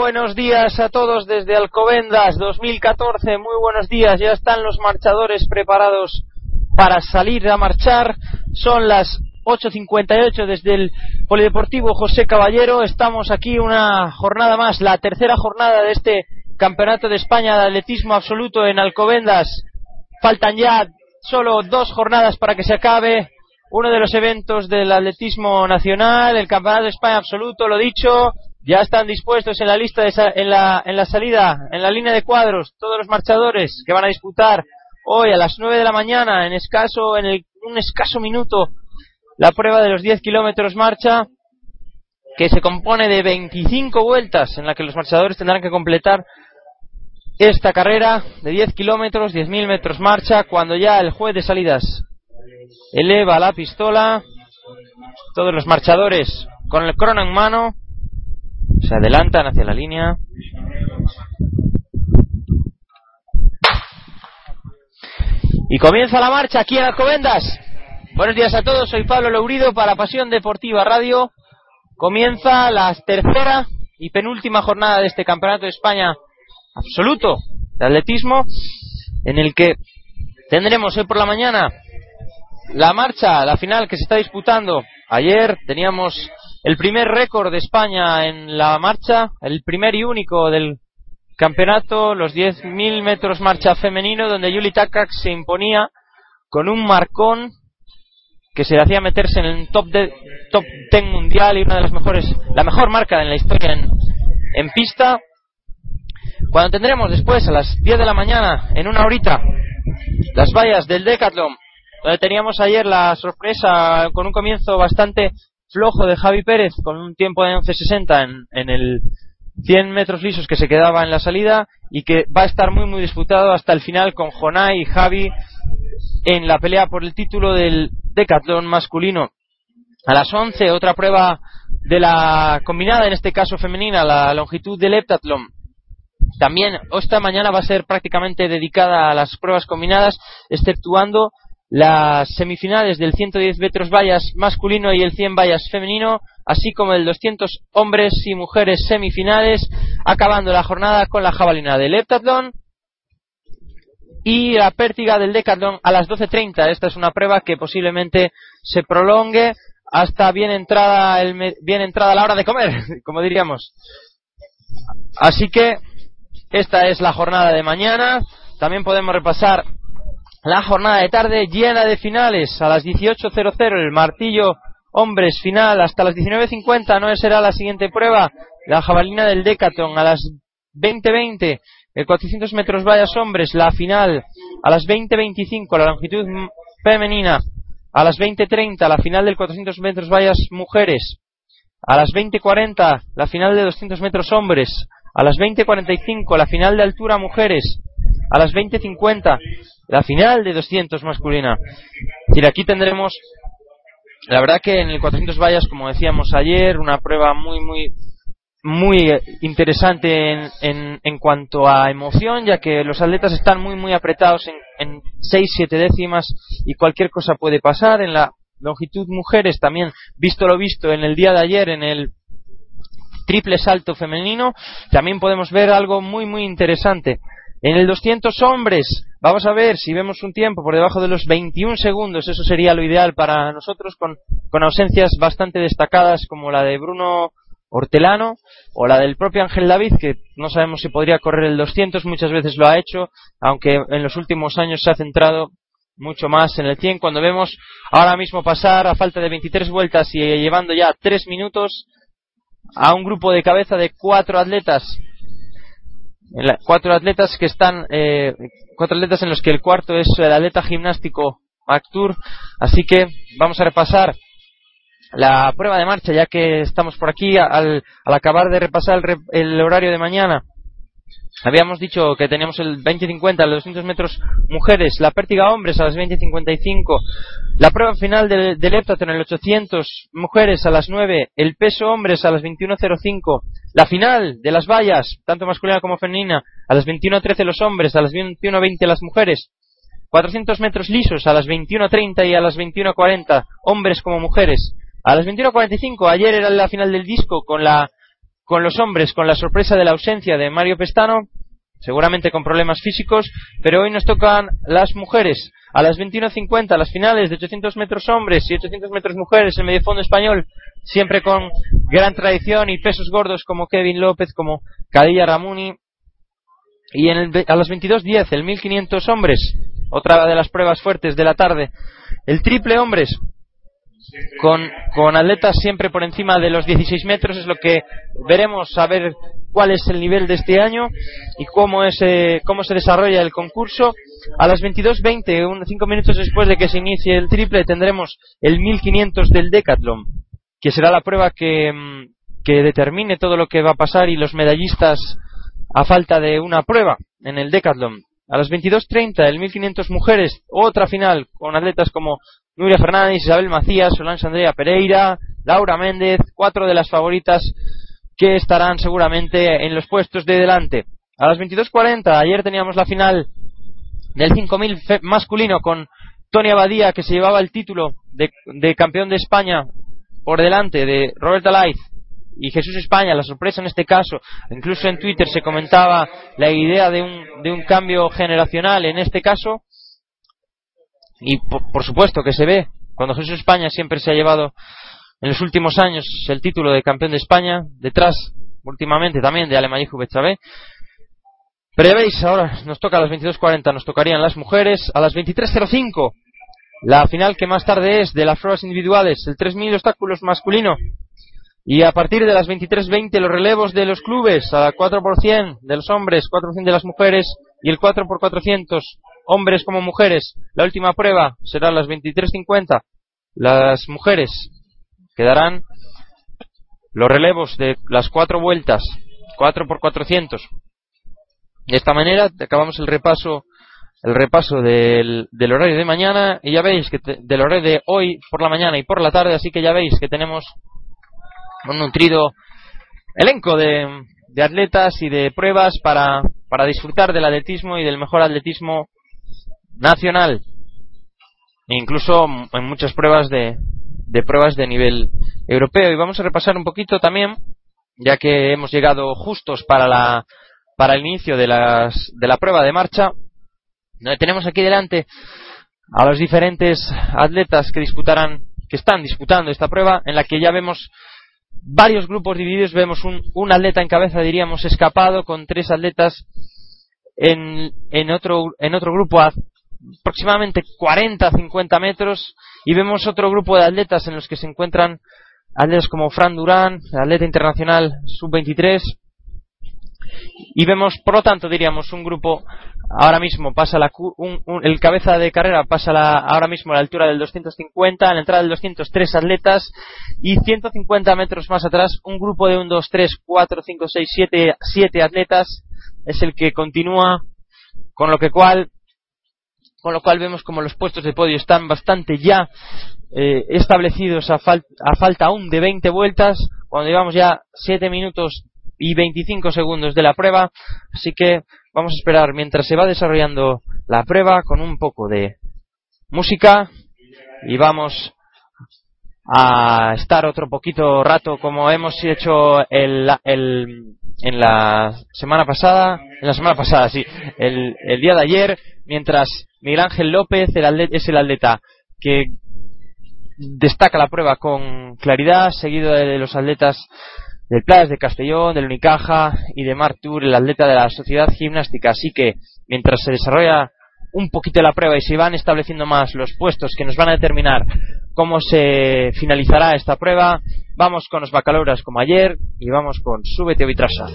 Buenos días a todos desde Alcobendas 2014, muy buenos días, ya están los marchadores preparados para salir a marchar, son las 8.58 desde el Polideportivo José Caballero, estamos aquí una jornada más, la tercera jornada de este Campeonato de España de Atletismo Absoluto en Alcobendas, faltan ya solo dos jornadas para que se acabe, uno de los eventos del atletismo nacional, el Campeonato de España absoluto, lo dicho, ya están dispuestos en la lista de en la en la salida, en la línea de cuadros, todos los marchadores que van a disputar hoy a las 9 de la mañana en escaso en el, un escaso minuto la prueba de los 10 kilómetros marcha que se compone de 25 vueltas en la que los marchadores tendrán que completar esta carrera de 10 kilómetros, 10.000 metros marcha, cuando ya el juez de salidas eleva la pistola, todos los marchadores con el crono en mano se adelantan hacia la línea. Y comienza la marcha aquí en Alcobendas. Buenos días a todos, soy Pablo Lourido para Pasión Deportiva Radio. Comienza la tercera y penúltima jornada de este Campeonato de España absoluto de atletismo en el que tendremos hoy por la mañana la marcha, la final que se está disputando. Ayer teníamos el primer récord de España en la marcha, el primer y único del campeonato, los 10.000 metros marcha femenino, donde Yuli Takak se imponía con un marcón que se le hacía meterse en el top, de, top 10 mundial y una de las mejores, la mejor marca en la historia en, en pista. Cuando tendremos después a las 10 de la mañana, en una horita, las vallas del Decathlon donde teníamos ayer la sorpresa con un comienzo bastante flojo de Javi Pérez con un tiempo de 11.60 en, en el 100 metros lisos que se quedaba en la salida y que va a estar muy muy disputado hasta el final con Jonai y Javi en la pelea por el título del decatlón masculino. A las 11 otra prueba de la combinada, en este caso femenina, la longitud del heptatlón. También esta mañana va a ser prácticamente dedicada a las pruebas combinadas, exceptuando las semifinales del 110 metros vallas masculino y el 100 vallas femenino, así como el 200 hombres y mujeres semifinales, acabando la jornada con la jabalina del heptatlón y la pértiga del decatlón a las 12.30. Esta es una prueba que posiblemente se prolongue hasta bien entrada, el, bien entrada la hora de comer, como diríamos. Así que esta es la jornada de mañana. También podemos repasar la jornada de tarde llena de finales. A las 18.00 el martillo hombres final. Hasta las 19.50 no será la siguiente prueba. La jabalina del Decathlon. A las 20.20 el 400 metros vallas hombres. La final. A las 20.25 la longitud femenina. A las 20.30 la final del 400 metros vallas mujeres. A las 20.40 la final de 200 metros hombres. A las 20.45 la final de altura mujeres. A las 20.50 la final de 200 masculina. Y aquí tendremos, la verdad que en el 400 vallas, como decíamos ayer, una prueba muy, muy, muy interesante en, en, en cuanto a emoción, ya que los atletas están muy, muy apretados en, en 6-7 décimas y cualquier cosa puede pasar. En la longitud mujeres también, visto lo visto en el día de ayer, en el triple salto femenino, también podemos ver algo muy, muy interesante. En el 200 hombres, vamos a ver si vemos un tiempo por debajo de los 21 segundos, eso sería lo ideal para nosotros, con, ausencias bastante destacadas como la de Bruno Hortelano o la del propio Ángel David, que no sabemos si podría correr el 200, muchas veces lo ha hecho, aunque en los últimos años se ha centrado mucho más en el 100. Cuando vemos ahora mismo pasar a falta de 23 vueltas y llevando ya 3 minutos a un grupo de cabeza de cuatro atletas cuatro atletas que están, eh, cuatro atletas en los que el cuarto es el atleta gimnástico Actur. Así que vamos a repasar la prueba de marcha, ya que estamos por aquí al, al acabar de repasar el horario de mañana. Habíamos dicho que teníamos el 20-50, los 200 metros mujeres, la pértiga hombres a las 20-55, la prueba final del, del en el 800 mujeres a las 9, el peso hombres a las 21.05, la final de las vallas, tanto masculina como femenina, a las 21.13 los hombres, a las 21.20 las mujeres, 400 metros lisos a las 21.30 y a las 21.40, hombres como mujeres. A las 21.45, ayer era la final del disco con la con los hombres, con la sorpresa de la ausencia de Mario Pestano, seguramente con problemas físicos, pero hoy nos tocan las mujeres. A las 21.50, las finales de 800 metros hombres y 800 metros mujeres, el medio fondo español, siempre con gran tradición y pesos gordos como Kevin López, como Cadilla Ramuni. Y en el, a las 22.10, el 1500 hombres, otra de las pruebas fuertes de la tarde. El triple hombres, con, con atletas siempre por encima de los 16 metros, es lo que veremos a ver cuál es el nivel de este año y cómo, es, eh, cómo se desarrolla el concurso. A las 22.20, cinco minutos después de que se inicie el triple, tendremos el 1500 del Decathlon, que será la prueba que, mm, que determine todo lo que va a pasar y los medallistas a falta de una prueba en el Decathlon. A las 22.30, el 1500 mujeres, otra final con atletas como Nuria Fernández, Isabel Macías, Solange Andrea Pereira, Laura Méndez, cuatro de las favoritas que estarán seguramente en los puestos de delante. A las 22.40, ayer teníamos la final del 5000 masculino con Tony Abadía, que se llevaba el título de, de campeón de España por delante de Roberta Laiz y Jesús España, la sorpresa en este caso, incluso en Twitter se comentaba la idea de un, de un cambio generacional en este caso, y por, supuesto que se ve, cuando Jesús España siempre se ha llevado en los últimos años el título de campeón de España, detrás últimamente también de Alemanijo Bechabé. Pero veis, ahora nos toca a las 22.40, nos tocarían las mujeres, a las 23.05 la final que más tarde es de las pruebas individuales, el 3.000 obstáculos masculino, y a partir de las 23.20 los relevos de los clubes, a 4 por de los hombres, 4 de las mujeres y el 4 por 400 hombres como mujeres. La última prueba será a las 23.50. Las mujeres quedarán los relevos de las cuatro vueltas, 4 por 400. De esta manera acabamos el repaso el repaso del horario de mañana y ya veis que del horario de hoy por la mañana y por la tarde, así que ya veis que tenemos un nutrido elenco de, de atletas y de pruebas para, para disfrutar del atletismo y del mejor atletismo nacional. E incluso en muchas pruebas de, de pruebas de nivel europeo. Y vamos a repasar un poquito también, ya que hemos llegado justos para la, para el inicio de las, de la prueba de marcha, tenemos aquí delante a los diferentes atletas que disputarán, que están disputando esta prueba, en la que ya vemos varios grupos divididos. Vemos un, un atleta en cabeza, diríamos, escapado, con tres atletas en, en, otro, en otro grupo a aproximadamente 40-50 metros. Y vemos otro grupo de atletas en los que se encuentran atletas como Fran Durán, atleta internacional sub-23. Y vemos, por lo tanto, diríamos, un grupo ahora mismo pasa la un, el cabeza de carrera pasa la, ahora mismo la altura del 250, a la entrada del 203 atletas y 150 metros más atrás un grupo de un 2, 3, 4, 5, 6, 7, 7 atletas es el que continúa con lo que cual con lo cual vemos como los puestos de podio están bastante ya eh, establecidos a, a falta aún de 20 vueltas cuando llevamos ya 7 minutos y 25 segundos de la prueba así que Vamos a esperar mientras se va desarrollando la prueba con un poco de música y vamos a estar otro poquito rato como hemos hecho el, el, en la semana pasada, en la semana pasada, sí, el, el día de ayer, mientras Miguel Ángel López el es el atleta que destaca la prueba con claridad, seguido de los atletas del Playas de Castellón, del Unicaja y de Martur, el atleta de la Sociedad Gimnástica. Así que mientras se desarrolla un poquito la prueba y se van estableciendo más los puestos que nos van a determinar cómo se finalizará esta prueba, vamos con los bacalauras como ayer y vamos con Súbete o Vitrasa.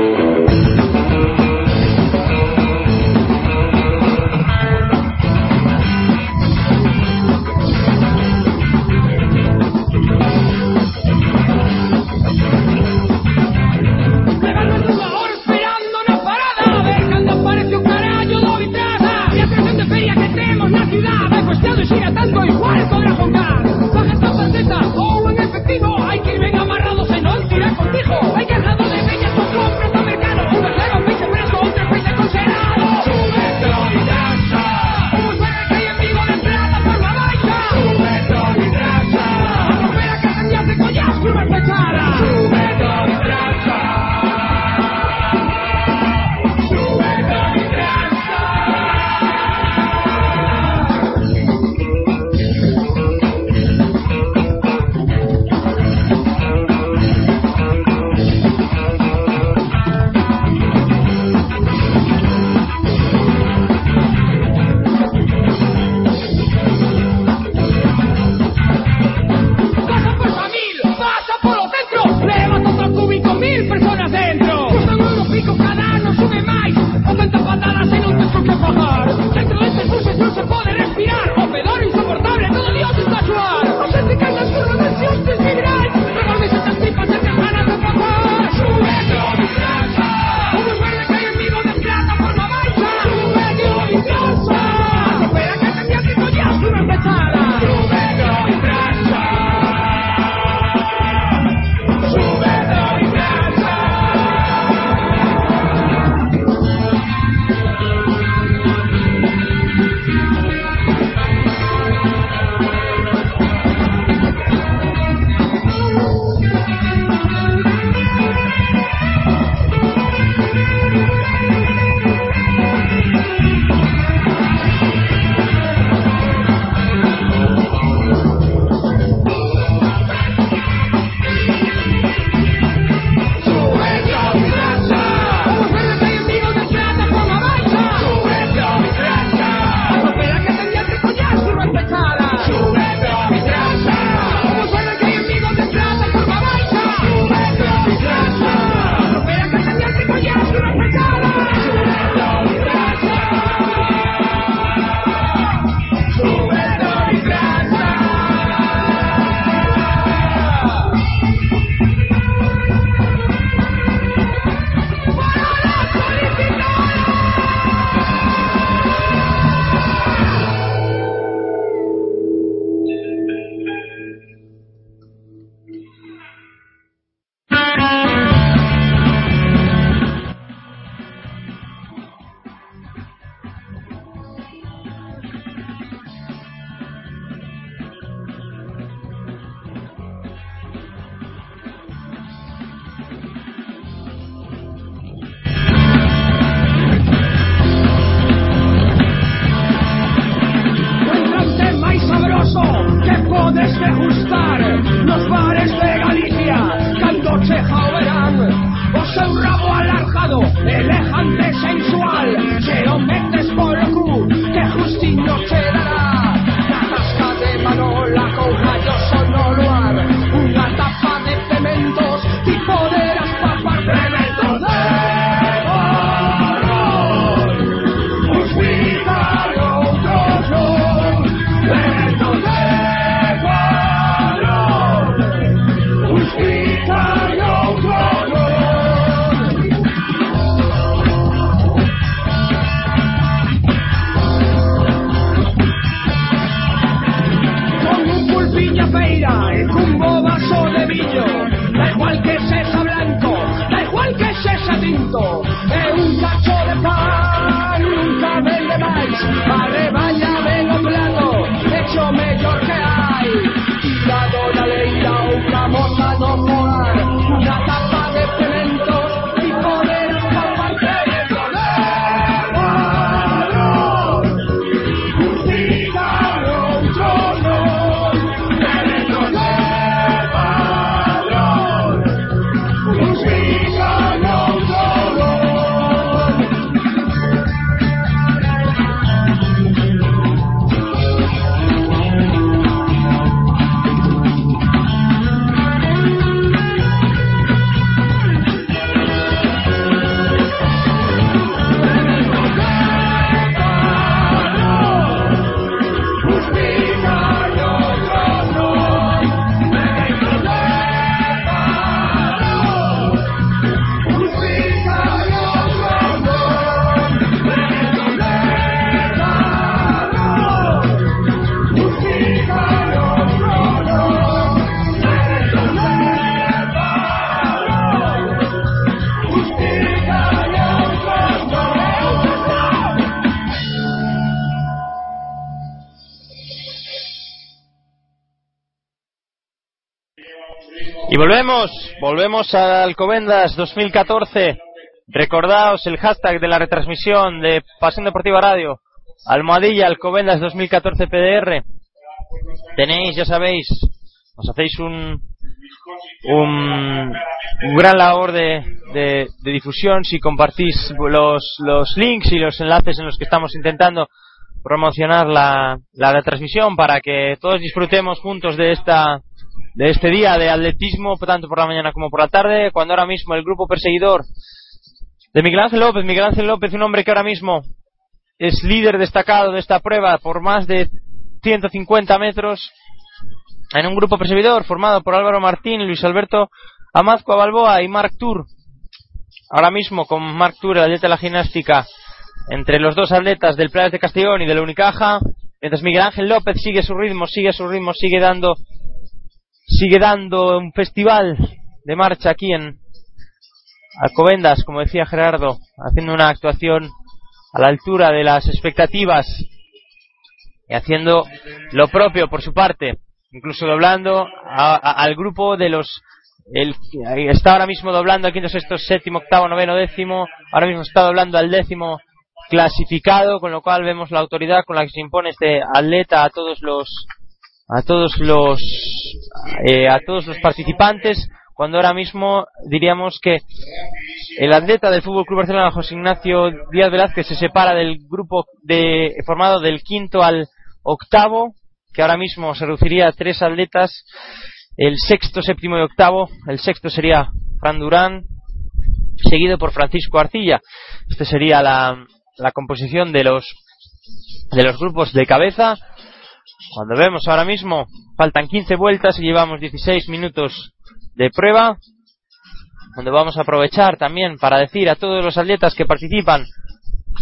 Y volvemos, volvemos al Alcobendas 2014. Recordaos el hashtag de la retransmisión de Pasión Deportiva Radio. Almohadilla Alcobendas 2014 PDR. Tenéis, ya sabéis, os hacéis un, un, gran labor de, de, difusión si compartís los, los links y los enlaces en los que estamos intentando promocionar la, la retransmisión para que todos disfrutemos juntos de esta de este día de atletismo, tanto por la mañana como por la tarde, cuando ahora mismo el grupo perseguidor de Miguel Ángel López, Miguel Ángel López, un hombre que ahora mismo es líder destacado de esta prueba por más de 150 metros, en un grupo perseguidor formado por Álvaro Martín, Luis Alberto Amazco Balboa y Marc Tour. Ahora mismo con Marc Tour, el atleta de la gimnástica, entre los dos atletas del Playas de Castellón y de la Unicaja, mientras Miguel Ángel López sigue su ritmo, sigue su ritmo, sigue dando sigue dando un festival de marcha aquí en Alcobendas, como decía Gerardo, haciendo una actuación a la altura de las expectativas y haciendo lo propio por su parte, incluso doblando al grupo de los el, está ahora mismo doblando al quinto, sexto, séptimo, octavo, noveno, décimo, ahora mismo está doblando al décimo clasificado, con lo cual vemos la autoridad con la que se impone este atleta a todos los a todos los eh, a todos los participantes cuando ahora mismo diríamos que el atleta del Fútbol Club Barcelona José Ignacio Díaz Velázquez se separa del grupo de formado del quinto al octavo que ahora mismo se reduciría a tres atletas el sexto, séptimo y octavo el sexto sería Fran Durán seguido por Francisco Arcilla. Este sería la, la composición de los de los grupos de cabeza cuando vemos ahora mismo, faltan 15 vueltas y llevamos 16 minutos de prueba, donde vamos a aprovechar también para decir a todos los atletas que participan,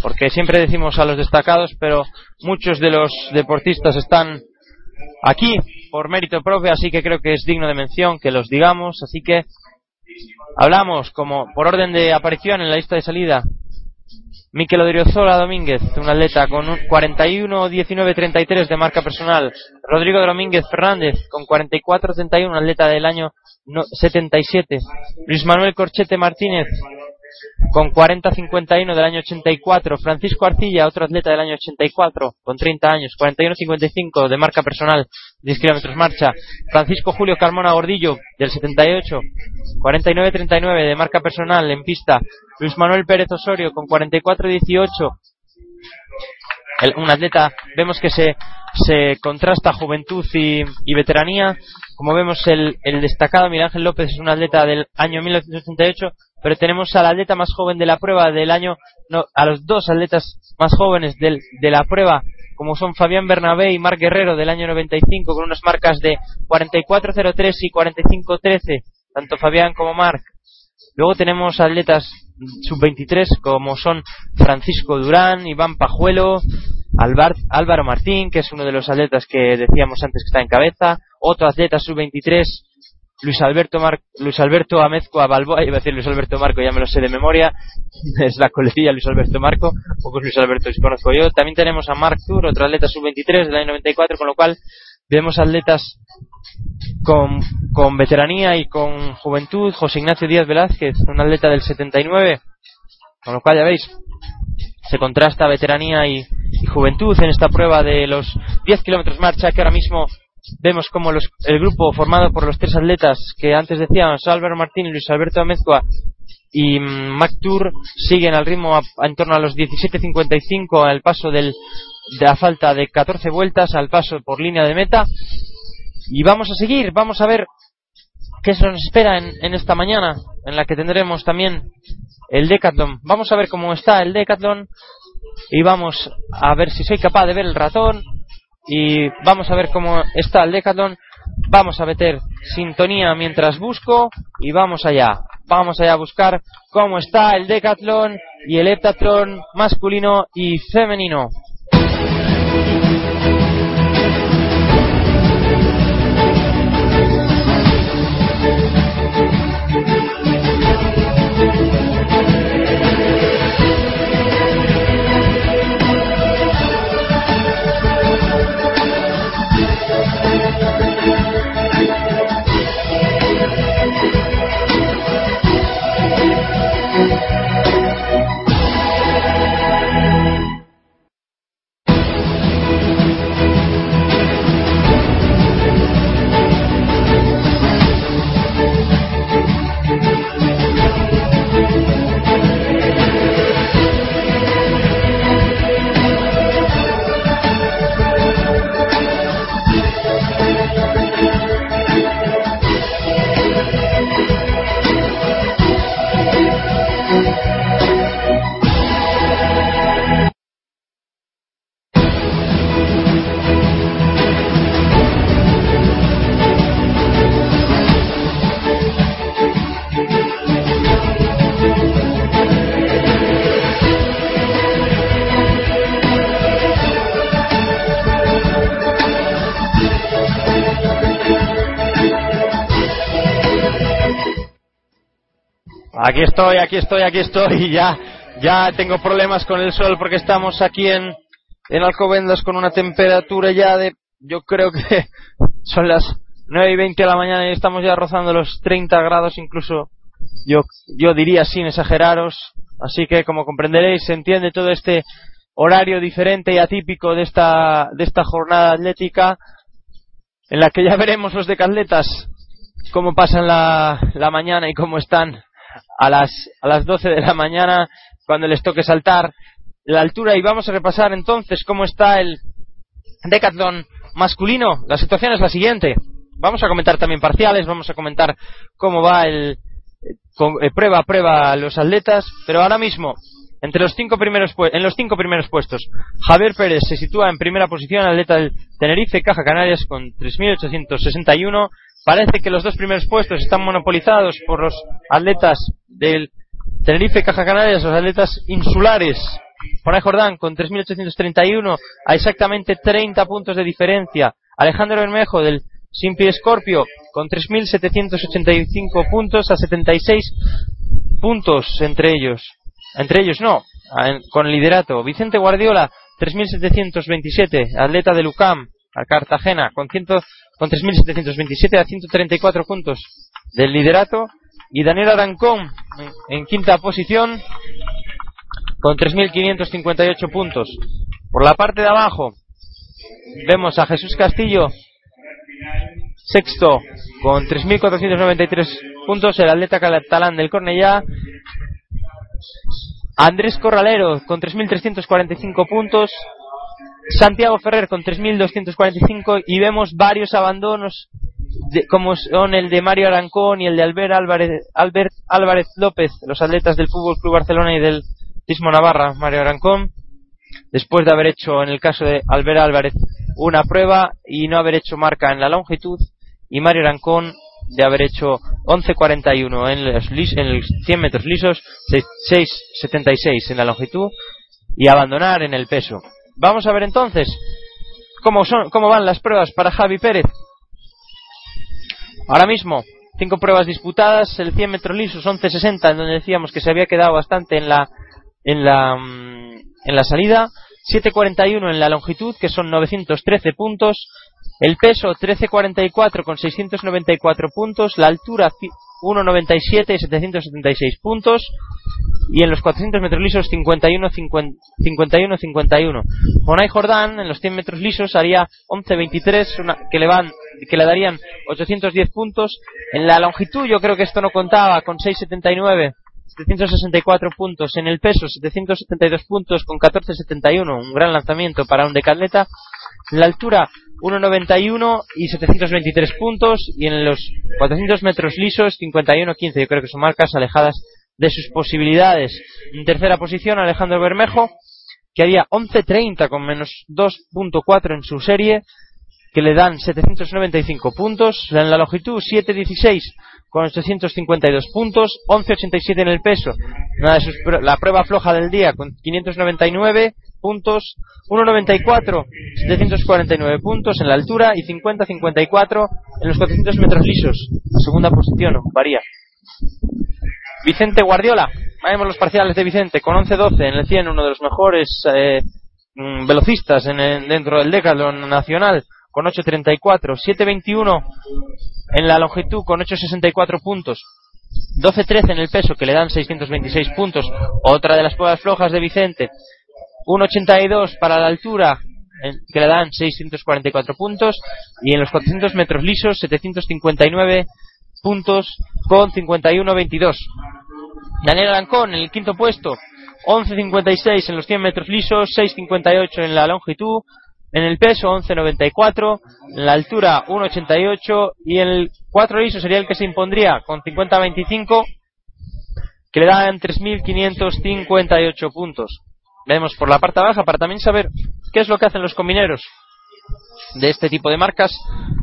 porque siempre decimos a los destacados, pero muchos de los deportistas están aquí por mérito propio, así que creo que es digno de mención que los digamos, así que hablamos como por orden de aparición en la lista de salida Miquel Odriozola Domínguez, un atleta con 41-19-33 de marca personal. Rodrigo Domínguez Fernández con 44-31, atleta del año 77. Luis Manuel Corchete Martínez con 40-51 del año 84. Francisco Arcilla, otro atleta del año 84, con 30 años, 41-55 de marca personal, 10 kilómetros marcha. Francisco Julio Carmona Gordillo, del 78, 49-39 de marca personal en pista. Luis Manuel Pérez Osorio, con 44-18. Un atleta, vemos que se, se contrasta juventud y, y veteranía. Como vemos, el, el destacado Miguel Ángel López es un atleta del año 1988 pero tenemos al atleta más joven de la prueba del año, no, a los dos atletas más jóvenes del, de la prueba, como son Fabián Bernabé y Marc Guerrero del año 95, con unas marcas de 44.03 y 45.13, tanto Fabián como Marc. Luego tenemos atletas sub-23 como son Francisco Durán, Iván Pajuelo, Álvaro Martín, que es uno de los atletas que decíamos antes que está en cabeza, otro atleta sub-23 Luis Alberto Mar Luis Alberto Amezcoa Balboa, iba a decir Luis Alberto Marco, ya me lo sé de memoria, es la coletilla Luis Alberto Marco, pocos Luis Alberto los conozco yo. También tenemos a Marc Tour, otro atleta sub-23 del año 94, con lo cual vemos atletas con, con veteranía y con juventud. José Ignacio Díaz Velázquez, un atleta del 79, con lo cual ya veis, se contrasta veteranía y, y juventud en esta prueba de los 10 kilómetros marcha que ahora mismo vemos como los, el grupo formado por los tres atletas que antes decíamos, Álvaro Martín, Luis Alberto Amezcua y mm, Mac Tour siguen al ritmo en torno a los 17.55 al paso del, de la falta de 14 vueltas al paso por línea de meta y vamos a seguir, vamos a ver qué se nos espera en, en esta mañana en la que tendremos también el Decathlon. Vamos a ver cómo está el Decathlon y vamos a ver si soy capaz de ver el ratón y vamos a ver cómo está el Decathlon. Vamos a meter sintonía mientras busco y vamos allá. Vamos allá a buscar cómo está el Decathlon y el Heptathlon masculino y femenino. Aquí estoy, aquí estoy, aquí estoy. Ya, ya tengo problemas con el sol porque estamos aquí en, en Alcobendas con una temperatura ya de, yo creo que son las 9 y 20 de la mañana y estamos ya rozando los 30 grados incluso. Yo, yo diría sin exageraros. Así que como comprenderéis se entiende todo este horario diferente y atípico de esta, de esta jornada atlética en la que ya veremos los decatletas cómo pasan la, la mañana y cómo están a las, a las 12 de la mañana cuando les toque saltar la altura y vamos a repasar entonces cómo está el decatlón masculino. La situación es la siguiente. Vamos a comentar también parciales, vamos a comentar cómo va el con, eh, prueba a prueba los atletas, pero ahora mismo entre los cinco primeros en los cinco primeros puestos, Javier Pérez se sitúa en primera posición, atleta del Tenerife Caja Canarias con 3.861. Parece que los dos primeros puestos están monopolizados por los atletas del Tenerife Caja Canarias, los atletas insulares. Juan Jordán con 3.831 a exactamente 30 puntos de diferencia. Alejandro Bermejo del Simpi Scorpio con 3.785 puntos a 76 puntos entre ellos. Entre ellos no, con liderato. Vicente Guardiola 3.727, atleta de Lucam, a Cartagena, con, con 3.727 a 134 puntos del liderato. Y Daniel Arancón en quinta posición con 3.558 puntos. Por la parte de abajo vemos a Jesús Castillo, sexto, con 3.493 puntos, el atleta catalán del Cornellá. Andrés Corralero con 3.345 puntos. Santiago Ferrer con 3.245 y vemos varios abandonos como son el de Mario Arancón y el de Albert Álvarez, Albert Álvarez López, los atletas del Fútbol Club Barcelona y del Tismo Navarra, Mario Arancón, después de haber hecho en el caso de Albert Álvarez una prueba y no haber hecho marca en la longitud, y Mario Arancón de haber hecho 11.41 en los, en los 100 metros lisos, 6.76 en la longitud y abandonar en el peso. Vamos a ver entonces cómo, son, cómo van las pruebas para Javi Pérez. Ahora mismo, cinco pruebas disputadas, el 100 metros lisos 11.60, en donde decíamos que se había quedado bastante en la, en la, mm, en la salida, 7.41 en la longitud, que son 913 puntos, el peso 13.44 con 694 puntos, la altura 1.97 y 776 puntos, y en los 400 metros lisos 51 51 51 Monay Jordán en los 100 metros lisos haría 11.23 que le van que le darían 810 puntos. En la longitud yo creo que esto no contaba con 6.79 764 puntos. En el peso 772 puntos con 14.71 un gran lanzamiento para un decatleta la altura 1.91 y 723 puntos y en los 400 metros lisos 51.15 yo creo que son marcas alejadas de sus posibilidades. En tercera posición, Alejandro Bermejo, que haría 11.30 con menos 2.4 en su serie, que le dan 795 puntos. En la longitud, 7.16 con 852 puntos. 11.87 en el peso. la prueba floja del día con 599 puntos. 1.94, 749 puntos en la altura y 50-54 en los 400 metros lisos. segunda posición, varía. Vicente Guardiola, vemos los parciales de Vicente con 11-12 en el 100, uno de los mejores eh, mm, velocistas en dentro del Decathlon nacional con 8.34, 7.21 en la longitud con 8.64 puntos, 12.13 en el peso que le dan 626 puntos, otra de las pruebas flojas de Vicente, 1.82 para la altura que le dan 644 puntos y en los 400 metros lisos 759 puntos con 51-22. Daniel Arancón en el quinto puesto, 11.56 en los 100 metros lisos, 6.58 en la longitud, en el peso 11.94, en la altura 1.88 y en el 4 liso sería el que se impondría con 50-25, que le dan 3.558 puntos. Vemos por la parte baja para también saber qué es lo que hacen los combineros de este tipo de marcas.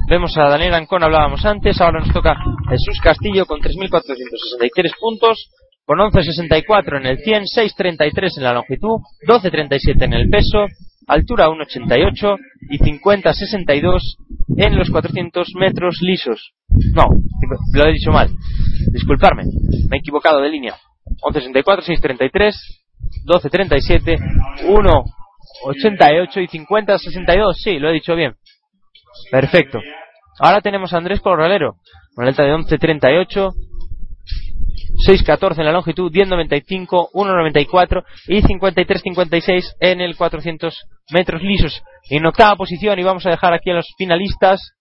Vemos a Daniel Ancón, hablábamos antes, ahora nos toca Jesús Castillo con 3.463 puntos, con 11.64 en el 100, 6.33 en la longitud, 12.37 en el peso, altura 1.88 y 50.62 en los 400 metros lisos. No, lo he dicho mal. disculparme, me he equivocado de línea. 11.64, 6.33, 12.37, 1.88 y 50.62. Sí, lo he dicho bien. Perfecto. Ahora tenemos a Andrés Corralero, con la letra de 11.38, 6.14 en la longitud, 10.95, 1.94 y 53.56 en el 400 metros lisos. En octava posición y vamos a dejar aquí a los finalistas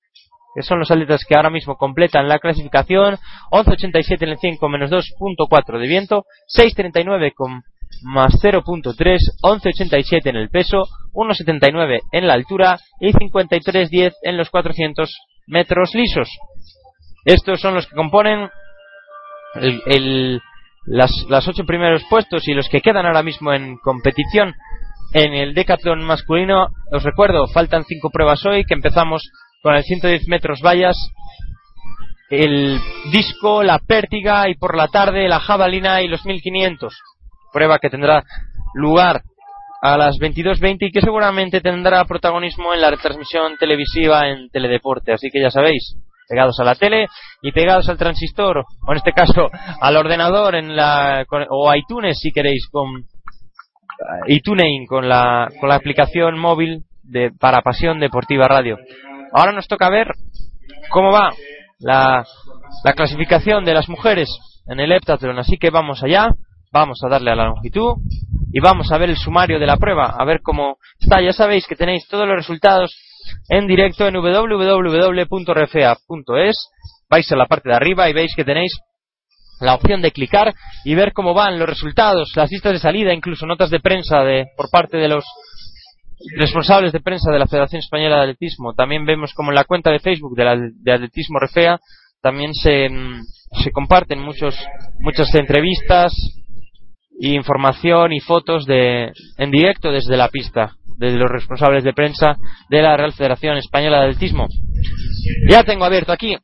que son los atletas que ahora mismo completan la clasificación, 11.87 en el 100 con menos 2.4 de viento, 6.39 con más 0.3, 11.87 en el peso, 1.79 en la altura y 53.10 en los 400 metros lisos. Estos son los que componen el, el, las, las ocho primeros puestos y los que quedan ahora mismo en competición en el decatlón masculino. Os recuerdo, faltan cinco pruebas hoy, que empezamos con el 110 metros vallas, el disco, la pértiga y por la tarde la jabalina y los 1500. Prueba que tendrá lugar a las 22.20 y que seguramente tendrá protagonismo en la retransmisión televisiva en Teledeporte. Así que ya sabéis, pegados a la tele y pegados al transistor, o en este caso al ordenador en la, o a iTunes si queréis, con iTunes con la, con la aplicación móvil de, para Pasión Deportiva Radio. Ahora nos toca ver cómo va la, la clasificación de las mujeres en el heptatlón, así que vamos allá, vamos a darle a la longitud y vamos a ver el sumario de la prueba, a ver cómo está. Ya sabéis que tenéis todos los resultados en directo en www.refea.es. Vais a la parte de arriba y veis que tenéis la opción de clicar y ver cómo van los resultados, las listas de salida, incluso notas de prensa de, por parte de los responsables de prensa de la Federación Española de Atletismo. También vemos como en la cuenta de Facebook de, la, de Atletismo Refea también se, mm, se comparten muchos, muchas entrevistas y información y fotos de, en directo desde la pista de los responsables de prensa de la Real Federación Española de Atletismo. Ya tengo abierto aquí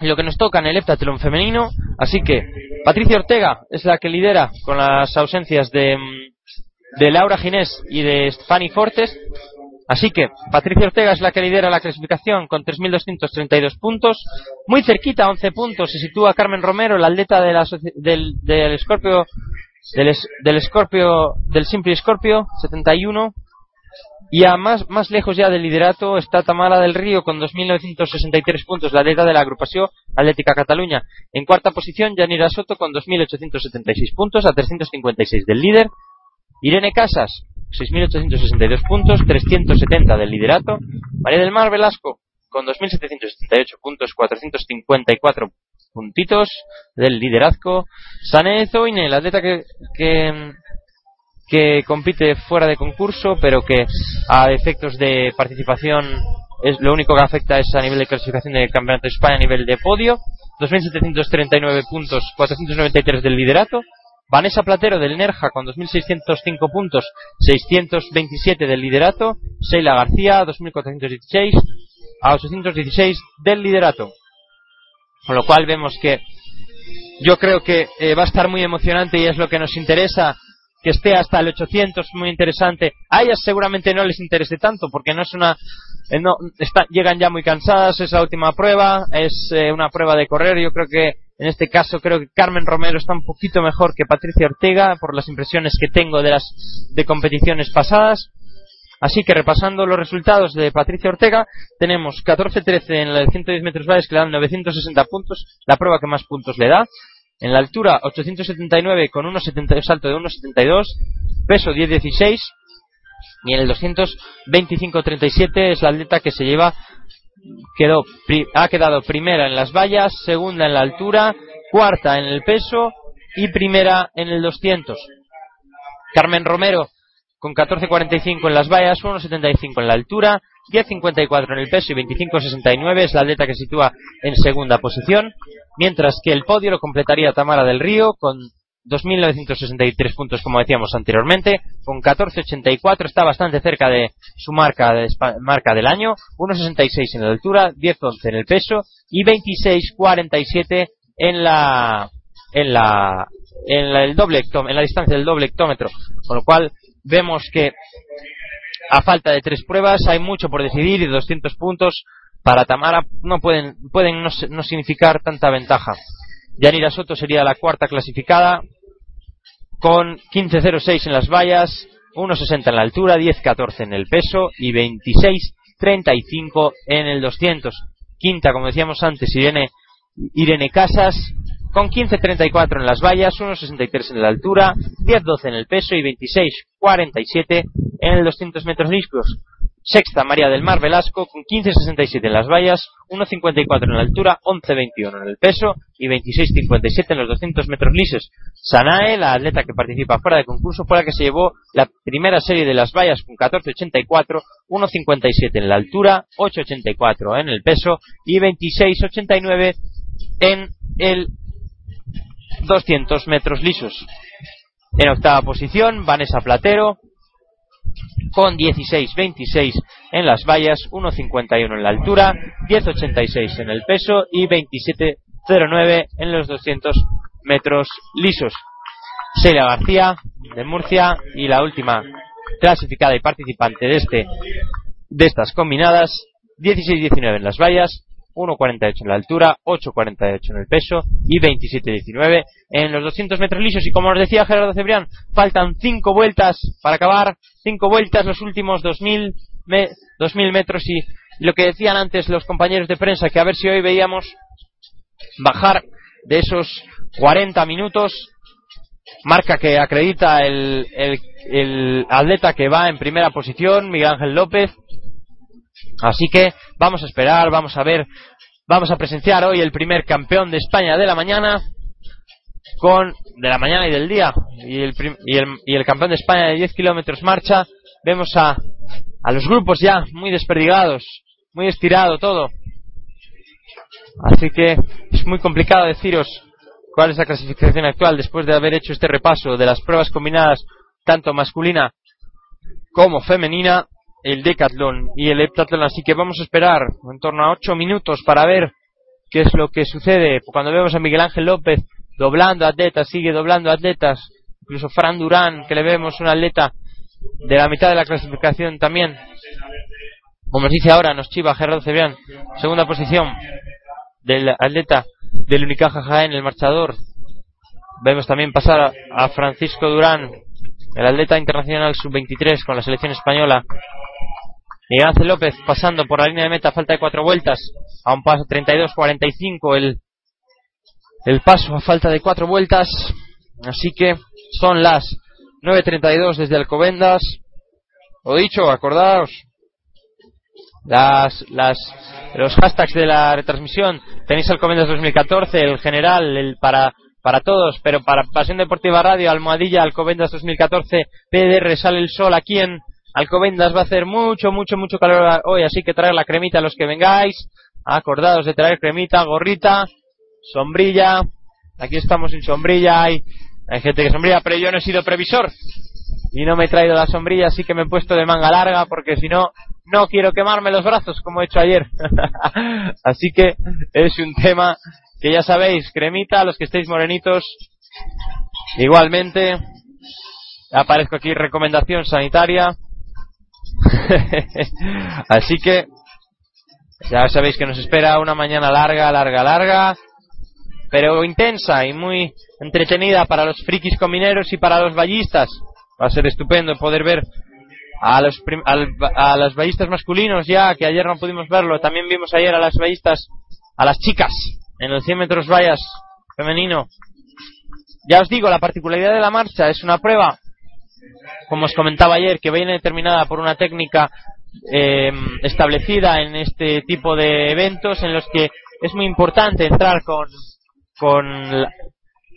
lo que nos toca en el heptatlón femenino, así que Patricia Ortega es la que lidera con las ausencias de, de Laura Ginés y de Fanny Fortes. Así que Patricia Ortega es la que lidera la clasificación con 3.232 puntos. Muy cerquita, 11 puntos, se sitúa Carmen Romero, la atleta de la, del, del Scorpio del, del Scorpio, del Simple Scorpio, 71. Y a más, más lejos ya del liderato está Tamara del Río con 2.963 puntos, la atleta de la agrupación Atlética Cataluña. En cuarta posición, Yanira Soto con 2.876 puntos a 356 del líder. Irene Casas, 6.862 puntos, 370 del liderato. María del Mar Velasco con 2.778 puntos, 454 puntitos del liderazgo. Sané Zoine, la atleta que, que, que compite fuera de concurso, pero que a efectos de participación es lo único que afecta es a nivel de clasificación de Campeonato de España a nivel de podio. 2.739 puntos, 493 del liderato. Vanessa Platero del Nerja con 2.605 puntos, 627 del liderato. Sheila García, 2.416 a 816 del liderato. Con lo cual vemos que yo creo que eh, va a estar muy emocionante y es lo que nos interesa que esté hasta el 800 muy interesante. A ellas seguramente no les interese tanto porque no es una eh, no está, llegan ya muy cansadas es la última prueba es eh, una prueba de correr. Yo creo que en este caso creo que Carmen Romero está un poquito mejor que Patricia Ortega por las impresiones que tengo de las de competiciones pasadas Así que repasando los resultados de Patricia Ortega, tenemos 14-13 en el 110 metros valles que le dan 960 puntos, la prueba que más puntos le da. En la altura 879 con un salto de 1,72, peso 10-16 y en el 225-37 es la atleta que se lleva quedó ha quedado primera en las vallas, segunda en la altura, cuarta en el peso y primera en el 200. Carmen Romero con 14.45 en las vallas, 1.75 en la altura, 10.54 en el peso y 25.69 es la atleta que sitúa en segunda posición, mientras que el podio lo completaría Tamara del Río con 2.963 puntos como decíamos anteriormente, con 14.84 está bastante cerca de su marca, de, marca del año, 1.66 en la altura, 10.11 en el peso y 26.47 en la en la en el doble en la distancia del doble hectómetro, con lo cual vemos que a falta de tres pruebas hay mucho por decidir y 200 puntos para Tamara no pueden, pueden no, significar tanta ventaja. Yanira Soto sería la cuarta clasificada con 15.06 en las vallas, 1.60 en la altura, 10.14 en el peso y 26.35 en el 200. Quinta, como decíamos antes, Irene, Irene Casas con 15.34 en las vallas, 1.63 en la altura, 10.12 en el peso y 26.47 en el 200 metros liscos. Sexta, María del Mar Velasco, con 15.67 en las vallas, 1.54 en la altura, 11.21 en el peso y 26.57 en los 200 metros lisos. Sanae, la atleta que participa fuera de concurso, fue la que se llevó la primera serie de las vallas con 14.84, 1.57 en la altura, 8.84 en el peso y 26.89 en el 200 metros lisos. En octava posición, Vanessa Platero, con 16-26 en las vallas, 1.51 en la altura, 10.86 en el peso y 27.09 en los 200 metros lisos. Celia García de Murcia y la última clasificada y participante de este de estas combinadas 16-19 en las vallas, 1.48 en la altura, 8.48 en el peso y 27.19 en los 200 metros lisos. Y como os decía Gerardo Cebrián, faltan 5 vueltas para acabar, 5 vueltas los últimos 2.000 2000 metros y lo que decían antes los compañeros de prensa, que a ver si hoy veíamos bajar de esos 40 minutos, marca que acredita el, el atleta que va en primera posición, Miguel Ángel López, Así que vamos a esperar, vamos a ver, vamos a presenciar hoy el primer campeón de España de la mañana con de la mañana y del día y el, y el, y el campeón de España de 10 kilómetros marcha. Vemos a, a los grupos ya muy desperdigados, muy estirado todo. Así que es muy complicado deciros cuál es la clasificación actual después de haber hecho este repaso de las pruebas combinadas tanto masculina como femenina el decatlón y el heptatlón, así que vamos a esperar en torno a ocho minutos para ver qué es lo que sucede. Cuando vemos a Miguel Ángel López doblando atletas, sigue doblando atletas, incluso Fran Durán, que le vemos un atleta de la mitad de la clasificación también. Como nos dice ahora, nos chiva Gerardo Cebrián, segunda posición del atleta del Unicaja Jaén, el marchador. Vemos también pasar a Francisco Durán, el atleta internacional sub-23 con la selección española. Miguel Ángel López pasando por la línea de meta, falta de cuatro vueltas, a un paso 32-45 el, el paso a falta de cuatro vueltas, así que son las 9.32 desde Alcobendas. Lo dicho, acordaos, las, las, los hashtags de la retransmisión, tenéis Alcobendas 2014, el general, el para para todos, pero para Pasión Deportiva Radio, Almohadilla, Alcobendas 2014, PDR, sale el sol aquí en Alcobendas, va a hacer mucho, mucho, mucho calor hoy, así que traer la cremita a los que vengáis, acordados de traer cremita, gorrita, sombrilla, aquí estamos sin sombrilla, hay, hay gente que sombrilla, pero yo no he sido previsor y no me he traído la sombrilla, así que me he puesto de manga larga porque si no, no quiero quemarme los brazos como he hecho ayer. así que es un tema que ya sabéis, cremita, los que estéis morenitos, igualmente, aparezco aquí recomendación sanitaria. Así que, ya sabéis que nos espera una mañana larga, larga, larga, pero intensa y muy entretenida para los frikis comineros y para los ballistas. Va a ser estupendo poder ver a los, a los ballistas masculinos ya, que ayer no pudimos verlo. También vimos ayer a las ballistas, a las chicas, en los 100 metros vallas femenino. Ya os digo, la particularidad de la marcha es una prueba, como os comentaba ayer, que viene determinada por una técnica eh, establecida en este tipo de eventos en los que es muy importante entrar con, con, la,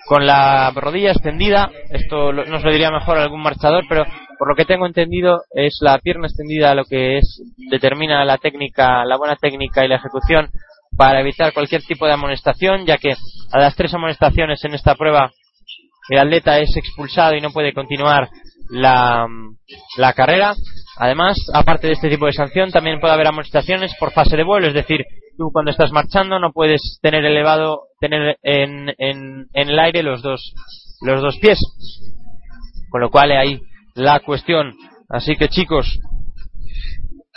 con la rodilla extendida. Esto nos lo diría mejor algún marchador, pero por lo que tengo entendido es la pierna extendida lo que es determina la técnica, la buena técnica y la ejecución para evitar cualquier tipo de amonestación, ya que a las tres amonestaciones en esta prueba el atleta es expulsado y no puede continuar la, la carrera. Además, aparte de este tipo de sanción, también puede haber amonestaciones por fase de vuelo, es decir, tú cuando estás marchando no puedes tener elevado, tener en, en, en el aire los dos, los dos pies. Con lo cual hay la cuestión. Así que chicos,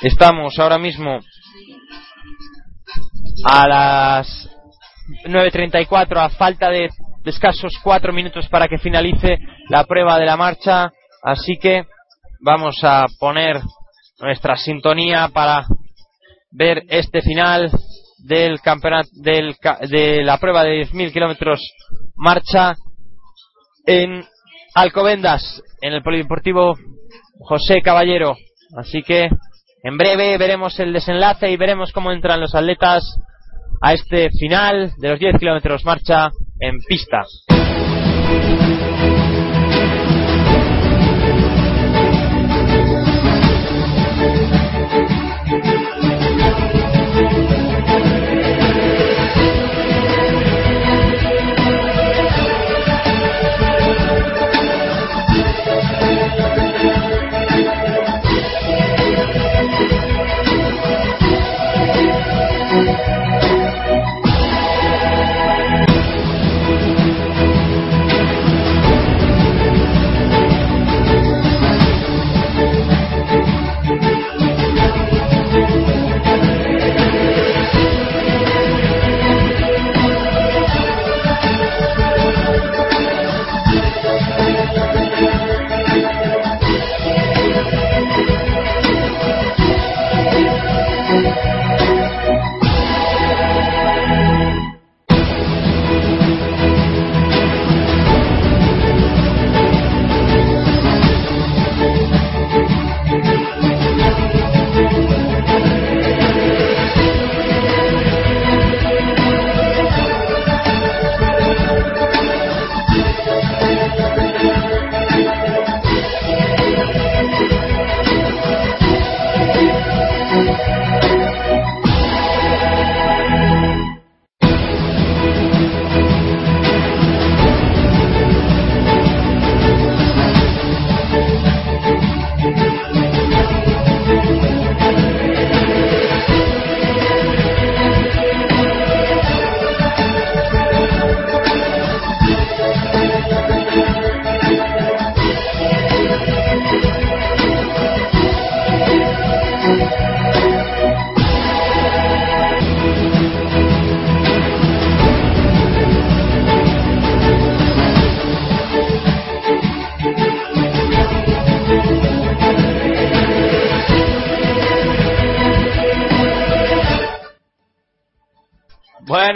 estamos ahora mismo a las 9.34 a falta de escasos cuatro minutos para que finalice la prueba de la marcha. Así que vamos a poner nuestra sintonía para ver este final del campeonato del, de la prueba de 10.000 kilómetros marcha en Alcobendas, en el Polideportivo José Caballero. Así que en breve veremos el desenlace y veremos cómo entran los atletas a este final de los 10 kilómetros marcha en pista.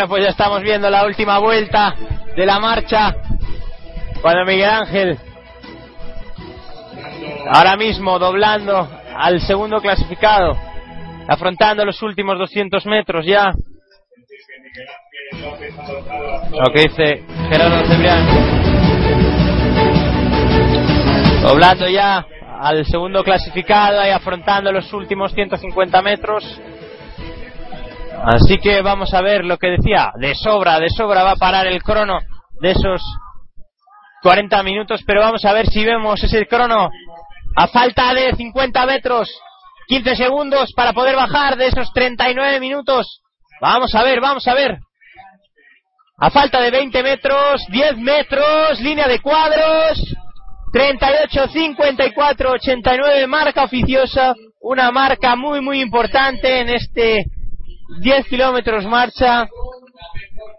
Pues ya estamos viendo la última vuelta de la marcha. Cuando Miguel Ángel, ahora mismo doblando al segundo clasificado, afrontando los últimos 200 metros ya. Lo que dice Gerardo Cebrián. Doblando ya al segundo clasificado y afrontando los últimos 150 metros. Así que vamos a ver lo que decía. De sobra, de sobra va a parar el crono de esos 40 minutos, pero vamos a ver si vemos ese crono a falta de 50 metros, 15 segundos para poder bajar de esos 39 minutos. Vamos a ver, vamos a ver. A falta de 20 metros, 10 metros, línea de cuadros, 38, 54, 89, marca oficiosa, una marca muy, muy importante en este 10 kilómetros marcha.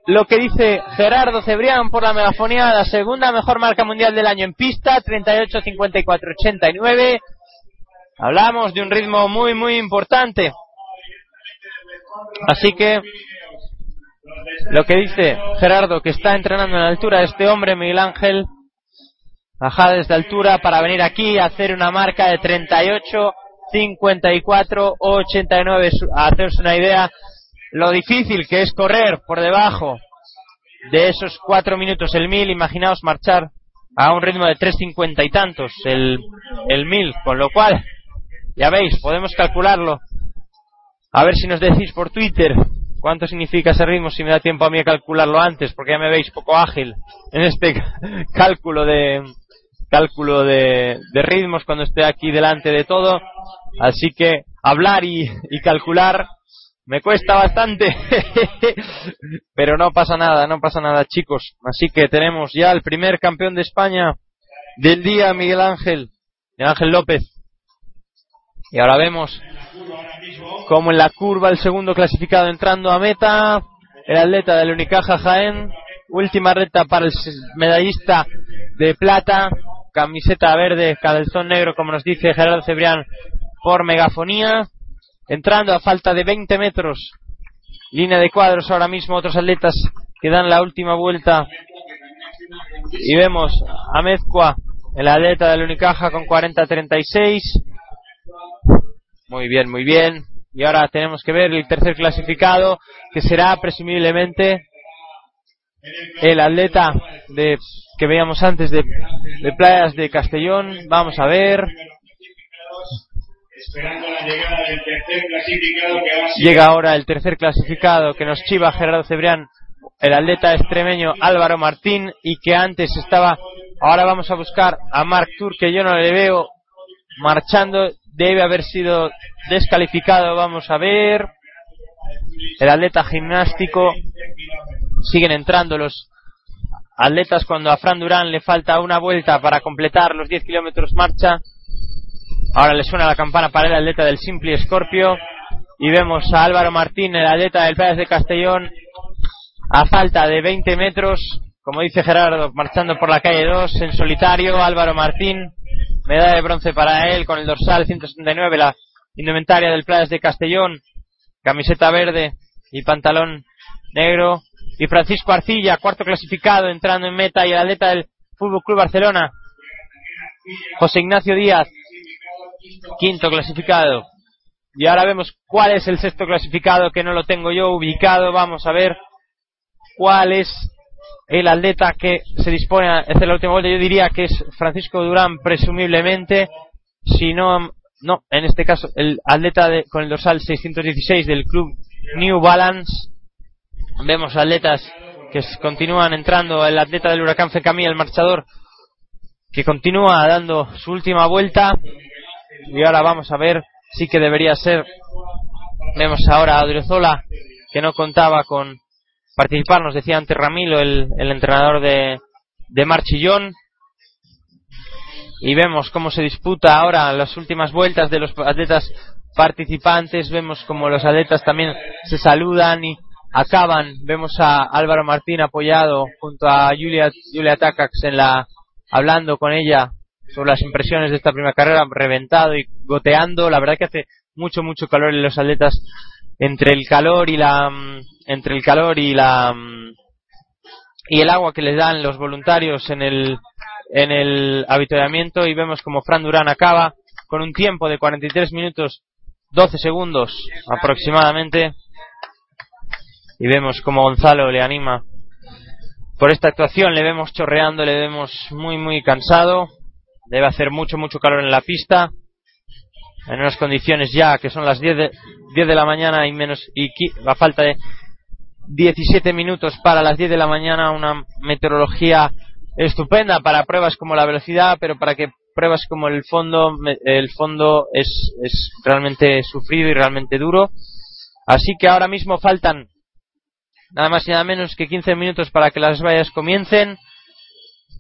Lo que dice Gerardo Cebrián por la megafonía, la segunda mejor marca mundial del año en pista, 38, 54, 89. Hablamos de un ritmo muy, muy importante. Así que lo que dice Gerardo, que está entrenando en altura, este hombre, Miguel Ángel, baja desde altura para venir aquí a hacer una marca de 38, 54 89. A hacerse una idea lo difícil que es correr por debajo de esos cuatro minutos el mil. Imaginaos marchar a un ritmo de 3.50 y tantos el, el mil, con lo cual, ya veis, podemos calcularlo. A ver si nos decís por Twitter cuánto significa ese ritmo, si me da tiempo a mí a calcularlo antes, porque ya me veis poco ágil en este cálculo de, cálculo de, ritmos cuando estoy aquí delante de todo. Así que hablar y, calcular me cuesta bastante. Pero no pasa nada, no pasa nada, chicos. Así que tenemos ya el primer campeón de España del día, Miguel Ángel, Ángel López. Y ahora vemos como en la curva el segundo clasificado entrando a meta. el atleta del Unicaja Jaén. Última recta para el medallista de plata, camiseta verde, calzón negro, como nos dice Gerardo Cebrián por megafonía. Entrando a falta de 20 metros. Línea de cuadros ahora mismo, otros atletas que dan la última vuelta. Y vemos a Mezcua, el atleta del Unicaja con 40-36. Muy bien, muy bien. Y ahora tenemos que ver el tercer clasificado, que será presumiblemente el atleta de que veíamos antes de, de Playas de Castellón. Vamos a ver. Llega ahora el tercer clasificado que nos chiva Gerardo Cebrián, el atleta extremeño Álvaro Martín, y que antes estaba. Ahora vamos a buscar a Mark Tour, que yo no le veo marchando. Debe haber sido descalificado. Vamos a ver. El atleta gimnástico siguen entrando los atletas cuando a Fran Durán le falta una vuelta para completar los 10 kilómetros marcha. Ahora le suena la campana para el atleta del Simpli Scorpio y vemos a Álvaro Martín, el atleta del Pérez de Castellón, a falta de 20 metros, como dice Gerardo, marchando por la calle 2 en solitario. Álvaro Martín, medalla de bronce para él con el dorsal 179, la indumentaria del Playas de Castellón, camiseta verde y pantalón negro. Y Francisco Arcilla, cuarto clasificado, entrando en meta, y el atleta del Fútbol Club Barcelona, José Ignacio Díaz, quinto clasificado. Y ahora vemos cuál es el sexto clasificado, que no lo tengo yo ubicado. Vamos a ver cuál es el atleta que se dispone a hacer la última vuelta. Yo diría que es Francisco Durán, presumiblemente. Si no, no, en este caso, el atleta de, con el dorsal 616 del club New Balance Vemos atletas que continúan entrando. El atleta del Huracán Fecamí, el marchador, que continúa dando su última vuelta. Y ahora vamos a ver, sí que debería ser. Vemos ahora a Odriozola, que no contaba con participar, nos decía antes Ramilo, el, el entrenador de, de Marchillón. Y vemos cómo se disputa ahora las últimas vueltas de los atletas participantes. Vemos como los atletas también se saludan y acaban, vemos a Álvaro Martín apoyado junto a Julia, Julia Takax en la, hablando con ella sobre las impresiones de esta primera carrera, reventado y goteando. La verdad que hace mucho, mucho calor en los atletas. Entre el calor y la, mm, entre el calor y la, mm, y el agua que les dan los voluntarios en el, en el avituallamiento. Y vemos como Fran Durán acaba con un tiempo de 43 minutos 12 segundos aproximadamente y vemos como Gonzalo le anima. Por esta actuación, le vemos chorreando, le vemos muy muy cansado, debe hacer mucho mucho calor en la pista, en unas condiciones ya que son las 10 de, 10 de la mañana y menos y a falta de 17 minutos para las 10 de la mañana, una meteorología estupenda para pruebas como la velocidad, pero para que pruebas como el fondo, el fondo es, es realmente sufrido y realmente duro. Así que ahora mismo faltan nada más y nada menos que 15 minutos para que las vallas comiencen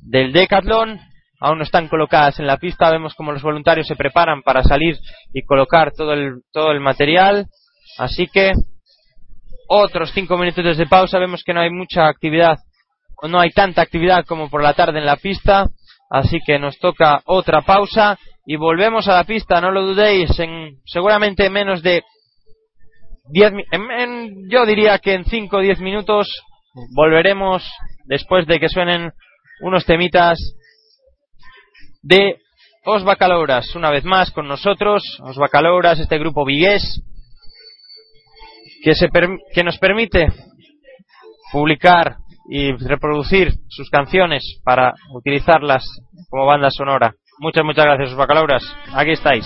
del Decathlon. Aún no están colocadas en la pista. Vemos como los voluntarios se preparan para salir y colocar todo el, todo el material. Así que otros 5 minutos de pausa. Vemos que no hay mucha actividad, o no hay tanta actividad como por la tarde en la pista. Así que nos toca otra pausa y volvemos a la pista. No lo dudéis. En seguramente menos de yo diría que en 5 o 10 minutos volveremos después de que suenen unos temitas de Os Bacalouras, una vez más con nosotros, Os Bacalouras, este grupo vigués, que, se que nos permite publicar y reproducir sus canciones para utilizarlas como banda sonora. Muchas, muchas gracias, Os Bacalouras. Aquí estáis.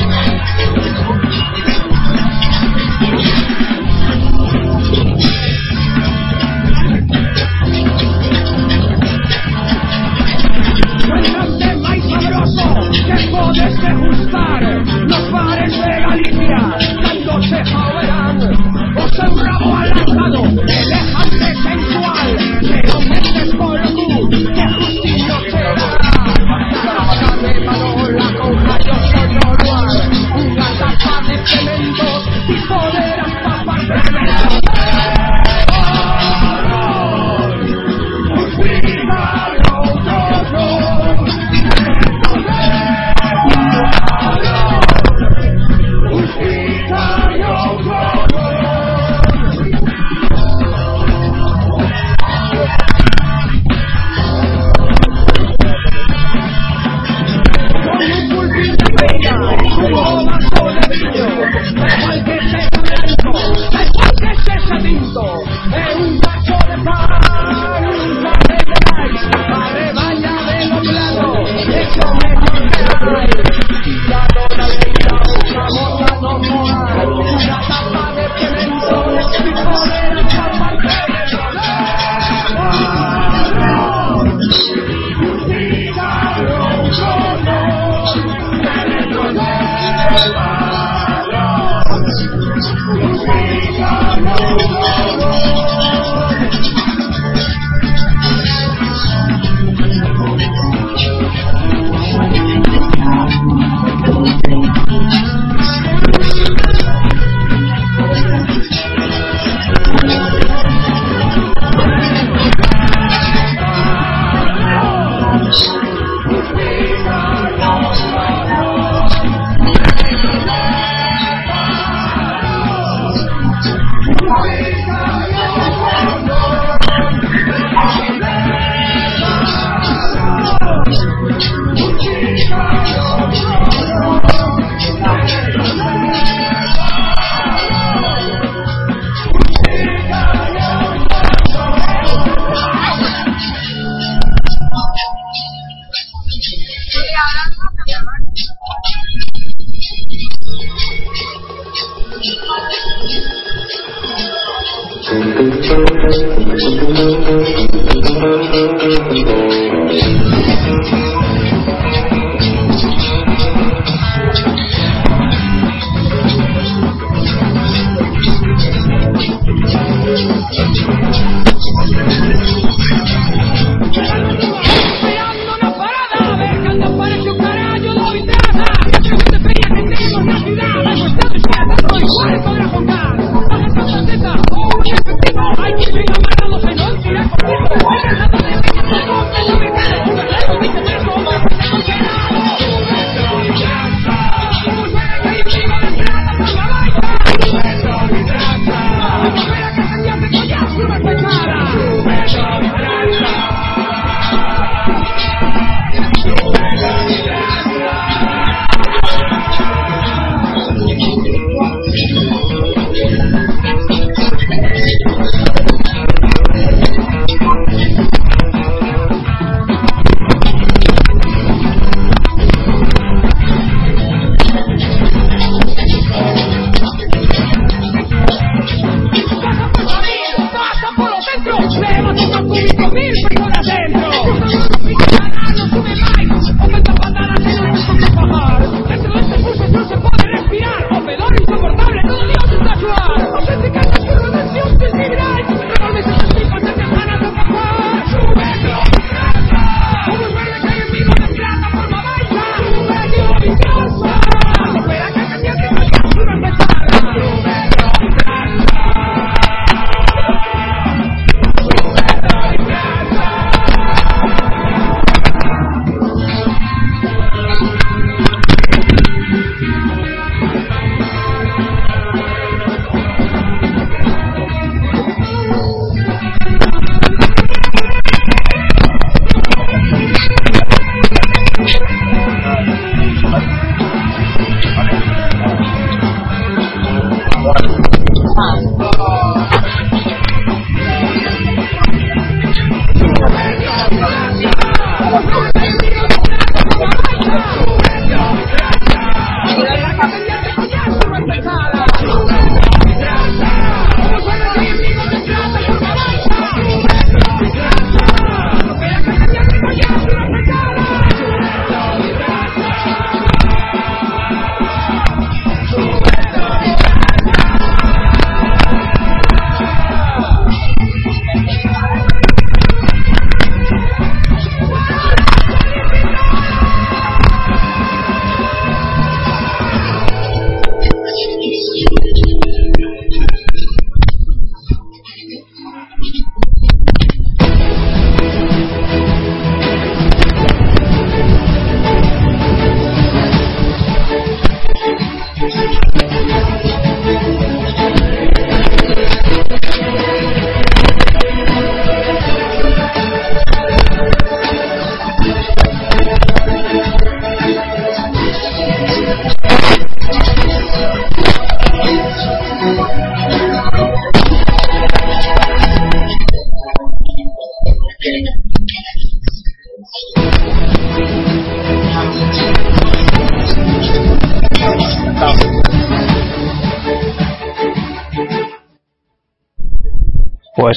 las papas.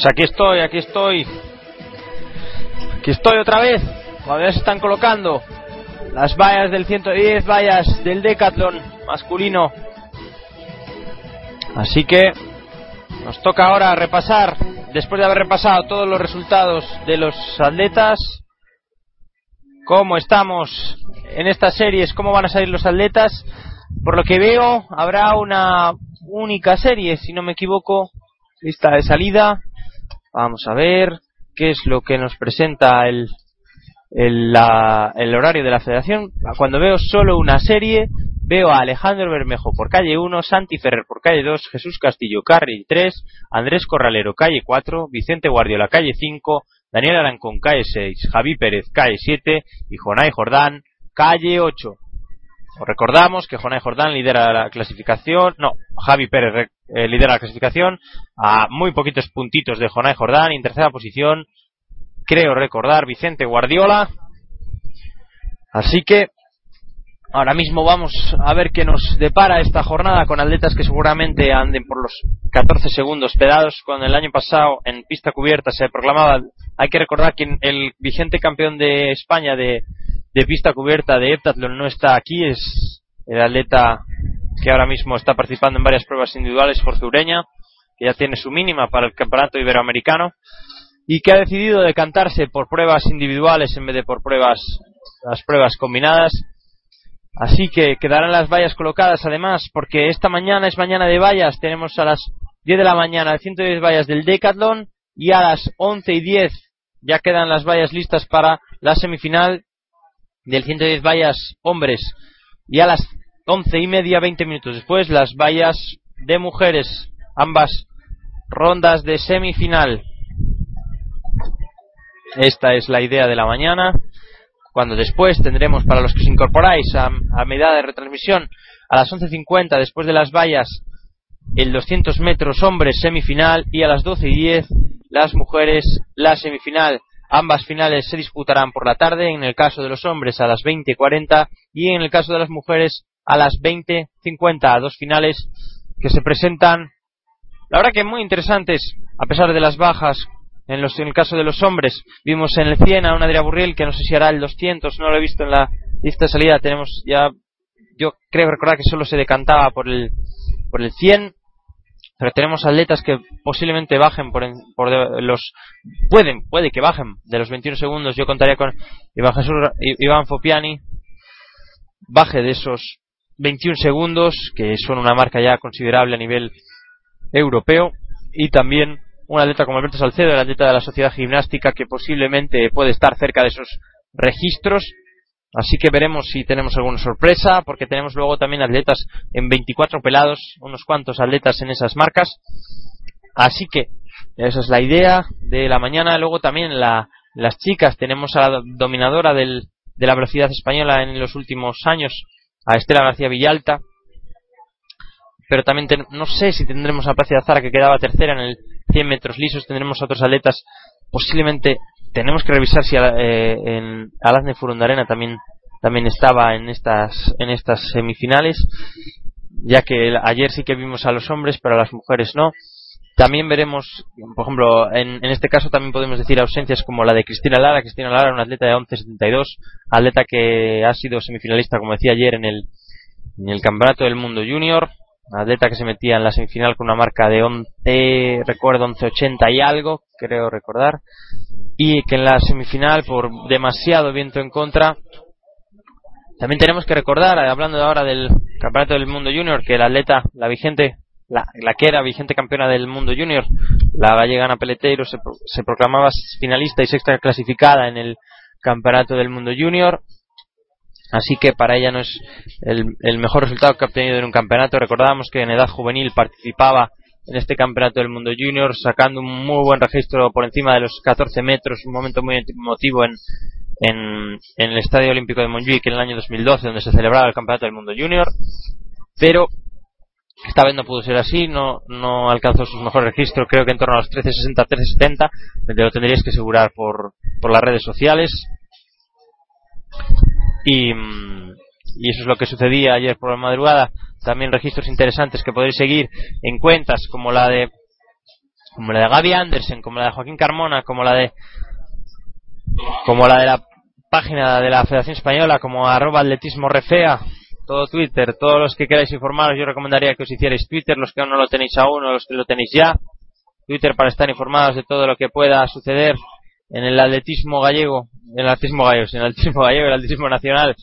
Pues aquí estoy, aquí estoy. Aquí estoy otra vez. Todavía se están colocando las vallas del 110, vallas del Decathlon masculino. Así que nos toca ahora repasar, después de haber repasado todos los resultados de los atletas, cómo estamos en estas series, cómo van a salir los atletas. Por lo que veo, habrá una única serie, si no me equivoco, lista de salida. Vamos a ver qué es lo que nos presenta el, el, el horario de la federación. Cuando veo solo una serie, veo a Alejandro Bermejo por calle 1, Santi Ferrer por calle 2, Jesús Castillo carril 3, Andrés Corralero calle 4, Vicente Guardiola calle 5, Daniel Arancón calle 6, Javi Pérez calle 7 y Jonay Jordán calle 8. Os recordamos que Jonay Jordán lidera la clasificación, no, Javi Pérez eh, lidera la clasificación a muy poquitos puntitos de Jonay Jordán y en tercera posición creo recordar Vicente Guardiola. Así que ahora mismo vamos a ver qué nos depara esta jornada con atletas que seguramente anden por los 14 segundos pedados. Cuando el año pasado en pista cubierta se proclamaba, hay que recordar que el vigente campeón de España de de pista cubierta de heptatlón no está aquí, es el atleta que ahora mismo está participando en varias pruebas individuales, Jorge Ureña, que ya tiene su mínima para el campeonato iberoamericano y que ha decidido decantarse por pruebas individuales en vez de por pruebas las pruebas combinadas. Así que quedarán las vallas colocadas además, porque esta mañana es mañana de vallas, tenemos a las 10 de la mañana 110 vallas del Decathlon y a las 11 y 10 ya quedan las vallas listas para la semifinal del 110 vallas hombres y a las once y media, 20 minutos después, las vallas de mujeres, ambas rondas de semifinal. Esta es la idea de la mañana. Cuando después tendremos para los que os incorporáis a, a medida de retransmisión a las 11.50 después de las vallas el 200 metros hombres semifinal y a las 12 y 10 las mujeres la semifinal. Ambas finales se disputarán por la tarde, en el caso de los hombres a las 20.40 y en el caso de las mujeres a las 20.50. Dos finales que se presentan, la verdad que muy interesantes, a pesar de las bajas. En, los, en el caso de los hombres, vimos en el 100 a una Adria Burriel que no sé si hará el 200, no lo he visto en la lista de salida. Tenemos ya, yo creo recordar que solo se decantaba por el, por el 100 pero tenemos atletas que posiblemente bajen por, por los pueden puede que bajen de los 21 segundos yo contaría con Iván Jesús Iván Fopiani baje de esos 21 segundos que son una marca ya considerable a nivel europeo y también un atleta como Alberto Salcedo el atleta de la sociedad gimnástica que posiblemente puede estar cerca de esos registros Así que veremos si tenemos alguna sorpresa, porque tenemos luego también atletas en 24 pelados, unos cuantos atletas en esas marcas. Así que esa es la idea de la mañana. Luego también la, las chicas, tenemos a la dominadora del, de la velocidad española en los últimos años, a Estela García Villalta. Pero también no sé si tendremos a Placia Zara que quedaba tercera en el 100 metros lisos. Tendremos a otros atletas posiblemente tenemos que revisar si eh, en Alazne Furundarena también también estaba en estas en estas semifinales ya que ayer sí que vimos a los hombres pero a las mujeres no también veremos por ejemplo en, en este caso también podemos decir ausencias como la de Cristina Lara. Cristina Lara una atleta de 11.72 atleta que ha sido semifinalista como decía ayer en el en el campeonato del mundo junior. Atleta que se metía en la semifinal con una marca de 11 recuerdo 11.80 y algo creo recordar. Y que en la semifinal por demasiado viento en contra también tenemos que recordar hablando ahora del campeonato del mundo junior que la atleta la vigente la, la que era vigente campeona del mundo junior la gallega Ana Peleteiro se, se proclamaba finalista y sexta clasificada en el campeonato del mundo junior Así que para ella no es el, el, mejor resultado que ha obtenido en un campeonato. Recordamos que en edad juvenil participaba en este campeonato del mundo junior, sacando un muy buen registro por encima de los 14 metros, un momento muy emotivo en, en, en el Estadio Olímpico de Montjuic en el año 2012, donde se celebraba el campeonato del mundo junior, pero esta vez no pudo ser así, no, no alcanzó sus mejores registros, creo que en torno a los 13.60, 13.70, lo tendríais que asegurar por, las redes sociales. Y, y eso es lo que sucedía ayer por la madrugada también registros interesantes que podéis seguir en cuentas como la de como la de Gaby Andersen, como la de Joaquín Carmona, como la de como la de la página de la Federación Española, como arroba atletismo refea, todo Twitter, todos los que queráis informaros, yo recomendaría que os hicierais Twitter, los que aún no lo tenéis aún o los que lo tenéis ya. Twitter para estar informados de todo lo que pueda suceder en el atletismo gallego, en el atletismo gallego, en el atletismo gallego, el atletismo nacional,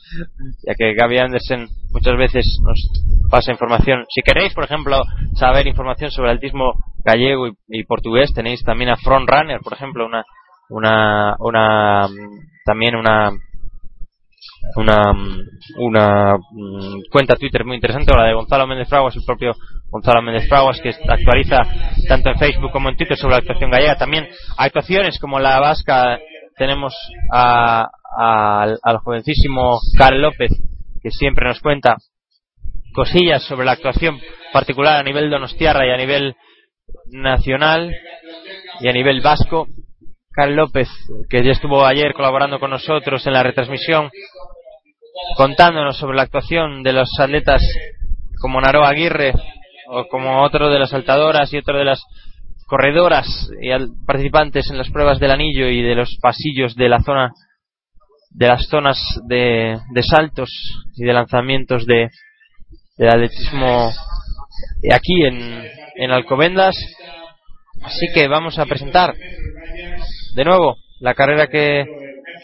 ya que Gaby Andersen muchas veces nos pasa información. Si queréis, por ejemplo, saber información sobre el atletismo gallego y, portugués, tenéis también a Front Runner, por ejemplo, una, una, una, también una una, mm, cuenta Twitter muy interesante, la de Gonzalo Méndez Fraguas, el propio Gonzalo Méndez Fraguas, que actualiza tanto en Facebook como en Twitter sobre la actuación gallega. También actuaciones como la vasca, tenemos a, al jovencísimo Carl López, que siempre nos cuenta cosillas sobre la actuación particular a nivel donostiarra y a nivel nacional y a nivel vasco. Carl López, que ya estuvo ayer colaborando con nosotros en la retransmisión, contándonos sobre la actuación de los atletas como Naroa Aguirre o como otro de las saltadoras y otro de las corredoras y participantes en las pruebas del anillo y de los pasillos de la zona de las zonas de, saltos y de lanzamientos de del atletismo aquí en Alcobendas. Así que vamos a presentar de nuevo la carrera que,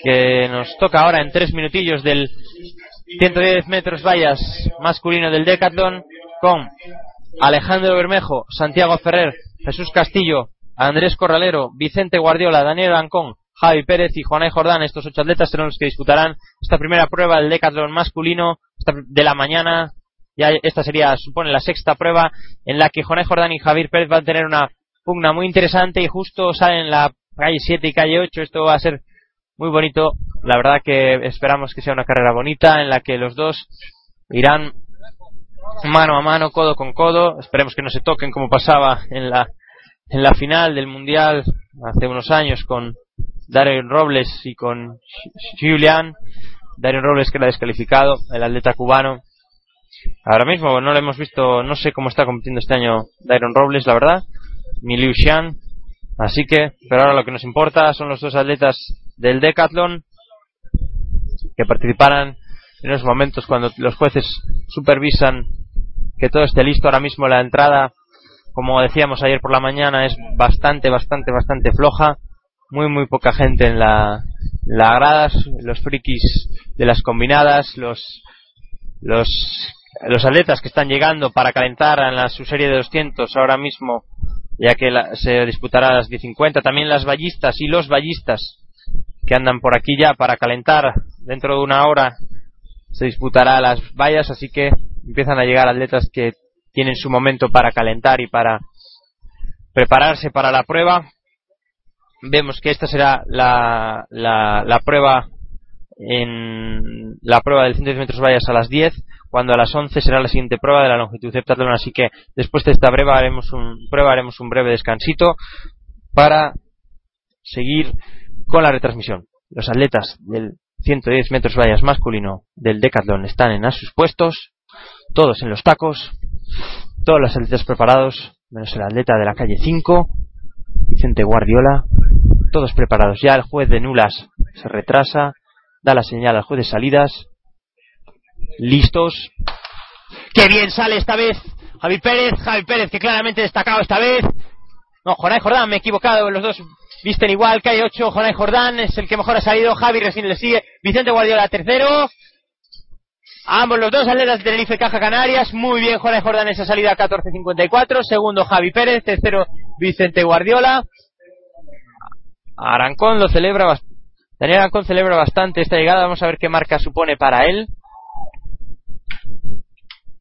que nos toca ahora en tres minutillos del 110 metros vallas masculino del Decathlon con Alejandro Bermejo, Santiago Ferrer, Jesús Castillo, Andrés Corralero, Vicente Guardiola, Daniel Ancón, Javi Pérez y Juanay Jordán. Estos ocho atletas serán los que disputarán esta primera prueba del Decathlon masculino de la mañana. Ya esta sería, supone, la sexta prueba en la que Juanay Jordán y Javier Pérez van a tener una pugna muy interesante y justo salen la calle 7 y calle 8. Esto va a ser muy bonito. La verdad que esperamos que sea una carrera bonita en la que los dos irán mano a mano, codo con codo. Esperemos que no se toquen como pasaba en la, en la final del Mundial hace unos años con Darren Robles y con Julian. Darren Robles que era descalificado, el atleta cubano. Ahora mismo no lo hemos visto, no sé cómo está compitiendo este año Darren Robles, la verdad. Ni Liu Xian. Así que, pero ahora lo que nos importa son los dos atletas del Decathlon que participarán en esos momentos cuando los jueces supervisan que todo esté listo. Ahora mismo la entrada, como decíamos ayer por la mañana, es bastante, bastante, bastante floja. Muy, muy poca gente en la, la gradas, los frikis de las combinadas, los, los, los atletas que están llegando para calentar en la, su serie de 200 ahora mismo, ya que se disputará a las 10.50. También las ballistas y los ballistas que andan por aquí ya para calentar. Dentro de una hora se disputará las vallas, así que empiezan a llegar atletas que tienen su momento para calentar y para prepararse para la prueba. Vemos que esta será la, la, prueba en la prueba del 110 metros vallas a las 10, cuando a las 11 será la siguiente prueba de la longitud heptatlón, así que después de esta prueba haremos un, prueba haremos un breve descansito para seguir con la retransmisión. Los atletas del 110 metros vallas masculino del Decathlon están en a sus puestos, todos en los tacos, todos los atletas preparados, menos el atleta de la calle 5, Vicente Guardiola, todos preparados. Ya el juez de nulas se retrasa, da la señal al juez de salidas, listos. ¡Qué bien sale esta vez! Javi Pérez, Javi Pérez que claramente destacado esta vez. No, Jorge Jordán, me he equivocado, los dos visten igual, hay 8, Jonay Jordán es el que mejor ha salido, Javi recién le sigue, Vicente Guardiola tercero, ambos los dos atletas de Tenerife Caja Canarias, muy bien Jonay Jordán esa salida 14.54, segundo Javi Pérez, tercero Vicente Guardiola, Arancón lo celebra Daniel Arancón celebra bastante esta llegada, vamos a ver qué marca supone para él.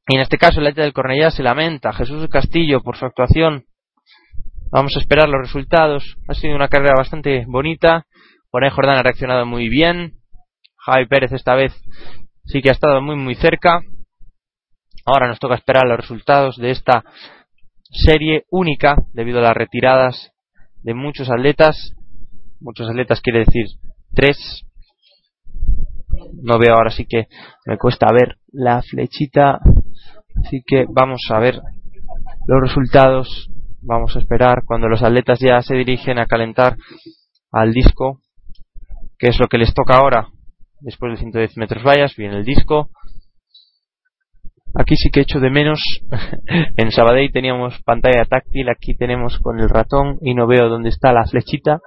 Y en este caso el atleta del Cornellá se lamenta, Jesús Castillo por su actuación Vamos a esperar los resultados. Ha sido una carrera bastante bonita. Jorge Jordán ha reaccionado muy bien. Javi Pérez esta vez sí que ha estado muy muy cerca. Ahora nos toca esperar los resultados de esta serie única debido a las retiradas de muchos atletas. Muchos atletas quiere decir tres. No veo ahora sí que me cuesta ver la flechita. Así que vamos a ver los resultados vamos a esperar cuando los atletas ya se dirigen a calentar al disco, que es lo que les toca ahora, después de 110 metros vallas, viene el disco. Aquí sí que echo de menos. en Sabadell teníamos pantalla táctil, aquí tenemos con el ratón y no veo dónde está la flechita.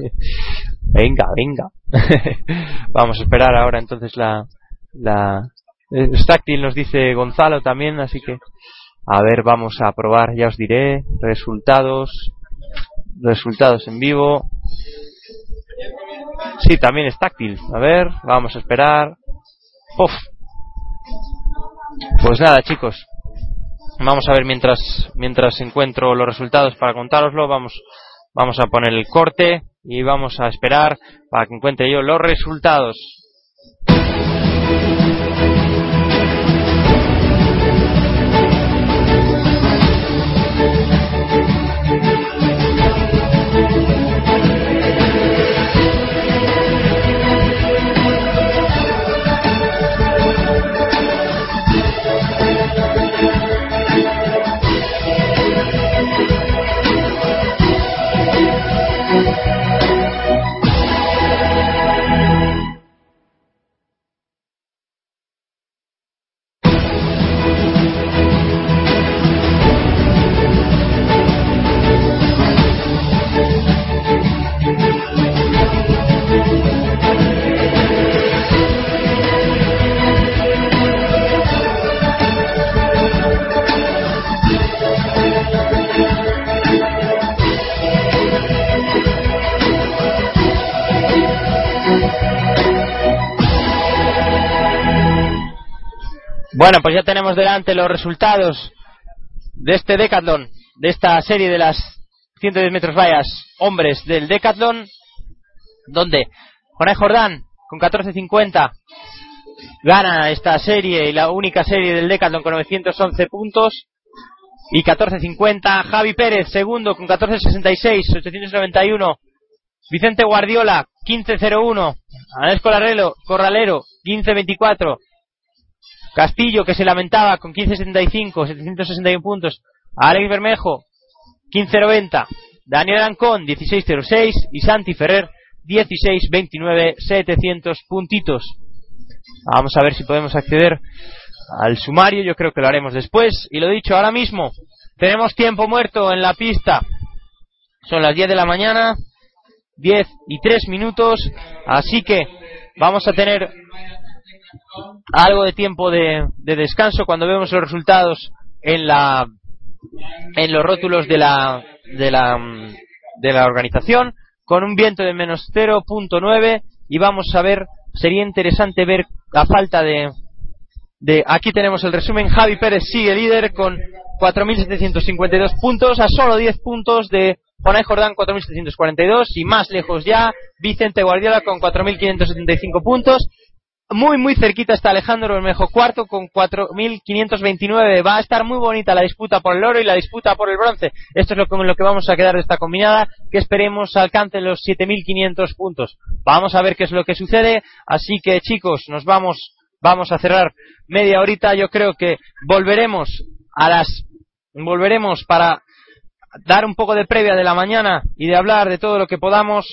venga, venga. Vamos a esperar ahora entonces la, la es táctil nos dice Gonzalo también, así que a ver, vamos a probar, ya os diré resultados resultados en vivo. Sí, también es táctil. A ver, vamos a esperar. Uf. Pues nada, chicos. Vamos a ver mientras mientras encuentro los resultados para contároslo, vamos vamos a poner el corte y vamos a esperar para que encuentre yo los resultados. Bueno, pues ya tenemos delante los resultados de este Decathlon, de esta serie de las 110 metros vallas hombres del Decathlon, donde Jorge Jordán con 14.50 gana esta serie y la única serie del Decathlon con 911 puntos. Y 14.50 Javi Pérez segundo con 14.66 891 Vicente Guardiola 15.01 Andrés Corralero, Corralero 15.24 Castillo, que se lamentaba con 15.75, 761 puntos. Alex Bermejo, 15.90. Daniel Ancón, 16.06. Y Santi Ferrer, 16.29, 700 puntitos. Vamos a ver si podemos acceder al sumario. Yo creo que lo haremos después. Y lo dicho, ahora mismo tenemos tiempo muerto en la pista. Son las 10 de la mañana, 10 y 3 minutos. Así que vamos a tener algo de tiempo de, descanso cuando vemos los resultados en la en los rótulos de la de la de la organización con un viento de menos 0.9 y vamos a ver sería interesante ver la falta de de aquí tenemos el resumen Javi Pérez sigue líder con 4.752 puntos a solo 10 puntos de Juan Jordán 4.742 y más lejos ya Vicente Guardiola con 4.575 puntos muy muy cerquita está Alejandro Bermejo cuarto con 4.529 va a estar muy bonita la disputa por el oro y la disputa por el bronce. Esto es lo con lo que vamos a quedar de esta combinada que esperemos alcance los 7.500 puntos. Vamos a ver qué es lo que sucede. Así que chicos nos vamos vamos a cerrar media horita. Yo creo que volveremos a las volveremos para dar un poco de previa de la mañana y de hablar de todo lo que podamos.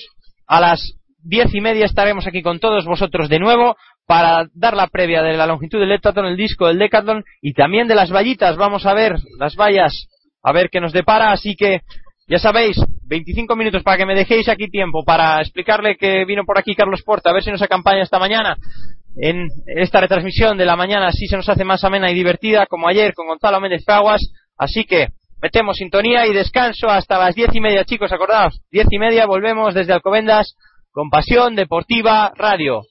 A las diez y media estaremos aquí con todos vosotros de nuevo para dar la previa de la longitud del Decathlon, el disco del Decathlon y también de las vallitas. Vamos a ver las vallas, a ver qué nos depara. Así que ya sabéis, 25 minutos para que me dejéis aquí tiempo para explicarle que vino por aquí Carlos Porta, a ver si nos acompaña esta mañana en esta retransmisión de la mañana. Así se nos hace más amena y divertida, como ayer con Gonzalo Méndez Faguas. Así que metemos sintonía y descanso hasta las diez y media, chicos, acordaos. Diez y media volvemos desde Alcobendas con Pasión Deportiva Radio.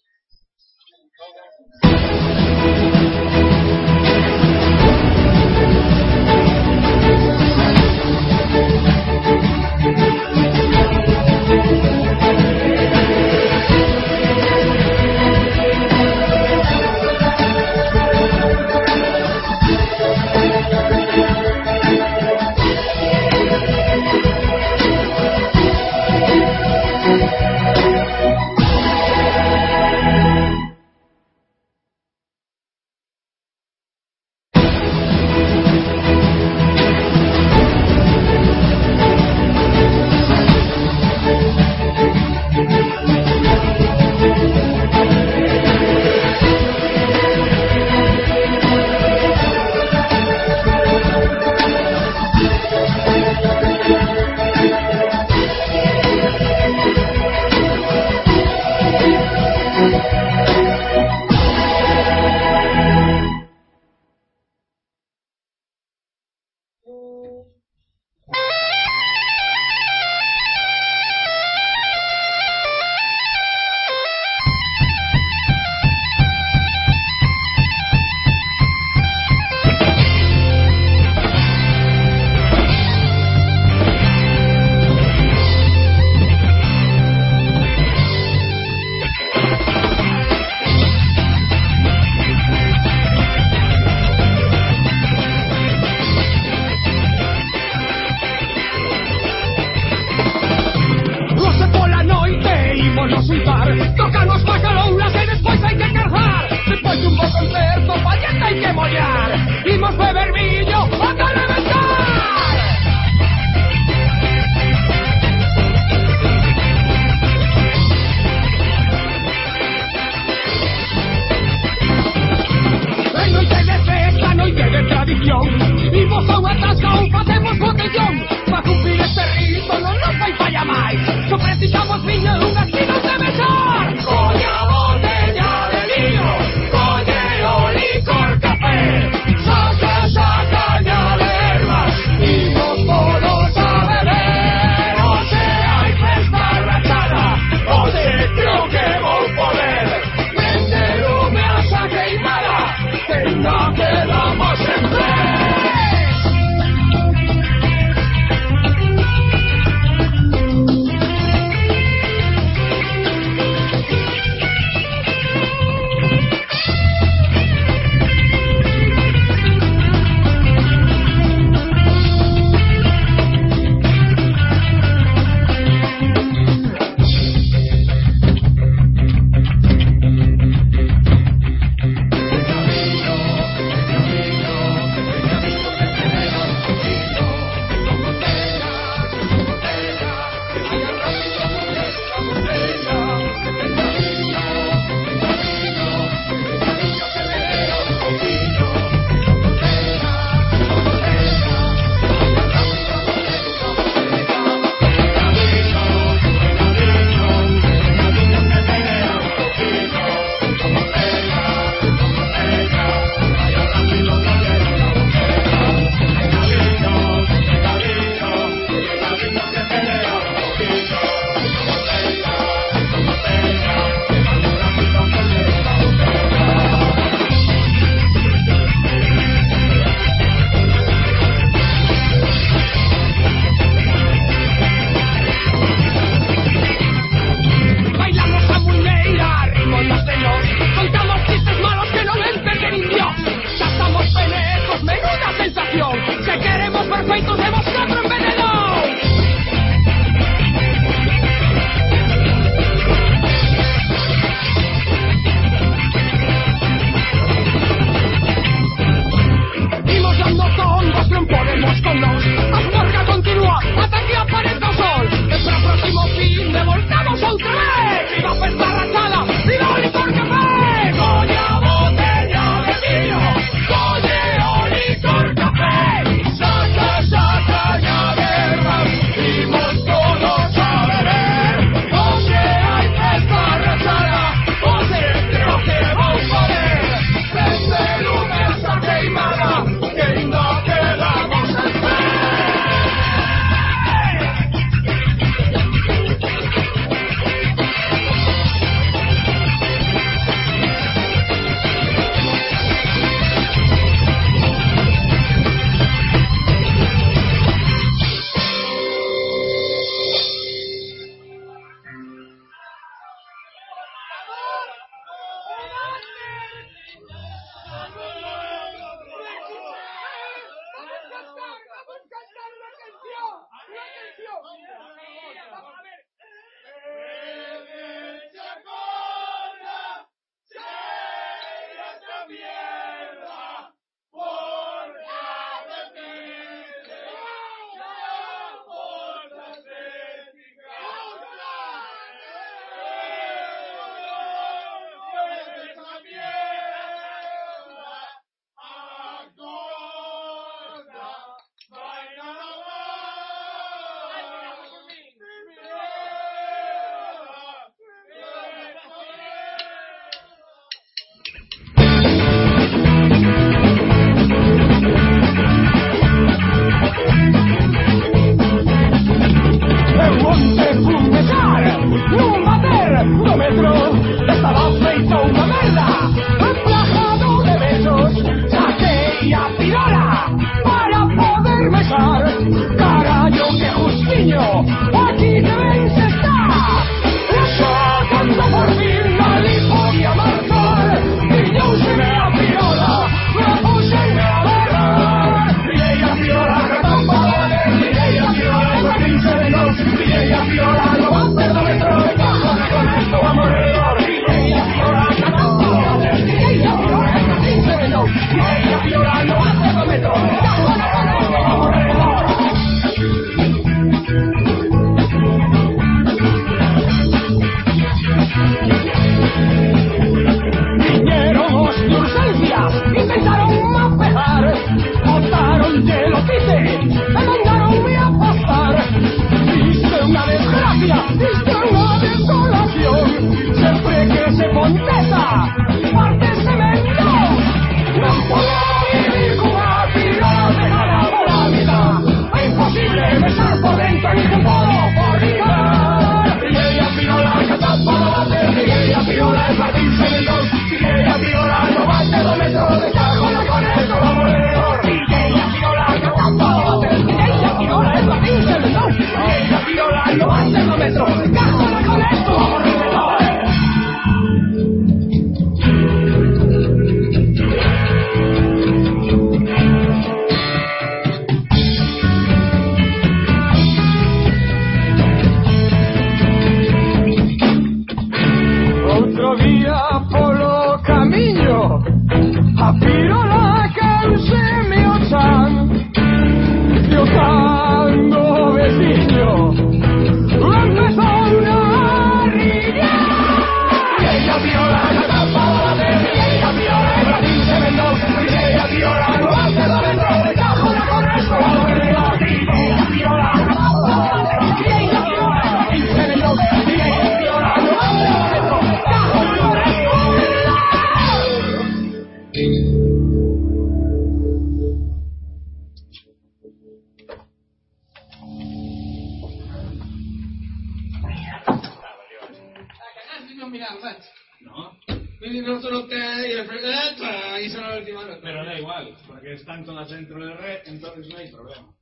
problema.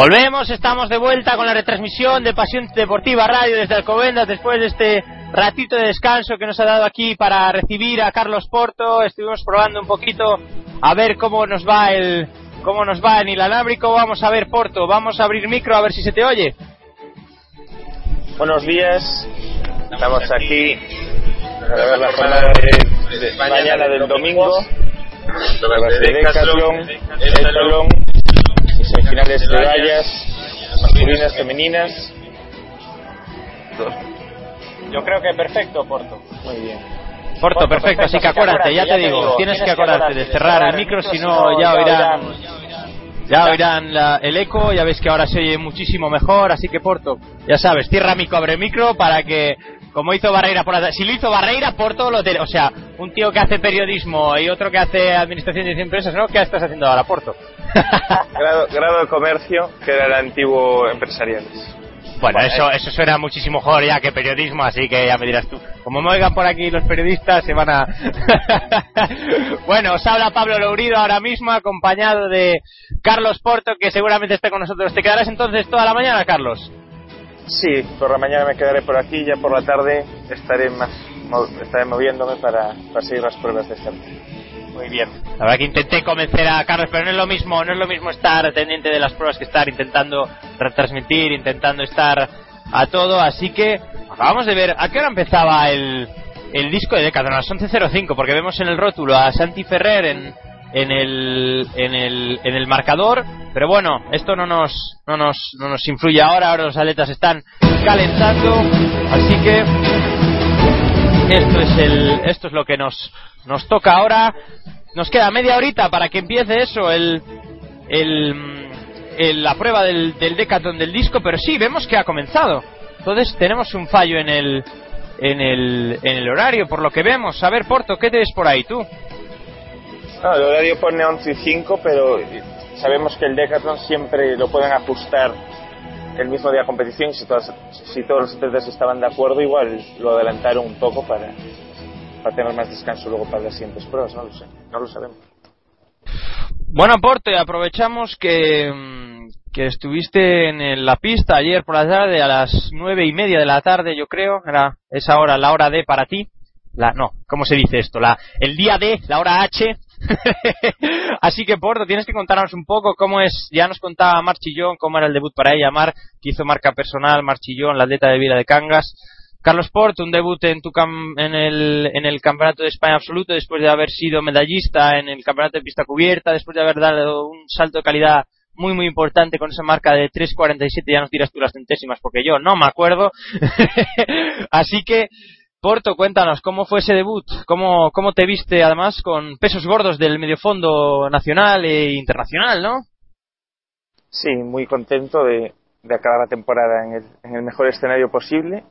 Volvemos, estamos de vuelta con la retransmisión de Pasión Deportiva Radio desde Alcobendas después de este ratito de descanso que nos ha dado aquí para recibir a Carlos Porto. Estuvimos probando un poquito a ver cómo nos va el cómo nos va el inalámbrico. Vamos a ver Porto, vamos a abrir micro a ver si se te oye. Buenos días, estamos aquí para ver la jornada de, mañana del domingo. Estalón semifinales de vallas, masculinas, femeninas. Yo creo que perfecto, Porto. Muy bien. Porto, perfecto, así que acuérdate, ya te digo, tienes que acordarte de cerrar el micro, si no ya oirán, ya oirán el eco, ya ves que ahora se oye muchísimo mejor, así que Porto, ya sabes, cierra micro, abre micro para que como hizo Barreira por si lo hizo Barreira por todo lo o sea un tío que hace periodismo y otro que hace administración de empresas no qué estás haciendo ahora Porto grado, grado de comercio que era el antiguo empresariales bueno, eso, eso suena muchísimo mejor ya que periodismo, así que ya me dirás tú. Como me oigan por aquí los periodistas, se van a... bueno, os habla Pablo Lourido ahora mismo, acompañado de Carlos Porto, que seguramente esté con nosotros. ¿Te quedarás entonces toda la mañana, Carlos? Sí, por la mañana me quedaré por aquí, ya por la tarde estaré más estaré moviéndome para, para seguir las pruebas de este Muy bien. La verdad que intenté convencer a Carlos, pero no es lo mismo, no es lo mismo estar pendiente de las pruebas que estar intentando retransmitir, intentando estar a todo, así que acabamos de ver a qué hora empezaba el, el disco de Decathlon, a las 11.05, porque vemos en el rótulo a Santi Ferrer en en el, en el, en el marcador, pero bueno, esto no nos, no nos, no nos influye ahora, ahora los atletas están calentando, así que esto es el, esto es lo que nos, nos toca ahora. Nos queda media horita para que empiece eso, el, el, la prueba del, del decathlon del disco, pero sí, vemos que ha comenzado. Entonces tenemos un fallo en el, en el, en el horario, por lo que vemos. A ver, Porto, ¿qué te ves por ahí tú? No, el horario pone 11 y 5, pero sabemos que el Decathlon siempre lo pueden ajustar el mismo día de competición. Si, todas, si todos los atletas estaban de acuerdo, igual lo adelantaron un poco para, para tener más descanso luego para las siguientes pruebas. No lo sé, no lo sabemos. Bueno, aporte, aprovechamos que, que estuviste en la pista ayer por la tarde a las nueve y media de la tarde, yo creo, era esa hora, la hora D para ti. La, no, ¿cómo se dice esto? La, el día D, la hora H, Así que, Porto, tienes que contarnos un poco cómo es. Ya nos contaba Marchillón cómo era el debut para ella, Mar, que hizo marca personal, Marchillón, la atleta de vida de Cangas. Carlos Porto, un debut en, tu en, el, en el Campeonato de España Absoluto, después de haber sido medallista en el Campeonato de Pista Cubierta, después de haber dado un salto de calidad muy muy importante con esa marca de 3.47, ya nos tiras tú las centésimas porque yo no me acuerdo. Así que Porto, cuéntanos, ¿cómo fue ese debut? ¿Cómo, cómo te viste además con pesos gordos del mediofondo nacional e internacional, no? Sí, muy contento de, acabar la temporada en el, en el, mejor escenario posible,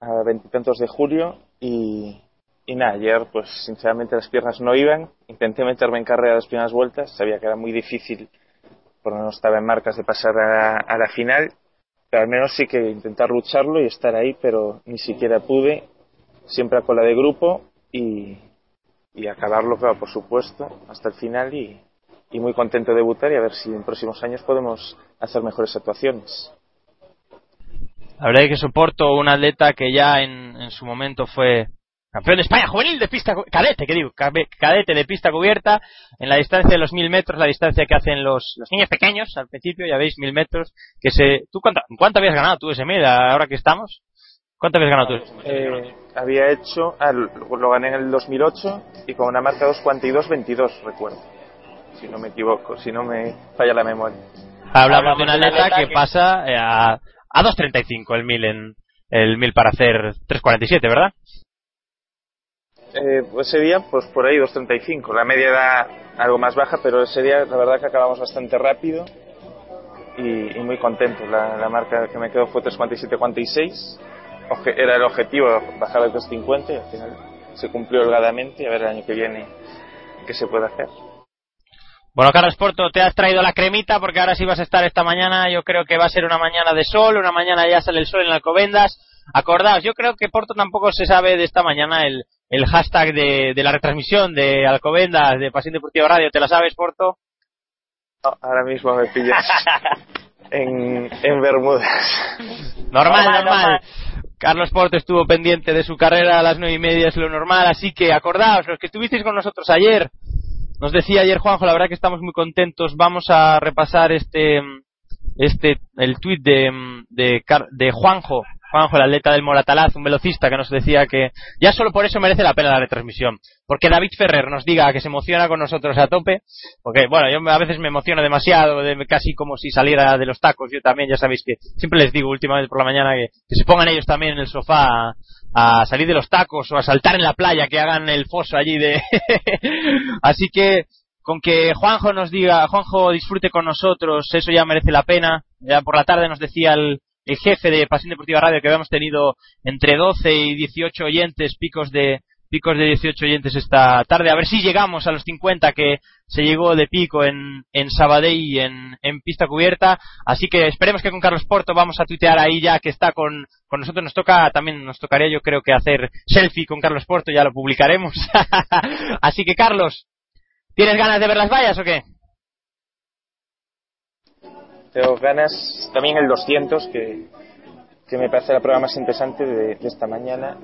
a veintitantos de julio, y, nada, ayer pues sinceramente las piernas no iban, intenté meterme en carrera las primeras vueltas, sabía que era muy difícil porque no estaba en marcas de pasar a la final pero al menos sí que intentar lucharlo y estar ahí, pero ni siquiera pude, siempre a cola de grupo y, y acabarlo, claro, por supuesto, hasta el final y, y muy contento de debutar y a ver si en próximos años podemos hacer mejores actuaciones. La verdad es que soporto un atleta que ya en, en su momento fue campeón de España juvenil de pista cadete, que digo, cadete de pista cubierta en la distancia de los mil metros, la distancia que hacen los, los niños pequeños al principio, ya veis, mil metros, que se, ¿tú cuánto, cuánto habías ganado tú ese mil ahora que estamos? ¿Cuánto habías ganado tú? Eh, había hecho, ah, lo gané en el 2008 y con una marca 2.42.22, recuerdo, si no me equivoco, si no me falla la memoria. Hablamos, de una atleta que, pasa eh, a, a 2.35 el mil en, el mil para hacer 3.47, ¿verdad? Eh, ese día, pues por ahí 2.35. La media era algo más baja, pero ese día la verdad que acabamos bastante rápido y, muy contento. La, marca que me quedó fue 3.47.46. Era el objetivo bajar a 2.50 y al final se cumplió holgadamente a ver el año que viene qué se puede hacer. Bueno, Carlos Porto, te has traído la cremita porque ahora sí vas a estar esta mañana. Yo creo que va a ser una mañana de sol, una mañana ya sale el sol en Alcobendas. Acordaos, yo creo que Porto tampoco se sabe de esta mañana el, el hashtag de, de la retransmisión de Alcobendas de Pasión Deportiva Radio. ¿Te la sabes, Porto? ahora mismo me pillas en, en Bermudas. Normal, normal. Carlos Porto estuvo pendiente de su carrera a las nueve y media, es lo normal, así que acordaos, los que estuvisteis con nosotros ayer, nos decía ayer Juanjo, la verdad que estamos muy contentos, vamos a repasar este, este, el tuit de, de, de Juanjo, Juanjo, el atleta del Moratalaz, un velocista que nos decía que ya solo por eso merece la pena la retransmisión. Porque David Ferrer nos diga que se emociona con nosotros a tope, porque bueno, yo a veces me emociono demasiado, casi como si saliera de los tacos, yo también, ya sabéis que siempre les digo últimamente por la mañana que, se pongan ellos también en el sofá a, a salir de los tacos o a saltar en la playa, que hagan el foso allí de... Así que con que Juanjo nos diga, Juanjo disfrute con nosotros, eso ya merece la pena. Ya por la tarde nos decía el, el jefe de Pasión Deportiva Radio que habíamos tenido entre 12 y 18 oyentes, picos de picos de 18 oyentes esta tarde. A ver si llegamos a los 50 que se llegó de pico en, en Sabadell en, en pista cubierta. Así que esperemos que con Carlos Porto vamos a tuitear ahí ya que está con, con nosotros. Nos toca, también nos tocaría yo creo que hacer selfie con Carlos Porto, ya lo publicaremos. Así que Carlos, ¿tienes ganas de ver las vallas o qué? Tengo ganas también el 200, que, que me parece la prueba más interesante de, esta mañana.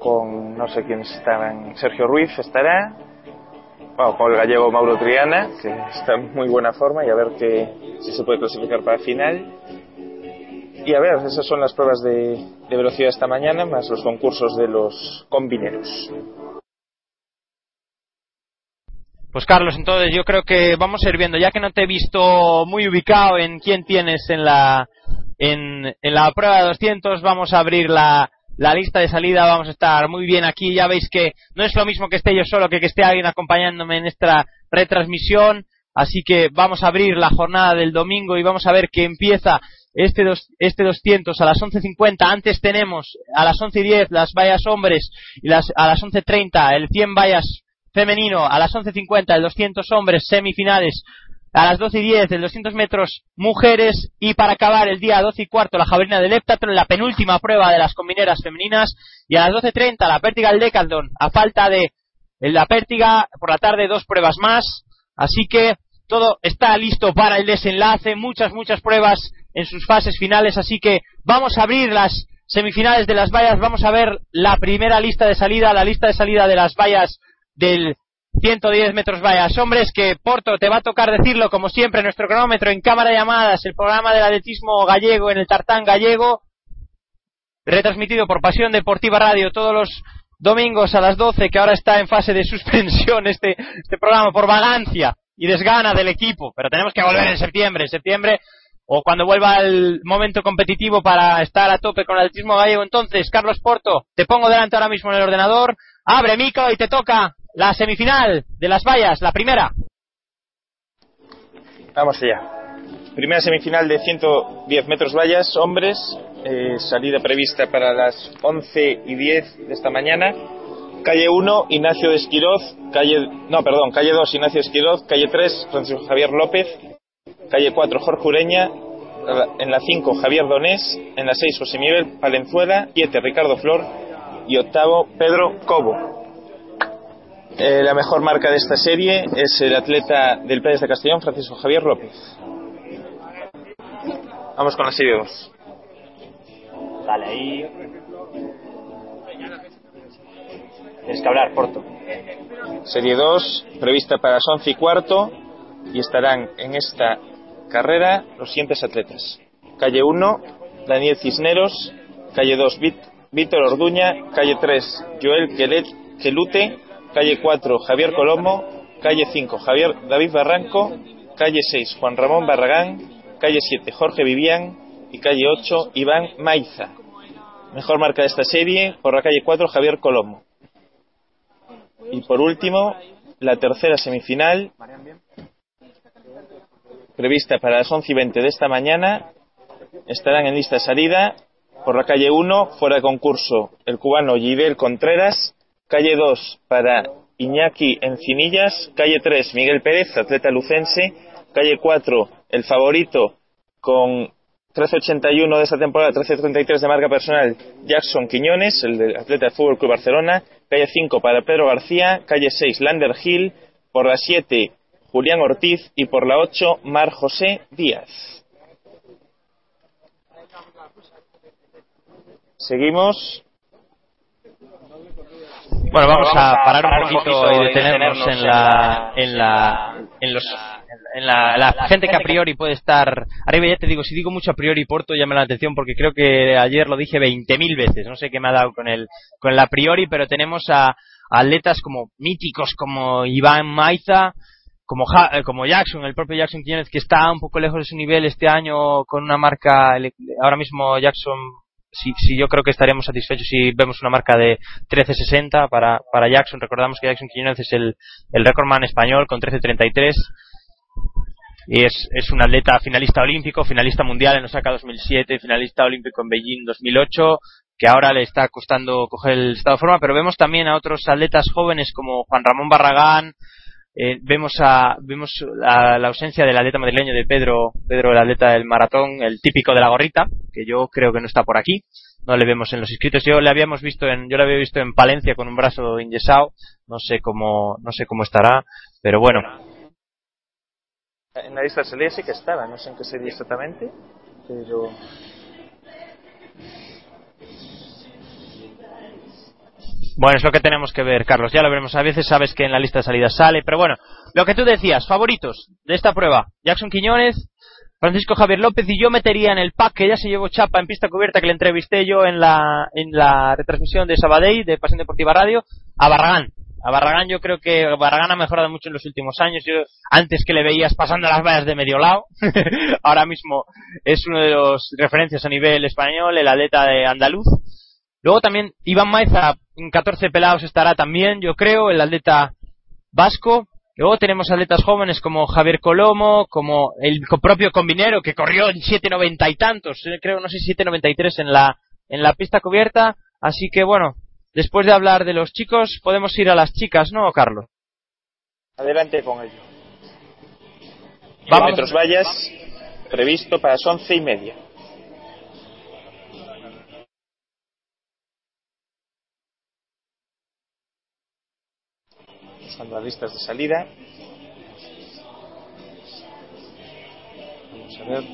Con no sé quiénes estaban. Sergio Ruiz estará. Bueno, con el gallego Mauro Triana, que está en muy buena forma, y a ver que, si se puede clasificar para final. Y a ver, esas son las pruebas de, de velocidad esta mañana, más los concursos de los combineros. Pues Carlos, entonces yo creo que vamos a ir viendo, ya que no te he visto muy ubicado en quién tienes en la en, en la prueba de 200, vamos a abrir la, la lista de salida, vamos a estar muy bien aquí, ya veis que no es lo mismo que esté yo solo que que esté alguien acompañándome en esta retransmisión, así que vamos a abrir la jornada del domingo y vamos a ver que empieza este, dos, este 200 a las 11.50, antes tenemos a las 11.10 las vallas hombres y las, a las 11.30 el 100 vallas femenino a las 11.50 el 200 hombres semifinales a las 12 y 10 el 200 metros mujeres. Y para acabar el día 12 y cuarto la jabalina del heptathlon la penúltima prueba de las combineras femeninas. Y a las 12.30 la pértiga del decathlon a falta de la pértiga por la tarde dos pruebas más. Así que todo está listo para el desenlace. Muchas muchas pruebas en sus fases finales. Así que vamos a abrir las semifinales de las vallas. Vamos a ver la primera lista de salida la lista de salida de las vallas del 110 metros vallas. Hombres, que Porto te va a tocar decirlo como siempre, nuestro cronómetro en cámara de llamadas, el programa del atletismo gallego en el tartán gallego, retransmitido por Pasión Deportiva Radio todos los domingos a las 12, que ahora está en fase de suspensión este, este programa por vagancia y desgana del equipo, pero tenemos que volver en septiembre, en septiembre o cuando vuelva el momento competitivo para estar a tope con el atletismo gallego. Entonces, Carlos Porto, te pongo delante ahora mismo en el ordenador, abre Mico y te toca la semifinal de las vallas, la primera. Vamos allá. Primera semifinal de 110 metros vallas, hombres, eh, salida prevista para las 11 y 10 de esta mañana. Calle 1, Ignacio de Esquiroz, calle, no, perdón, calle 2, Ignacio Esquiroz, calle 3, Francisco Javier López, calle 4, Jorge Ureña, en la 5, Javier Donés, en la 6, José Miguel Palenzuela, 7, Ricardo Flor y octavo, Pedro Cobo. Eh, la mejor marca de esta serie es el atleta del Playas de Castellón, Francisco Javier López. Vamos con la serie 2. Dale ahí. Tienes que hablar, Porto. Serie 2, prevista para las 11 y cuarto, y estarán en esta carrera los siguientes atletas. Calle 1, Daniel Cisneros. Calle 2, Víctor Orduña. Calle 3, Joel Quelute calle 4 Javier Colomo, calle 5 Javier David Barranco, calle 6 Juan Ramón Barragán, calle 7 Jorge Vivian y calle 8 Iván Maiza. Mejor marca de esta serie por la calle 4 Javier Colomo. Y por último, la tercera semifinal prevista para las 11 y 20 de esta mañana estarán en lista de salida por la calle 1 fuera de concurso el cubano Gidel Contreras calle 2 para Iñaki Encinillas, calle 3 Miguel Pérez, atleta lucense, calle 4 el favorito con 13.81 de esta temporada, 13.33 de marca personal Jackson Quiñones, el del atleta de Fútbol Club Barcelona, calle 5 para Pedro García, calle 6 Lander Hill, por la 7 Julián Ortiz. Y por la 8 Mar José Díaz. Seguimos. Bueno, vamos a parar un poquito y detenernos en la, en la, en los, en la, la gente que a priori puede estar arriba. Ya te digo, si digo mucho a priori Porto, llama la atención porque creo que ayer lo dije 20.000 veces. No sé qué me ha dado con el, con el a priori, pero tenemos a, atletas como míticos como Iván Maiza, como, ja, como Jackson, el propio Jackson Quiñones, que está un poco lejos de su nivel este año con una marca, ahora mismo Jackson, si, si yo creo que estaremos satisfechos si vemos una marca de 13.60 para, para Jackson. Recordamos que Jackson Quiñones es el, el recordman español con 13.33 y es, es un atleta finalista olímpico, finalista mundial en Osaka 2007, finalista olímpico en Beijing 2008, que ahora le está costando coger el estado de forma, pero vemos también a otros atletas jóvenes como Juan Ramón Barragán, eh, vemos a vemos la, la, ausencia del atleta madrileño de Pedro, Pedro el atleta del maratón, el típico de la gorrita, que yo creo que no está por aquí, no le vemos en los inscritos. Yo le habíamos visto en, yo le había visto en Palencia con un brazo inyesado, no sé cómo, no sé cómo estará, pero bueno. En la lista de salida sí que estaba, no sé en qué sería exactamente, pero Bueno, es lo que tenemos que ver, Carlos. Ya lo veremos. A veces sabes que en la lista de salida sale, pero bueno, lo que tú decías, favoritos de esta prueba. Jackson Quiñones, Francisco Javier López y yo metería en el pack que ya se llevó chapa en pista cubierta que le entrevisté yo en la, en la retransmisión de Sabadell de Pasión Deportiva Radio a Barragán. A Barragán yo creo que Barragán ha mejorado mucho en los últimos años. Yo, antes que le veías pasando las vallas de medio lado, ahora mismo es uno de los referencias a nivel español, el atleta de andaluz. Luego también Iván Maiza en 14 pelados estará también, yo creo, el atleta vasco. Luego tenemos atletas jóvenes como Javier Colomo, como el propio combinero que corrió en 7.90 y tantos, eh, creo, no sé, 7.93 en la, en la pista cubierta. Así que bueno, después de hablar de los chicos, podemos ir a las chicas, ¿no, Carlos? Adelante con ello. Vamos. vallas previsto para las once y media. Buscando las listas de salida. Vamos a ver.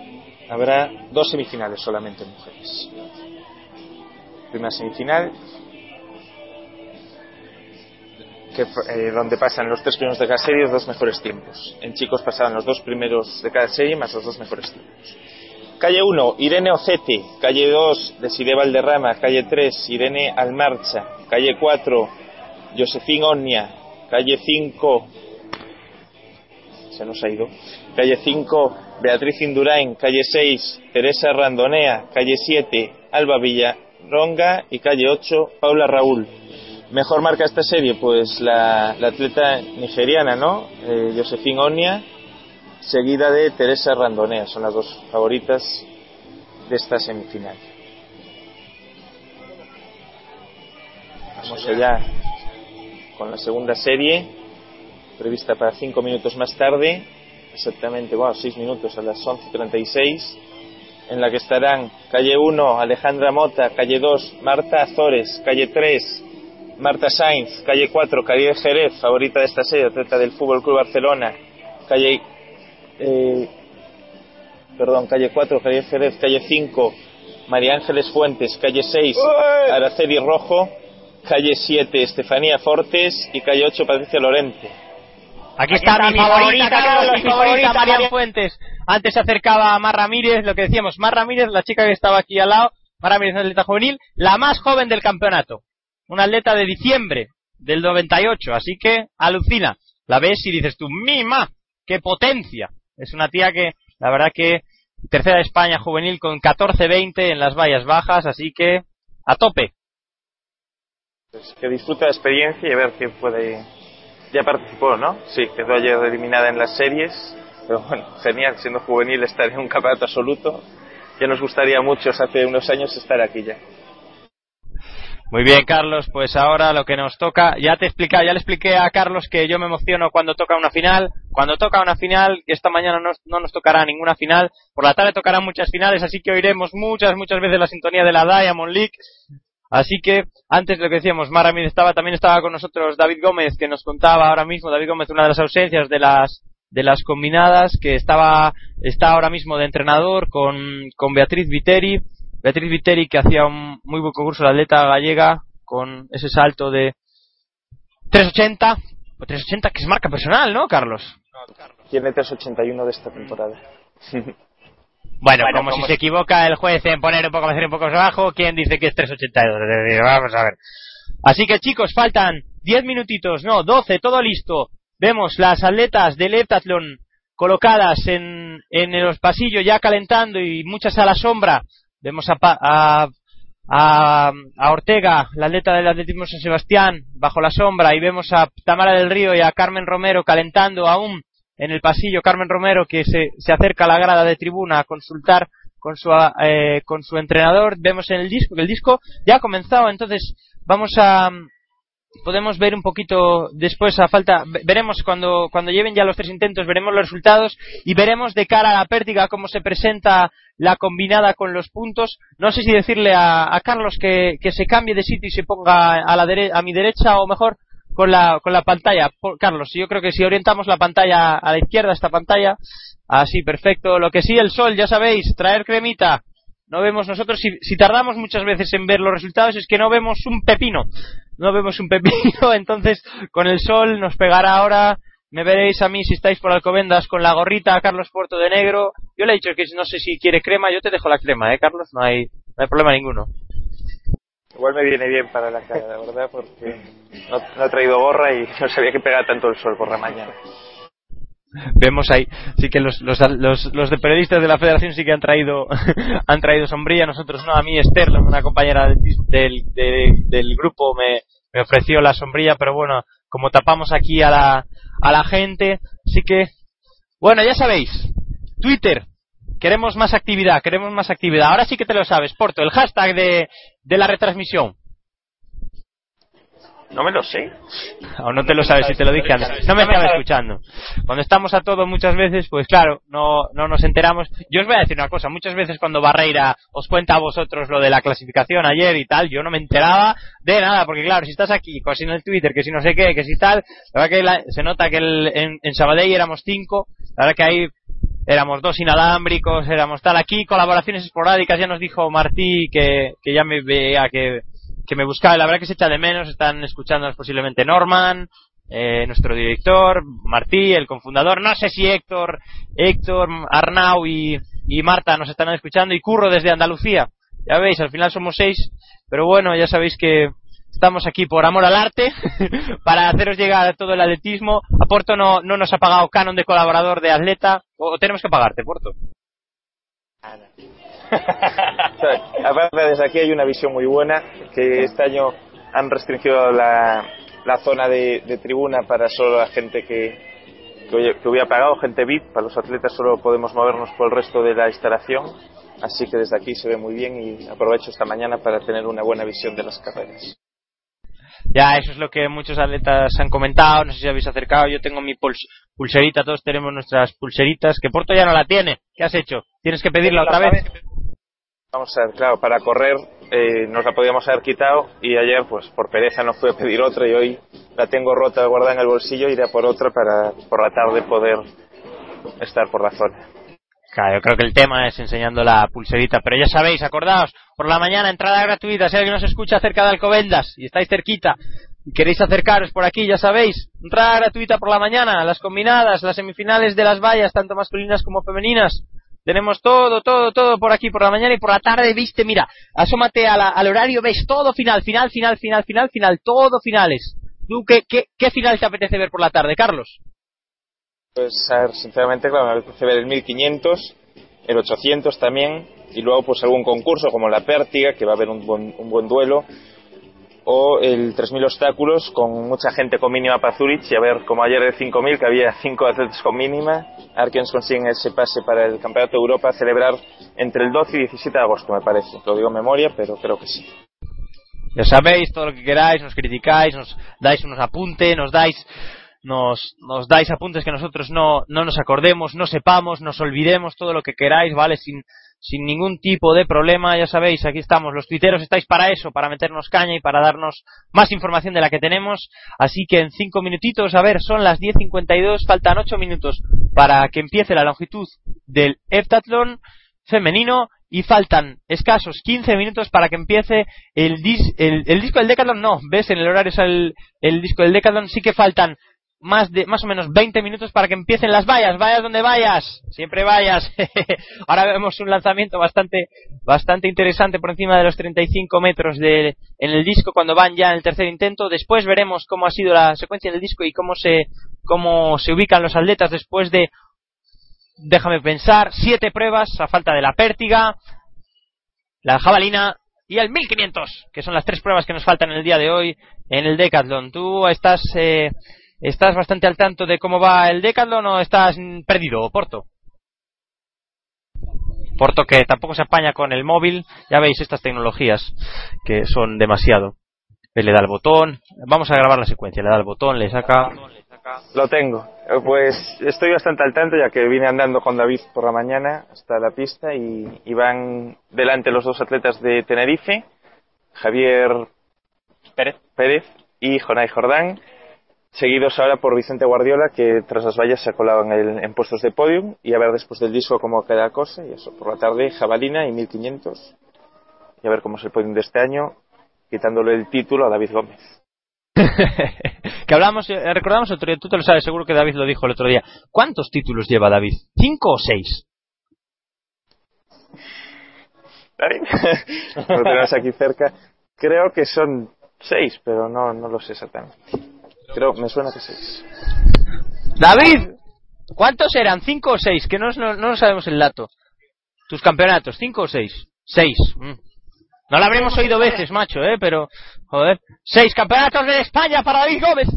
Habrá dos semifinales solamente mujeres. Primera semifinal, eh, donde pasan los tres primeros de cada serie los dos mejores tiempos. En chicos pasaban los dos primeros de cada serie más los dos mejores tiempos. Calle 1, Irene Ocete. Calle 2, Desiree Valderrama. Calle 3, Irene Almarcha. Calle 4, Josefín Onnia calle 5, se nos ha ido, calle 5, Beatriz Indurain, calle 6, Teresa Randonea, calle 7, Alba Villaronga y calle 8, Paula Raúl. Mejor marca esta serie, pues la, atleta nigeriana, ¿no? Eh, Onia, seguida de Teresa Randonea, son las dos favoritas de esta semifinal. Vamos allá con la segunda serie, prevista para cinco minutos más tarde, exactamente, bueno, seis minutos a las 11.36, en la que estarán calle 1, Alejandra Mota, calle 2, Marta Azores, calle 3, Marta Sainz, calle 4, Calle Jerez, favorita de esta serie, atleta del Fútbol Club Barcelona, calle, eh, perdón, calle 4, Calle Jerez, calle 5, María Ángeles Fuentes, calle 6, Araceli Rojo, calle 7 Estefanía Fortes y calle 8 Patricia Lorente. Aquí está, mi favorita, Carlos, mi favorita, María Fuentes. Antes se acercaba a Mar Ramírez, lo que decíamos, Mar Ramírez, la chica que estaba aquí al lado, Mar Ramírez, una atleta juvenil, la más joven del campeonato. Una atleta de diciembre del 98, así que alucina. La ves y dices tú, mima, qué potencia. Es una tía que, la verdad que, tercera de España juvenil con 14-20 en las vallas bajas, así que, a tope. Pues que disfruta la experiencia y a ver quién puede. Ya participó, ¿no? Sí, quedó ayer eliminada en las series, pero bueno, genial, siendo juvenil estar en un campeonato absoluto. Ya nos gustaría mucho hace unos años estar aquí ya. Muy bien, Carlos, pues ahora lo que nos toca, ya te explica, ya le expliqué a Carlos que yo me emociono cuando toca una final, cuando toca una final, que esta mañana no, no, nos tocará ninguna final, por la tarde tocarán muchas finales, así que oiremos muchas, muchas veces la sintonía de la Diamond League, Así que, antes de lo que decíamos, Maramir estaba, también estaba con nosotros David Gómez, que nos contaba ahora mismo, David Gómez, una de las ausencias de las, de las combinadas que estaba está ahora mismo de entrenador con, con Beatriz Viteri. Beatriz Viteri que hacía un muy buen concurso la atleta gallega con ese salto de 380 o 380 que es marca personal, ¿no, Carlos? Tiene 381 de esta temporada. Bueno, como, si se equivoca el juez en poner un poco más un poco más abajo, ¿quién dice que es 382? Vamos a ver. Así que chicos, faltan 10 minutitos, no, 12, todo listo. Vemos las atletas del heptatlón colocadas en, en los pasillos ya calentando y muchas a la sombra. Vemos a, a, a, a Ortega, la atleta del atletismo San Sebastián, bajo la sombra y vemos a Tamara del Río y a Carmen Romero calentando aún en el pasillo Carmen Romero que se, se acerca a la grada de tribuna a consultar con su, eh, con su entrenador. Vemos en el disco que el disco ya ha comenzado, entonces vamos a podemos ver un poquito después a falta veremos cuando cuando lleven ya los tres intentos veremos los resultados y veremos de cara a la pértiga cómo se presenta la combinada con los puntos no sé si decirle a, a Carlos que, que, se cambie de sitio y se ponga a la a mi derecha o mejor con la, con la pantalla. Carlos, yo creo que si orientamos la pantalla a la izquierda, esta pantalla, así, perfecto. Lo que sí, el sol, ya sabéis, traer cremita. No vemos nosotros, si, si tardamos muchas veces en ver los resultados, es que no vemos un pepino. No vemos un pepino, entonces con el sol nos pegará ahora. Me veréis a mí si estáis por Alcobendas con la gorrita Carlos Puerto de negro. Yo le he dicho que no sé si quiere crema, yo te dejo la crema, ¿eh, Carlos? No hay, no hay problema ninguno. Igual me viene bien para la cara, la verdad, porque no, no he traído gorra y no sabía que pegaba tanto el sol por la mañana. Vemos ahí, sí que los, los, los, los de periodistas de la federación sí que han traído han traído sombrilla, nosotros no, a mí Esther, una compañera del, del, del grupo, me, me ofreció la sombrilla, pero bueno, como tapamos aquí a la, a la gente, así que, bueno, ya sabéis, Twitter, Queremos más actividad, queremos más actividad. Ahora sí que te lo sabes, Porto, el hashtag de, de la retransmisión. No me lo sé. O no te lo sabes si te lo dije antes. No me estaba escuchando. Cuando estamos a todo muchas veces, pues claro, no, no nos enteramos. Yo os voy a decir una cosa. Muchas veces cuando Barreira os cuenta a vosotros lo de la clasificación ayer y tal, yo no me enteraba de nada. Porque claro, si estás aquí, pues en el Twitter, que si no sé qué, que si tal, la verdad que se nota que en, en Sabadell éramos cinco. La verdad que hay éramos dos inalámbricos, éramos tal. Aquí colaboraciones esporádicas, ya nos dijo Martí que, que ya me veía que, que me buscaba. La verdad que se echa de menos, están escuchándonos posiblemente Norman, eh, nuestro director, Martí, el confundador, no sé si Héctor, Héctor, Arnau y, y Marta nos están escuchando y Curro desde Andalucía. Ya veis, al final somos seis, pero bueno, ya sabéis que Estamos aquí por amor al arte para haceros llegar todo el atletismo. A Porto no, no nos ha pagado canon de colaborador de atleta. ¿O tenemos que pagarte, Porto? Aparte, desde aquí hay una visión muy buena, que este año han restringido la, la zona de, tribuna para solo la gente que, que, hubiera pagado, gente VIP. Para los atletas solo podemos movernos por el resto de la instalación. Así que desde aquí se ve muy bien y aprovecho esta mañana para tener una buena visión de las carreras. Ya, eso es lo que muchos atletas han comentado, no sé si habéis acercado, yo tengo mi pulserita, todos tenemos nuestras pulseritas, que Porto ya no la tiene. ¿Qué has hecho? ¿Tienes que pedirla otra vez? Vamos a ver, claro, para correr eh, nos la podíamos haber quitado y ayer pues por pereza no a pedir otra y hoy la tengo rota guardada en el bolsillo, iré a por otra para por la tarde poder estar por la zona. Claro, yo creo que el tema es enseñando la pulserita, pero ya sabéis, acordaos, por la mañana entrada gratuita, si alguien nos escucha cerca de Alcobendas y estáis cerquita y queréis acercaros por aquí, ya sabéis, entrada gratuita por la mañana, las combinadas, las semifinales de las vallas, tanto masculinas como femeninas. Tenemos todo, todo, todo por aquí por la mañana y por la tarde, viste, mira, asómate a la, al horario, ves todo final, final, final, final, final, final, todo finales. ¿Tú qué, qué, qué final te apetece ver por la tarde, Carlos? Pues, a ver, sinceramente, claro, me apetece ver el 1500, el 800 también, y luego pues algún concurso como la Pértiga, que va a haber un buen, un buen duelo, o el 3000 obstáculos con mucha gente con mínima para Zurich, y a ver, como ayer el 5000, que había 5 atletas con mínima, a ver quiénes consiguen ese pase para el Campeonato de Europa a celebrar entre el 12 y 17 de agosto, me parece. Lo digo en memoria, pero creo que sí. Ya sabéis todo lo que queráis, nos criticáis, nos dais unos apuntes, nos dais nos, nos dais apuntes que nosotros no, no nos acordemos, no sepamos, nos olvidemos todo lo que queráis, ¿vale? Sin, sin ningún tipo de problema. Ya sabéis, aquí estamos. Los tuiteros estáis para eso, para meternos caña y para darnos más información de la que tenemos. Así que en cinco minutitos, a ver, son las 10.52, faltan ocho minutos para que empiece la longitud del heptatlón femenino y faltan escasos 15 minutos para que empiece el, el, disco del Decathlon. No, ves, en el horario es el, el disco del Decathlon. Sí que faltan más de más o menos 20 minutos para que empiecen las vallas, vayas donde vayas, siempre vayas. Ahora vemos un lanzamiento bastante bastante interesante por encima de los 35 metros de, en el disco cuando van ya en el tercer intento. Después veremos cómo ha sido la secuencia del disco y cómo se cómo se ubican los atletas después de déjame pensar, siete pruebas a falta de la pértiga, la jabalina y el 1500, que son las tres pruebas que nos faltan en el día de hoy en el Decathlon. Tú estás eh, ¿Estás bastante al tanto de cómo va el Decathlon o estás perdido, Porto? Porto que tampoco se apaña con el móvil, ya veis estas tecnologías que son demasiado. Le da el botón, vamos a grabar la secuencia, le da el botón, le saca... Lo tengo. Pues estoy bastante al tanto ya que vine andando con David por la mañana hasta la pista y, y van delante los dos atletas de Tenerife, Javier Pérez, Pérez y Jonay Jordán seguidos ahora por Vicente Guardiola, que tras las vallas se ha colado en, en puestos de podium, y a ver después del disco cómo queda la cosa, y eso, por la tarde Jabalina y 1500, y a ver cómo es el podium de este año, quitándole el título a David Gómez. que hablamos, eh, recordamos otro día, tú te lo sabes, seguro que David lo dijo el otro día. ¿Cuántos títulos lleva David? ¿Cinco o seis? David, lo tenemos aquí cerca. Creo que son seis, pero no, no lo sé exactamente. Creo, me suena que seis. David, ¿cuántos eran? ¿Cinco o seis? Que no, no, sabemos el dato. Tus campeonatos, ¿cinco o seis? Seis. Mm. No lo habremos oído veces, macho, ¿eh? Pero, joder. Seis campeonatos de España para David Gómez.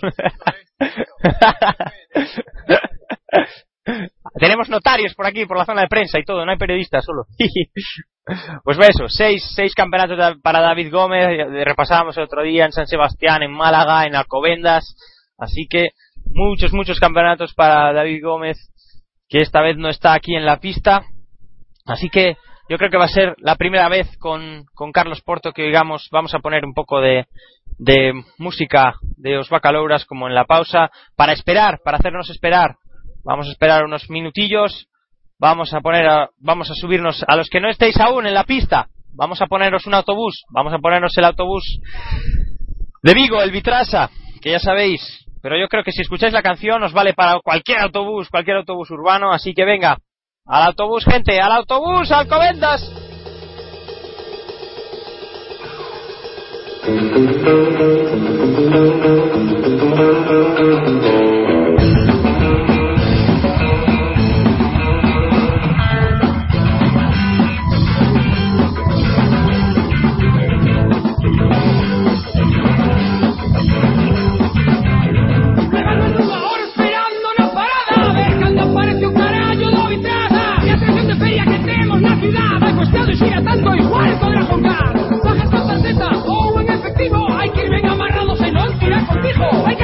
Tenemos notarios por aquí, por la zona de prensa y todo, no hay periodistas solo. pues eso, seis, seis campeonatos para David Gómez, repasábamos el otro día en San Sebastián, en Málaga, en Alcobendas, así que muchos, muchos campeonatos para David Gómez, que esta vez no está aquí en la pista, así que yo creo que va a ser la primera vez con, con Carlos Porto que digamos vamos a poner un poco de, de música de Os Bacalouras como en la pausa para esperar, para hacernos esperar Vamos a esperar unos minutillos. Vamos a poner, vamos a subirnos a los que no estéis aún en la pista. Vamos a poneros un autobús. Vamos a ponernos el autobús de Vigo, el Vitrasa, que ya sabéis. Pero yo creo que si escucháis la canción os vale para cualquier autobús, cualquier autobús urbano. Así que venga, al autobús, gente, al autobús, Alcobendas. Wake up!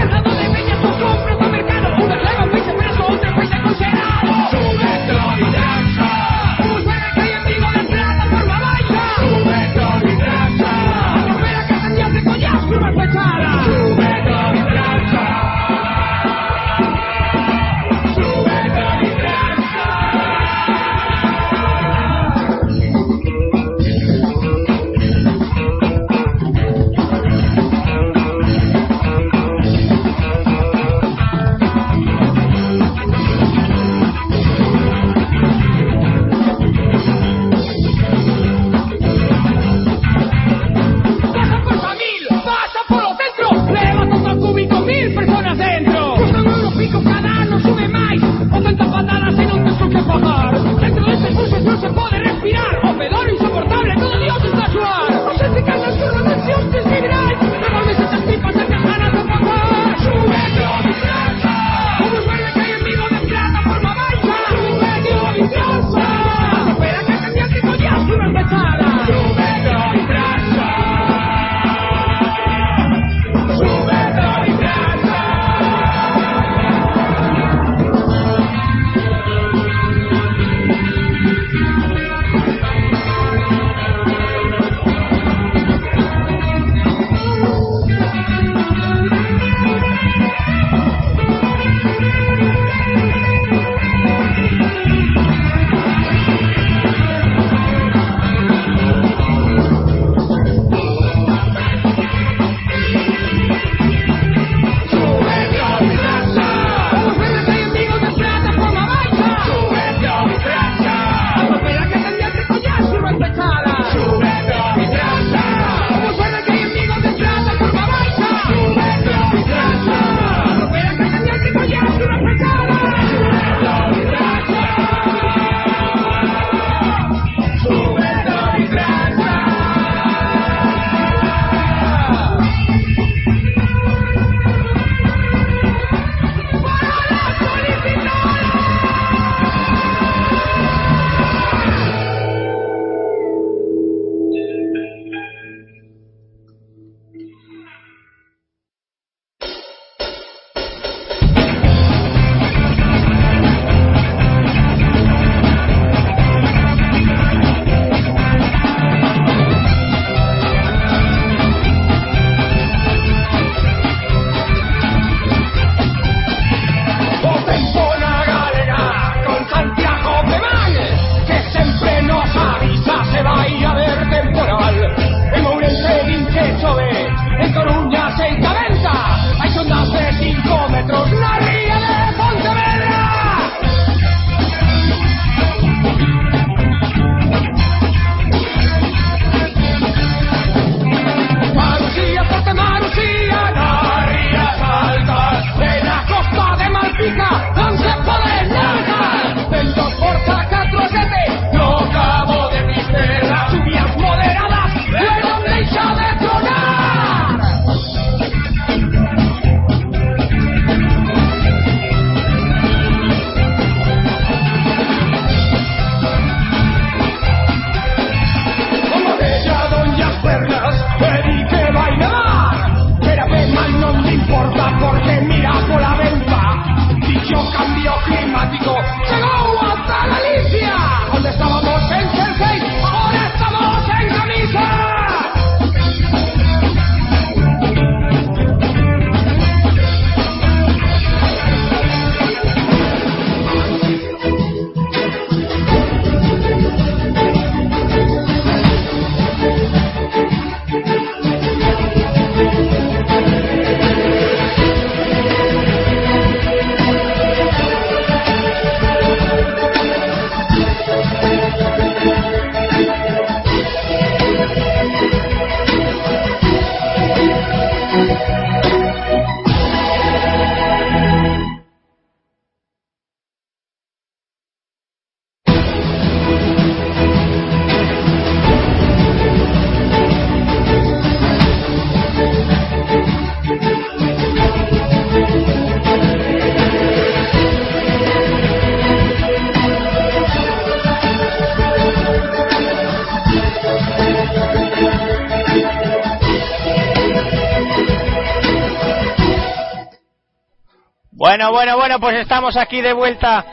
Pues estamos aquí de vuelta.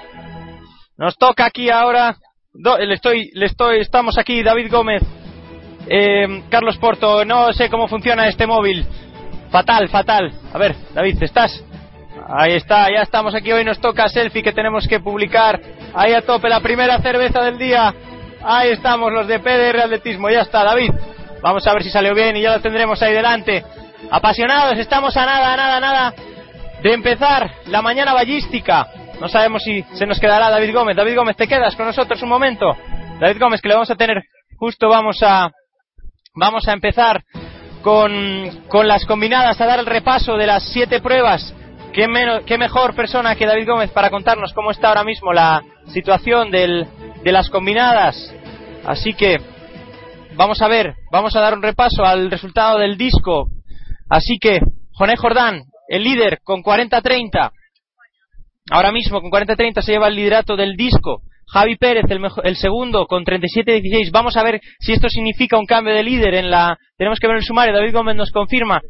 Nos toca aquí ahora. le estoy, le estoy, estamos aquí, David Gómez, eh, Carlos Porto. No sé cómo funciona este móvil. Fatal, fatal. A ver, David, ¿estás? Ahí está, ya estamos aquí. Hoy nos toca selfie que tenemos que publicar. Ahí a tope, la primera cerveza del día. Ahí estamos, los de PDR Atletismo. Ya está, David. Vamos a ver si salió bien y ya lo tendremos ahí delante. Apasionados, estamos a nada, a nada, a nada de empezar la mañana ballística. No sabemos si se nos quedará David Gómez. David Gómez, ¿te quedas con nosotros un momento? David Gómez, que le vamos a tener justo, vamos a, vamos a empezar con, con las combinadas, a dar el repaso de las siete pruebas. ¿Qué, qué mejor persona que David Gómez para contarnos cómo está ahora mismo la situación del, de las combinadas? Así que vamos a ver, vamos a dar un repaso al resultado del disco. Así que, Joné Jordán, el líder con 40-30. Ahora mismo con 40-30 se lleva el liderato del disco. Javi Pérez, el, el segundo, con 37-16. Vamos a ver si esto significa un cambio de líder en la. Tenemos que ver el sumario. David Gómez nos confirma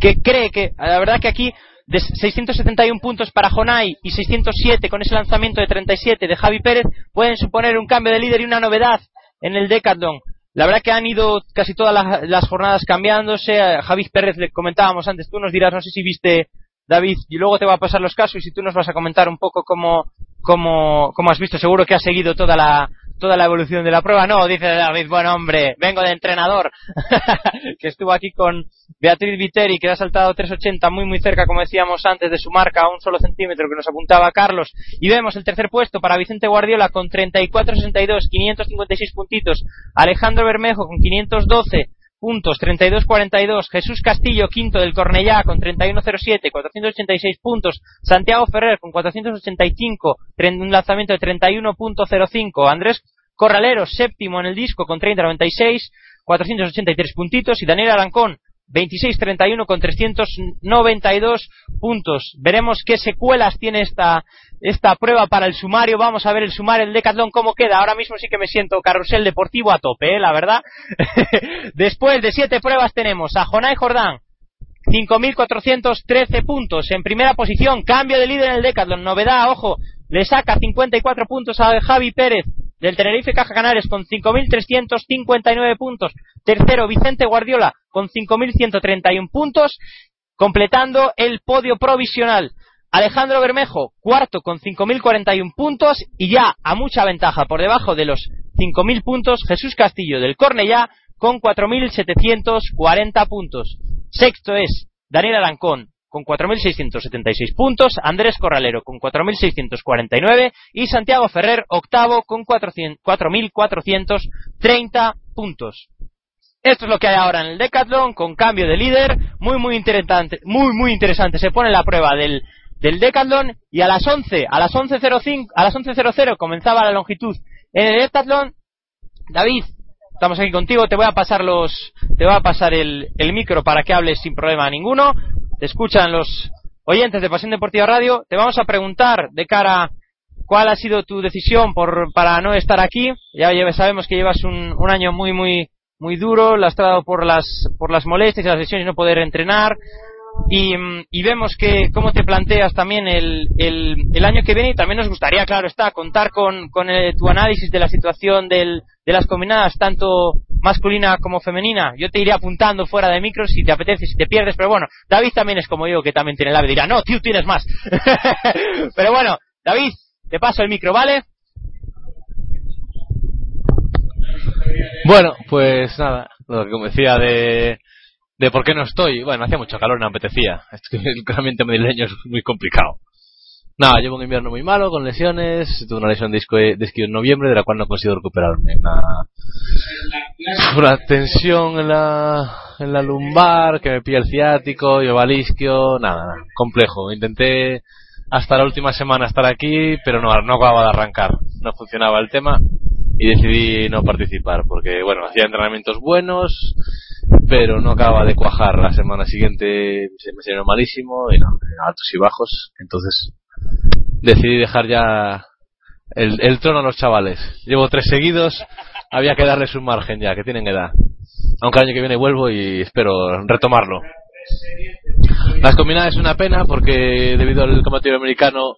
que cree que, la verdad que aquí, de 671 puntos para Jonay y 607 con ese lanzamiento de 37 de Javi Pérez, pueden suponer un cambio de líder y una novedad en el Decathlon. La verdad que han ido casi todas las, jornadas cambiándose. A Pérez le comentábamos antes, tú nos dirás, no sé si viste David, y luego te va a pasar los casos y tú nos vas a comentar un poco cómo, cómo, cómo has visto. Seguro que has seguido toda la, toda la evolución de la prueba. No, dice David, bueno hombre, vengo de entrenador, que estuvo aquí con Beatriz Viteri, que ha saltado 3.80 muy muy cerca, como decíamos antes, de su marca a un solo centímetro que nos apuntaba Carlos. Y vemos el tercer puesto para Vicente Guardiola con 34.62, 556 puntitos. Alejandro Bermejo con 512 puntos, 32-42. Jesús Castillo, quinto del Cornellá, con 31-07, 486 puntos. Santiago Ferrer, con 485, un lanzamiento de 31.05. Andrés Corralero, séptimo en el disco, con 30-96, 483 puntitos. Y Daniel Arancón, 26-31 con 392 puntos. Veremos qué secuelas tiene esta, esta prueba para el sumario. Vamos a ver el sumario, el Decathlon, cómo queda. Ahora mismo sí que me siento carrusel deportivo a tope, ¿eh? la verdad. Después de siete pruebas tenemos a Jonay Jordán, 5.413 puntos en primera posición. Cambio de líder en el Decathlon. Novedad, ojo, le saca 54 puntos a Javi Pérez del Tenerife Caja Canales con 5.359 puntos. Tercero, Vicente Guardiola con 5.131 puntos, completando el podio provisional. Alejandro Bermejo, cuarto con 5.041 puntos y ya a mucha ventaja por debajo de los 5.000 puntos, Jesús Castillo del Cornellá con 4.740 puntos. Sexto es Daniel Arancón con 4.676 puntos, Andrés Corralero con 4.649 y Santiago Ferrer octavo con 4.430 puntos. Esto es lo que hay ahora en el Decathlon con cambio de líder, muy muy interesante, muy muy interesante. Se pone la prueba del del Decathlon y a las 11, a las 11.05, a las 11.00 comenzaba la longitud en el Decathlon. David, estamos aquí contigo, te voy a pasar los, te voy a pasar el, el micro para que hables sin problema ninguno. Te escuchan los oyentes de Pasión Deportiva Radio. Te vamos a preguntar de cara cuál ha sido tu decisión por, para no estar aquí. Ya sabemos que llevas un, un año muy, muy, muy duro, lastrado por las, por las molestias y las lesiones y no poder entrenar. Y, y, vemos que cómo te planteas también el, el, el, año que viene y también nos gustaría, claro está, contar con, con el, tu análisis de la situación del, de las combinadas, tanto masculina como femenina. Yo te iré apuntando fuera de micro si te apetece, si te pierdes, pero bueno, David también es como yo, que también tiene la dirá, no, tú tienes más. pero bueno, David, te paso el micro, ¿vale? Bueno, pues nada, lo que decía de, de por qué no estoy, bueno, hacía mucho calor, no me apetecía. Es que el ambiente madrileño es muy complicado. Nada, llevo un invierno muy malo, con lesiones. Tuve una lesión de, esquí en noviembre, de la cual no consigo recuperarme. Una, una tensión en la, en la lumbar, que me pilla el ciático, yo balisquio, nada, nada, complejo. Intenté hasta la última semana estar aquí, pero no, no acababa de arrancar. No funcionaba el tema y decidí no participar, porque bueno, hacía entrenamientos buenos, pero no acababa de cuajar. La semana siguiente se me salió malísimo, y no, altos y bajos. Entonces decidí dejar ya el, el trono a los chavales. Llevo tres seguidos, había que darles un margen ya, que tienen edad. Aunque el año que viene vuelvo y espero retomarlo. Las combinadas es una pena porque debido al combate americano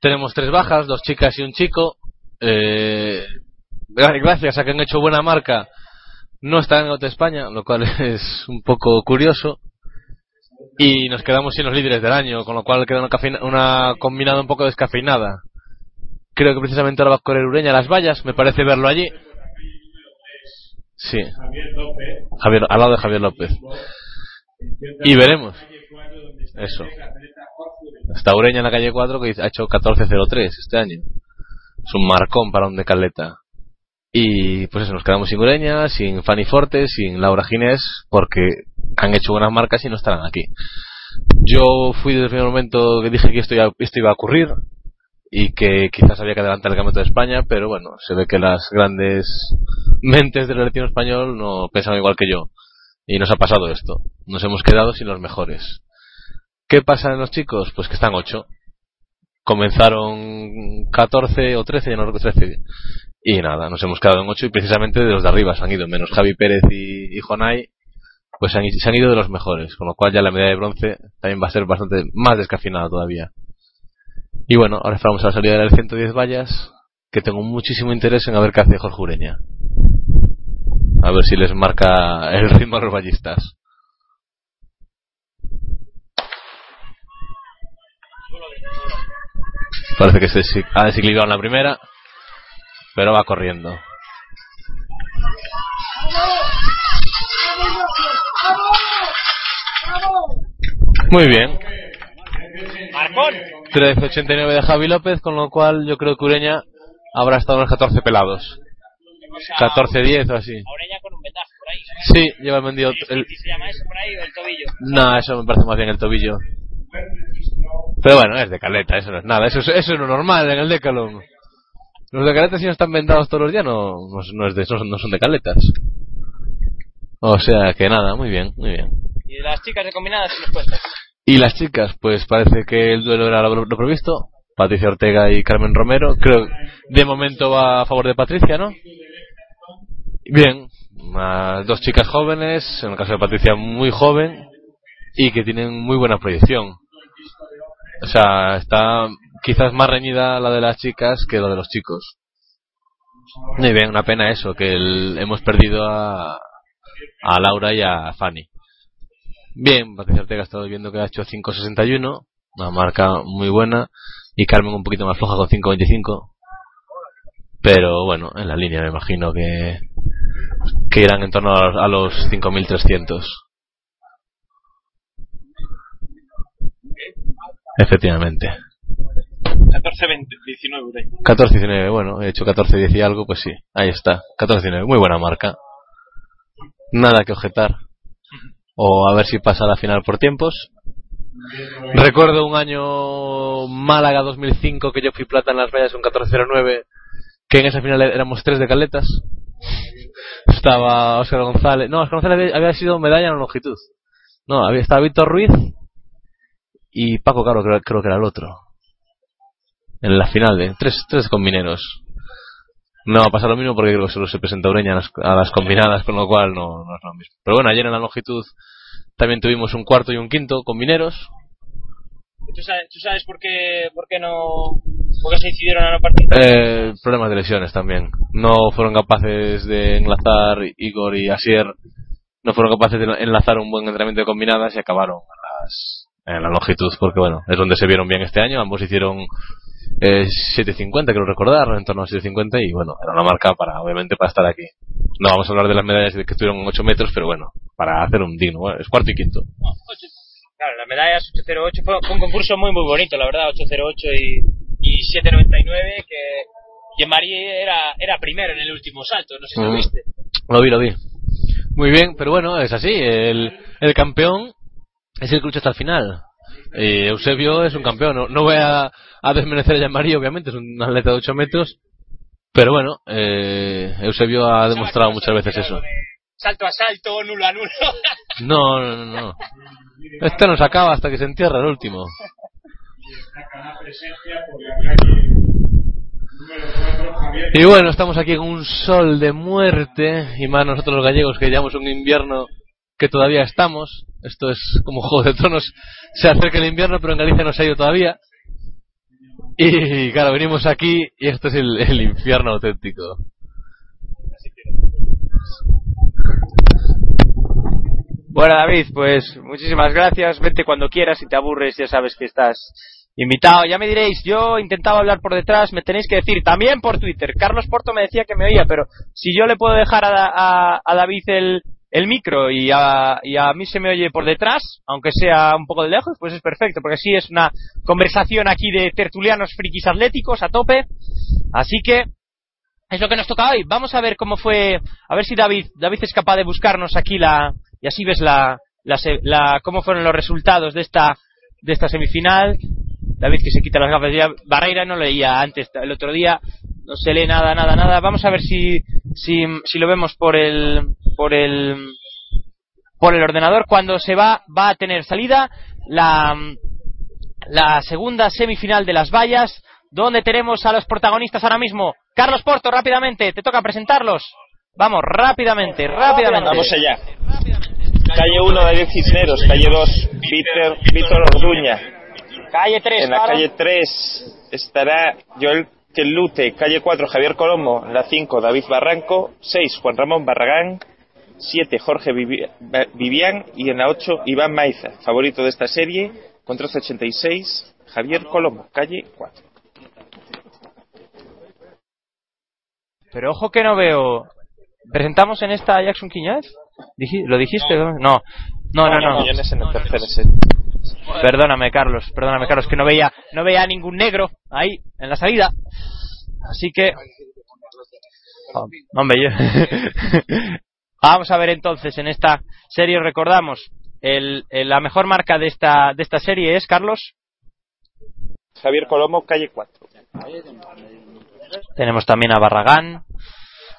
tenemos tres bajas, dos chicas y un chico. Eh, gracias a que han hecho buena marca, no están en Ote España, lo cual es un poco curioso. Y nos quedamos sin los líderes del año, con lo cual queda una, una combinada un poco descafeinada. Creo que precisamente ahora va a correr Ureña las vallas, me parece verlo allí. Sí. Javier, al lado de Javier López. Y veremos. Eso. Está Ureña en la calle 4 que ha hecho 14.03 este año. Es un marcón para un de Caleta. Y pues eso, nos quedamos sin Ureña, sin Fanny Forte, sin Laura Ginés, porque han hecho buenas marcas y no estarán aquí. Yo fui desde el primer momento que dije que esto, iba a ocurrir y que quizás había que adelantar el campeonato de España, pero bueno, se ve que las grandes mentes del latino español no pensan igual que yo. Y nos ha pasado esto. Nos hemos quedado sin los mejores. ¿Qué pasa en los chicos? Pues que están 8. Comenzaron 14 o 13, ya no recuerdo 13. Y nada, nos hemos quedado en 8 y precisamente de los de arriba se han ido, menos Javi Pérez y, y Jonay, pues se han, ido de los mejores, con lo cual ya la medalla de bronce también va a ser bastante más descafinada todavía. Y bueno, ahora esperamos a la salida del 110 vallas, que tengo muchísimo interés en ver qué hace Jorge Ureña. A ver si les marca el ritmo a los ballistas. Parece que se ha desequilibrado en la primera, pero va corriendo. Muy bien. 13.89 de Javi López, con lo cual yo creo que Ureña habrá estado en los 14 pelados. 14-10 o así. Ureña con un ventaja por ahí. Sí, lleva el vendido. El... ¿Se llama eso por ahí o el tobillo? No, eso me parece más bien el tobillo. Pero bueno, es de caleta, eso no es nada. Eso es, eso es lo normal en el Decalón. Los de caleta si no están vendados todos los días no, no, no es de, no, no son de caletas. O sea que nada, muy bien, muy bien. ¿Y las chicas de combinadas qué nos cuesta? Y las chicas, pues parece que el duelo era lo, lo previsto. Patricia Ortega y Carmen Romero. Creo que de momento va a favor de Patricia, ¿no? Bien, dos chicas jóvenes, en el caso de Patricia muy joven y que tienen muy buena proyección. O sea, está quizás más reñida la de las chicas que la de los chicos. Muy bien, una pena eso, que hemos perdido a, a Laura y a Fanny. Bien, Patricia Ortega ha estado viendo que ha hecho 5.61, una marca muy buena, y Carmen un poquito más floja con 5.25. Pero bueno, en la línea me imagino que, que irán en torno a los, a los 5.300. Efectivamente. 14-19. 14-19, bueno, he hecho 14-10 y algo, pues sí, ahí está. 14-19, muy buena marca. Nada que objetar. O a ver si pasa la final por tiempos. Recuerdo un año Málaga 2005 que yo fui plata en las vallas un 14-09, que en esa final éramos tres de caletas. Estaba Oscar González. No, Oscar González había sido medalla en longitud. No, había, estaba Víctor Ruiz y Paco Caro, creo, creo que era el otro. En la final de tres, tres combineros. No va a pasar lo mismo porque creo que solo se presenta Ureña a las, a las combinadas, con lo cual no, no, es lo mismo. Pero bueno, ayer en la longitud también tuvimos un cuarto y un quinto combineros. ¿Tú sabes, ¿tú sabes por, qué, por qué no por qué se decidieron a no participar? Eh, problemas de lesiones también. No fueron capaces de enlazar Igor y Asier. No fueron capaces de enlazar un buen entrenamiento de combinadas y acabaron a las, en la longitud porque bueno, es donde se vieron bien este año. Ambos hicieron eh, 7.50, creo recordar, en torno a 7.50 y bueno, era una marca para, obviamente, para estar aquí. No vamos a hablar de las medallas de que estuvieron en 8 metros, pero bueno, para hacer un digno, bueno, es cuarto y quinto. Claro, las medallas 808 fue, un concurso muy muy bonito, la verdad, 808 y, y 799 que Yemari era, era primero en el último salto, no sé si mm. lo viste. Lo vi, lo vi. Muy bien, pero bueno, es así, el, el campeón es el que lucha hasta el final. Y Eusebio es un campeón. No, no voy a, a desmerecer a Jean-Marie, obviamente, es un atleta de 8 metros. Pero bueno, eh, Eusebio ha demostrado muchas veces eso. Salto a salto, nulo a nulo. no, no, no, no. Este no se acaba hasta que se entierra el último. Y bueno, estamos aquí con un sol de muerte, y más nosotros los gallegos que llevamos un invierno que todavía estamos. Esto es como Juego de Tronos. Se acerca el invierno, pero en Galicia no se ha ido todavía. Y claro, venimos aquí y esto es el, el infierno auténtico. Bueno, David, pues muchísimas gracias. Vente cuando quieras. Si te aburres, ya sabes que estás invitado. Ya me diréis, yo intentaba hablar por detrás. Me tenéis que decir también por Twitter. Carlos Porto me decía que me oía, pero si yo le puedo dejar a, a, a David el, el micro y a, y a mí se me oye por detrás, aunque sea un poco de lejos, pues es perfecto, porque así es una conversación aquí de tertulianos frikis atléticos a tope. Así que es lo que nos toca hoy. Vamos a ver cómo fue, a ver si David, David es capaz de buscarnos aquí la, y así ves la, la, la cómo fueron los resultados de esta, de esta semifinal. David que se quita las gafas ya, Barreira no leía antes, el otro día, no se lee nada, nada, nada. Vamos a ver si, si, si lo vemos por el, por el, por el ordenador. Cuando se va, va a tener salida la, la segunda semifinal de las vallas, donde tenemos a los protagonistas ahora mismo. Carlos Porto, rápidamente, te toca presentarlos. Vamos, rápidamente, rápidamente. Vamos allá. Calle 1, David Cisneros. Calle 2, Víctor, Víctor Orduña. Calle 3, En la calle 3 estará Joel Lute. Calle 4, Javier Colomo. En la 5, David Barranco. 6, Juan Ramón Barragán. 7, Jorge Vivian. Y en la 8, Iván Maiza. Favorito de esta serie, con 1386, Javier Colomo. Calle 4. Pero ojo que no veo. ¿Presentamos en esta a Jackson Quiñones? ¿Lo dijiste? No, no, no. no. serie. Perdóname, Carlos, perdóname, Carlos, que no veía, no veía ningún negro ahí en la salida. Así que. Oh, hombre, yo. Vamos a ver entonces en esta serie, recordamos, el, el, la mejor marca de esta, de esta serie es, Carlos. Javier Colomo, calle 4. Tenemos también a Barragán,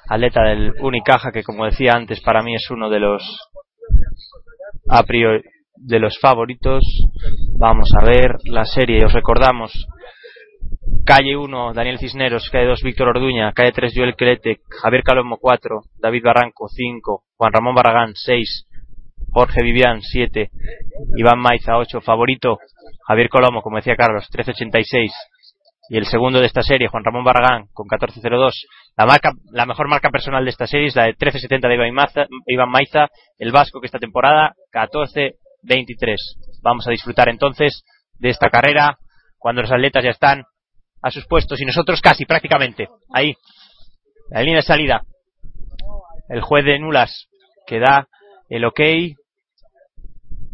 atleta del Unicaja, que como decía antes, para mí es uno de los a priori de los favoritos. Vamos a ver la serie, os recordamos. Calle 1, Daniel Cisneros, calle 2, Víctor Orduña, calle 3, Joel Crete, Javier Calomo 4, David Barranco 5, Juan Ramón Barragán 6, Jorge Vivian 7, Iván Maiza 8, favorito, Javier Colomo, como decía Carlos, 1386, y el segundo de esta serie, Juan Ramón Barragán, con 1402. La, marca, la mejor marca personal de esta serie es la de 1370 de Iván Maiza, Iván Maiza el vasco que esta temporada, 1423. Vamos a disfrutar entonces de esta carrera cuando los atletas ya están a sus puestos y nosotros casi, prácticamente. Ahí, la línea de salida. El juez de Nulas que da el ok.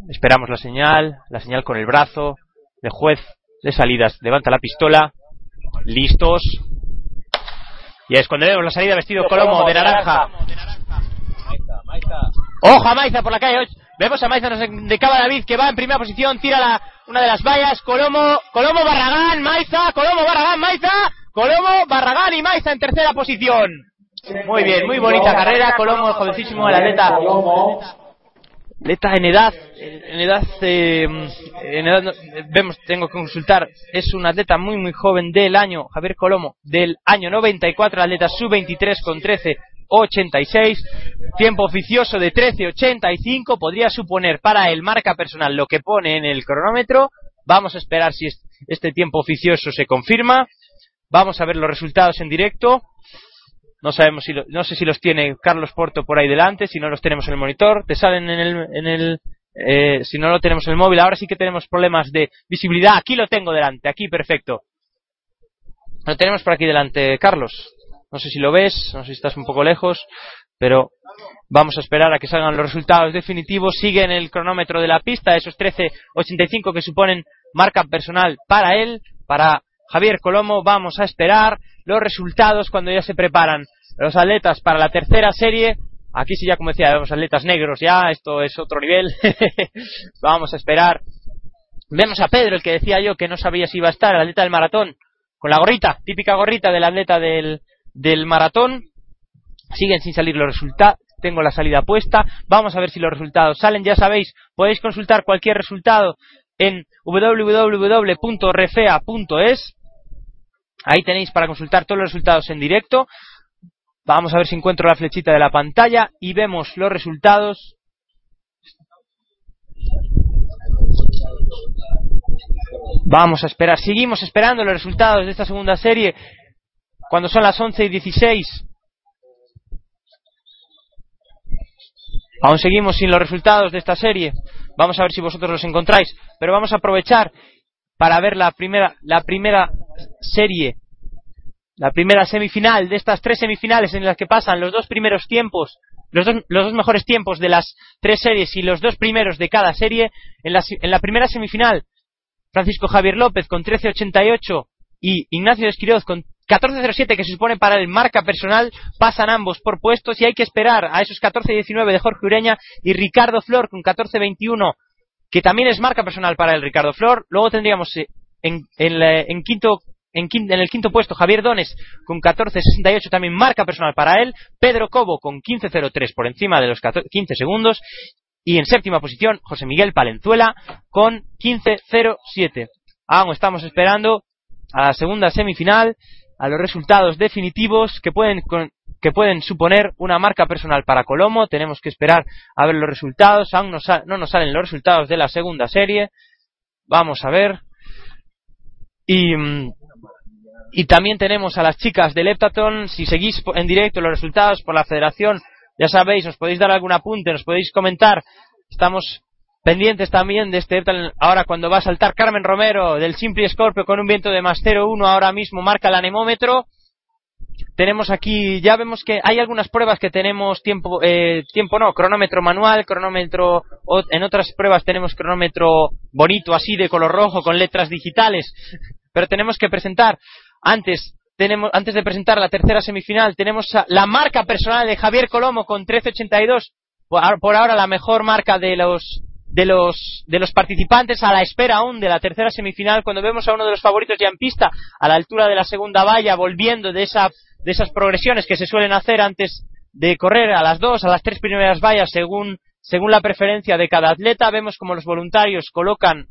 Esperamos la señal, la señal con el brazo. El juez de salidas levanta la pistola listos. Y es cuando vemos la salida vestido Colomo de naranja. Ojo a Maiza por la calle. Vemos a Maiza de Cava David que va en primera posición, tira la, una de las vallas. Colomo, Colomo Barragán, Maiza, Colomo Barragán, Maiza, Colomo Barragán y Maiza en tercera posición. Muy bien, muy bonita carrera. Colomo, jovencísimo, el atleta Leta en edad, en edad, eh, en edad, vemos, tengo que consultar, es un atleta muy muy joven del año, Javier Colomo, del año 94, atleta sub-23 con 13.86, tiempo oficioso de 13.85, podría suponer para el marca personal lo que pone en el cronómetro, vamos a esperar si este tiempo oficioso se confirma, vamos a ver los resultados en directo, no sabemos si lo, no sé si los tiene Carlos Porto por ahí delante, si no los tenemos en el monitor, te salen en el, en el eh, si no lo tenemos en el móvil, ahora sí que tenemos problemas de visibilidad. Aquí lo tengo delante, aquí perfecto. Lo tenemos por aquí delante, Carlos. No sé si lo ves, no sé si estás un poco lejos, pero vamos a esperar a que salgan los resultados definitivos. Sigue el cronómetro de la pista, esos 13.85 que suponen marca personal para él, para Javier Colomo. Vamos a esperar los resultados cuando ya se preparan los atletas para la tercera serie. Aquí sí ya como decía, vemos atletas negros ya, esto es otro nivel. Vamos a esperar. Vemos a Pedro, el que decía yo que no sabía si iba a estar, el atleta del maratón, con la gorrita, típica gorrita del atleta del, del maratón. Siguen sin salir los resultados. Tengo la salida puesta. Vamos a ver si los resultados salen. Ya sabéis, podéis consultar cualquier resultado en www.refea.es Ahí tenéis para consultar todos los resultados en directo. Vamos a ver si encuentro la flechita de la pantalla y vemos los resultados. Vamos a esperar, seguimos esperando los resultados de esta segunda serie cuando son las 11 y 16. Aún seguimos sin los resultados de esta serie. Vamos a ver si vosotros los encontráis. Pero vamos a aprovechar para ver la primera, la primera serie, la primera semifinal de estas tres semifinales en las que pasan los dos primeros tiempos, los dos, los dos mejores tiempos de las tres series y los dos primeros de cada serie. En la, en la primera semifinal, Francisco Javier López con 13.88 y Ignacio Esquiroz con 14.07 que se supone para el marca personal, pasan ambos por puestos y hay que esperar a esos 14.19 de Jorge Ureña y Ricardo Flor con 14.21 que también es marca personal para el Ricardo Flor. Luego tendríamos eh, en, en, quinto en, en, el quinto puesto Javier Dones con 14.68 también marca personal para él. Pedro Cobo con 15.03 por encima de los 15 segundos. Y en séptima posición José Miguel Palenzuela con 15.07. Aún estamos esperando a la segunda semifinal a los resultados definitivos que pueden, que pueden suponer una marca personal para Colomo. Tenemos que esperar a ver los resultados. Aún no, no nos salen los resultados de la segunda serie. Vamos a ver. Y, mm, y también tenemos a las chicas del Leptaton. Si seguís en directo los resultados por la federación, ya sabéis, nos podéis dar algún apunte, nos podéis comentar. Estamos Pendientes también de este ahora cuando va a saltar Carmen Romero del Simple Scorpio con un viento de más 0,1 ahora mismo marca el anemómetro. Tenemos aquí, ya vemos que hay algunas pruebas que tenemos tiempo, eh, tiempo no, cronómetro manual, cronómetro, en otras pruebas tenemos cronómetro bonito así de color rojo con letras digitales, pero tenemos que presentar antes tenemos, antes de presentar la tercera semifinal, tenemos la marca personal de Javier Colomo con 13.82, por ahora la mejor marca de los de los, de los participantes a la espera aún de la tercera semifinal, cuando vemos a uno de los favoritos ya en pista, a la altura de la segunda valla, volviendo de, esa, de esas progresiones que se suelen hacer antes de correr a las dos, a las tres primeras vallas, según, según la preferencia de cada atleta, vemos como los voluntarios colocan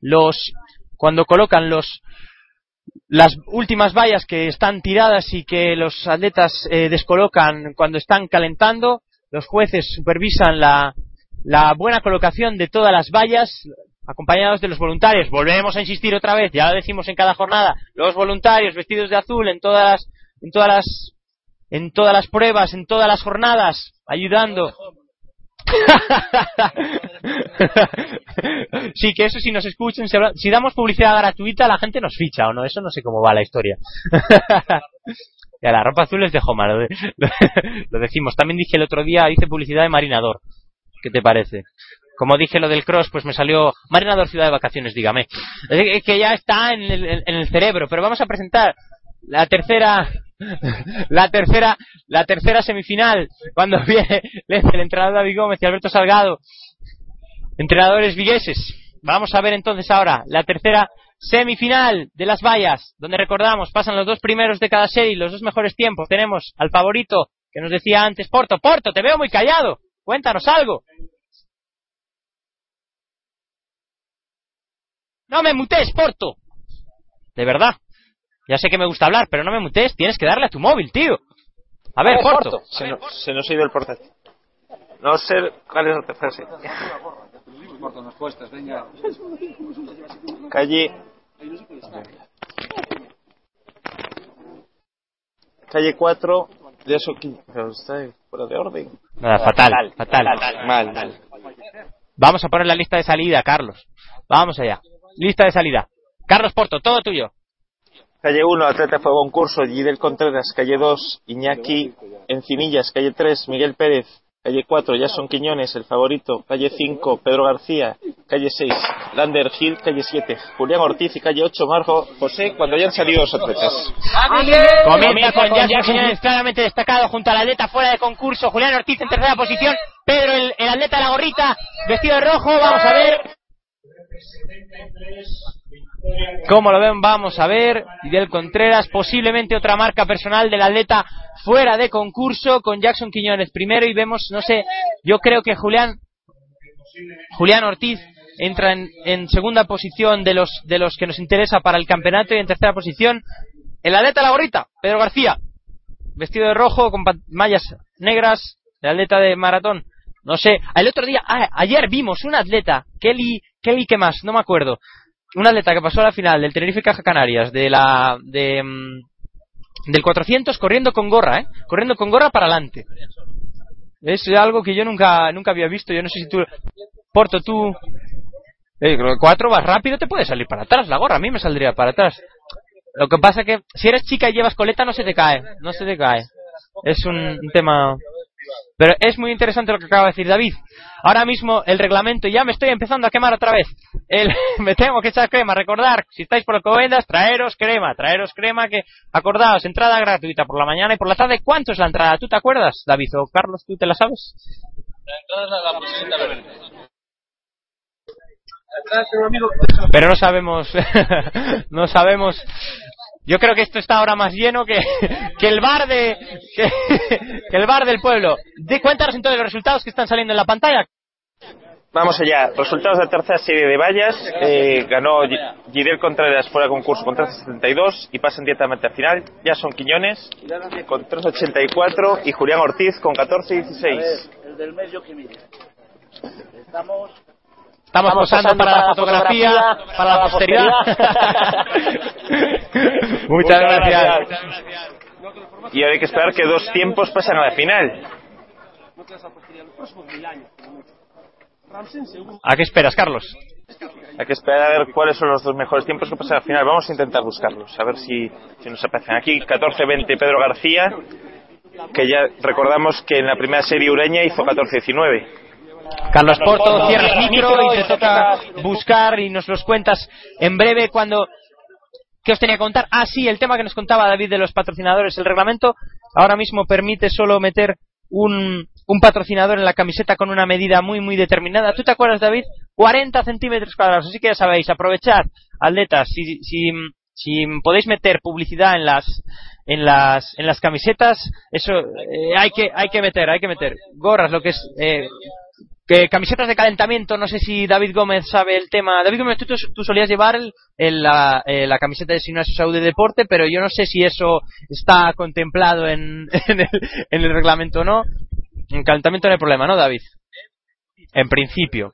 los, cuando colocan los, las últimas vallas que están tiradas y que los atletas eh, descolocan cuando están calentando, los jueces supervisan la, la buena colocación de todas las vallas acompañados de los voluntarios. Volvemos a insistir otra vez, ya lo decimos en cada jornada, los voluntarios vestidos de azul en todas las, en todas las, en todas las pruebas, en todas las jornadas, ayudando. Sí, que eso si nos escuchan, si damos publicidad gratuita, la gente nos ficha o no, eso no sé cómo va la historia. ya, la ropa azul es de Joma, lo, lo decimos. También dije el otro día, hice publicidad de Marinador. ¿Qué te parece? Como dije lo del cross, pues me salió Marinador Ciudad de Vacaciones, dígame. Es que ya está en el, cerebro, pero vamos a presentar la tercera la tercera la tercera semifinal cuando viene el entrenador David Gómez y Alberto Salgado entrenadores vigueses vamos a ver entonces ahora la tercera semifinal de las vallas donde recordamos pasan los dos primeros de cada serie los dos mejores tiempos tenemos al favorito que nos decía antes Porto Porto te veo muy callado Cuéntanos algo. No me mutes, Porto. De verdad. Ya sé que me gusta hablar, pero no me mutes. Tienes que darle a tu móvil, tío. A ver, Porto. Se, nos ha ido el portátil. No sé cuál es la tercera Calle. Calle 4 de eso pero está fuera de orden. Nada, fatal, fatal. Mal, mal. Vamos a poner la lista de salida, Carlos. Vamos allá. Lista de salida. Carlos Porto, todo tuyo. Calle 1, Atleta fue concurso, Gidel Contreras. Calle 2, Iñaki Encimillas. Calle 3, Miguel Pérez. Calle 4, Jason Quiñones, el favorito. Calle 5, Pedro García. Calle 6, Lander Gil. Calle 7, Julián Ortiz. Y calle 8, Marjo José, cuando hayan salido los atletas. Comienza con Jason Quiñones claramente destacado junto al atleta fuera de concurso. Julián Ortiz en tercera posición. Pedro, el, el atleta de la gorrita, vestido de rojo. Vamos a ver. Como lo ven, vamos a ver. Miguel Contreras, posiblemente otra marca personal del atleta fuera de concurso con Jackson Quiñones primero y vemos, no sé, yo creo que Julián Julián Ortiz entra en, segunda posición de los de los que nos interesa para el campeonato y en tercera posición el atleta la gorrita, Pedro García, vestido de rojo con mallas negras, el atleta de maratón No sé, el otro día, ah, ayer vimos un atleta, Kelly, Kelly, ¿qué más? No me acuerdo. Un atleta que pasó a la final del Tenerife Caja Canarias, de la, de, mm, del 400 corriendo con gorra, ¿eh? Corriendo con gorra para adelante. Es algo que yo nunca, nunca había visto. Yo no sé si tú, Porto, tú, eh, cuatro vas rápido, te puede salir para atrás la gorra. A mí me saldría para atrás. Lo que pasa que si eres chica y llevas coleta no se te cae, no se te cae. Es un tema. Pero es muy interesante lo que acaba de decir David. Ahora mismo el reglamento, ya me estoy empezando a quemar otra vez. El, me tengo que echar crema. Recordar, si estáis por Alcobendas, traeros crema, traeros crema que, acordaos, entrada gratuita por la mañana y por la tarde. ¿Cuánto es la entrada? ¿Tú te acuerdas, David? O Carlos, ¿tú te la sabes? La entrada es la, la Verde. Pero no sabemos, no sabemos. Yo creo que esto está ahora más lleno que, que el bar de que, que el bar del pueblo. De, cuéntanos entonces los resultados que están saliendo en la pantalla. Vamos allá. Resultados de la tercera serie de vallas. Eh, ganó Gi- Gidel Contreras fuera de concurso con 13.72 y pasan directamente a final. Ya son Quiñones con 3.84 y Julián Ortiz con 14.16. El del medio que mire. Estamos. Estamos posando para la fotografía, para la posteridad. Muchas gracias. Y ahora hay que esperar que dos tiempos pasen a la final. ¿A qué esperas, Carlos? Hay que esperar a ver cuáles son los dos mejores tiempos que pasan a la final. Vamos a intentar buscarlos, a ver si, si nos aparecen. Aquí 14.20 Pedro García, que ya recordamos que en la primera serie Ureña hizo 14.19. Carlos Porto, cierras micro y te toca buscar y nos los cuentas en breve cuando... ¿Qué os tenía que contar? Ah, sí, el tema que nos contaba David de los patrocinadores. El reglamento ahora mismo permite solo meter un, un patrocinador en la camiseta con una medida muy, muy determinada. ¿Tú te acuerdas, David? 40 centímetros cuadrados. Así que ya sabéis, aprovechar, atletas, si, si, si podéis meter publicidad en las en las en las camisetas eso eh, hay que hay que meter hay que meter gorras lo que es eh, que camisetas de calentamiento, no sé si David Gómez sabe el tema. David Gómez, tú, solías llevar el, la, eh, camiseta de Gimnasio Saúde de Deporte, pero yo no sé si eso está contemplado en, en, el, en el reglamento o no. En calentamiento no hay problema, ¿no, David? En principio.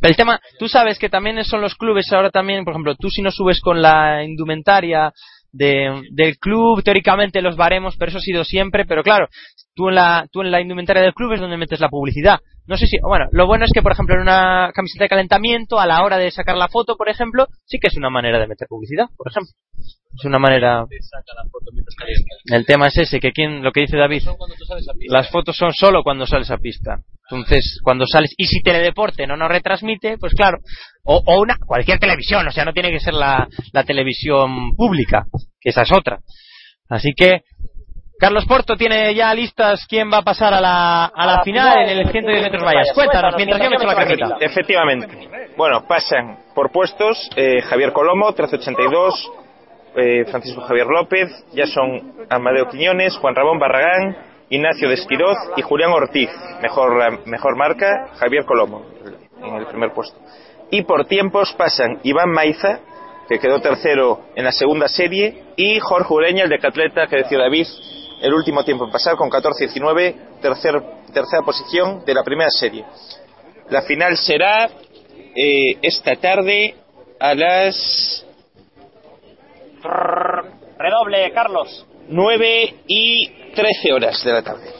El tema, tú sabes que también son los clubes ahora también, por ejemplo, tú si no subes con la indumentaria de, del club, teóricamente los baremos, pero eso ha sido siempre, pero claro, tú en la, tú en la indumentaria del club es donde metes la publicidad. No sé si, bueno, lo bueno es que, por ejemplo, en una camiseta de calentamiento, a la hora de sacar la foto, por ejemplo, sí que es una manera de meter publicidad, por ejemplo. Es una manera. El tema es ese, que quien, lo que dice David, las fotos son solo cuando sales a pista. Entonces, cuando sales, y si Teledeporte no nos retransmite, pues claro, o, o una, cualquier televisión, o sea, no tiene que ser la, la televisión pública, que esa es otra. Así que, Carlos Porto tiene ya listas quién va a pasar a la, a la final en el 110 metros vallas. Cuéntanos, mientras yo me echo la carreta. Efectivamente. Bueno, pasan por puestos eh, Javier Colomo, 1382, eh, Francisco Javier López, ya son Amadeo Quiñones, Juan Ramón Barragán, Ignacio de Esquiroz y Julián Ortiz. Mejor, mejor marca, Javier Colomo, en el primer puesto. Y por tiempos pasan Iván Maiza, que quedó tercero en la segunda serie, y Jorge Ureña, el decatleta que decía David, el último tiempo en pasar con 14-19, tercer, tercera posición de la primera serie. La final será eh, esta tarde a las Redoble, Carlos. 9 y 13 horas de la tarde.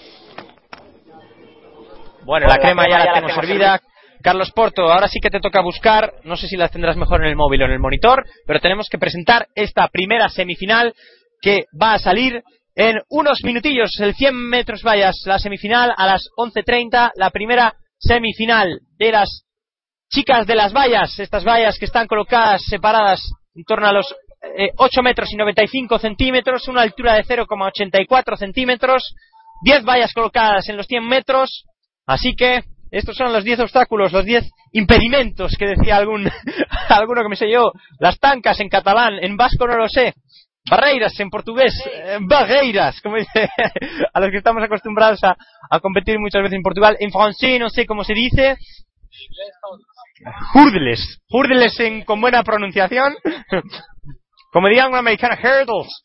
Bueno, la crema ya la tengo servida. Carlos Porto, ahora sí que te toca buscar, no sé si las tendrás mejor en el móvil o en el monitor, pero tenemos que presentar esta primera semifinal que va a salir en unos minutillos, el 100 metros vallas, la semifinal a las 11.30, la primera semifinal de las chicas de las vallas, estas vallas que están colocadas separadas en torno a los eh, 8 metros y 95 centímetros, una altura de 0,84 centímetros, 10 vallas colocadas en los 100 metros, así que estos son los 10 obstáculos, los 10 impedimentos que decía algún alguno que me sé yo, las tancas en catalán, en vasco no lo sé, barreiras en portugués, eh, barreiras, como dice a los que estamos acostumbrados a, a competir muchas veces en Portugal, en francés no sé cómo se dice, hurdles, hurdles en, con buena pronunciación, como dirían un americano, hurdles.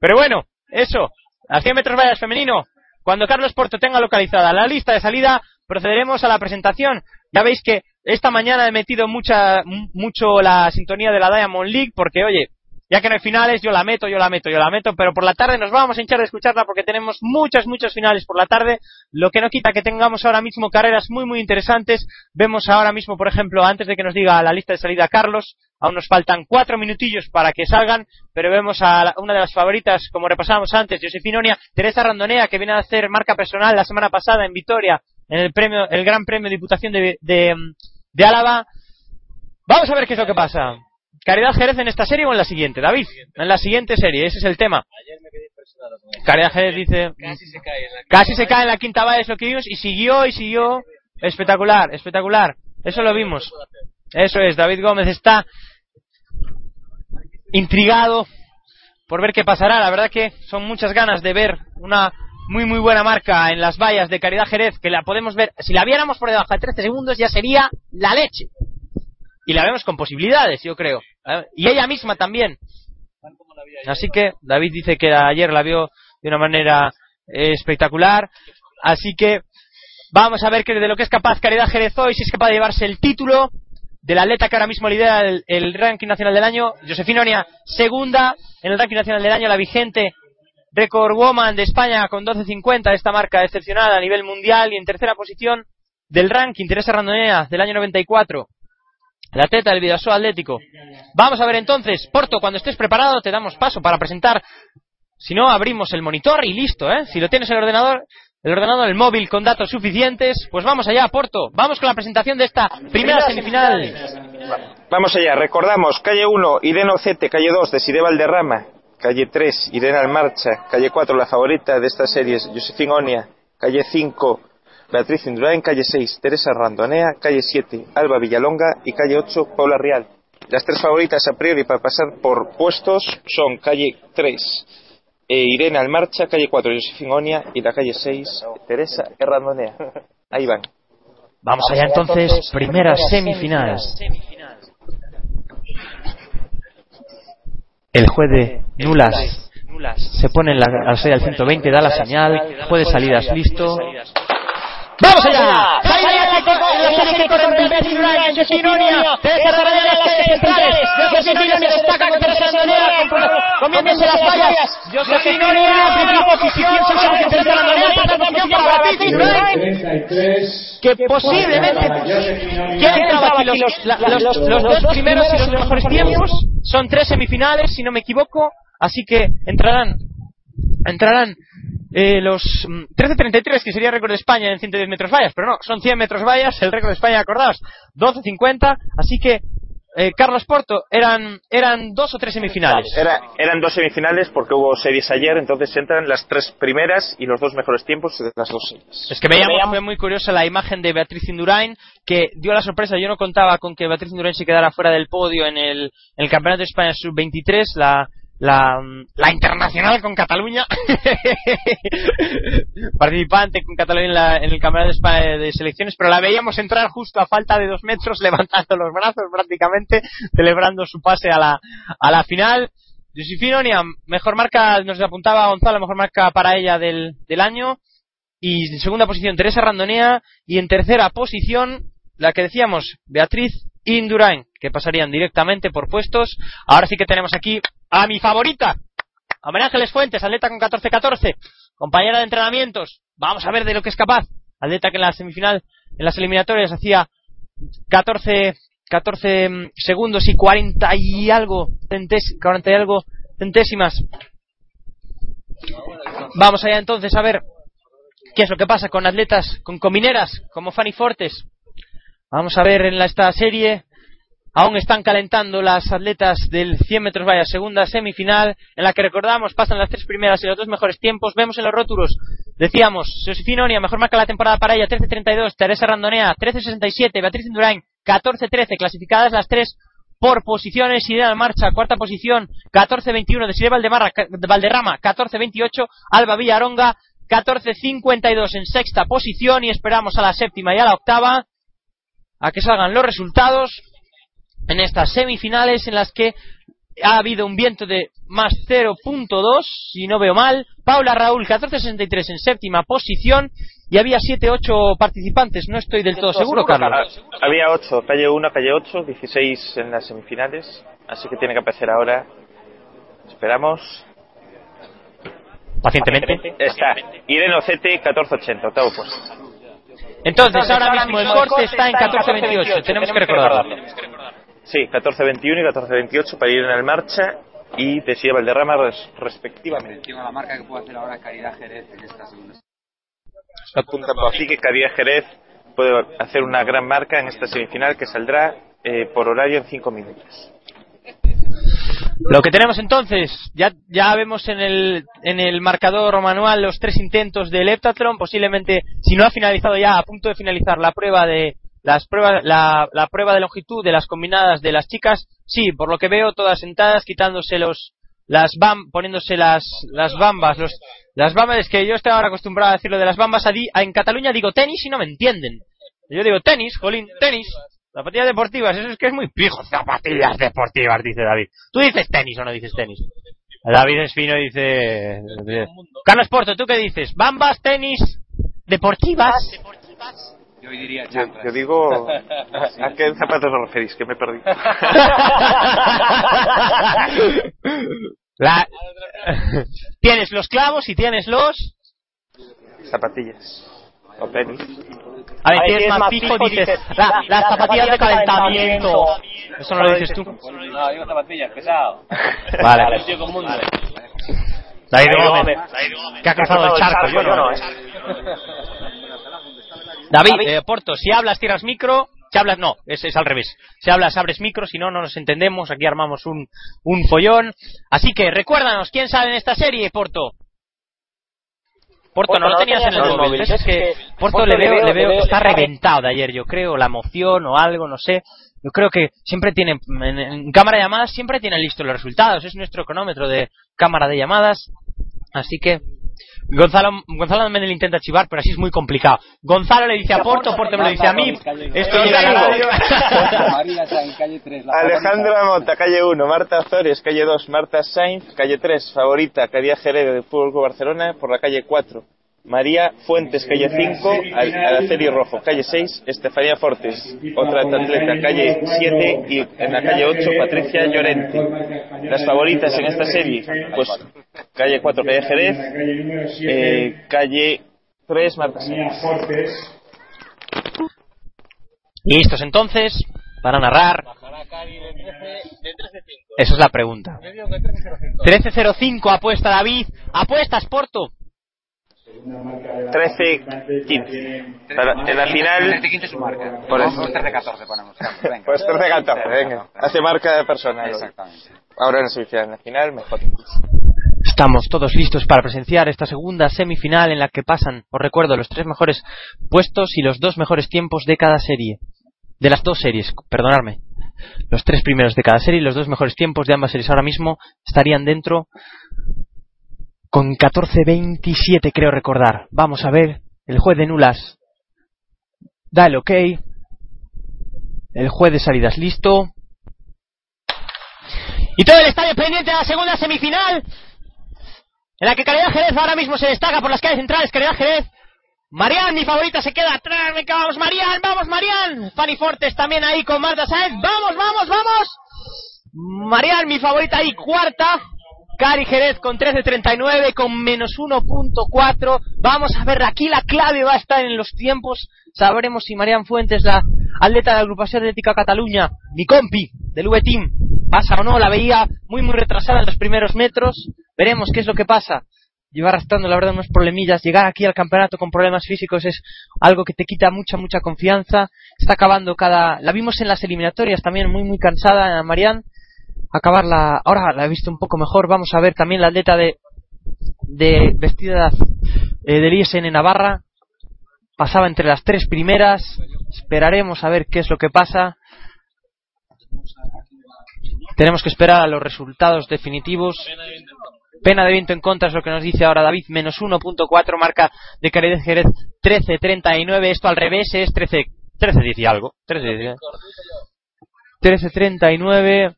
Pero bueno, eso, a 100 metros vallas femenino, Cuando Carlos Porto tenga localizada la lista de salida, procederemos a la presentación. Ya veis que esta mañana he metido mucha, mucho la sintonía de la Diamond League porque, oye, ya que no hay finales, yo la meto, yo la meto, yo la meto, pero por la tarde nos vamos a hinchar de escucharla porque tenemos muchas, muchos finales por la tarde, lo que no quita que tengamos ahora mismo carreras muy, muy interesantes. Vemos ahora mismo, por ejemplo, antes de que nos diga la lista de salida Carlos, aún nos faltan cuatro minutillos para que salgan, pero vemos a una de las favoritas, como repasábamos antes, Josefinonia, Teresa Randonea, que viene a hacer marca personal la semana pasada en Vitoria, en el premio, el Gran Premio de Diputación de, de, de Álava. Vamos a ver qué es lo que pasa. Caridad Jerez en esta serie o en la siguiente, David. En la siguiente serie, ese es el tema. Caridad Jerez dice. Casi se cae en la, casi se cae en la quinta valla, es lo que vimos, y siguió y siguió. Espectacular, espectacular. Eso lo vimos. Eso es, David Gómez está intrigado por ver qué pasará. La verdad que son muchas ganas de ver una muy muy buena marca en las vallas de Caridad Jerez, que la podemos ver, si la viéramos por debajo de 13 segundos ya sería la leche y la vemos con posibilidades, yo creo. Y ella misma también. Así que David dice que ayer la vio de una manera eh, espectacular. Así que vamos a ver que de lo que es capaz Caridad Jerez hoy, si es capaz de llevarse el título del atleta que ahora mismo lidera el, ranking nacional del año. Josefina segunda en el ranking nacional del año, la vigente Record Woman de España con 12.50, esta marca excepcional a nivel mundial. Y en tercera posición del ranking, Teresa Randonea del año 94 la teta del Vidasoa Atlético. Vamos a ver entonces, Porto, cuando estés preparado te damos paso para presentar. Si no, abrimos el monitor y listo, ¿eh? Si lo tienes el ordenador, el ordenador, el móvil con datos suficientes, pues vamos allá, Porto. Vamos con la presentación de esta primera semifinal. Vamos allá, recordamos, calle 1, Irene Ocete, calle 2, Desiree Valderrama, calle 3, Irene Almarcha, calle 4, la favorita de estas series, Josefina Onia, calle 5, Beatriz Indurain, calle 6, Teresa Randonea, calle 7, Alba Villalonga y calle 8, Paula Rial. Las tres favoritas a priori para pasar por puestos son calle 3, eh, Irene Almarcha, calle 4, Josefina Onia y la calle 6, Teresa Randonea. Ahí van. Vamos allá entonces, primera semifinal. El juez de Nulas se pone en la, al 120, da la señal, juez de salidas listo. ¡Vamos allá! Comiéndose las fallas. Que posiblemente. Los dos primeros y los mejores tiempos. son tres semifinales, si no me equivoco. Así que entrarán. Entrarán eh, los 13.33, mm, que sería récord de España en 110 metros vallas, pero no, son 100 metros vallas, el récord de España, acordaos, 12.50, así que eh, Carlos Porto, eran, eran dos o tres semifinales. eran dos semifinales porque hubo series ayer, entonces entran las tres primeras y los dos mejores tiempos de las dos series. Es que veíamos, fue muy curiosa la imagen de Beatriz Indurain, que dio la sorpresa, yo no contaba con que Beatriz Indurain se quedara fuera del podio en el, en el Campeonato de España Sub-23, la, la, la internacional con Cataluña, participante con Cataluña en, el Campeonato de España de Selecciones, pero la veíamos entrar justo a falta de dos metros, levantando los brazos prácticamente, celebrando su pase a la, a la final. Josefina mejor marca, nos apuntaba Gonzalo, mejor marca para ella del, del año. Y en segunda posición Teresa Randonea. Y en tercera posición, la que decíamos, Beatriz Indurain, que pasarían directamente por puestos. Ahora sí que tenemos aquí a mi favorita, a María Ángeles Fuentes, atleta con 14-14, compañera de entrenamientos. Vamos a ver de lo que es capaz. Atleta que en la semifinal, en las eliminatorias, hacía 14, 14 mm, segundos y 40 y algo, 40 y algo centésimas. Vamos allá entonces a ver qué es lo que pasa con atletas, con comineras como Fanny Fortes. Vamos a ver en esta serie Aún están calentando las atletas del 100 metros vaya segunda semifinal, en la que recordamos pasan las tres primeras y los dos mejores tiempos. Vemos en los rótulos, decíamos, Josefina Onia, mejor marca la temporada para ella, 13.32, Teresa Randonea, 13.67, Beatriz Indurain, 14.13, clasificadas las tres por posiciones, Irene Marcha, cuarta posición, 14.21, Desiree Valderrama, 14.28, Alba Villaronga, 14.52 en sexta posición y esperamos a la séptima y a la octava a que salgan los resultados en estas semifinales en las que ha habido un viento de más 0.2, si no veo mal. Paula Raúl, 14.63 en séptima posición. Y había 7-8 participantes, no estoy del todo seguro, Carlos. Ah, Había 8, calle 1, calle 8, 16 en las semifinales. Así que tiene que aparecer ahora. Esperamos. Pacientemente. Está. Irene Ocete, 1480, octavo puesto. Entonces, ahora mismo el corte está en 14.28, tenemos que recordarlo. Sí, 1421 y 1428 para Irene al marcha y Tesía Valderrama res- respectivamente. La marca que puede hacer ahora Caridad Jerez en esta segunda. Apunta por aquí que Caridad Jerez puede hacer una gran marca en esta semifinal que saldrá eh, por horario en 5 minutos. Lo que tenemos entonces, ya, ya vemos en el, en el marcador manual los tres intentos del heptathlon, posiblemente, si no ha finalizado ya, a punto de finalizar la prueba de las pruebas, la, la prueba de longitud de las combinadas de las chicas, sí, por lo que veo, todas sentadas, quitándose los, las bam, poniéndose las, las bambas, los, las bambas, es que yo estoy ahora acostumbrado a decirlo de las bambas, a di- a- en Cataluña digo tenis y no me entienden. Yo digo tenis, jolín, tenis. Zapatillas deportivas, eso es que es muy pijo. Zapatillas deportivas, dice David. ¿Tú dices tenis o no dices tenis? David Espino dice... Carlos Porto, ¿tú qué dices? ¿Bambas, tenis, deportivas? Yo hoy diría Yo, chanclas. yo digo, ¿a qué zapatos os referís? Que me perdí. La- tienes los clavos y tienes los... Zapatillas. O tenis. A ver, tienes más fijo, dices... la- las zapatillas de calentamiento. Eso no lo dices tú. No, digo zapatillas, pesado. Vale. Tío con mundo. David Gómez, que ha cruzado el charco, yo no. David, eh, Porto, si hablas tiras micro, si hablas no, es, es al revés. Si hablas abres micro, si no, no nos entendemos, aquí armamos un, un follón. Así que recuérdanos, ¿quién sale en esta serie, Porto? Porto, no lo tenías en el móvil. Es que Porto le veo, le veo que está reventado de ayer, yo creo, la emoción o algo, no sé. Yo creo que siempre tiene, en, en cámara de llamadas siempre tiene listos los resultados. Es nuestro cronómetro de cámara de llamadas. Así que Gonzalo, Gonzalo también le intenta chivar, pero así es muy complicado. Gonzalo le dice a Porto, Porto me lo dice a mí. Esto llega a la radio. María está en calle 3. La Alejandra Mota, calle 1, Marta Azores, calle 2, Marta Sainz, calle 3, Favorita, Caridad Jerez del Fútbol Club Barcelona, por la calle 4. María Fuentes, calle 5, al, Araceli Rojo, calle 6, Estefanía Fortes, otra atleta, calle 7 y en la calle 8, Patricia Llorente. Las favoritas en esta serie, pues calle 4, calle Jerez, eh, calle 3, Marta. Listos entonces, para narrar. Esa es la pregunta. 13.05 apuesta David. Apuestas, Porto. 13-15. Para- En la final, 15 su marca. Por eso. 13-14 ponemos. Venga. pues 13-14, venga. Hace marca de persona. Exactamente. Ahora en en la final, mejor. Estamos todos listos para presenciar esta segunda semifinal en la que pasan, os recuerdo, los tres mejores puestos y los dos mejores tiempos de cada serie. De las dos series, perdonadme. Los tres primeros de cada serie y los dos mejores tiempos de ambas series ahora mismo estarían dentro con 14-27 creo recordar. Vamos a ver, el juez de nulas da el ok. El juez de salidas listo. Y todo el estadio pendiente de la segunda semifinal en la que Caridad Jerez ahora mismo se destaca por las calles centrales. Caridad Jerez. Marian, mi favorita, se queda atrás. Vamos, Marian, vamos, Marian. Fanny Fortes también ahí con Marta Sáenz. Vamos, vamos, vamos. Marian, mi favorita ahí, cuarta. Cari Jerez con 13.39, con menos 1.4. Vamos a ver, aquí la clave va a estar en los tiempos. Sabremos si Marian Fuentes, la atleta de la agrupación atlética Cataluña, mi compi del V-Team, pasa o no. La veía muy, muy retrasada en los primeros metros. Veremos qué es lo que pasa. Lleva arrastrando, la verdad, unos problemillas. Llegar aquí al campeonato con problemas físicos es algo que te quita mucha, mucha confianza. Está acabando cada. La vimos en las eliminatorias también, muy, muy cansada, Marian acabarla. Ahora la he visto un poco mejor. Vamos a ver también la atleta de, de vestida eh, del ISN Navarra. Pasaba entre las tres primeras. Esperaremos a ver qué es lo que pasa. Tenemos que esperar a los resultados definitivos. Pena de viento en contra es lo que nos dice ahora David. Menos 1.4 marca de Caridad Jerez 13.39. Esto al revés es 13, 13 10 y algo. 13 10. 13.39.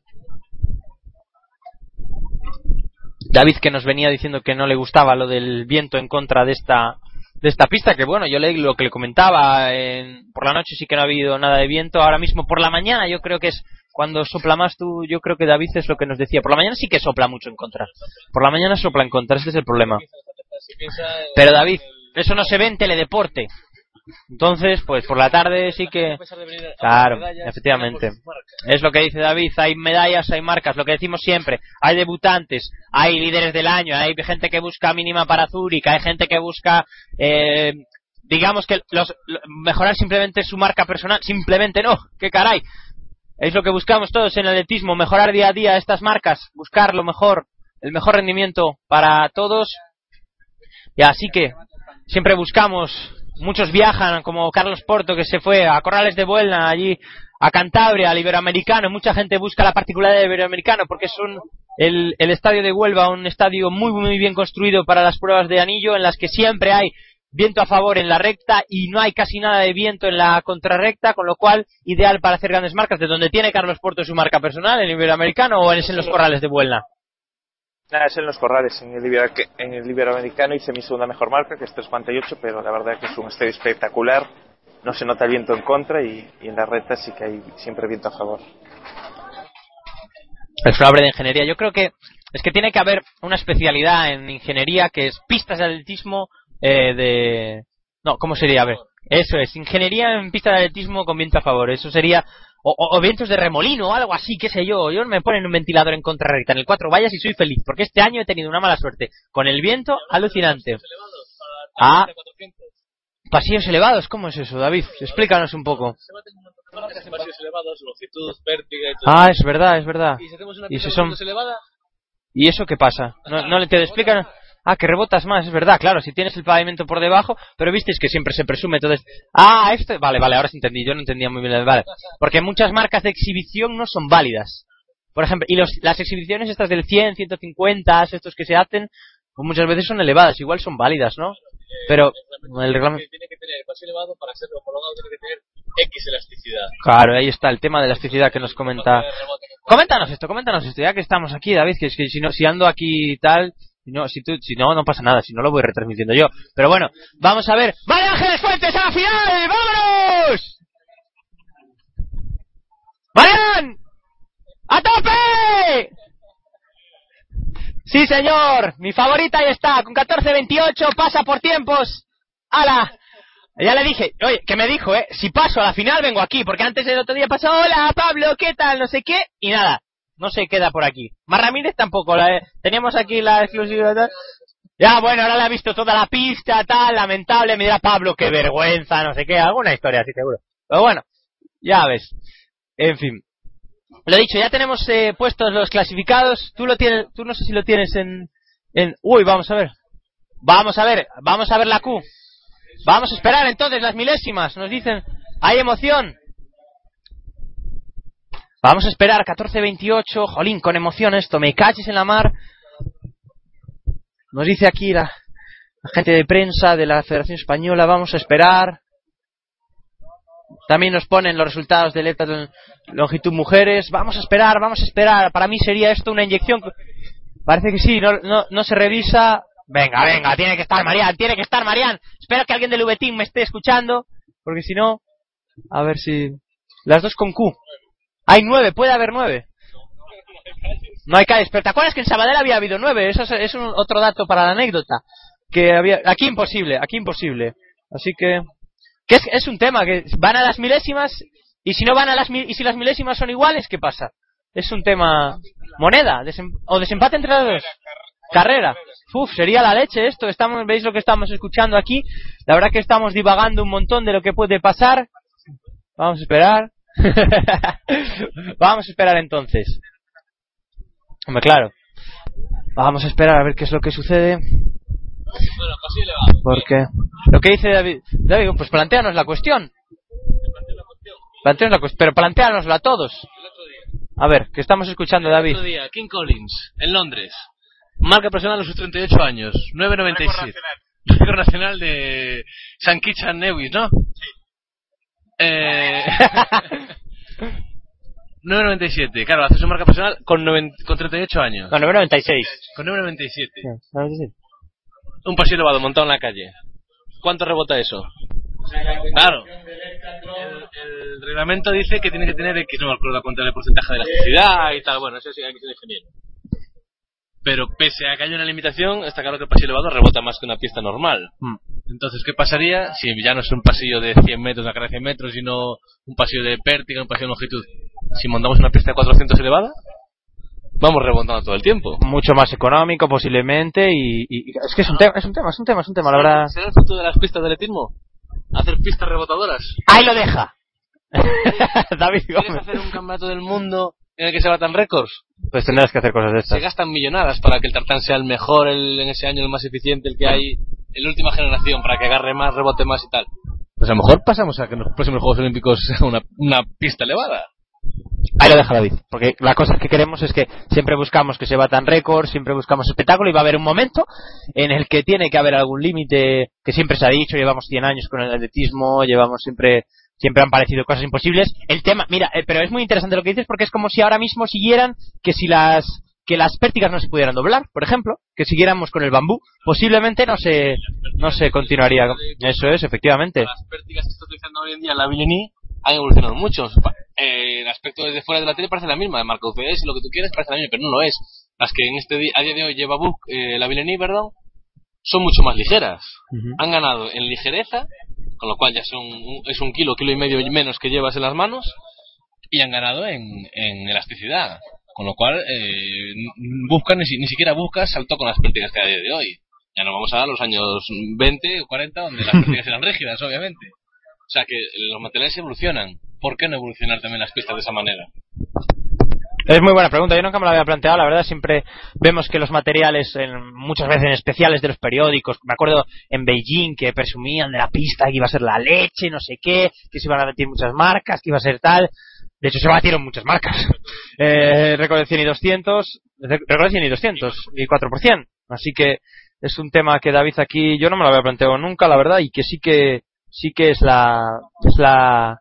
David que nos venía diciendo que no le gustaba lo del viento en contra de esta de esta pista que bueno yo le lo que le comentaba en- por la noche sí que no ha habido nada de viento ahora mismo por la mañana yo creo que es cuando sopla más tú yo creo que David es lo que nos decía por la mañana sí que sopla mucho en contra por la mañana sopla en contra ese es el problema. Pero David eso no se ve en teledeporte entonces pues por la tarde sí que Claro, efectivamente. Es lo que dice David, hay medallas, hay marcas, lo que decimos siempre, hay debutantes, hay líderes del año, hay gente que busca mínima para Zurich, hay gente que busca, eh, digamos que los, lo- mejorar simplemente su marca personal, simplemente no, qué caray. Es lo que buscamos todos en el atletismo, mejorar día a día estas marcas, buscar lo mejor, el mejor rendimiento para todos. Y así que siempre buscamos, muchos viajan, como Carlos Porto que se fue a Corrales de Buelna, allí a Cantabria, al Iberoamericano, mucha gente busca la particularidad del Iberoamericano porque es un, el, estadio de Huelva, un estadio muy muy bien construido para las pruebas de anillo en las que siempre hay viento a favor en la recta y no hay casi nada de viento en la contrarrecta, con lo cual ideal para hacer grandes marcas, de donde tiene Carlos Porto su marca personal, en Iberoamericano o es en los Corrales de Buelna. Nada, es en los corrales. En el, Ibero- en el Iberoamericano hice mi segunda mejor marca, que es 3.48, pero la verdad que es un estadio espectacular. No se nota viento en contra y, en la recta sí que hay siempre viento a favor. el de ingeniería. Yo creo que es que tiene que haber una especialidad en ingeniería que es pistas de atletismo eh, de no, ¿cómo sería? A ver, eso es ingeniería en pistas de atletismo con viento a favor. Eso sería o, vientos de remolino o algo así, qué sé yo. Yo me ponen un ventilador en contrarrecta en el cuatro vallas y soy feliz porque este año he tenido una mala suerte con el viento alucinante. Ah, pasillos elevados, ¿cómo es eso, David? Explícanos un poco. pasillos elevados, longitud, vértiga y todo. Ah, es verdad, es verdad. y si hacemos una y pista si son- más elevada, ¿Y eso qué pasa? No, no le te explican. Ah, que rebotas más, es verdad, claro, si tienes el pavimento por debajo, pero visteis que siempre se presume esto. Ah, esto, vale, vale, ahora sí entendí, yo no entendía muy bien, vale. Porque muchas marcas de exhibición no son válidas. Por ejemplo, y los, las exhibiciones estas del 100, 150, estos que se hacen, pues muchas veces son elevadas, igual son válidas, ¿no? Pero el reglamento... tiene que tener el pasillo elevado para ser homologado, tiene que tener X elasticidad. Claro, ahí está el tema de elasticidad que nos comenta. Coméntanos esto, coméntanos esto, ya que estamos aquí, David, que es que si no, si ando aquí y tal, no, si si no, no pasa nada, si no lo voy retransmitiendo yo. Pero bueno, vamos a ver. ¡María Ángeles Fuentes a la final! ¡Vámonos! ¡Marian! ¡A tope! Sí, señor, mi favorita ahí está, con 14.28, pasa por tiempos. ¡Hala! Ya le dije, oye, que me dijo, eh, si paso a la final vengo aquí, porque antes el otro día pasó, hola Pablo, ¿qué tal? No sé qué, y nada, no se queda por aquí. Mar Ramírez tampoco, la, teníamos aquí la exclusividad. Ya, bueno, ahora la ha visto toda la pista, tal, lamentable, me dirá Pablo, qué vergüenza, no sé qué, alguna historia así seguro. Pero bueno, ya ves. En fin. Lo dicho, ya tenemos eh, puestos los clasificados. Tú lo tienes, tú no sé si lo tienes en, en, uy, vamos a ver. Vamos a ver, vamos a ver la Q. Vamos a esperar entonces las milésimas. Nos dicen, hay emoción. Vamos a esperar 14-28. Jolín, con emoción esto. Me caches en la mar. Nos dice aquí la, gente de prensa de la Federación Española. Vamos a esperar. También nos ponen los resultados de Leta longitud mujeres. Vamos a esperar, vamos a esperar. Para mí sería esto una inyección. Parece que sí, no, no, no se revisa. Venga, venga, tiene que estar Marian, tiene que estar Marian. Espero que alguien del VTIM me esté escuchando, porque si no, a ver si... Las dos con Q. Hay nueve, puede haber nueve. No hay calles, pero ¿te acuerdas que en Sabadell había habido nueve? Eso es, un otro dato para la anécdota. Que había... Aquí imposible, aquí imposible. Así que... Que es, un tema, que van a las milésimas y si no van a las y si las milésimas son iguales, ¿qué pasa? Es un tema... Moneda, o desempate entre las dos. Carrera. Uf, sería la leche esto. Estamos, ¿Veis lo que estamos escuchando aquí? La verdad que estamos divagando un montón de lo que puede pasar. Vamos a esperar. Vamos a esperar entonces. Hombre, claro. Vamos a esperar a ver qué es lo que sucede. Bueno, pasillo elevado. Porque lo que dice David, David pues planteanos la cuestión. Planteanos la cuestión, pero planteanosla a todos. El. A ver, que estamos escuchando, El David. otro día, King Collins, en Londres. Marca personal a sus 38 años. 9.97. Récord nacional de San Kitts and Nevis, ¿no? Sí. Eh... 9.97. Claro, hace su marca personal con, noven- con 38 años. No, 9.96. Con 9.97. Un pasillo elevado montado en la calle. ¿Cuánto rebota eso? Claro. El, el reglamento dice que tiene que tener X, no me acuerdo cuánto era el porcentaje de elasticidad y tal. Bueno, eso sí hay que ser ingeniero. Pero pese a que haya una limitación, está claro que el pasillo elevado rebota más que una pista normal. Mm. Entonces, ¿qué pasaría si ya no es un pasillo de 100 metros, de 100 metros, sino un pasillo de pértiga, un pasillo de longitud? Si montamos una pista de 400 elevada, vamos rebotando todo el tiempo. Mucho más económico posiblemente y, y- es que es un tema, es un tema, es un tema, es un tema, la verdad. ¿Será el futuro de las pistas de atletismo? ¿Hacer pistas rebotadoras? Ahí lo deja. David ¿Quieres Gómez. hacer un campeonato del mundo en el que se batan récords? Pues tendrás que hacer cosas de Se estas. gastan millonadas para que el tartán sea el mejor el- en ese año, el más eficiente, el que hay, el última generación, para que agarre más, rebote más y tal. Pues a lo mejor pasamos a que en los próximos Juegos Olímpicos sea una, una pista elevada. Ahí lo deja David. Porque la cosa que queremos es que siempre buscamos que se batan récords, siempre buscamos espectáculo y va a haber un momento en el que tiene que haber algún límite que siempre se ha dicho, llevamos 100 años con el atletismo, llevamos siempre siempre han parecido cosas imposibles. El tema, mira, eh, pero es muy interesante lo que dices porque es como si ahora mismo siguieran que si las que las pértigas no se pudieran doblar, por ejemplo, que siguiéramos con el bambú, posiblemente no se no se continuaría. Eso es, efectivamente. Las pértigas que se está utilizando hoy en día en la Villeni han evolucionado mucho. Eh, el aspecto desde fuera de la tele parece la misma, de marca UCS y lo que tú quieras parece la misma, pero no lo es. Las que en este di- a día de hoy lleva Book, eh, la Villeni, perdón, son mucho más ligeras. Han ganado en ligereza, con lo cual ya son es un kilo, kilo y medio menos que llevas en las manos, y han ganado en, en elasticidad. Con lo cual, eh, buscan, ni, ni siquiera buscas salto con las pértigas que hay a día de hoy. Ya no vamos a los años 20 o 40, donde las pértigas eran rígidas, obviamente. O sea que los materiales evolucionan. ¿Por qué no evolucionar también las pistas de esa manera? Es muy buena pregunta, yo nunca me la había planteado, la verdad siempre vemos que los materiales, en- muchas veces en especiales de los periódicos, me acuerdo en Beijing que presumían de la pista que iba a ser la leche, no sé qué, que se iban a batir muchas marcas, que iba a ser tal, de hecho se batieron muchas marcas, eh, récord de 100 y 200, re- récord de 100 y 200 y 4%, así que es un tema que David aquí yo no me lo había planteado nunca, la verdad, y que sí que, sí que es la, es la,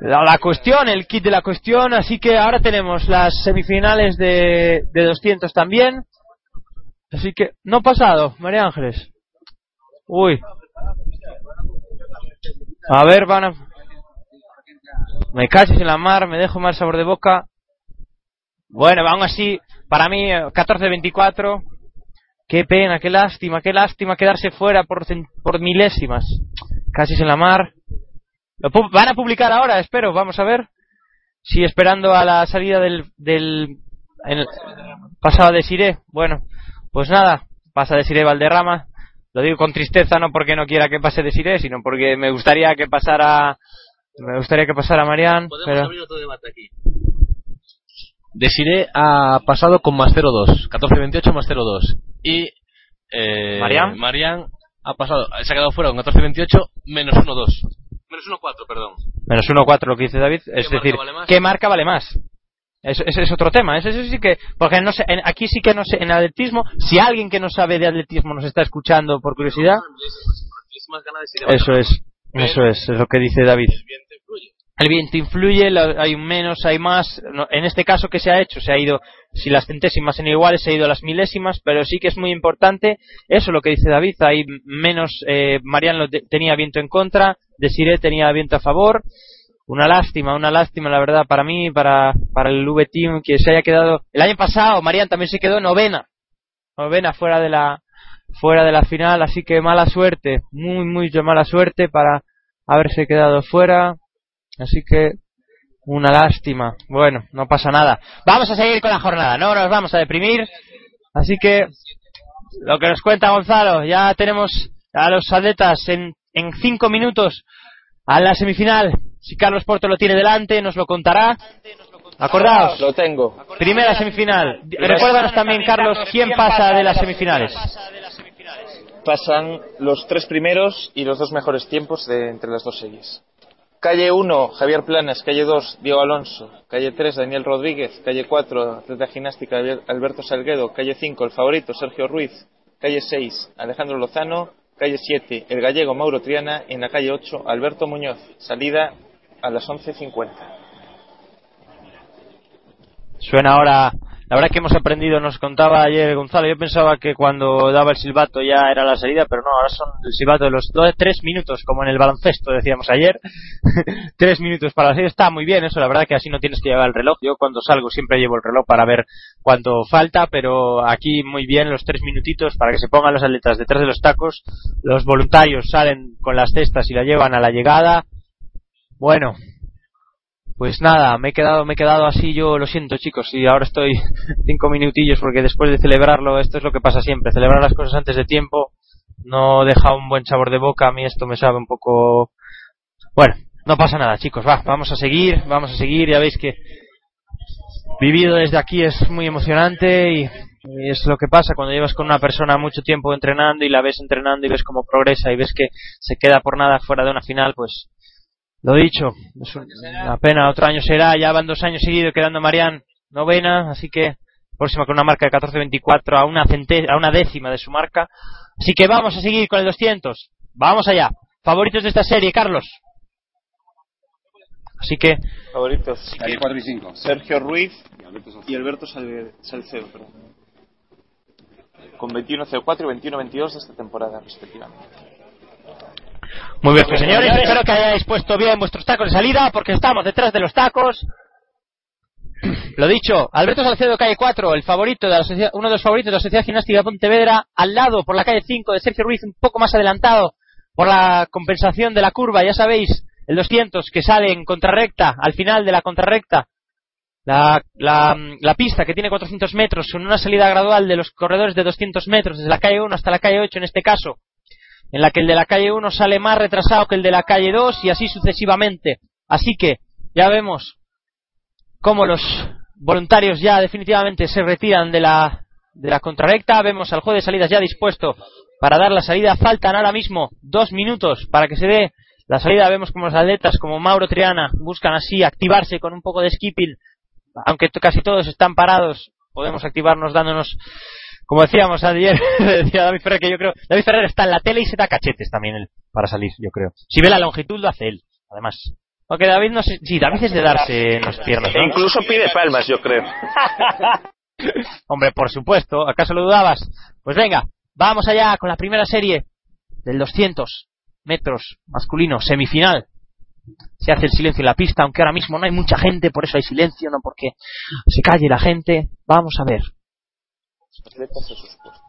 la, cuestión, el kit de la cuestión, así que ahora tenemos las semifinales de, de 200 también. Así que, no pasado, María Ángeles. Uy. A ver, van a... Me caches en la mar, me dejo mal sabor de boca. Bueno, aún así, para mí, eh, 14-24. Qué pena, qué lástima, qué lástima quedarse fuera por, por milésimas. Casi en la mar. Lo pu- van a publicar ahora, espero, vamos a ver. Sí, esperando a la salida del, del en- pasado de Siré. Bueno, pues nada, pasa de Siré Valderrama. Lo digo con tristeza, no porque no quiera que pase de Siré, sino porque me gustaría que pasara, me gustaría que pasara Marián, Podemos pero abrir otro debate aquí. Desiré ha pasado con más 0,2. 14,28 más 0,2. Y eh. Marián ha pasado, se ha quedado fuera con 14,28 menos 1,2. Menos 1,4, perdón. menos 1-4 lo que dice David, es decir, vale? ¿qué marca vale más? Eso- Ese es otro tema, ese sí que, porque no sé, en- aquí sí que no sé, en atletismo, si alguien que no sabe de atletismo nos está escuchando por curiosidad, eso es, eso es, es lo que dice David. El viento influye. hay menos, hay más. En este caso, ¿qué se ha hecho? Se ha ido, si las centésimas son iguales, se ha ido a las milésimas, pero sí que es muy importante eso lo que dice David. Hay menos, eh, Mariano te- tenía viento en contra, Desiré tenía viento a favor. Una lástima, una lástima, la verdad, para mí, para, para el V-Team, que se haya quedado. El año pasado, Marian también se quedó novena. Novena fuera de la, fuera de la final, así que mala suerte, muy, muy mala suerte para haberse quedado fuera. Así que una lástima. Bueno, no pasa nada. Vamos a seguir con la jornada, no nos vamos a deprimir. Así que lo que nos cuenta Gonzalo, ya tenemos a los atletas en, en cinco minutos a la semifinal. Si Carlos Porto lo tiene delante, nos lo contará. Acordaos, Lo tengo. primera semifinal. Recuérdanos también, Carlos, quién pasa de las semifinales. Pasan los tres primeros y los dos mejores tiempos de entre las dos series. Calle 1, Javier Planas. Calle 2, Diego Alonso. Calle 3, Daniel Rodríguez. Calle 4, atleta gimnástica Alber- Alberto Salguedo. Calle 5, el favorito Sergio Ruiz. Calle 6, Alejandro Lozano calle 7, el gallego Mauro Triana, en la calle 8, Alberto Muñoz, salida a las 11.50. Suena ahora la verdad que hemos aprendido, nos contaba ayer Gonzalo, yo pensaba que cuando daba el silbato ya era la salida, pero no, ahora son el silbato de los dos, tres minutos, como en el baloncesto decíamos ayer, tres minutos para la salida, está muy bien eso, la verdad que así no tienes que llevar el reloj, yo cuando salgo siempre llevo el reloj para ver cuánto falta, pero aquí muy bien los tres minutitos para que se pongan los atletas detrás de los tacos, los voluntarios salen con las cestas y la llevan a la llegada, bueno, pues nada, me he quedado, me he quedado así, yo lo siento chicos, y ahora estoy cinco minutillos porque después de celebrarlo, esto es lo que pasa siempre, celebrar las cosas antes de tiempo no deja un buen sabor de boca, a mí esto me sabe un poco... Bueno, no pasa nada chicos, va, vamos a seguir, vamos a seguir, ya veis que vivido desde aquí es muy emocionante y, y es lo que pasa cuando llevas con una persona mucho tiempo entrenando y la ves entrenando y ves cómo progresa y ves que se queda por nada fuera de una final, pues lo dicho, es una pena, otro año será, ya van dos años seguidos quedando Marian novena, así que próxima con una marca de 14.24 a una, a una décima de su marca. Así que vamos a seguir con el 200. Vamos allá. Favoritos de esta serie, Carlos. Así que. Favoritos. Calle 4 y 5. Sergio Ruiz Y Alberto Salcedo. perdón. Con 21.04 y 21.22 de esta temporada, respectivamente. Muy bien, pues, señores, espero que hayáis puesto bien vuestros tacos de salida, porque estamos detrás de los tacos. Lo dicho, Alberto Salcedo, calle 4, el favorito de la uno de los favoritos de la Sociedad Gimnástica de Pontevedra, al lado por la calle 5 de Sergio Ruiz, un poco más adelantado por la compensación de la curva, ya sabéis, el 200 que sale en contrarrecta, al final de la contrarrecta, la, la, la pista que tiene 400 metros, con una salida gradual de los corredores de 200 metros, desde la calle 1 hasta la calle 8 en este caso, en la que el de la calle 1 sale más retrasado que el de la calle 2 y así sucesivamente. Así que ya vemos cómo los voluntarios ya definitivamente se retiran de la, de la contrarrecta. Vemos al juez de salidas ya dispuesto para dar la salida. Faltan ahora mismo dos minutos para que se dé la salida. Vemos como los atletas como Mauro Triana buscan así activarse con un poco de skipping. Aunque casi todos están parados, podemos activarnos dándonos como decíamos ayer, decía David Ferrer que yo creo, David Ferrer está en la tele y se da cachetes también él para salir, yo creo. Si ve la longitud lo hace él, además. Aunque David no sé, sí, David es de darse en las piernas, E incluso pide palmas, yo creo. Hombre, por supuesto, ¿acaso lo dudabas? Pues venga, vamos allá con la primera serie del 200 metros masculino, semifinal. Se hace el silencio en la pista, aunque ahora mismo no hay mucha gente, por eso hay silencio, no porque se calle la gente. Vamos a ver. Atletas a sus puestos.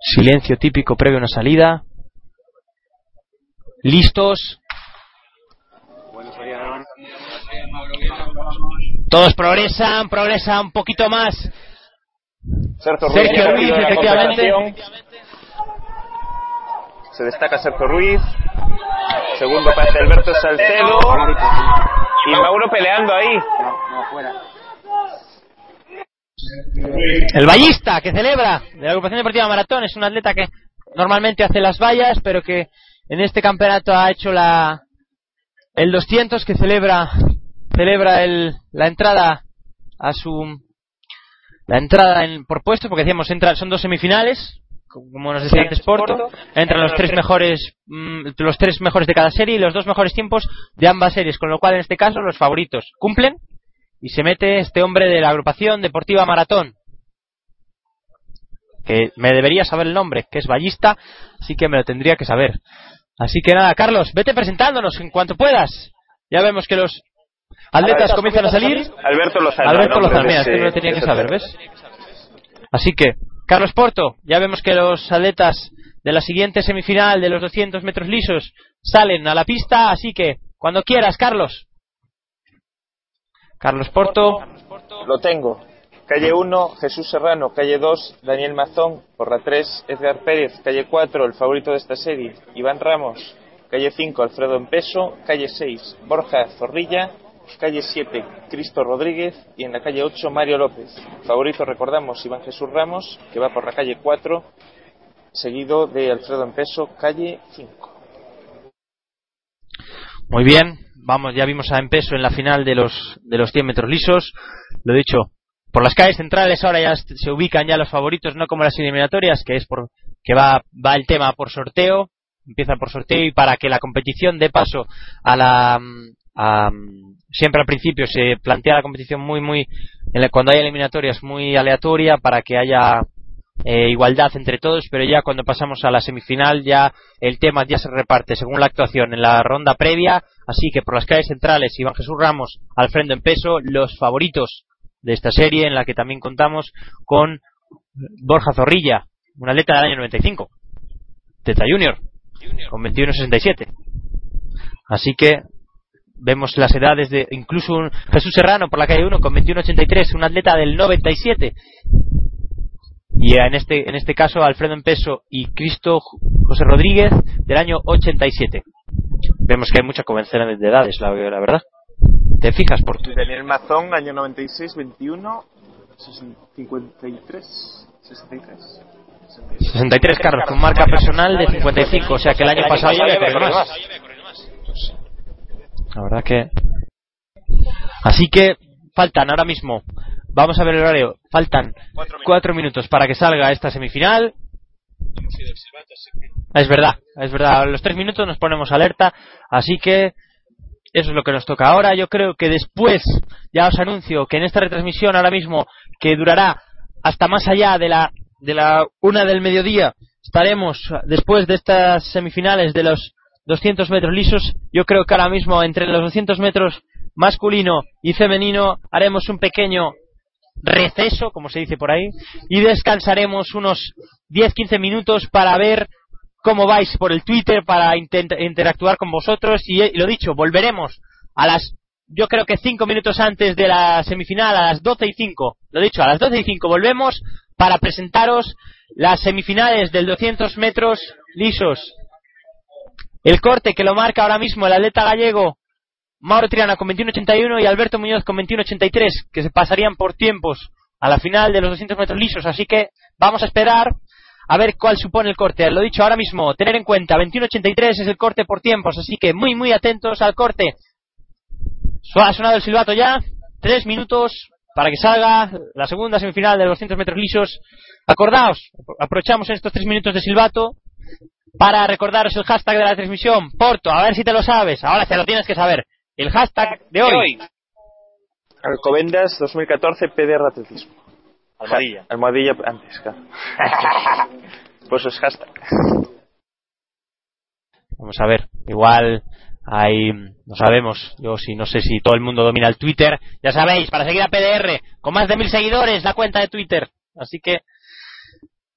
Silencio típico previo a una salida. Listos. Todos progresan, progresan un poquito más. Sergio Ruiz, Sergio Ruiz, efectivamente. Se destaca Sergio Ruiz. Segundo para Alberto Salcedo. Y Mauro peleando ahí. No, no, fuera. El ballista que celebra de la agrupación deportiva Maratón es un atleta que normalmente hace las vallas, pero que en este campeonato ha hecho la el 200 que celebra celebra el, la entrada a su la entrada en, por puestos porque decíamos entra, son dos semifinales como nos decía antes Porto entran los tres. mejores mm, los tres mejores de cada serie y los dos mejores tiempos de ambas series con lo cual en este caso los favoritos cumplen y se mete este hombre de la agrupación deportiva Maratón que me debería saber el nombre, que es ballista, así que me lo tendría que saber. Así que nada, Carlos, vete presentándonos en cuanto puedas. Ya vemos que los atletas comienzan a salir. Alberto Lozano. Alberto Lozano, mira, este me lo tenía que saber. ¿ves? Así que, Carlos Porto, ya vemos que los atletas de la siguiente semifinal de los 200 metros lisos salen a la pista, así que, cuando quieras, Carlos. Carlos Porto, Lo tengo. Calle 1, Jesús Serrano. Calle 2, Daniel Mazón. Por la 3, Edgar Pérez. Calle 4, el favorito de esta serie, Iván Ramos. Calle 5, Alfredo Empeso. Calle 6, Borja Zorrilla. Calle 7, Cristo Rodríguez. Y en la calle 8, Mario López. Favorito, recordamos, Iván Jesús Ramos, que va por la calle 4, seguido de Alfredo Empeso, calle 5. Muy bien, vamos, ya vimos a Empeso en la final de los de los 100 metros lisos. Lo dicho, por las calles centrales ahora ya se ubican ya los favoritos, no como las eliminatorias, que es por que va va el tema por sorteo, empieza por sorteo y para que la competición dé paso a la mm, am, siempre al principio se plantea la competición muy, muy, en la- cuando hay eliminatorias muy aleatoria para que haya eh, igualdad entre todos, pero ya cuando pasamos a la semifinal ya el tema ya se reparte según la actuación en la ronda previa, así que por las calles centrales Iván Jesús Ramos, Alfredo en peso, los favoritos de esta serie en la que también contamos con Borja Zorrilla, un atleta del año 95, Teta Junior, con 21.67. Así que vemos las edades de incluso un Jesús Serrano por la calle 1 con 21.83, un atleta del 97. Y en este, en este caso Alfredo en peso y Cristo José Rodríguez del año 87. Vemos que hay mucha convención de edades, la, la verdad. ¿Te fijas por tu Daniel Mazón, año 96, 21, 53, 63. 63 Carlos, con marca personal de 55, o sea que el año pasado ya había corrido más. La verdad que. Así que faltan ahora mismo. Vamos a ver el horario. Faltan cuatro minutos para que salga esta semifinal. Es verdad, es verdad. A los tres minutos nos ponemos alerta. Así que eso es lo que nos toca ahora. Yo creo que después, ya os anuncio que en esta retransmisión ahora mismo, que durará hasta más allá de la, de la una del mediodía, estaremos después de estas semifinales de los 200 metros lisos. Yo creo que ahora mismo entre los 200 metros masculino y femenino haremos un pequeño receso, como se dice por ahí, y descansaremos unos 10-15 minutos para ver cómo vais por el Twitter, para interactuar con vosotros. Y, eh, lo dicho, volveremos a las, yo creo que 5 minutos antes de la semifinal, a las 12 y 5. Lo dicho, a las 12 y 5 volvemos para presentaros las semifinales del 200 metros lisos. El corte que lo marca ahora mismo el atleta gallego Mauro Triana con 21.81 y Alberto Muñoz con 21.83, que se pasarían por tiempos a la final de los 200 metros lisos. Así que vamos a esperar a ver cuál supone el corte. Lo dicho ahora mismo, tener en cuenta, 21.83 es el corte por tiempos, así que muy, muy atentos al corte. Ha sonado el silbato ya, tres minutos para que salga la segunda semifinal de los 200 metros lisos. Acordaos, aprovechamos estos tres minutos de silbato para recordaros el hashtag de la transmisión. Porto, a ver si te lo sabes. Ahora te lo tienes que saber. El hashtag de hoy. Alcobendas 2014 PDR Atletismo. Almohadilla. Almohadilla antes, claro. pues es hashtag. Vamos a ver, igual hay, no sabemos, yo sí, no sé si todo el mundo domina el Twitter, ya sabéis, para seguir a PDR, con más de mil seguidores, la cuenta de Twitter, así que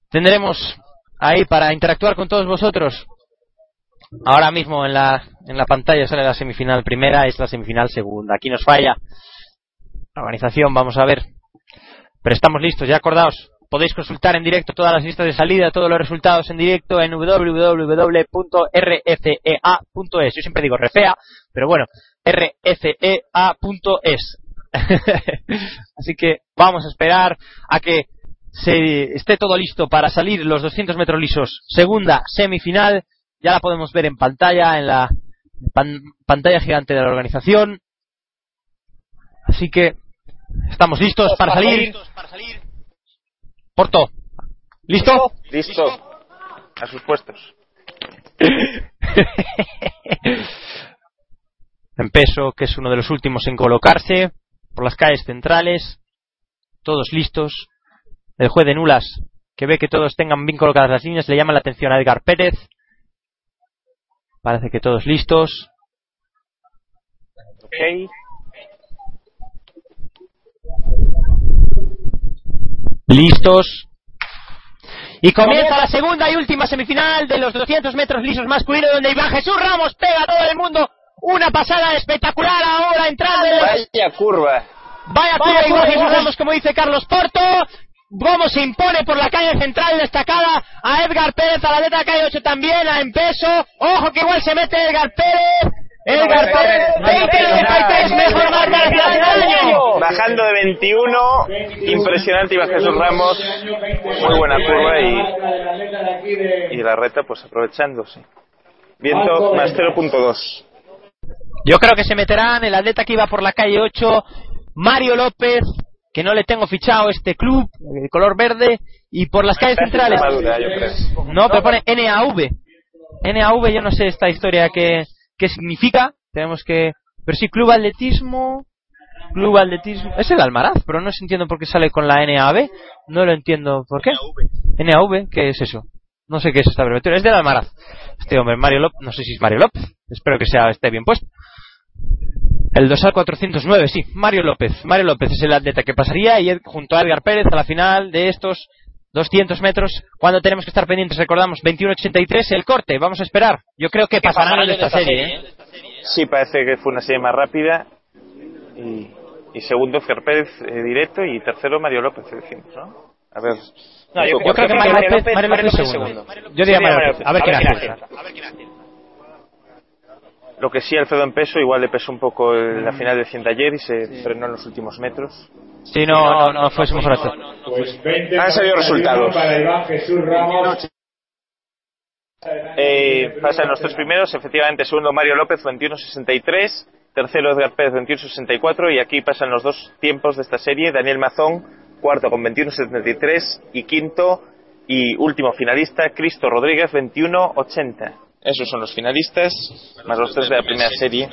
tendremos ahí para interactuar con todos vosotros. Ahora mismo en la, en la pantalla sale la semifinal primera, es la semifinal segunda, aquí nos falla. La organización, vamos a ver. Pero estamos listos, ya acordaos. Podéis consultar en directo todas las listas de salida, todos los resultados en directo en www.rfea.es. Yo siempre digo refea, pero bueno, rfea.es. Así que vamos a esperar a que se esté todo listo para salir los 200 metros lisos. Segunda semifinal, ya la podemos ver en pantalla, en la pan- pantalla gigante de la organización. Así que estamos listos para salir. Porto, ¿listo? Listo. A sus puestos. en peso, que es uno de los últimos en colocarse, por las calles centrales, todos listos. El juez de nulas, que ve que todos tengan bien colocadas las líneas, le llama la atención a Edgar Pérez. Parece que todos listos. Ok. Listos. Y comienza la segunda y última semifinal de los 200 metros lisos masculinos donde Iván Jesús Ramos pega a todo el mundo una pasada espectacular ahora entrando Vaya curva. Vaya curva Iván Jesús Ramos, como dice Carlos Porto. Gómez se impone por la calle central destacada a Edgar Pérez, a la letra calle 8 también, a en peso. Ojo que igual se mete Edgar Pérez. Edgar Pérez, 20-93, mejor marca año. Bajando de 21. Impresionante Iván Jesús Ramos. Muy buena curva y, y la reta pues aprovechándose. Viento más 0.2. Yo creo que se meterán el atleta que iba por la calle 8, Mario López, que no le tengo fichado este club, de color verde, y por las calles centrales. No, pero pone NAV. NAV, yo no sé esta historia qué, qué significa. Tenemos que Pero sí, Club Atletismo. Club Atletismo. Es el Almaraz, pero no entiendo por qué sale con la NAB. No lo entiendo por qué. NAV, ¿qué es eso? No sé qué es esta abreviatura. Es del Almaraz. Este hombre, Mario López. No sé si es Mario López. Espero que sea esté bien puesto. El dorsal 409, sí, Mario López. Mario López es el atleta que pasaría y junto a Edgar Pérez a la final de estos 200 metros. Cuando tenemos que estar pendientes, recordamos, 21.83 el corte. Vamos a esperar. Yo creo que pasarán en esta serie. ¿eh? Sí, parece que fue una serie más rápida. Y, y segundo, Edgar Pérez eh, directo. Y tercero, Mario López, decimos, ¿no? A ver. No, yo, yo creo que Mario López, Mario López es segundo. Yo diría Mario López. A ver quién hace. Lo que sí, Alfredo en peso, igual le pesó un poco el- la final del 100 de ayer y se frenó en los últimos metros. Sí, no, no, no fue su mejor acto. Pues 20 Han salido resultados. Para Iván Jesús Ramos. Eh, pasan los tres primeros, efectivamente, segundo Mario López, 21.63, tercero Edgar Pérez, 21.64, y aquí pasan los dos tiempos de esta serie, Daniel Mazón, cuarto con 21.73, y quinto y último finalista, Cristo Rodríguez, 21.80. Esos son los finalistas, más los tres de la primera serie.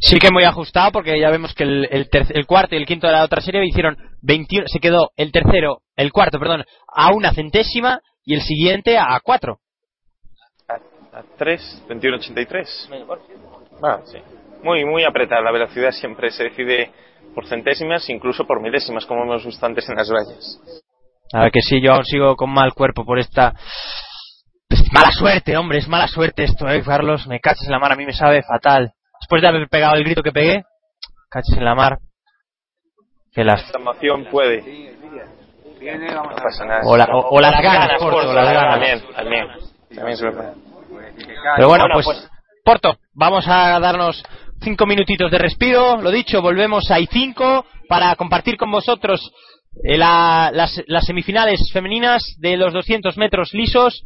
Sí que muy ajustado porque ya vemos que el, el, el cuarto y el quinto de la otra serie hicieron 21, se quedó el tercero, el cuarto, perdón, a una centésima y el siguiente a cuatro. A, a 3, 21.83. Ah, sí. Muy, muy apretada. La velocidad siempre se decide por centésimas, incluso por milésimas, como hemos visto antes en las vallas. A ver que sí, yo aún sigo con mal cuerpo por esta... Es mala suerte, hombre, es mala suerte esto, eh, Carlos. Me cachas en la mar, a mí me sabe fatal. Después de haber pegado el grito que pegué, cachas en la mar. Que las... Esta emoción puede. No pasa nada. O, la- o- o las ganas, Porto, o las ganas. También, también. También se. Pero bueno, pues, Porto, vamos a darnos cinco minutitos de respiro. Lo dicho, volvemos a I5 para compartir con vosotros eh, la- las, las semifinales femeninas de los 200 metros lisos.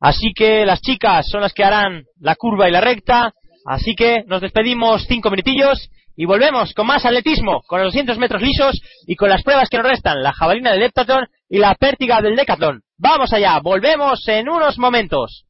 Así que las chicas son las que harán la curva y la recta. Así que nos despedimos cinco minutillos y volvemos con más atletismo, con los 200 metros lisos y con las pruebas que nos restan, la jabalina del heptatón y la pértiga del decatlón. Vamos allá, volvemos en unos momentos.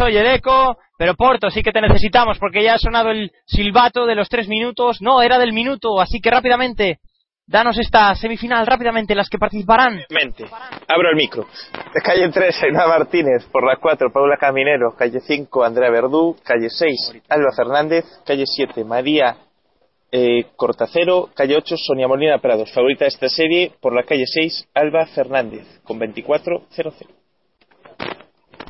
Oye el eco. Pero Porto, sí que te necesitamos porque ya ha sonado el silbato de los tres minutos. No, era del minuto, así que rápidamente, danos esta semifinal, rápidamente, las que participarán. Abro el micro. Calle 3, Ainhoa Martínez. Por la 4, Paula Caminero. Calle 5, Andrea Verdú. Calle 6, Alba Fernández. Calle 7, María eh, Cortacero. Calle 8, Sonia Molina Prados. Favorita de esta serie. Por la calle 6, Alba Fernández. Con 24-0-0.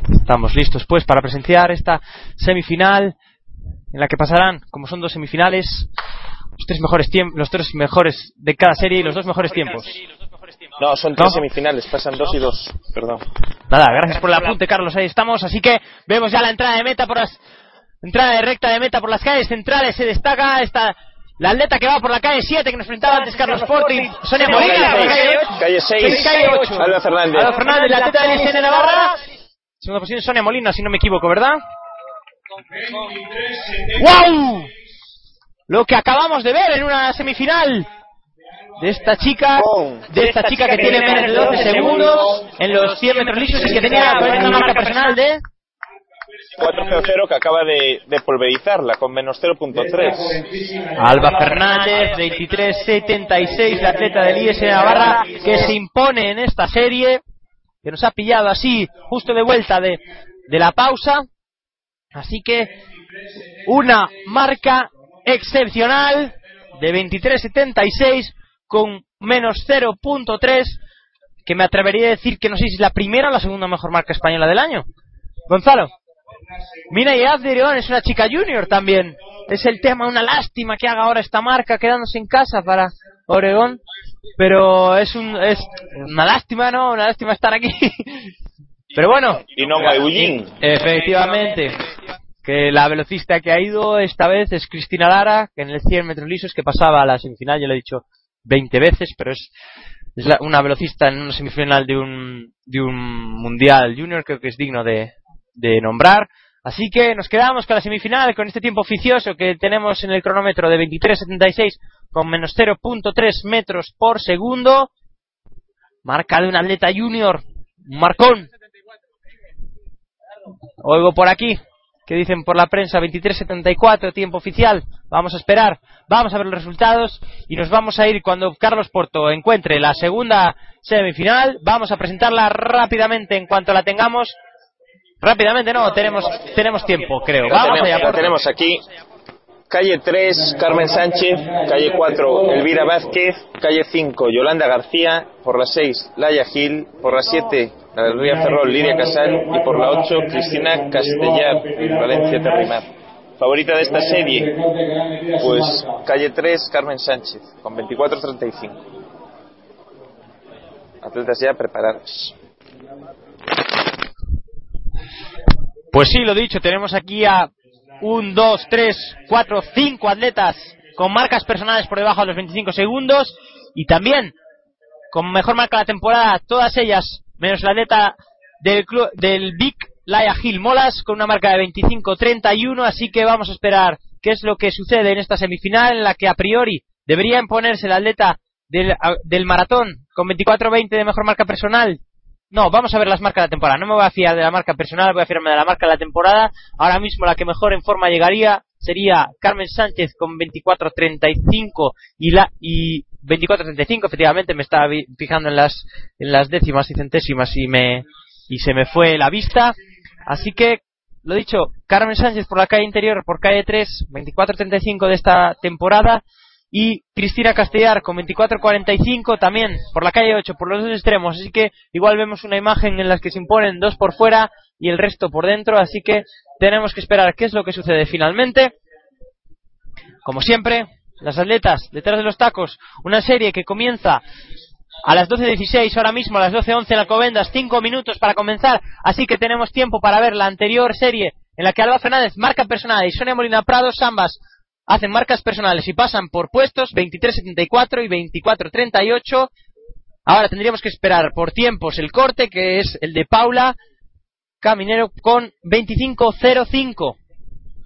Estamos listos pues para presenciar esta semifinal en la que pasarán, como son dos semifinales, los tres mejores tiempos, los tres mejores de cada serie y los dos mejores tiempos. No, son tres semifinales. Pasan dos y dos. Perdón. Nada, gracias por el apunte, Carlos. Ahí estamos. Así que vemos ya la entrada de meta por las entrada de recta de meta por las calles centrales. Se destaca esta La atleta que va por la calle 7 que nos presentaba antes Carlos Porto y Sonia Molina. Calle 8. Calle 6. Calle 8. Alba Fernández. Alba Fernández, la atleta del ISN Navarra. Segunda posición Sonia Molina, si no me equivoco, ¿verdad? ¡Wow! Lo que acabamos de ver en una semifinal de esta chica, de esta chica que tiene menos de 12 segundos en los 100 metros lisos y que tenía una marca personal de 4-0 que acaba de, de pulverizarla con menos 0.3. Alba Fernández, 23-76, la atleta del IS Navarra, que se impone en esta serie, que nos ha pillado así, justo de vuelta de, de la pausa. Así que, una marca excepcional de 23-76 con menos 0.3, que me atrevería a decir que no sé si es la primera o la segunda mejor marca española del año. Gonzalo. Mina Yaz de Orión es una chica junior también. Es el tema, una lástima que haga ahora esta marca quedándose en casa para Oregón. Pero es, un, es una lástima, ¿no? Una lástima estar aquí. Pero bueno. Y no. Efectivamente. Que la velocista que ha ido esta vez es Cristina Lara, que en el 100 metros lisos que pasaba a la semifinal, yo lo he dicho 20 veces, pero es, es la- una velocista en una semifinal de un, de un mundial junior, creo que es digno de, de nombrar. Así que nos quedamos con la semifinal, con este tiempo oficioso que tenemos en el cronómetro de 23.76 con menos 0.3 metros por segundo. Marca de un atleta junior, un marcón. Oigo por aquí que dicen por la prensa 23.74 tiempo oficial. Vamos a esperar, vamos a ver los resultados y nos vamos a ir cuando Carlos Porto encuentre la segunda semifinal. Vamos a presentarla rápidamente en cuanto la tengamos. Rápidamente no, tenemos tenemos tiempo, creo. Vamos la tenemos aquí. Calle 3, Carmen Sánchez. Calle 4, Elvira Vázquez. Calle 5, Yolanda García. Por la 6, Laia Gil. Por la 7, la de Ría Ferrol, Lidia Casal. Y por la 8, Cristina Castellar, Valencia Terrimar. Favorita de esta serie, pues calle 3, Carmen Sánchez, con 24.35. Atletas ya preparados. Pues sí, lo dicho, tenemos aquí a un, dos, tres, cuatro, cinco atletas con marcas personales por debajo de los 25 segundos y también con mejor marca de la temporada, todas ellas, menos la atleta del, clu- del Big Laia Gil Molas con una marca de 25-31, así que vamos a esperar qué es lo que sucede en esta semifinal en la que a priori debería imponerse el atleta del, del maratón con 24-20 de mejor marca personal no, vamos a ver las marcas de la temporada. No me voy a fiar de la marca personal, voy a fiarme de la marca de la temporada. Ahora mismo la que mejor en forma llegaría sería Carmen Sánchez con 24.35 y la y 24.35. Efectivamente me estaba fijando en las en las décimas y centésimas y me y se me fue la vista. Así que lo dicho, Carmen Sánchez por la calle interior, por calle 3, 24.35 de esta temporada. Y Cristina Castellar con 24.45 también por la calle 8, por los dos extremos. Así que igual vemos una imagen en la que se imponen dos por fuera y el resto por dentro. Así que tenemos que esperar qué es lo que sucede finalmente. Como siempre, las atletas detrás de los tacos. Una serie que comienza a las 12.16, ahora mismo a las 12.11 en Alcobendas, 5 minutos para comenzar, así que tenemos tiempo para ver la anterior serie en la que Alba Fernández marca personal y Sonia Molina Prados ambas hacen marcas personales y pasan por puestos 23.74 y 24.38. Ahora tendríamos que esperar por tiempos el corte, que es el de Paula Caminero con 25.05.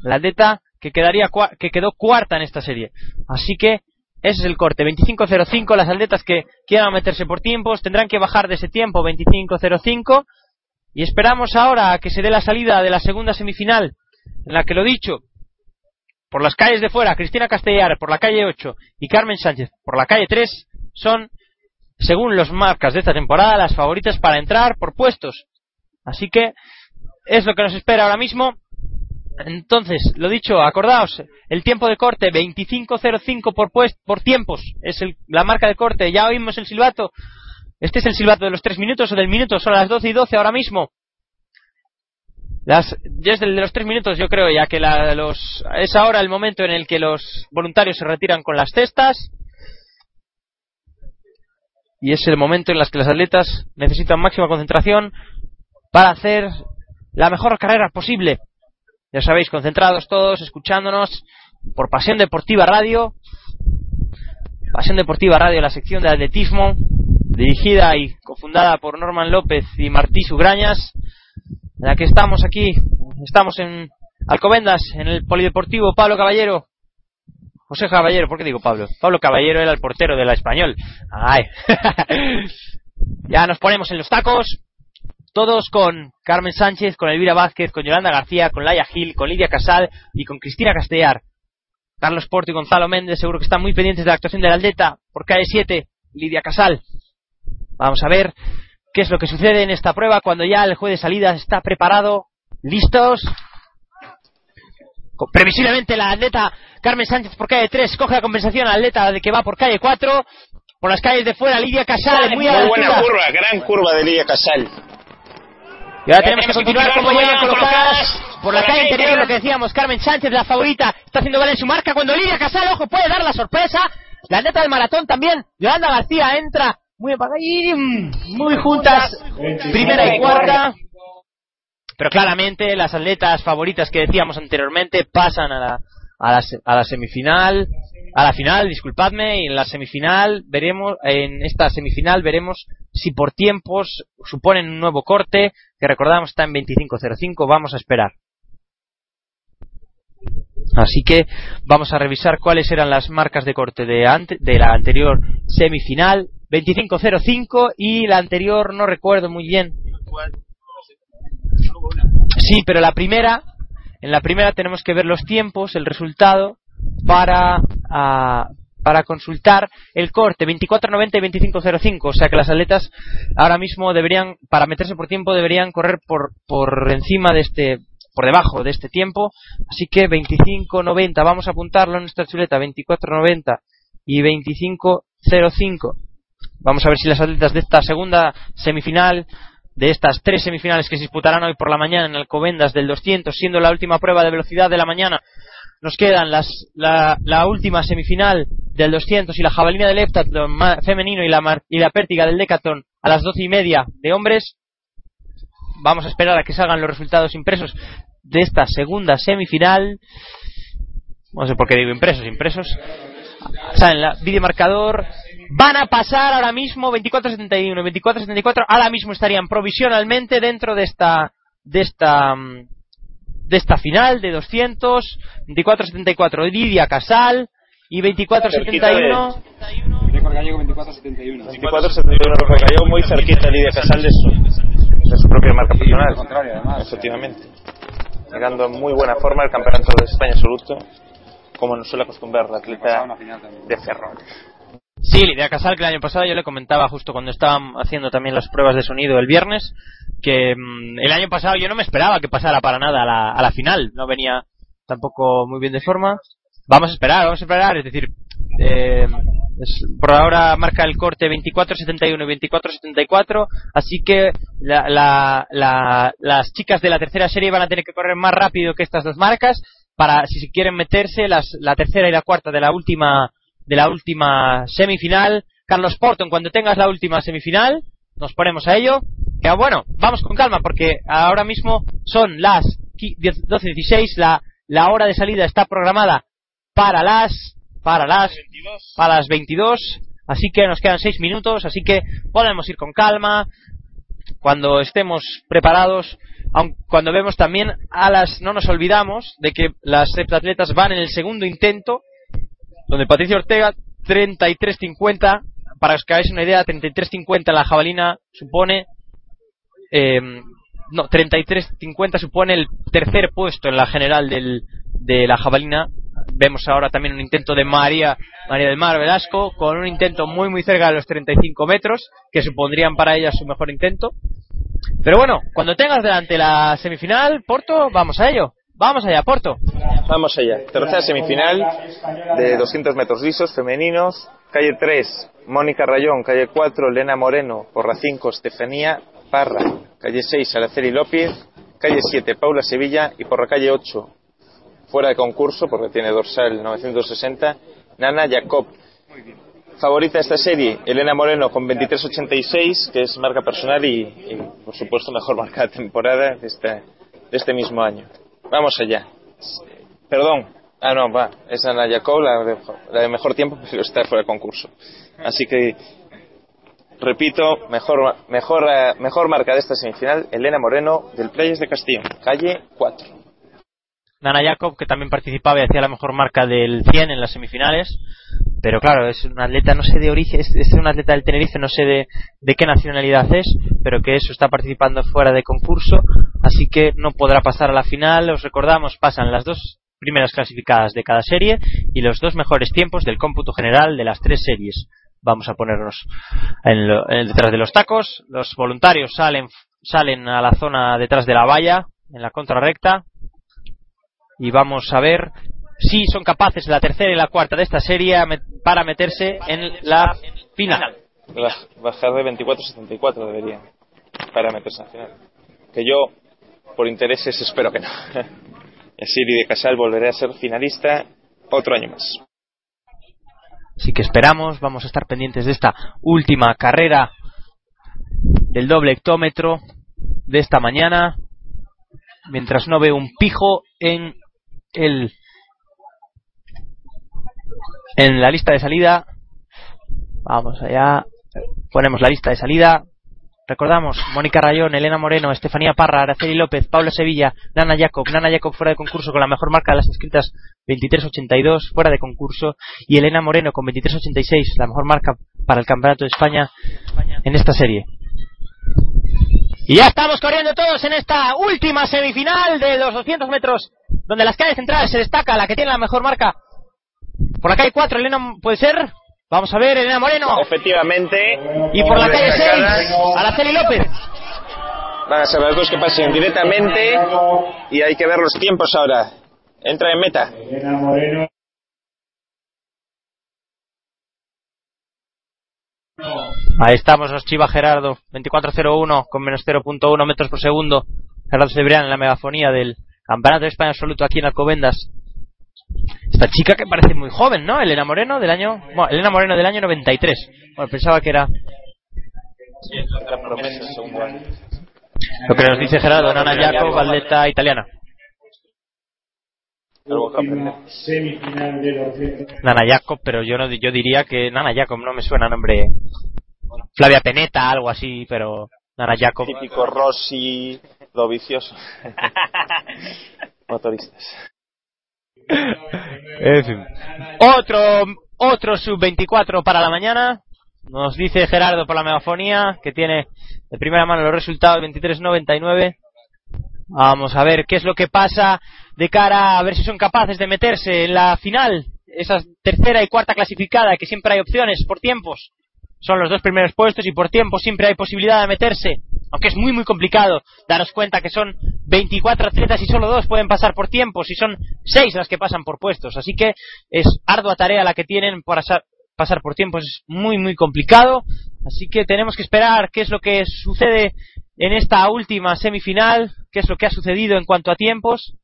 La atleta que, quedaría, que quedó cuarta en esta serie. Así que ese es el corte, 25.05. Las atletas que quieran meterse por tiempos tendrán que bajar de ese tiempo, 25.05. Y esperamos ahora que se dé la salida de la segunda semifinal, en la que lo dicho, por las calles de fuera, Cristina Castellar por la calle 8 y Carmen Sánchez por la calle 3 son, según los marcas de esta temporada, las favoritas para entrar por puestos. Así que es lo que nos espera ahora mismo. Entonces, lo dicho, acordaos, el tiempo de corte 25.05 por, por tiempos, es el- la marca de corte, ya oímos el silbato. Este es el silbato de los 3 minutos o del minuto, son las 12 y 12 ahora mismo. Las, ya es el de los 3 minutos, yo creo, ya que la- los, es ahora el momento en el que los voluntarios se retiran con las cestas. Y es el momento en el que las atletas necesitan máxima concentración para hacer la mejor carrera posible. Ya sabéis, concentrados todos, escuchándonos por Pasión Deportiva Radio. Pasión Deportiva Radio, la sección de atletismo, dirigida y cofundada por Norman López y Martí Sugrañas, la que estamos aquí, estamos en Alcobendas, en el Polideportivo Pablo Caballero. José Caballero, ¿por qué digo Pablo? Pablo Caballero era el portero de la Español. Ay. ya nos ponemos en los tacos, todos con Carmen Sánchez, con Elvira Vázquez, con Yolanda García, con Laia Gil, con Lidia Casal y con Cristina Castellar. Carlos Porto y Gonzalo Méndez seguro que están muy pendientes de la actuación del atleta por calle 7, Lidia Casal. Vamos a ver qué es lo que sucede en esta prueba cuando ya el juez de salida está preparado. ¿Listos? Previsiblemente la atleta Carmen Sánchez por calle 3 coge la compensación al atleta de que va por calle 4. Por las calles de fuera, Lidia Casal, muy, a la Muy buena altura. curva, gran curva de Lidia Casal. Y ahora tenemos que continuar como llegan colocadas por la calle interior, lo que decíamos, Carmen Sánchez, la favorita, está haciendo gol en su marca, cuando Lidia Casal, ojo, puede dar la sorpresa, la neta del maratón también, Yolanda García entra muy ahí, mm, muy juntas, primera y cuarta, pero claramente las atletas favoritas que decíamos anteriormente pasan a la, a la, a la semifinal, a la final, disculpadme, y en la semifinal veremos, en esta semifinal veremos si por tiempos suponen un nuevo corte, que recordamos está en 25.05, vamos a esperar. Así que vamos a revisar cuáles eran las marcas de corte de, ante- de la anterior semifinal. 25.05 y la anterior no recuerdo muy bien. Sí, pero la primera, en la primera tenemos que ver los tiempos, el resultado, para, ah, para consultar el corte 24.90 y 25.05. O sea que las atletas ahora mismo deberían, para meterse por tiempo, deberían correr por, por encima de este, por debajo de este tiempo. Así que 25.90, vamos a apuntarlo en nuestra chuleta, 24.90 y 25.05. Vamos a ver si las atletas de esta segunda semifinal, de estas tres semifinales que se disputarán hoy por la mañana en Alcobendas del 200, siendo la última prueba de velocidad de la mañana, nos quedan las, la, la última semifinal del 200 y la jabalina del heptatlón femenino y la, y la pértiga del decathlon a las doce y media de hombres. Vamos a esperar a que salgan los resultados impresos de esta segunda semifinal. No sé por qué digo impresos, impresos. Salen la videomarcador. Van a pasar ahora mismo 24-71 y 24-74. Ahora mismo estarían provisionalmente dentro de esta de esta mm, de esta final de 200. 24-74 Lidia Casal y 24-71 Récord gallego 24-71. 24-71 Rojo Gallego, muy cerquita Lidia Casal de su, de su propia marca Al personal. además. Efectivamente. Llegando en muy buena forma el campeonato de España absoluto, como nos suele acostumbrar la atleta de Ferrol. Sí, Lidia Casal, que el año pasado yo le comentaba justo cuando estaban haciendo también las pruebas de sonido el viernes, que mm, el año pasado yo no me esperaba que pasara para nada a la, a la final, no venía tampoco muy bien de forma. Vamos a esperar, vamos a esperar, es decir, eh, por ahora marca el corte 24-71 y 24-74, así que la- la- las chicas de la tercera serie van a tener que correr más rápido que estas dos marcas para si se quieren meterse las, la tercera y la cuarta de la última de la última semifinal. Carlos Porto, en cuanto tengas la última semifinal, nos ponemos a ello. Que bueno, vamos con calma porque ahora mismo son las qui- 10 12.16, la, la hora de salida está programada para las para las para las 22, así que nos quedan 6 minutos, así que podemos ir con calma cuando estemos preparados, aun cuando vemos también a las no nos olvidamos de que las heptatletas van en el segundo intento donde Patricia Ortega 33.50 para que os hagáis una idea 33.50 la jabalina supone eh, no 33.50 supone el tercer puesto en la general del, de la jabalina. Vemos ahora también un intento de María María del Mar Velasco con un intento muy muy cerca de los 35 metros que supondrían para ella su mejor intento. Pero bueno cuando tengas delante la semifinal Porto vamos a ello vamos allá Porto Vamos allá. Tercera semifinal de 200 metros lisos femeninos. Calle 3, Mónica Rayón. Calle 4, Elena Moreno. Porra 5, Estefanía Parra. Calle 6, Araceli López. Calle 7, Paula Sevilla. Y por la calle 8, fuera de concurso, porque tiene dorsal 960, Nana Jacob. Favorita de esta serie, Elena Moreno con 23.86, que es marca personal y, y, por supuesto, mejor marca de temporada de este, de este mismo año. Vamos allá. Perdón, Ah, no, va, es Ana Jacob la de, la de mejor tiempo, pero está fuera de concurso. Así que, repito, mejor, mejor, eh, mejor marca de esta semifinal, Elena Moreno, del Playas de Castillo, calle 4. Nana Jacob, que también participaba y hacía la mejor marca del 100 en las semifinales. Pero claro, es un atleta, no sé de origen, es, un atleta del Tenerife, no sé de, de qué nacionalidad es, pero que eso está participando fuera de concurso, así que no podrá pasar a la final. Os recordamos, pasan las dos primeras clasificadas de cada serie y los dos mejores tiempos del cómputo general de las tres series. Vamos a ponernos en lo- en- detrás de los tacos. Los voluntarios salen, salen a la zona detrás de la valla, en la contrarrecta, y vamos a ver si son capaces la tercera y la cuarta de esta serie para meterse en la final. La- Bajar de 24-74 debería, para meterse en la final. Que yo, por intereses, espero que no. Así de Casal volveré a ser finalista otro año más. Así que esperamos, vamos a estar pendientes de esta última carrera del doble hectómetro de esta mañana, mientras no veo un pijo en el en la lista de salida. Vamos allá, ponemos la lista de salida. Recordamos, Mónica Rayón, Elena Moreno, Estefanía Parra, Araceli López, Paula Sevilla, Nana Jacob, Nana Jacob fuera de concurso con la mejor marca de las inscritas 23.82 fuera de concurso y Elena Moreno con 23.86 la mejor marca para el Campeonato de España en esta serie. Y ya estamos corriendo todos en esta última semifinal de los 200 metros donde las calles centrales se destaca la que tiene la mejor marca. Por la calle 4, Elena, ¿puede ser? Vamos a ver, Elena Moreno. Efectivamente, Y por la calle 6, destacadas Araceli López. van a ser las dos que pasen directamente y hay que ver los tiempos ahora. Entra en meta. Elena Moreno. Ahí estamos, nos chiva Gerardo, 24.01 con menos 0.1 metros por segundo. Gerardo Cebrián en la megafonía del Campeonato de España Absoluto aquí en Alcobendas. Esta chica que parece muy joven, ¿no? Elena Moreno del año, bueno, Elena Moreno del año 93. Bueno, pensaba que era lo que nos dice Gerardo, Nana Jacob, atleta italiana. Algo que aprender. Última semifinal de los 200. Nana Jacob, pero yo no yo diría que Nana Jacob no me suena nombre. Flavia Peneta, algo así, pero Nana Jacob. Típico Rossi, lo vicioso. Motoristas. En fin. Otro, otro sub-24 para la mañana. Nos dice Gerardo por la megafonía que tiene de primera mano los resultados 23.99. Vamos a ver qué es lo que pasa de cara a ver si son capaces de meterse en la final. Esa tercera y cuarta clasificada, que siempre hay opciones por tiempos. Son los dos primeros puestos y por tiempo siempre hay posibilidad de meterse. Aunque es muy, muy complicado daros cuenta que son 24 atletas y solo dos pueden pasar por tiempos y son seis las que pasan por puestos. Así que es ardua tarea la que tienen para sa- pasar por tiempos. Es muy, muy complicado. Así que tenemos que esperar qué es lo que sucede en esta última semifinal, qué es lo que ha sucedido en cuanto a tiempos.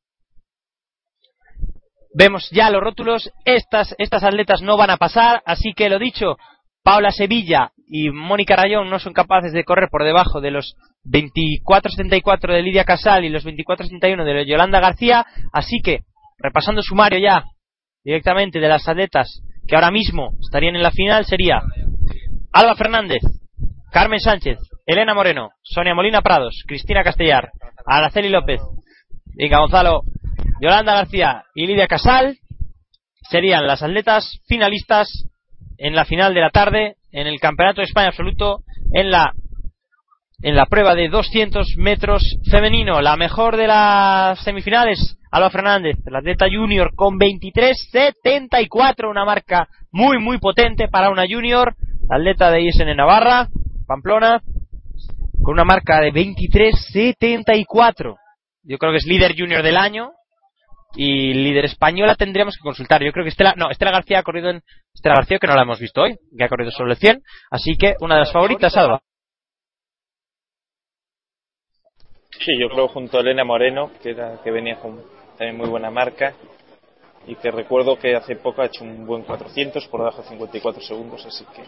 Vemos ya los rótulos. Estas, estas atletas no van a pasar, así que lo dicho, Paula Sevilla y Mónica Rayón no son capaces de correr por debajo de los 24.74 de Lidia Casal y los 24.71 de Yolanda García, así que, repasando sumario ya directamente de las atletas que ahora mismo estarían en la final, sería Alba Fernández, Carmen Sánchez, Elena Moreno, Sonia Molina Prados, Cristina Castellar, Araceli López, Inga Gonzalo, Yolanda García y Lidia Casal serían las atletas finalistas en la final de la tarde en el Campeonato de España Absoluto en la en la prueba de 200 metros femenino. La mejor de las semifinales, Alba Fernández, la atleta junior con 23.74, una marca muy muy potente para una junior, la atleta de ISN Navarra, Pamplona, con una marca de 23.74. Yo creo que es líder junior del año y líder española tendríamos que consultar. Yo creo que Estela, no, Estela García ha corrido en Estela García que no la hemos visto hoy, que ha corrido solo el 100, así que una de las favoritas, Alba. Sí, yo creo junto a Elena Moreno, que era que venía con también muy buena marca y que recuerdo que hace poco ha hecho un buen 400 por debajo de 54 segundos, así que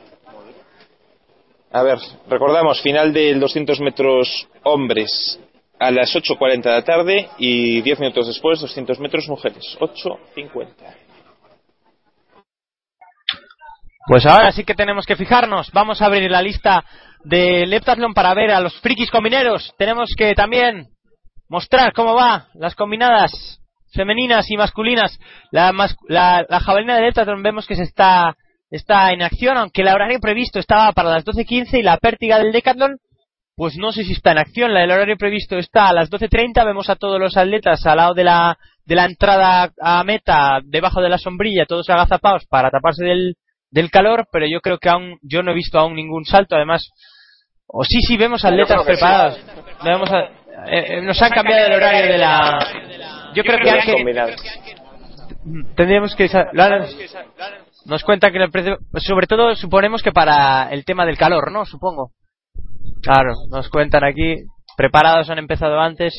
a ver, recordamos final del 200 metros hombres a las 8.40 de la tarde y 10 minutos después 200 metros mujeres. 8.50. Pues ahora sí que tenemos que fijarnos. Vamos a abrir la lista del heptatlón para ver a los frikis combineros. Tenemos que también mostrar cómo va las combinadas femeninas y masculinas. La, mas- la, la jabalina del heptatlón vemos que se está, está en acción, aunque el horario previsto estaba para las 12.15 y la pértiga del decatlón, pues no sé si está en acción. La del horario previsto está a las 12.30. Vemos a todos los atletas al lado de la, de la entrada a meta, debajo de la sombrilla, todos agazapados para taparse del, del calor, pero yo creo que aún, yo no he visto aún ningún salto, además, o sí, sí, vemos atletas sí. preparados. Vemos a- eh, eh, nos han cambiado el horario de la, yo creo que, Combinadas. tendríamos que, nos cuenta que el precio, sobre todo suponemos que para el tema del calor, ¿no? Supongo. Claro, nos cuentan aquí, preparados han empezado antes.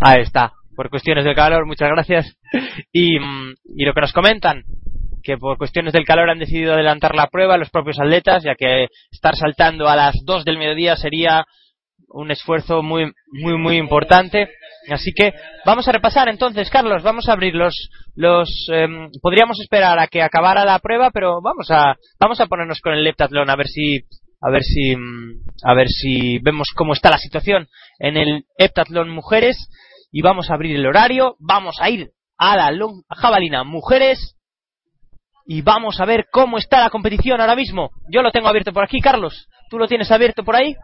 Ahí está, por cuestiones del calor, muchas gracias. Y, mm, y lo que nos comentan, que por cuestiones del calor han decidido adelantar la prueba los propios atletas, ya que estar saltando a las 2 del mediodía sería un esfuerzo muy muy muy importante así que vamos a repasar entonces Carlos vamos a abrir los los em, podríamos esperar a que acabara la prueba pero vamos a vamos a ponernos con el leptatlón a ver si a ver si mm, a ver si vemos cómo está la situación en el heptatlón mujeres y vamos a abrir el horario vamos a ir a la long- jabalina mujeres y vamos a ver cómo está la competición ahora mismo yo lo tengo abierto por aquí Carlos tú lo tienes abierto por ahí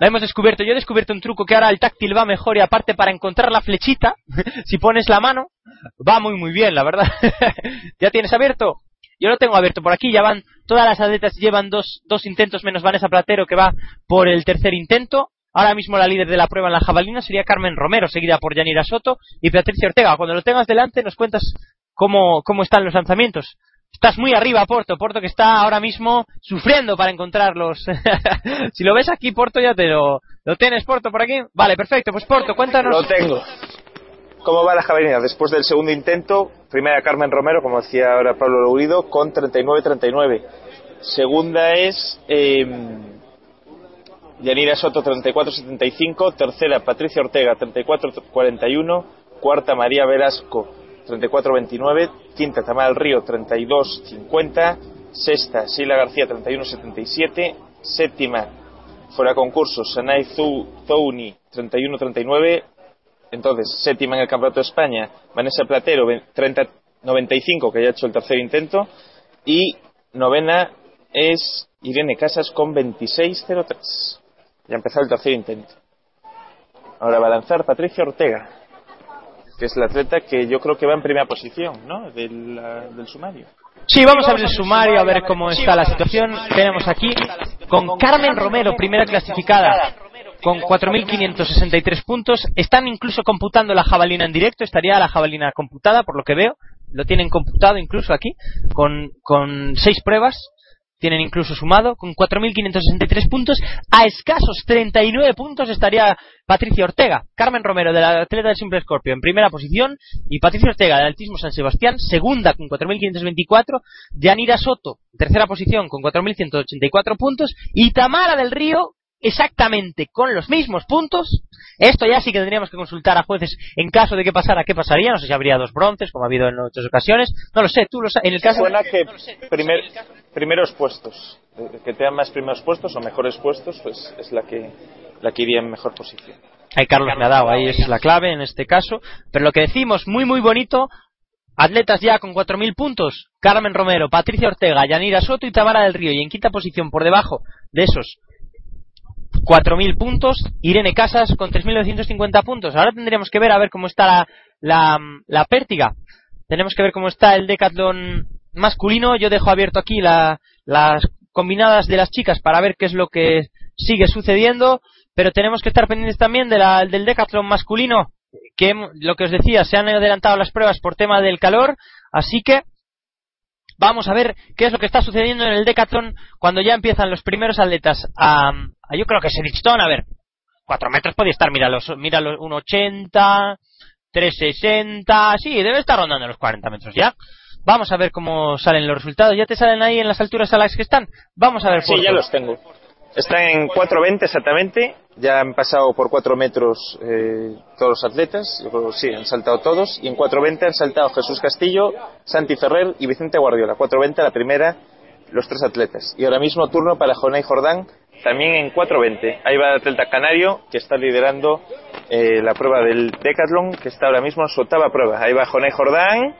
la hemos descubierto. Yo he descubierto un truco que ahora el táctil va mejor y aparte para encontrar la flechita, si pones la mano, va muy muy bien, la verdad. ¿Ya tienes abierto? Yo lo tengo abierto por aquí, ya van, todas las atletas llevan dos, dos intentos menos Vanessa Platero que va por el tercer intento. Ahora mismo la líder de la prueba en la jabalina sería Carmen Romero, seguida por Yanira Soto y Patricia Ortega. Cuando lo tengas delante nos cuentas cómo, cómo están los lanzamientos. Estás muy arriba, Porto. Porto que está ahora mismo sufriendo para encontrarlos. si lo ves aquí, Porto, ya te lo... ¿Lo tienes, Porto, por aquí? Vale, perfecto. Pues Porto, cuéntanos... Lo tengo. ¿Cómo va la jabalina? Después del segundo intento, primera Carmen Romero, como decía ahora Pablo Lourido, con 39-39. Segunda es eh, Yanira Soto, 34-75. Tercera, Patricia Ortega, 34-41. Cuarta, María Velasco, 34-29. Quinta, Tamara del Río, 32-50. Sexta, Sheila García, 31-77. Séptima, fuera concurso, Sanay Zou- Zouni, 31-39. Entonces, séptima en el Campeonato de España, Vanessa Platero, 30-95, que ya ha hecho el tercer intento. Y novena es Irene Casas con 26-03. Ya ha empezado el tercer intento. Ahora va a lanzar Patricia Ortega, que es la atleta que yo creo que va en primera posición, ¿no? Del, del sumario. Sí, vamos a abrir el sumario a ver cómo está la situación. Tenemos aquí con Carmen Romero, primera clasificada, con 4.563 puntos. Están incluso computando la jabalina en directo. Estaría la jabalina computada, por lo que veo. Lo tienen computado incluso aquí, con, con seis pruebas. Tienen incluso sumado con 4.563 puntos. A escasos 39 puntos estaría Patricia Ortega. Carmen Romero, de la atleta del Simple Scorpio, en primera posición. Y Patricia Ortega, del Altismo San Sebastián, segunda con 4.524. Yanira Soto, tercera posición con 4.184 puntos. Y Tamara del Río, exactamente con los mismos puntos. Esto ya sí que tendríamos que consultar a jueces en caso de que pasara, qué pasaría. No sé si habría dos bronces, como ha habido en otras ocasiones. No lo sé, tú lo sabes. En el caso. Suena que primer- primeros puestos, eh, que te dan más primeros puestos o mejores puestos, pues es la que, la que iría en mejor posición. Ahí Carlos me ha dado, ahí es la clave en este caso. Pero lo que decimos, muy muy bonito, atletas ya con 4.000 puntos, Carmen Romero, Patricia Ortega, Yanira Soto y Tamara del Río. Y en quinta posición, por debajo de esos 4.000 puntos, Irene Casas con 3.950 puntos. Ahora tendríamos que ver a ver cómo está la, la, la pértiga. Tenemos que ver cómo está el decatlón masculino. Yo dejo abierto aquí la- las combinadas de las chicas para ver qué es lo que sigue sucediendo. Pero tenemos que estar pendientes también de la- del decatlón masculino. Que lo que os decía, se han adelantado las pruebas por tema del calor. Así que vamos a ver qué es lo que está sucediendo en el Decathlon cuando ya empiezan los primeros atletas a, a- yo creo que es Richton, a ver, 4 metros podía estar, mira los, mira los 1,80, 3,60, sí, debe estar rondando los 40 metros ya. Vamos a ver cómo salen los resultados. ¿Ya te salen ahí en las alturas a las que están? Vamos a ver. Sí, ya los tengo. Están en 4.20 exactamente ya han pasado por 4 metros eh, todos los atletas, sí, han saltado todos, y en 4.20 han saltado Jesús Castillo, Santi Ferrer y Vicente Guardiola. 4.20 la primera, los tres atletas. Y ahora mismo turno para Jonay Jordán, también en 4.20. Ahí va el atleta canario, que está liderando eh, la prueba del Decathlon, que está ahora mismo en su octava prueba. Ahí va Jonay Jordán,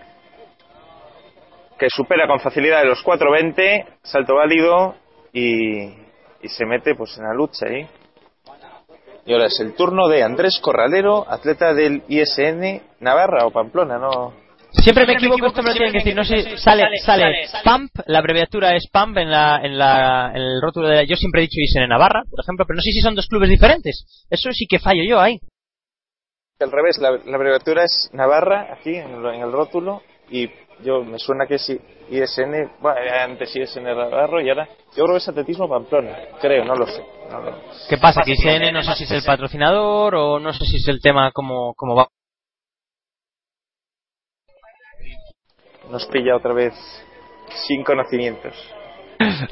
que supera con facilidad los 4.20, salto válido, y, y se mete pues en la lucha ahí. Y ahora es el turno de Andrés Corralero, atleta del ISN Navarra o Pamplona, ¿no? Siempre me equivoco, esto me lo tienen que decir. No sé, sale, sale PAMP, la abreviatura es PAMP en, la, en, la, en el rótulo de la, Yo siempre he dicho ISN Navarra, por ejemplo, pero no sé si son dos clubes diferentes. Eso sí que fallo yo ahí. Al revés, la, la abreviatura es Navarra, aquí en, el- en el rótulo, y yo me suena que es I- ISN, bueno, antes ISN Navarro y ahora, yo creo que es Atletismo Pamplona, creo, no lo sé. no lo- ¿Qué pasa? Que ISN no sé si es el patrocinador o no sé si es el tema como, como va. Nos pilla otra vez sin conocimientos.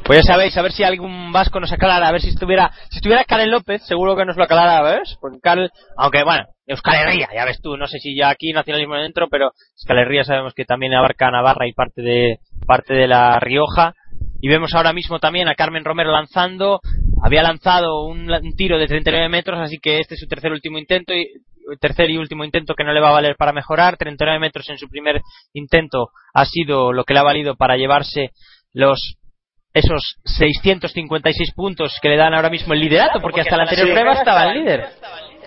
Pues ya sabéis, a ver si algún vasco nos aclara, a ver si estuviera, si estuviera Karen López, seguro que nos lo aclara, ¿ves? Porque Karel, aunque bueno, Euskal Herria, ya ves tú, no sé si ya aquí nacionalismo dentro, pero Euskal Herria sabemos que también abarca Navarra y parte de, parte de la Rioja. Y vemos ahora mismo también a Carmen Romero lanzando, había lanzado un, un tiro de 39 metros, así que este es su tercer último intento y tercer y último intento que no le va a valer para mejorar. 39 metros en su primer intento ha sido lo que le ha valido para llevarse los esos 656 puntos que le dan ahora mismo el liderato, porque hasta la anterior prueba estaba el líder,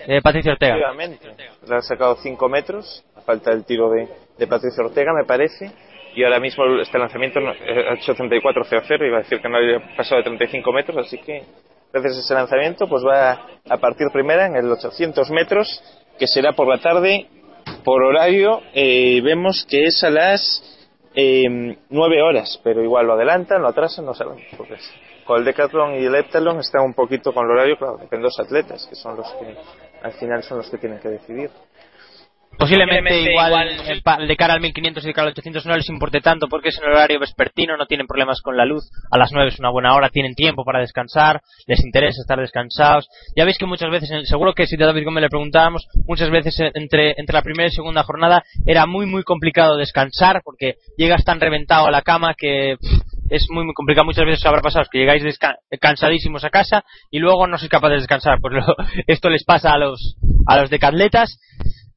eh, Patricio Ortega. Efectivamente. Le ha sacado 5 metros, a falta del tiro de, de Patricio Ortega, me parece. Y ahora mismo este lanzamiento no- eh, ha hecho 34.00, iba a decir que no había pasado de 35 metros, así que gracias a ese lanzamiento pues va a partir primera en el 800 metros, que será por la tarde, por horario, eh, vemos que es a las eh, 9 horas, pero igual lo adelantan, lo atrasan, no sabemos. Porque con el Decathlon y el Heptalon están un poquito con el horario, claro, dependen de los atletas, que son los que al final son los que tienen que decidir. Posiblemente igual de cara al 1500 y de cara al 800 no les importe tanto porque es en el horario vespertino, no tienen problemas con la luz, a las 9 es una buena hora, tienen tiempo para descansar, les interesa estar descansados. Ya veis que muchas veces, seguro que si a David Gómez le preguntábamos, muchas veces entre, entre la primera y segunda jornada era muy muy complicado descansar porque llegas tan reventado a la cama que pff, es muy muy complicado. Muchas veces os habrá pasado que llegáis cansadísimos a casa y luego no sois capaces de descansar. Pues lo- esto les pasa a los, a los decatletas.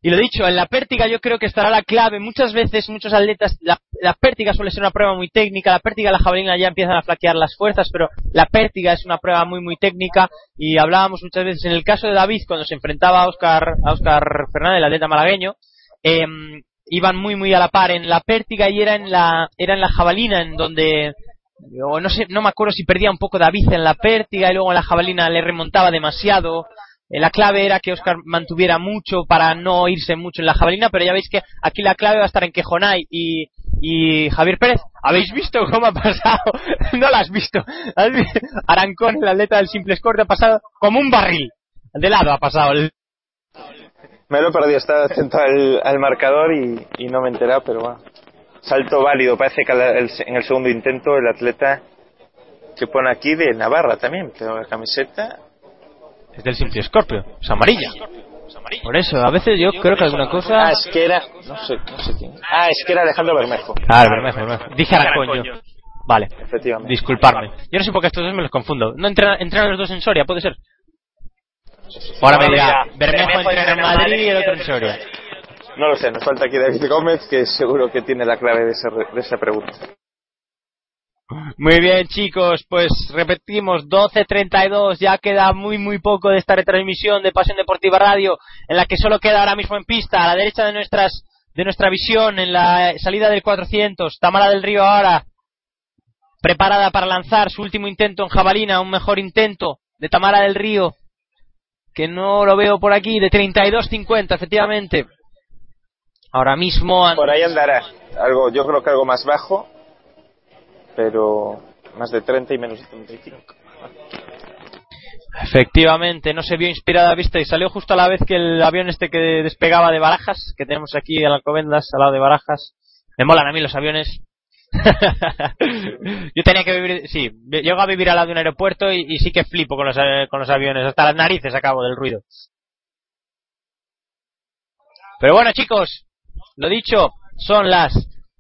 Y lo dicho, en la pértiga yo creo que estará la clave. Muchas veces, muchos atletas, la, la pértiga suele ser una prueba muy técnica. La pértiga la jabalina ya empiezan a flaquear las fuerzas, pero la pértiga es una prueba muy, muy técnica. Y hablábamos muchas veces, en el caso de David, cuando se enfrentaba a Oscar, a Oscar Fernández, el atleta malagueño, em, iban muy, muy a la par en la pértiga y era en la, era en la jabalina en donde, o no sé, no me acuerdo si perdía un poco David en la pértiga y luego en la jabalina le remontaba demasiado. Eh, La clave era que Oscar mantuviera mucho para no irse mucho en la jabalina, pero ya veis que aquí la clave va a estar en que Jonay y, Javier Pérez. ¿Habéis visto cómo ha pasado? no lo has visto. ¿Has vi- Arancón, el atleta del simple score, ha pasado como un barril. De lado ha pasado. Me lo perdido, estaba atento al, marcador y, no me he enterado, pero bueno. Salto válido, parece que en el segundo intento el atleta que pone aquí de Navarra también, tengo la camiseta. Es del simple Scorpio, es amarilla. Por eso, a veces yo creo que alguna cosa. Ah, es que era, no sé, no sé quién. Ah, es que era Alejandro Bermejo. Ah, Bermejo, Bermejo. Dije Arancón yo. Vale, Efectivamente. disculparme. Yo no sé por qué estos dos me los confundo. ¿No entrenan, entrenan los dos en Soria? ¿Puede ser? Ahora me dirá, Bermejo entrena en Madrid y el otro en Soria. No lo sé, nos falta aquí David Gómez, que seguro que tiene la clave de, esa de esa pregunta. Muy bien, chicos, pues repetimos, 12.32, ya queda muy, muy poco de esta retransmisión de Pasión Deportiva Radio, en la que solo queda ahora mismo en pista, a la derecha de nuestras de nuestra visión, en la salida del 400, Tamara del Río ahora, preparada para lanzar su último intento en jabalina, un mejor intento de Tamara del Río, que no lo veo por aquí, de 32.50, efectivamente. Ahora mismo... Por ahí andará. Algo, yo creo que algo más bajo, pero más de 30 y menos de 35. Efectivamente, no se vio inspirada vista y salió justo a la vez que el avión este que despegaba de Barajas, que tenemos aquí en Alcobendas, al lado de Barajas. Me molan a mí los aviones. yo tenía que vivir, sí, llego a vivir al lado de un aeropuerto y, y sí que flipo con los, eh, con los aviones, hasta las narices acabo del ruido. Pero bueno, chicos, lo dicho, son las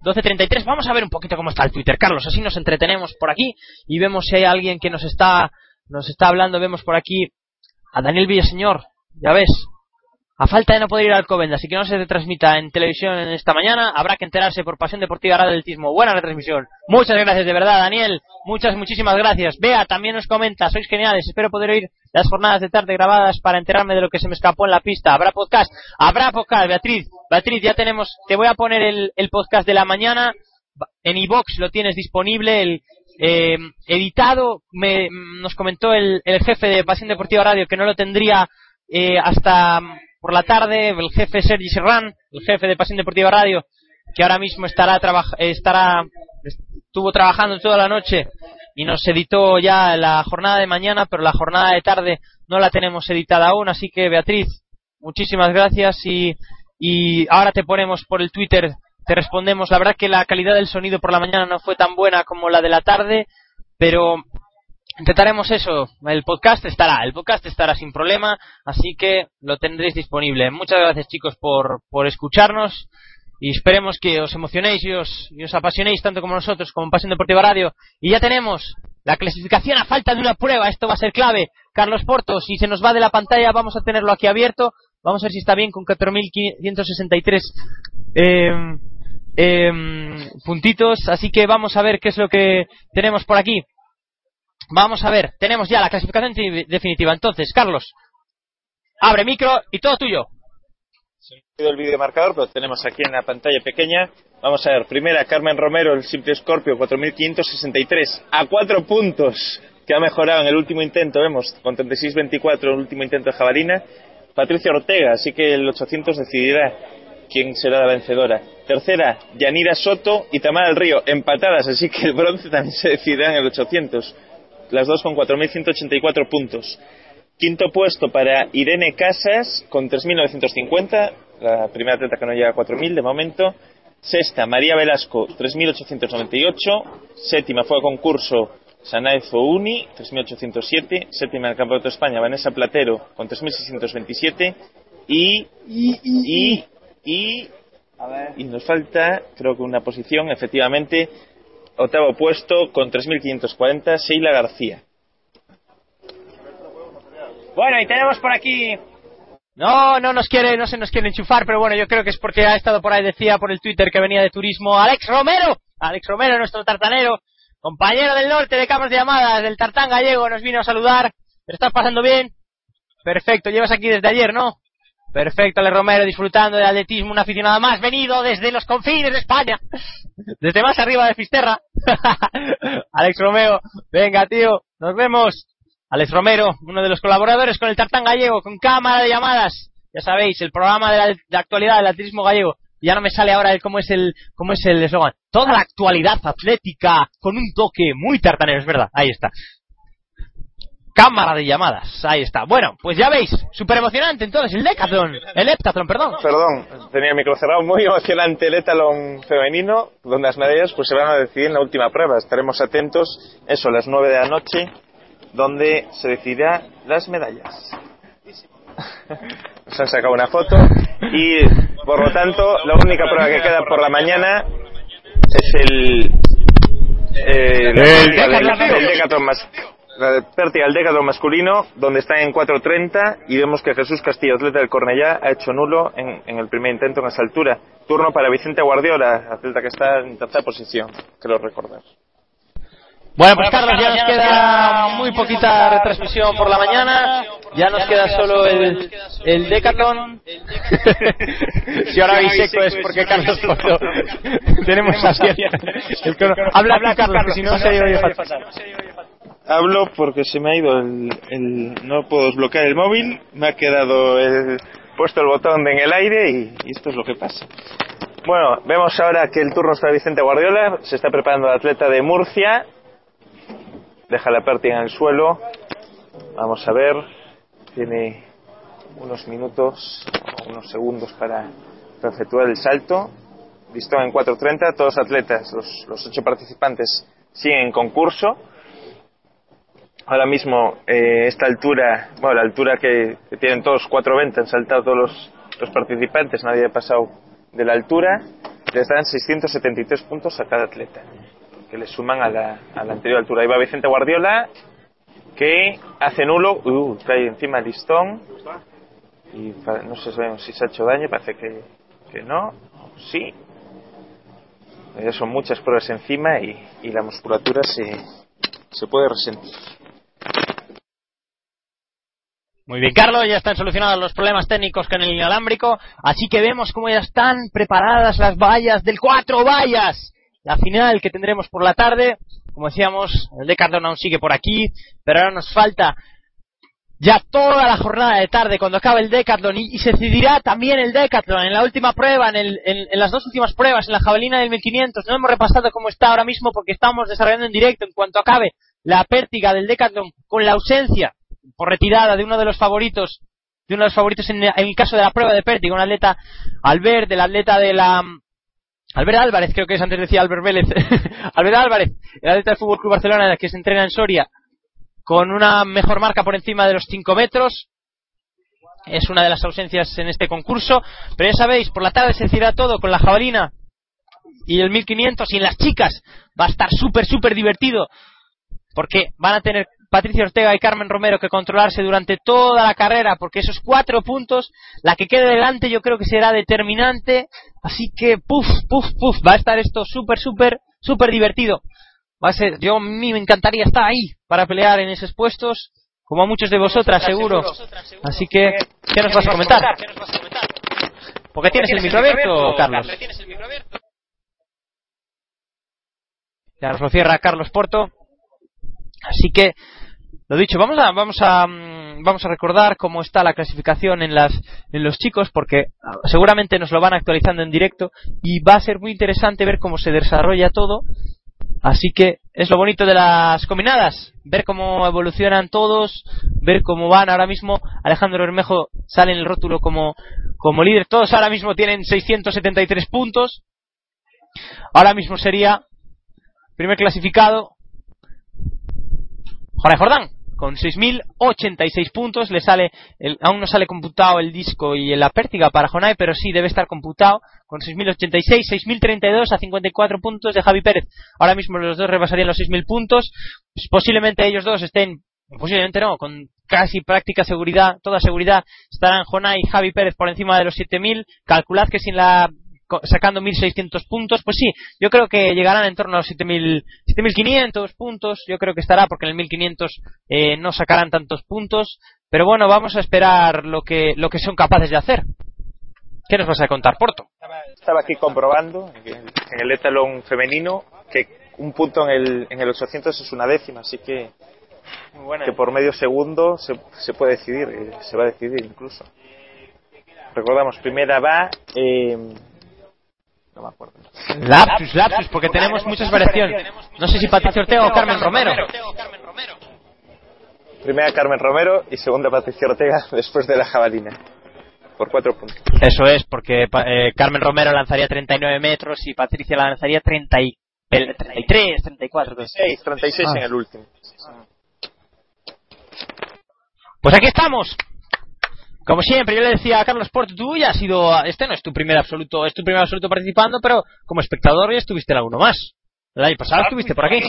12.33. Vamos a ver un poquito cómo está el Twitter, Carlos. Así nos entretenemos por aquí y vemos si hay alguien que nos está, nos está hablando. Vemos por aquí a Daniel Villaseñor. Ya ves, a falta de no poder ir al Alcobendas y que no se transmita en televisión esta mañana, habrá que enterarse por Pasión Deportiva Radio del Tismo. Buena retransmisión. Muchas gracias, de verdad, Daniel. Muchas, muchísimas gracias. Bea también nos comenta, sois geniales. Espero poder oír las jornadas de tarde grabadas para enterarme de lo que se me escapó en la pista. Habrá podcast. Habrá podcast, Beatriz. Beatriz, ya tenemos, te voy a poner el, el podcast de la mañana. En iBox lo tienes disponible, el, eh, editado. Me, nos comentó el, el jefe de Pasión Deportiva Radio que no lo tendría eh, hasta por la tarde el jefe Sergi Serran, el jefe de Pasión Deportiva Radio, que ahora mismo estará estará estuvo trabajando toda la noche y nos editó ya la jornada de mañana, pero la jornada de tarde no la tenemos editada aún, así que Beatriz, muchísimas gracias y, y ahora te ponemos por el Twitter, te respondemos. La verdad que la calidad del sonido por la mañana no fue tan buena como la de la tarde, pero intentaremos eso. El podcast estará, el podcast estará sin problema, así que lo tendréis disponible. Muchas gracias chicos por, por escucharnos y esperemos que os emocionéis y os, y os apasionéis tanto como nosotros, como Pasión Deportiva Radio. Y ya tenemos la clasificación a falta de una prueba, esto va a ser clave. Carlos Porto, si se nos va de la pantalla, vamos a tenerlo aquí abierto. Vamos a ver si está bien con 4.563 eh, eh, puntitos. Así que vamos a ver qué es lo que tenemos por aquí. Vamos a ver, tenemos ya la clasificación definitiva. Entonces, Carlos, abre micro y todo tuyo. Se me el vídeo marcador, pero tenemos aquí en la pantalla pequeña. Vamos a ver, primera Carmen Romero, el simple Scorpio, 4.563, a cuatro puntos, que ha mejorado en el último intento, vemos, con 36.24 el último intento de jabalina. Patricia Ortega, así que el 800 decidirá quién será la vencedora. Tercera, Yanira Soto y Tamara del Río, empatadas, así que el bronce también se decidirá en el 800 las dos con 4.184 puntos. Quinto puesto para Irene Casas con 3.950, la primera atleta que no llega a 4.000 de momento. Sexta, María Velasco, 3.898. Séptima fue a concurso Sanaez Uni, 3.807. Séptima en el Campeonato de España, Vanessa Platero, con 3.627. Y, y, y, y, y nos falta, creo que una posición, efectivamente, Octavo puesto con 3.540, Sheila García. Bueno, y tenemos por aquí. No, no nos quiere, no se nos quiere enchufar, pero bueno, yo creo que es porque ha estado por ahí, decía por el Twitter que venía de turismo Alex Romero. Alex Romero, nuestro tartanero, compañero del norte de campos de llamadas, del tartán gallego, nos vino a saludar. ¿Te estás pasando bien? Perfecto, llevas aquí desde ayer, ¿no? Perfecto, Ale Romero, disfrutando del atletismo, un aficionado más venido desde los confines de España, desde más arriba de Fisterra. Alex Romero, venga, tío, nos vemos. Alex Romero, uno de los colaboradores con el Tartán Gallego, con cámara de llamadas. Ya sabéis, el programa de, la, actualidad del atletismo gallego. Ya no me sale ahora el cómo es el cómo es el eslogan. Toda la actualidad atlética con un toque muy tartanero, es verdad. Ahí está cámara de llamadas. Ahí está. Bueno, pues ya veis, súper emocionante entonces el Decathlon, el Heptathlon, perdón. Perdón, tenía el micro cerrado. Muy emocionante el Heptathlon femenino, donde las medallas pues se van a decidir en la última prueba. Estaremos atentos, eso, a las 9 de la noche, donde se decidirá las medallas. Nos han sacado una foto y, por lo tanto, la única prueba que queda por la mañana es el... Eh, el, Decathlon más la de Pértiga el décado masculino, donde está en 4.30 y vemos que Jesús Castillo, atleta del Cornellá, ha hecho nulo en, en, el primer intento en esa altura. Turno para Vicente Guardiola, atleta que está en tercera posición, creo recordar. Bueno, pues Carlos, ya nos queda muy poquita retransmisión por la mañana. Ya nos queda solo el, el Decathlon. si ahora hay seco es porque Carlos Porto tenemos así el Habla, habla Carlos, que si no se oye fatal. Hablo porque se me ha ido el, el, no puedo desbloquear el móvil, me ha quedado el, puesto el botón en el aire y, esto es lo que pasa. Bueno, vemos ahora que el turno está Vicente Guardiola, se está preparando el atleta de Murcia, deja la pértiga en el suelo, vamos a ver, tiene unos minutos, unos segundos para, efectuar el salto, listón en 4.30, todos atletas, los, los ocho participantes siguen en concurso. Ahora mismo, eh, esta altura, bueno, la altura que, tienen todos 4.20, han saltado todos los, los participantes, nadie ha pasado de la altura, les dan 673 puntos a cada atleta, que le suman a la, a la anterior altura. Ahí va Vicente Guardiola, que hace nulo, uh, cae encima el listón, y no sé si se ha hecho daño, parece que, que no, sí. Ya son muchas pruebas encima y, y la musculatura se, se puede resentir. Muy bien, Carlos, ya están solucionados los problemas técnicos con el inalámbrico, así que vemos cómo ya están preparadas las vallas del cuatro vallas. La final que tendremos por la tarde, como decíamos, el Decathlon aún sigue por aquí, pero ahora nos falta ya toda la jornada de tarde cuando acabe el Decathlon y, se decidirá también el Decathlon en la última prueba, en, el- en las dos últimas pruebas, en la jabalina del 1500. No hemos repasado cómo está ahora mismo porque estamos desarrollando en directo en cuanto acabe la pértiga del Decathlon con la ausencia por retirada de uno de los favoritos, de uno de los favoritos en, en el caso de la prueba de pértiga, un atleta Albert, del atleta de la Albert Álvarez, creo que es antes decía Albert Vélez, Albert Álvarez, el atleta del Fútbol Club Barcelona que se entrena en Soria con una mejor marca por encima de los 5 metros. Es una de las ausencias en este concurso. Pero ya sabéis, por la tarde se decidirá todo con la jabalina y el 1500 y en las chicas va a estar súper, súper divertido porque van a tener Patricia Ortega y Carmen Romero que controlarse durante toda la carrera, porque esos cuatro puntos, la que quede delante yo creo que será determinante, así que puf, puf, puf, va a estar esto súper, súper, súper divertido. Va a ser, yo a mí me encantaría estar ahí para pelear en esos puestos, como a muchos de vosotras seguro. Así que, ¿qué nos vas a comentar? Porque tienes el micro abierto, Carlos. Ya nos lo cierra Carlos Porto. Así que, lo dicho, vamos a, vamos a, mm, vamos a recordar cómo está la clasificación en las, en los chicos, porque ah, seguramente nos lo van actualizando en directo y va a ser muy interesante ver cómo se desarrolla todo. Así que es lo bonito de las combinadas, ver cómo evolucionan todos, ver cómo van ahora mismo. Alejandro Bermejo sale en el rótulo como, como líder. Todos ahora mismo tienen 673 puntos. Ahora mismo sería primer clasificado Jorge Jordán con 6.086 puntos le sale el- aún no sale computado el disco y la pértiga para Jonay pero sí debe estar computado con 6.086 6.032 a 54 puntos de Javi Pérez. Ahora mismo los dos rebasarían los 6.000 puntos. Pues posiblemente ellos dos estén posiblemente no con casi práctica seguridad toda seguridad estarán Jonay y Javi Pérez por encima de los 7.000 calculad que sin la sacando 1.600 puntos, pues sí, yo creo que llegarán en torno a los 7.000 7.500 puntos, yo creo que estará porque en el 1.500 eh, no sacarán tantos puntos, pero bueno, vamos a esperar lo que, lo que son capaces de hacer. ¿Qué nos vas a contar, Porto? Estaba aquí comprobando en el, etalón femenino que un punto en el, en el 800 es una décima, así que, que por medio segundo se, se puede decidir, eh, se va a decidir incluso. Recordamos, primera va. Eh, no me acuerdo. Lapsus, lapsus, porque tenemos muchas variaciones. No sé si Patricio Ortega o Carmen Romero. Primera Carmen Romero y segunda Patricia Ortega después de la jabalina. Por cuatro puntos. Eso es, porque eh, Carmen Romero lanzaría 39 metros y Patricia la lanzaría 30 y, pel- 33, 34. creo. 6, 36 Ah. en el último. Pues aquí estamos. Como siempre, yo le decía a Carlos Porto, tú ya has sido, este no es tu primer absoluto, es tu primer absoluto participando, pero como espectador ya estuviste en alguno más. El año pasado estuviste por aquí.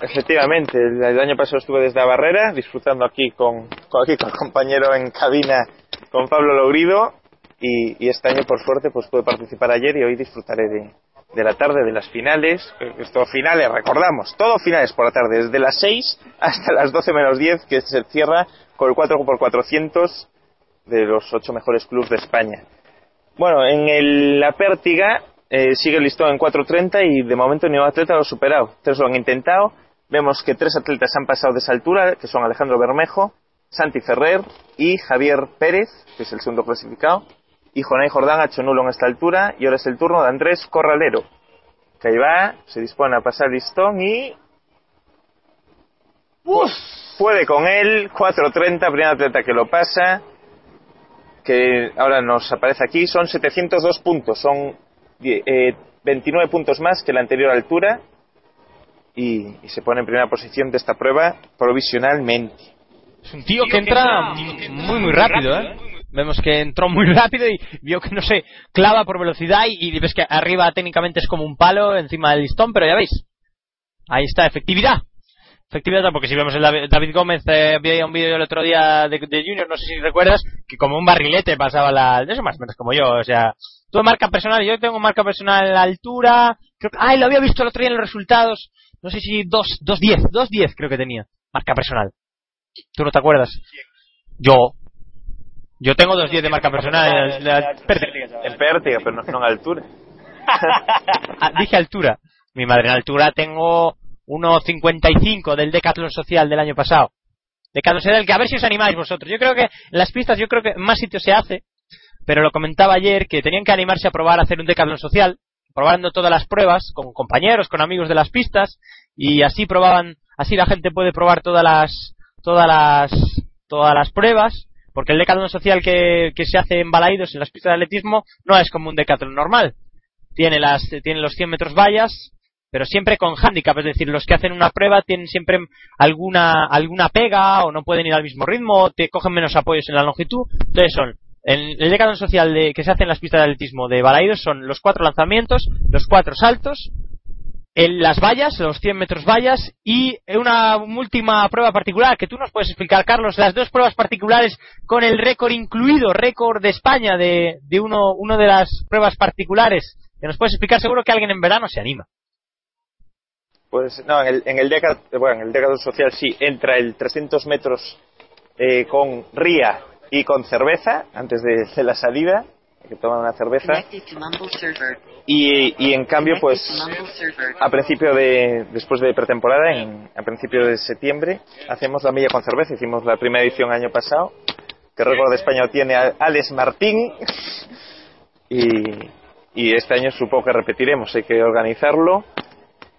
Efectivamente, el, año pasado estuve desde la barrera, disfrutando aquí con, con- aquí con el compañero en cabina, con Pablo Logrido, y, y este año, por suerte, pues pude participar ayer y hoy disfrutaré de, de la tarde, de las finales. Eh, Esto finales, recordamos, todo finales por la tarde, desde las 6 hasta las 12 menos 10, que se cierra con el 4x400 de los ocho mejores clubes de España. Bueno, en el- la pértiga eh, sigue el listón en 4.30 y de momento ningún atleta lo ha superado. Tres lo han intentado. Vemos que tres atletas han pasado de esa altura, que son Alejandro Bermejo, Santi Ferrer y Javier Pérez, que es el segundo clasificado. Y Jonay Jordán ha hecho nulo en esta altura. Y ahora es el turno de Andrés Corralero, que ahí va, se dispone a pasar el listón y... Puede con él, 4.30, primer atleta que lo pasa que ahora nos aparece aquí, son 702 puntos, son eh, 29 puntos más que la anterior altura y, y se pone en primera posición de esta prueba provisionalmente. Es un tío que entra muy, muy rápido, ¿eh? Vemos que entró muy rápido y vio que, no sé, clava por velocidad y, y ves que arriba técnicamente es como un palo encima del listón, pero ya veis. Ahí está, efectividad. Efectividad, porque si vemos el David, David Gómez, eh, había un vídeo el otro día de, de Junior, no sé si recuerdas, que como un barrilete pasaba la... Eso más o menos como yo, o sea... Tú de marca personal, yo tengo marca personal en la altura... Creo que, ay, lo había visto el otro día en los resultados. No sé si 2, 2.10, 2.10 creo que tenía. Marca personal. ¿Tú no te acuerdas? Yo. Yo tengo 2.10 de marca personal. en la- la- En pértiga, pero no, no en altura. Ah, dije altura. Mi madre en altura tengo 1.55 del Decathlon Social del año pasado. Decathlon Social, que a ver si os animáis vosotros. Yo creo que en las pistas, yo creo que en más sitios se hace, pero lo comentaba ayer que tenían que animarse a probar a hacer un Decathlon Social, probando todas las pruebas con compañeros, con amigos de las pistas, y así probaban, así la gente puede probar todas las, todas las, todas las pruebas, porque el Decathlon Social que, que se hace en Balaidos, en las pistas de atletismo, no es como un Decathlon normal tiene las tiene los 100 metros vallas pero siempre con handicap es decir los que hacen una prueba tienen siempre alguna alguna pega o no pueden ir al mismo ritmo o te cogen menos apoyos en la longitud entonces son el, el decathlon social de, que se hace en las pistas de atletismo de Balaidos son los cuatro lanzamientos los cuatro saltos el- las vallas, los 100 metros vallas y una última prueba particular que tú nos puedes explicar, Carlos, las dos pruebas particulares con el récord incluido, récord de España de, de uno, uno de las pruebas particulares que nos puedes explicar, seguro que alguien en verano se anima. Pues no, en el, en el Decathlon, bueno, en el Decathlon social sí entra el 300 metros eh, con ría y con cerveza antes de, de la salida, hay que tomar una cerveza. Y, y en cambio, pues a principio de, después de pretemporada, en, a principio de septiembre, hacemos la milla con cerveza. Hicimos la primera edición año pasado, que récord de España tiene Alex Martín. Y, y este año supongo que repetiremos, hay que organizarlo.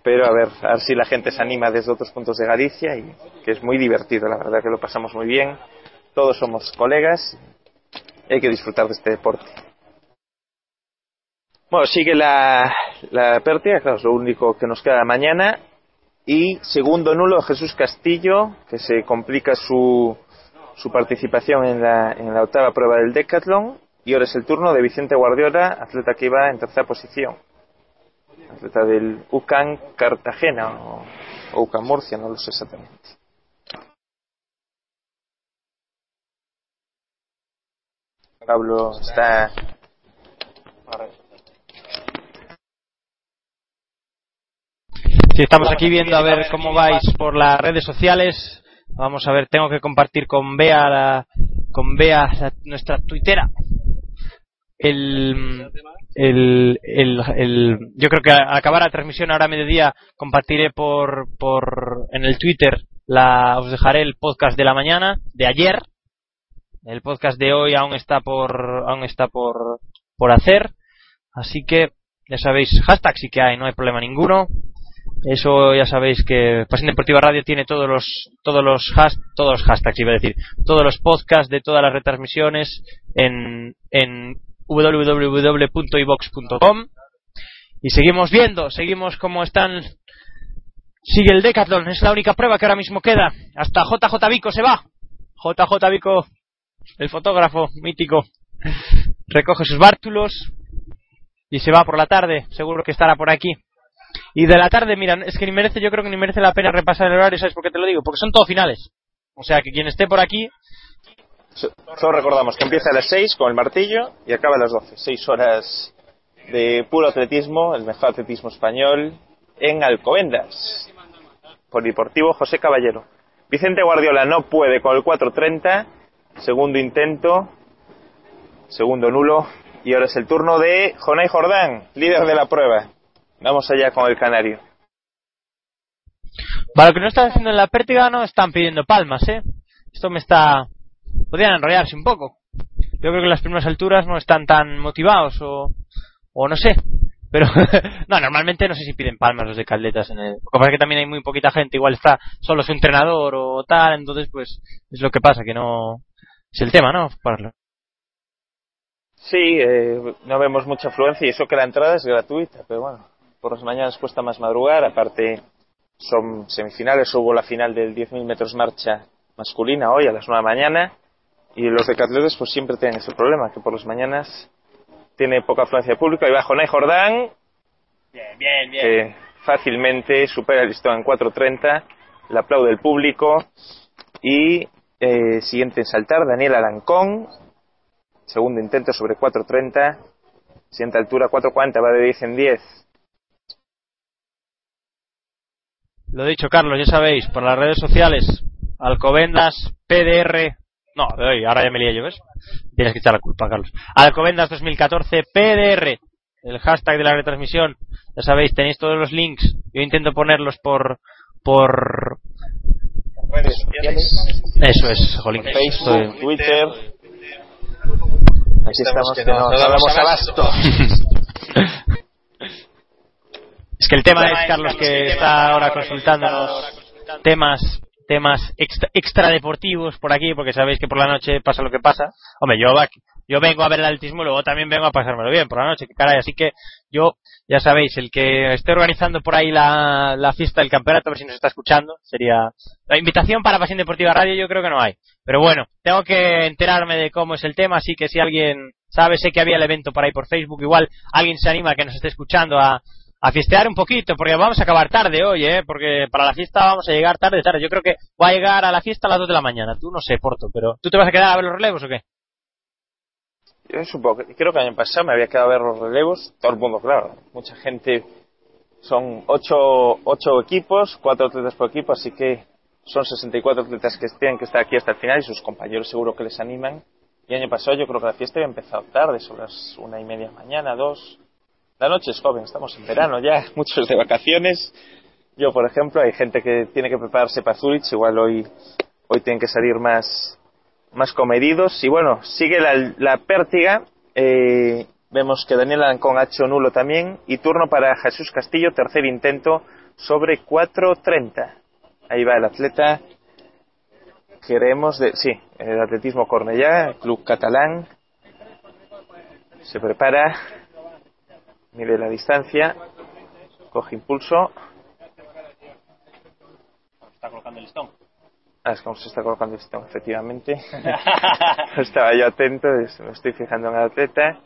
Pero a ver, a ver si la gente se anima desde otros puntos de Galicia y que es muy divertido, la verdad que lo pasamos muy bien. Todos somos colegas hay que disfrutar de este deporte. Bueno, sigue la, la pértiga, claro, es lo único que nos queda mañana. Y segundo nulo, Jesús Castillo, que se complica su, su participación en la, en la octava prueba del Decathlon. Y ahora es el turno de Vicente Guardiola, atleta que iba en tercera posición. Atleta del UCAN Cartagena o, UCAN Murcia, no lo sé exactamente. Pablo está Sí, estamos aquí viendo a ver cómo vais por las redes sociales. Vamos a ver, tengo que compartir con Bea, la- con Bea, la- nuestra tuitera, el, el, yo creo que al acabar la transmisión ahora a mediodía compartiré por, por, en el Twitter la, os dejaré el podcast de la mañana, de ayer. El podcast de hoy aún está por, aún está por, por hacer. Así que, ya sabéis, hashtag sí que hay, no hay problema ninguno. Eso ya sabéis que Pasión Deportiva Radio tiene todos los todos los has- todos los hashtags iba a decir, todos los podcasts de todas las retransmisiones en en www.ibox.com y seguimos viendo, seguimos como están sigue el Decathlon, es la única prueba que ahora mismo queda. Hasta JJ Vico se va. JJ Vico, el fotógrafo mítico, recoge sus bártulos y se va por la tarde, seguro que estará por aquí. Y de la tarde, mira, es que ni merece, yo creo que ni merece la pena repasar el horario, ¿sabes por qué te lo digo? Porque son todos finales. O sea, que quien esté por aquí, Solo recordamos que empieza a las 6 con el martillo y acaba a las 12. 6 horas de puro atletismo, el mejor atletismo español, en Alcobendas. Polideportivo José Caballero. Vicente Guardiola no puede con el 4.30. Segundo intento. Segundo nulo. Y ahora es el turno de Jonay Jordán, líder de la prueba. Vamos allá con el canario. para lo que no están haciendo en la pértiga, no están pidiendo palmas, ¿eh? Esto me está... Podrían enrollarse un poco. Yo creo que en las primeras alturas no están tan motivados o, o no sé. Pero, no, normalmente no sé si piden palmas los de Caldetas en el... Lo que que también hay muy poquita gente, igual está solo su entrenador o tal, entonces pues es lo que pasa, que no... Es el tema, ¿no? Para- Sí, eh, no vemos mucha afluencia y eso que la entrada es gratuita, pero bueno, por las mañanas cuesta más madrugar, aparte son semifinales, hubo la final del 10.000 metros marcha masculina hoy a las 9 de la mañana y los decatletes pues siempre tienen ese problema, que por las mañanas tiene poca afluencia de público y bajo Nay Jordán Bien, bien, bien. que fácilmente supera el listón en 4.30, le aplaude el público y eh, siguiente en saltar Daniel Alancón, segundo intento sobre 4.30, siguiente altura 4.40, va de 10 en 10. Lo dicho, Carlos, ya sabéis, por las redes sociales, Alcobendas, PDR, no, ahora ya me lié yo, ¿ves? Tienes que echar la culpa, Carlos. Alcobendas 2014, PDR, el hashtag de la retransmisión, ya sabéis, tenéis todos los links, yo intento ponerlos por, por, Redes sociales, eso es, jolín, Facebook, estoy- Twitter. Aquí estamos, que no, no damos abasto. Es que el tema es, Carlos, que está ahora consultándonos temas temas extra, extradeportivos por aquí, porque sabéis que por la noche pasa lo que pasa. Hombre, yo, yo vengo a ver el altismo y luego también vengo a pasármelo bien por la noche, que caray. Así que yo, ya sabéis, el que esté organizando por ahí la, la fiesta del campeonato, a ver si nos está escuchando, sería... La invitación para Pasión Deportiva Radio yo creo que no hay. Pero bueno, tengo que enterarme de cómo es el tema, así que si alguien sabe, sé que había el evento por ahí por Facebook, igual alguien se anima que nos esté escuchando a, a fiestear un poquito, porque vamos a acabar tarde hoy, ¿eh? Porque para la fiesta vamos a llegar tarde, tarde. Yo creo que voy a llegar a la fiesta a las 2 de la mañana. Tú no sé, Porto, pero ¿tú te vas a quedar a ver los relevos o qué? Yo supongo creo que el año pasado me había quedado a ver los relevos, todo el mundo, claro, mucha gente, son ocho, ocho equipos, cuatro atletas por equipo, así que son 64 atletas que tienen que estar aquí hasta el final y sus compañeros seguro que les animan. Y el año pasado yo creo que la fiesta había empezado tarde, sobre las una y media mañana, dos. La noche es joven, estamos en verano ya, muchos de vacaciones. Yo, por ejemplo, hay gente que tiene que prepararse para Zurich, igual hoy, hoy tienen que salir más, más comedidos. Y bueno, sigue la, la pértiga. eh, vemos que Daniel Ancón ha hecho nulo también. Y turno para Jesús Castillo, tercer intento sobre 4.30. Ahí va el atleta. Queremos de. Sí, el atletismo Cornellá, club catalán. Se prepara. Mide la distancia. Coge impulso. Está colocando el listón. Ah, es como se está colocando esto, efectivamente. Estaba yo atento, me estoy fijando en el atleta.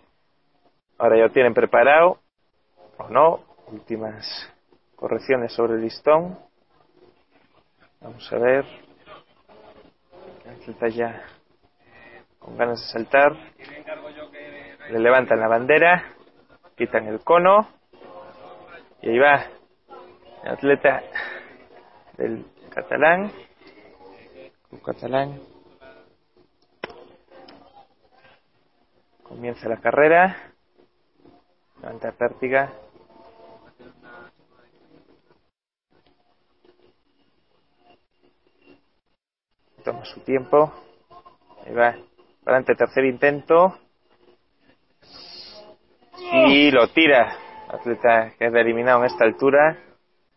Ahora ya lo tienen preparado, o no. Últimas correcciones sobre el listón. Vamos a ver. El atleta ya con ganas de saltar. Le levantan la bandera, quitan el cono. Y ahí va el atleta del catalán. Catalán. Comienza la carrera. Levanta pértiga. Toma su tiempo. Ahí va. Adelante, tercer intento. Y lo tira. Atleta queda eliminado en esta altura.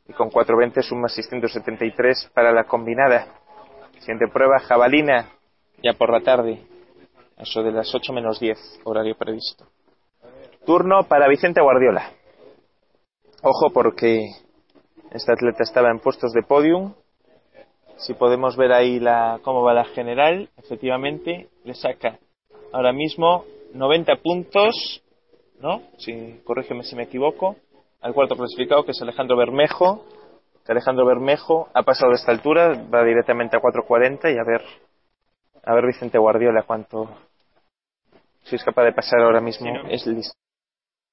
Y con 4.20 suma 673 para la combinada. Siguiente prueba, jabalina, ya por la tarde, eso de las 8 menos 10, horario previsto. Turno para Vicente Guardiola. Ojo porque este atleta estaba en puestos de podium. Si podemos ver ahí la, cómo va la general, efectivamente le saca ahora mismo 90 puntos, ¿no? Si, corrígeme si me equivoco, al cuarto clasificado que es Alejandro Bermejo, que Alejandro Bermejo ha pasado de esta altura, va directamente a 4.40 y a ver, a ver Vicente Guardiola cuánto, si es capaz de pasar ahora mismo, Sí, ¿no? es listo.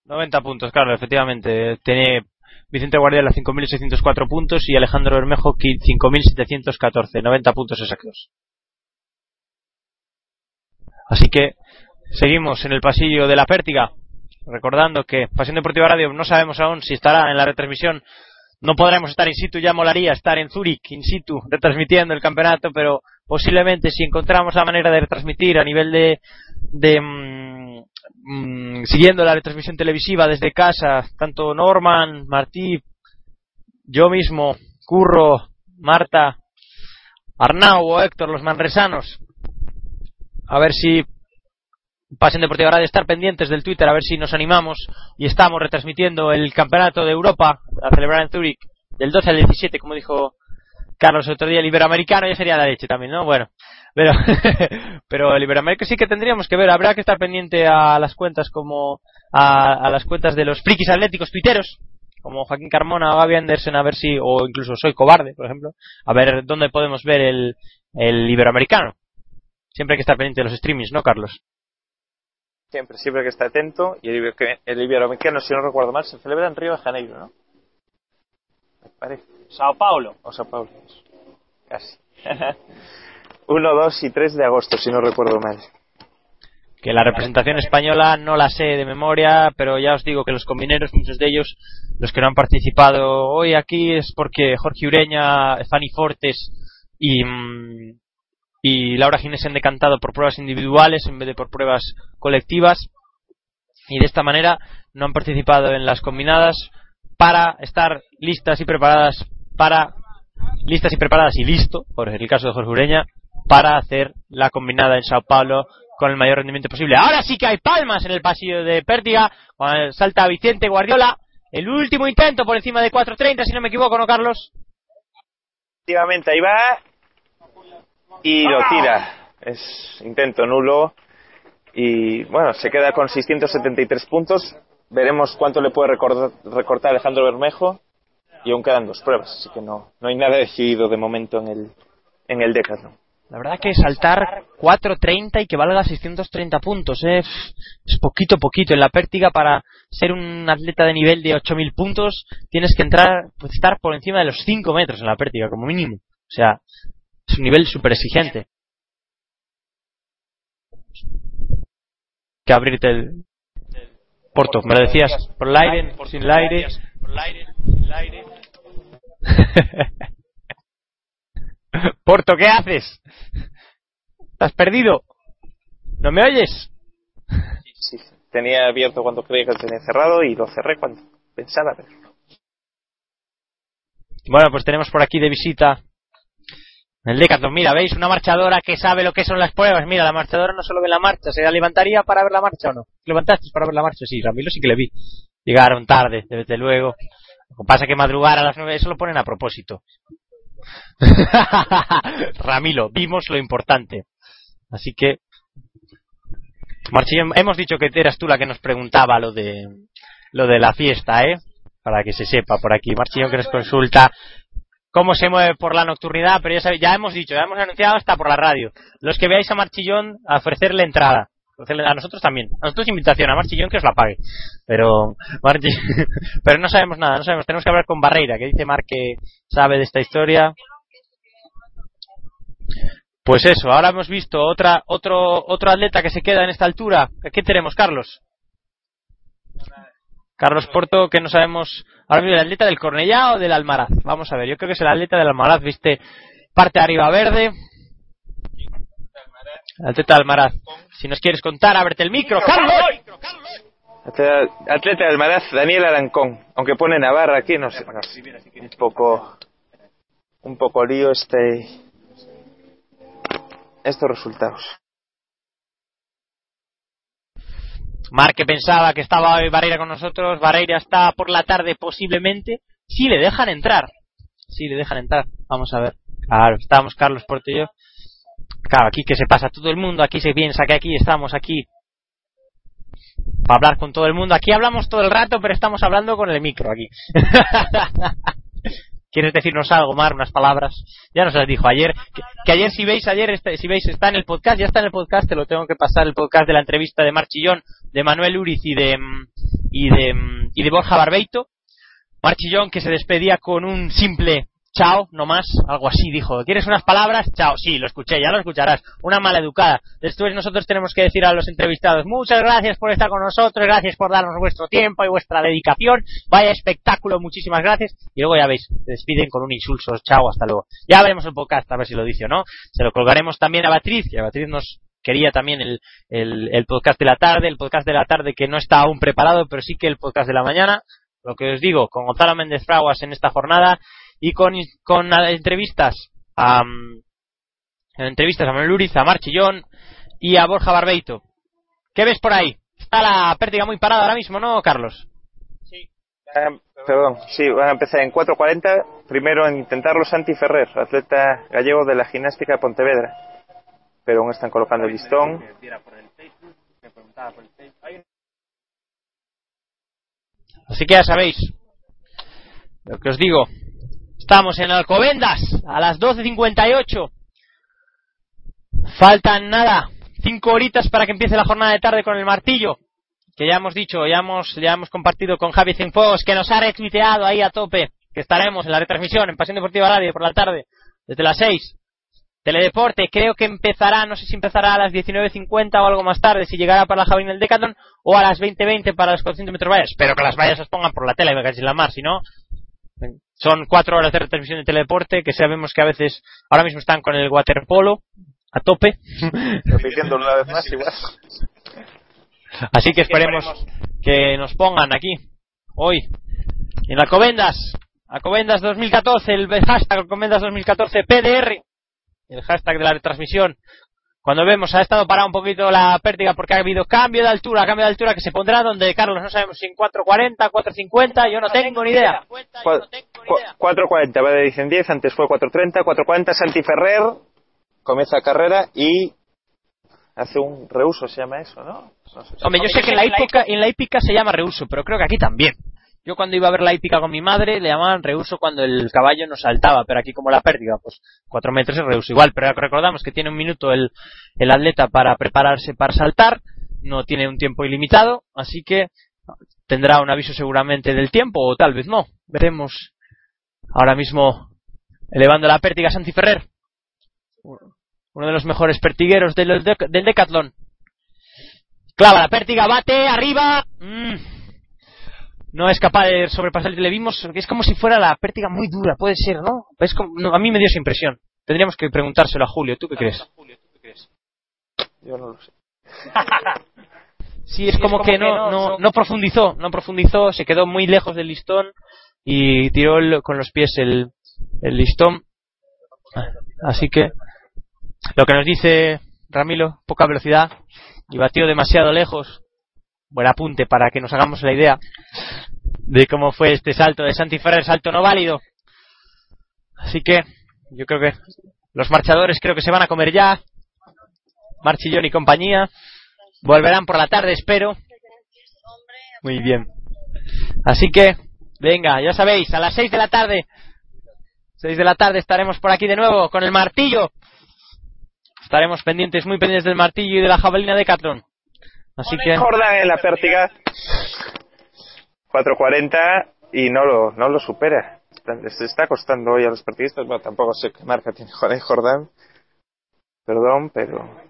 90 puntos, claro, efectivamente. Tiene Vicente Guardiola 5.604 puntos y Alejandro Bermejo qui- 5.714. 90 puntos exactos. Así que seguimos en el pasillo de la Pértiga. Recordando que Pasión Deportiva Radio no sabemos aún si estará en la retransmisión. No podremos estar in situ, ya molaría estar en Zurich in situ retransmitiendo el campeonato, pero posiblemente si encontramos la manera de retransmitir a nivel de, de mm, mm, siguiendo la retransmisión televisiva desde casa, tanto Norman, Martí, yo mismo, Curro, Marta, Arnau o Héctor, los manresanos, a ver si Pasión Deportiva Radio, estar pendientes del Twitter a ver si nos animamos y estamos retransmitiendo el Campeonato de Europa a celebrar en Zurich del 12 al 17, como dijo Carlos el otro día, el Iberoamericano ya sería la leche también, ¿no? Bueno, pero, pero el Iberoamericano sí que tendríamos que ver, habrá que estar pendiente a las cuentas como a, a las cuentas de los frikis atléticos tuiteros, como Joaquín Carmona o Gaby Anderson, a ver si, o incluso Soy Cobarde, por ejemplo, a ver dónde podemos ver el, el Iberoamericano. Siempre hay que estar pendiente de los streamings, ¿no, Carlos? Siempre, siempre que esté atento. Y el, el Iberoamericano, si no recuerdo mal, se celebra en Río de Janeiro, ¿no? Me parece. Sao Paulo. O Sao Paulo. Casi. 1, 2 y 3 de agosto, si no recuerdo mal. que la representación española no la sé de memoria, pero ya os digo que los combineros, muchos de ellos, los que no han participado hoy aquí es porque Jorge Ureña, Fanny Fortes y, mm, y Laura Ginés se han decantado por pruebas individuales en vez de por pruebas colectivas y de esta manera no han participado en las combinadas para estar listas y preparadas para listas y preparadas y listo, por el caso de Jorge Ureña, para hacer la combinada en Sao Paulo con el mayor rendimiento posible. Ahora sí que hay palmas en el pasillo de Pértiga, salta Vicente Guardiola, el último intento por encima de 4.30, si no me equivoco, ¿no, Carlos? Efectivamente, ahí va. Y lo tira. Es intento nulo. Y bueno, se queda con 673 puntos. Veremos cuánto le puede recortar, recortar Alejandro Bermejo. Y aún quedan dos pruebas, así que no, no hay nada decidido de momento en el, en el Decathlon. La verdad que saltar 4.30 y que valga 630 puntos, ¿eh? es poquito poquito. En la Pértiga para ser un atleta de nivel de 8.000 puntos tienes que entrar, pues, estar por encima de los 5 metros en la Pértiga como mínimo. O sea, es un nivel súper exigente. Que abrirte el... Porto, me lo decías, por el aire, por sin el aire. Porto, ¿qué haces? ¿Te has perdido? ¿No me oyes? Sí, tenía abierto cuando creía que lo tenía cerrado y lo cerré cuando pensaba verlo. Bueno, pues tenemos por aquí de visita el Decathlon. Mira, ¿veis? Una marchadora que sabe lo que son las pruebas. Mira, la marchadora no solo ve la marcha, ¿se la levantaría para ver la marcha o no? ¿Levantaste para ver la marcha? Sí, Ramiro sí que le vi. Llegaron tarde, desde luego. Lo que pasa es que madrugar a las nueve, eso lo ponen a propósito. Ramilo, vimos lo importante. Así que, Marchillón, hemos dicho que eras tú la que nos preguntaba lo de lo de la fiesta, ¿eh? Para que se sepa por aquí. Marchillón que nos consulta cómo se mueve por la nocturnidad, pero ya, sabe- ya hemos dicho, ya hemos anunciado hasta por la radio. Los que veáis a Marchillón, a ofrecerle entrada. A nosotros también. A nosotros invitación, a Marchillón que os la pague. Pero, pero no sabemos nada, no sabemos. Tenemos que hablar con Barreira, que dice Mar que sabe de esta historia. Pues eso, ahora hemos visto otra, otro, otro atleta que se queda en esta altura. ¿Qué tenemos, Carlos? Carlos Porto, que no sabemos. Ahora mismo el atleta del Cornellá o del Almaraz. Vamos a ver, yo creo que es el atleta del Almaraz, viste, parte de arriba verde. El atleta del Almaraz. Si nos quieres contar, ábrete el micro, Carlos. Atleta, atleta del Maraz, Daniel Arancón. Aunque pone Navarra aquí, no sé. no sé. Un poco. Un poco lío este. Estos resultados. Mar que pensaba que estaba hoy Barreira con nosotros, Barreira está por la tarde posiblemente, si le dejan entrar. Si le dejan entrar, vamos a ver. Claro, estamos Carlos Porto y yo. Claro, aquí que se pasa todo el mundo, aquí se piensa que aquí estamos aquí para hablar con todo el mundo. Aquí hablamos todo el rato, pero estamos hablando con el micro aquí. ¿Quieres decirnos algo, Mar, unas palabras? Ya nos las dijo ayer. Que, ayer, si veis, ayer, este- si veis, está en el podcast, ya está en el podcast, te lo tengo que pasar, el podcast de la entrevista de Marchillón, de Manuel Uriz y de, mm, y de, mm, y de Borja Barbeito. Marchillón que se despedía con un simple chao, no más, algo así dijo. ¿Quieres unas palabras? Chao, sí, lo escuché, ya lo escucharás. Una mala educada. Después nosotros tenemos que decir a los entrevistados, muchas gracias por estar con nosotros, gracias por darnos vuestro tiempo y vuestra dedicación. Vaya espectáculo, muchísimas gracias. Y luego ya veis, se despiden con un insulso, chao, hasta luego. Ya veremos el podcast, a ver si lo dice o no. Se lo colgaremos también a Beatriz, que a Beatriz nos quería también el, el, el podcast de la tarde, el podcast de la tarde que no está aún preparado, pero sí que el podcast de la mañana. Lo que os digo, con Gonzalo Méndez Fraguas en esta jornada y con, con entrevistas a entrevistas a Manuel Uriz, a Marchillón y a Borja Barbeito ¿Qué ves por ahí? Está la pértiga muy parada ahora mismo, ¿no, Carlos? Eh, perdón, sí, van a empezar en 4.40. Primero en intentarlo Santi Ferrer, atleta gallego de la gimnástica de Pontevedra. Pero aún están colocando el listón. Así que ya sabéis lo que os digo. Estamos en Alcobendas a las 12.58. Faltan nada, cinco horitas para que empiece la jornada de tarde con el martillo. Que ya hemos dicho, ya hemos, ya hemos compartido con Javi Cienfuegos, que nos ha retuiteado ahí a tope. Que estaremos en la retransmisión en Pasión Deportiva Radio por la tarde, desde las 6. Teledeporte, creo que empezará, no sé si empezará a las 19.50 o algo más tarde, si llegará para la Javi en el Decathlon, o a las 20.20 para los 400 metros vallas. Espero que las vallas las pongan por la tela y me en la mar, si no, son cuatro horas de retransmisión de teledeporte que sabemos que a veces ahora mismo están con el waterpolo a tope. Repitiéndolo una vez más, igual. Así que esperemos que nos pongan aquí, hoy, en Alcobendas, Alcobendas 2014, el hashtag Alcobendas 2014 PDR, el hashtag de la retransmisión. Cuando vemos, ha estado parado un poquito la pértiga porque ha habido cambio de altura, cambio de altura que se pondrá donde, Carlos, no sabemos si en 4.40, 4.50, yo no tengo ni idea. 4.40, va de dicen 10, antes fue 4.30, 4.40 Santi Ferrer, comienza carrera y hace un reuso, se llama eso, ¿no? No sé. Hombre, yo sé que en la hípica, en la hípica se llama reuso, pero creo que aquí también. Yo cuando iba a ver la hípica con mi madre le llamaban reuso cuando el caballo no saltaba, pero aquí como la pérdida, pues cuatro metros es reuso igual. Pero recordamos que tiene un minuto el, el atleta para prepararse para saltar, no tiene un tiempo ilimitado, así que tendrá un aviso seguramente del tiempo o tal vez no. Veremos ahora mismo elevando la pértiga Santi Ferrer, uno de los mejores pertigueros del, del Decathlon. Clava la pértiga, bate, arriba. mm, no es capaz de sobrepasar. Le vimos que es como si fuera la pértiga muy dura, puede ser, ¿no? Es como- no, a mí me dio esa impresión. Tendríamos que preguntárselo a Julio. ¿Tú qué crees? Yo no lo sé. Sí, es como que no, no, no profundizó, no profundizó, se quedó muy lejos del listón y tiró el- con los pies el, el listón. Así que lo que nos dice Ramilo, poca velocidad y batió demasiado lejos. Buen apunte para que nos hagamos la idea de cómo fue este salto de Santi Ferrer, salto no válido. Así que yo creo que los marchadores creo que se van a comer ya. Marchillón y compañía. Volverán por la tarde, espero. Muy bien. Así que, venga, ya sabéis, a las 6 de la tarde. 6 de la tarde estaremos por aquí de nuevo con el martillo. Estaremos pendientes, muy pendientes del martillo y de la jabalina de Catrón. Así que, Jordan en la pértiga 4.40 y no lo, no lo supera. Les está costando hoy a los partidistas. Bueno, tampoco sé qué marca tiene Jordan Jordan. Perdón, pero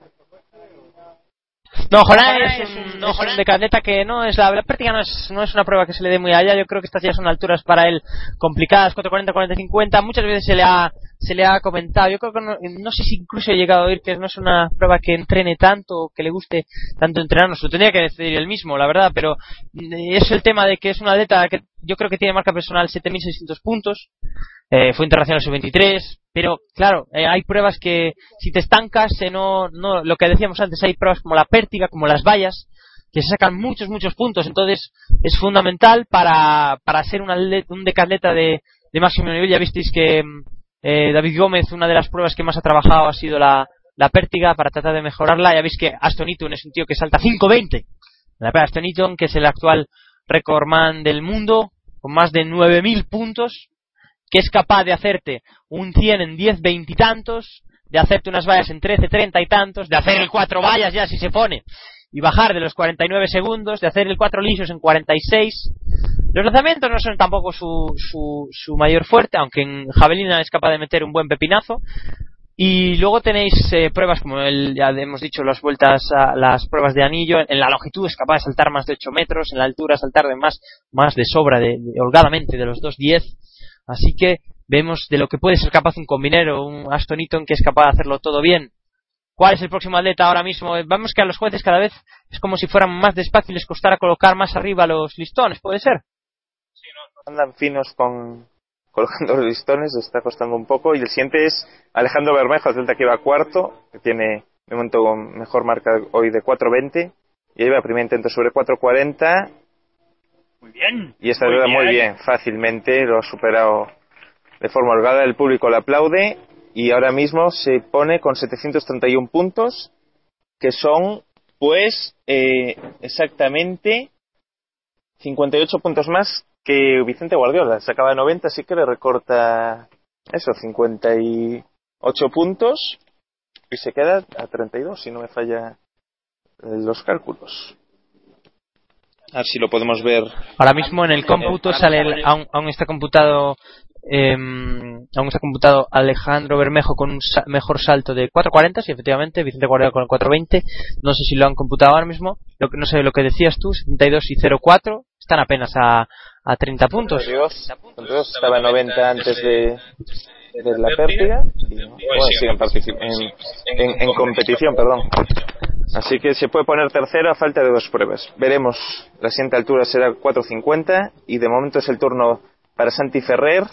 no, Jorán es un, es un decatleta que no es la, la práctica no es, no es una prueba que se le dé muy allá. Yo creo que estas ya son alturas para él complicadas, 440, 40, 50. Muchas veces se le ha, se le ha comentado. Yo creo que no, no sé si incluso he llegado a oír que no es una prueba que entrene tanto que le guste tanto entrenar. Nos lo tendría que decidir él mismo, la verdad, pero mm, es el tema de que es una atleta que yo creo que tiene marca personal 7.600 puntos. Eh, fue internacional sub-23, pero claro, eh, hay pruebas que si te estancas, eh, no, no, lo que decíamos antes, hay pruebas como la pértiga, como las vallas, que se sacan muchos, muchos puntos, entonces es fundamental para, para ser un, atleta, un decatleta de, de máximo nivel. Ya visteis que eh, David Gómez, una de las pruebas que más ha trabajado ha sido la, la pértiga para tratar de mejorarla. Ya veis que Aston Eaton es un tío que salta 5.20. La Aston Eaton, que es el actual recordman del mundo, con más de 9.000 puntos, que es capaz de hacerte un 100 en 10, 20 y tantos, de hacerte unas vallas en 13, 30 y tantos, de hacer el 4 vallas ya si se pone, y bajar de los 49 segundos, de hacer el 4 lisos en 46. Los lanzamientos no son tampoco su, su, su mayor fuerte, aunque en Javelina es capaz de meter un buen pepinazo. Y luego tenéis eh, pruebas como el, ya hemos dicho, las vueltas a las pruebas de anillo. En la longitud es capaz de saltar más de 8 metros, en la altura saltar de más, más de sobra, de, holgadamente de los 2.10. Así que vemos de lo que puede ser capaz un combinero, un Aston Eaton que es capaz de hacerlo todo bien. ¿Cuál es el próximo atleta ahora mismo? Vemos que a los jueces cada vez es como si fueran más despacio y les costara colocar más arriba los listones, ¿puede ser? Andan finos con colocando los listones, está costando un poco. Y el siguiente es Alejandro Bermejo, atleta que va cuarto, que tiene de momento mejor marca hoy de 4.20 Y ahí va, primer intento sobre 4.40 Muy bien. y esta vez muy bien, fácilmente lo ha superado de forma holgada, el público le aplaude y ahora mismo se pone con 731 puntos, que son pues eh, exactamente 58 puntos más que Vicente Guardiola. Se acaba de 90, así que le recorta eso, 58 puntos y se queda a 32, si no me falla eh, los cálculos. A ver si lo podemos ver. Ahora mismo en el cómputo sale, el- aún, aún está computado, em, aún está computado Alejandro Bermejo con un sa- mejor salto de 4.40, sí, efectivamente, Vicente Guardiola con el 4.20, no sé si lo han computado ahora mismo, lo que, no sé lo que decías tú, 72 y 0.4, están apenas a, a 30 puntos. 32, 32, estaba en 90 antes de, de la pérdida y bueno, siguen particip- en, en, en competición, perdón. Así que se puede poner tercero a falta de dos pruebas. Veremos, la siguiente altura será 4.50 y de momento es el turno para Santi Ferrer,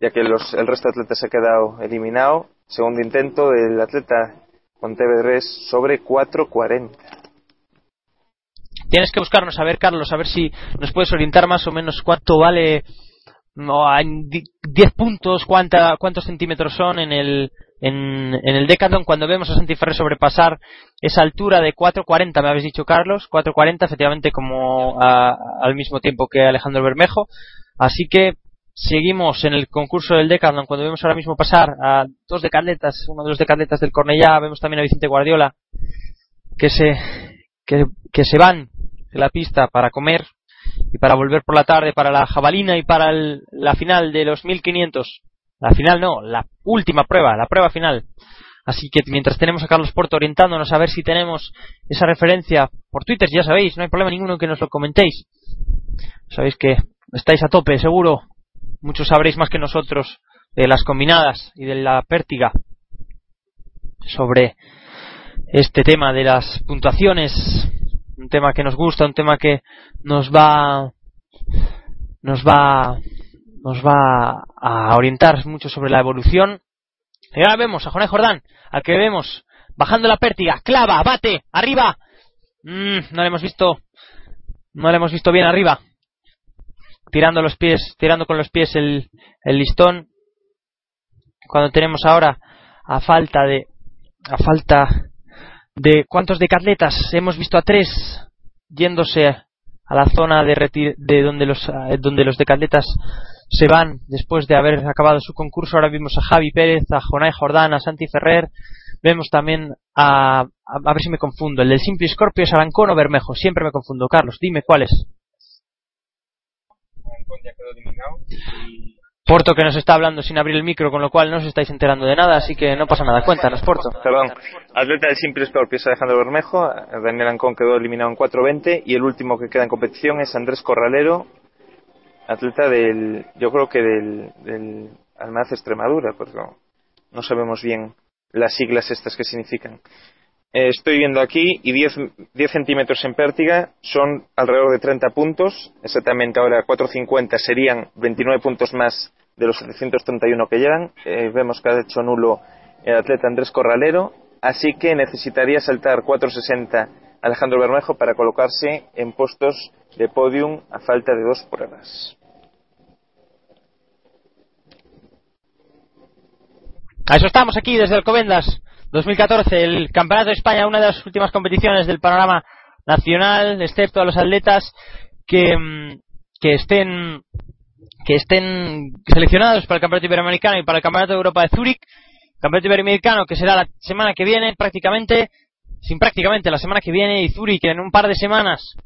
ya que los, el resto de atletas se ha quedado eliminado. Segundo intento del atleta con TV3 sobre 4.40. Tienes que buscarnos a ver, Carlos, a ver si nos puedes orientar más o menos cuánto vale, no, en di- 10 puntos, cuánta, cuántos centímetros son en el, en, en el Decathlon cuando vemos a Santi Ferrer sobrepasar esa altura de 4.40, me habéis dicho, Carlos, 4.40, efectivamente, como a- al mismo tiempo que Alejandro Bermejo. Así que seguimos en el concurso del Decathlon cuando vemos ahora mismo pasar a dos decatletas, uno de los decatletas del Cornellá, vemos también a Vicente Guardiola, que se, que, que se van de la pista para comer y para volver por la tarde para la jabalina y para el- la final de los 1500. La final no, la última prueba, la prueba final. Así que mientras tenemos a Carlos Porto orientándonos a ver si tenemos esa referencia por Twitter, ya sabéis, no hay problema ninguno que nos lo comentéis. Sabéis que estáis a tope, seguro. Muchos sabréis más que nosotros de las combinadas y de la pértiga sobre este tema de las puntuaciones, un tema que nos gusta, un tema que nos va nos va nos va a orientar mucho sobre la evolución. Y ahora vemos a Jonás Jordán, al que vemos bajando la pértiga, clava, bate, arriba. Mm, no le hemos visto no le hemos visto bien arriba. Tirando los pies, tirando con los pies el, el listón. Cuando tenemos ahora a falta de a falta de cuántos decatletas hemos visto a tres yéndose a la zona de, reti- de donde los donde los decatletas se van después de haber acabado su concurso. Ahora vimos a Javi Pérez a Jonay Jordán a Santi Ferrer. Vemos también a, a ver si me confundo. El del Simple Scorpio es Arancón o Bermejo. Siempre me confundo. Carlos dime cuál es Porto que nos está hablando sin abrir el micro con lo cual no os estáis enterando de nada así que no pasa nada cuéntanos Porto Perdón. Atleta del Simple Scorpio es Alejandro Bermejo. Daniel Ancón quedó eliminado en 4.20. Y el último que queda en competición es Andrés Corralero. Atleta del. Yo creo que del. del Almaz Extremadura. No, no sabemos bien las siglas estas que significan. Eh, estoy viendo aquí y 10, 10 centímetros en pértiga son alrededor de 30 puntos. Exactamente ahora 4.50 serían 29 puntos más de los 731 que llegan. Eh, vemos que ha hecho nulo el atleta Andrés Corralero. Así que necesitaría saltar 4.60 Alejandro Bermejo para colocarse en puestos de podium a falta de dos pruebas. A eso estamos aquí desde Alcobendas 2014, el Campeonato de España, una de las últimas competiciones del panorama nacional, excepto a los atletas que, mm, que estén que estén seleccionados para el Campeonato Iberoamericano y para el Campeonato de Europa de Zúrich. Campeonato Iberoamericano que será la semana que viene, prácticamente, sin prácticamente la semana que viene, y Zúrich en un par de semanas.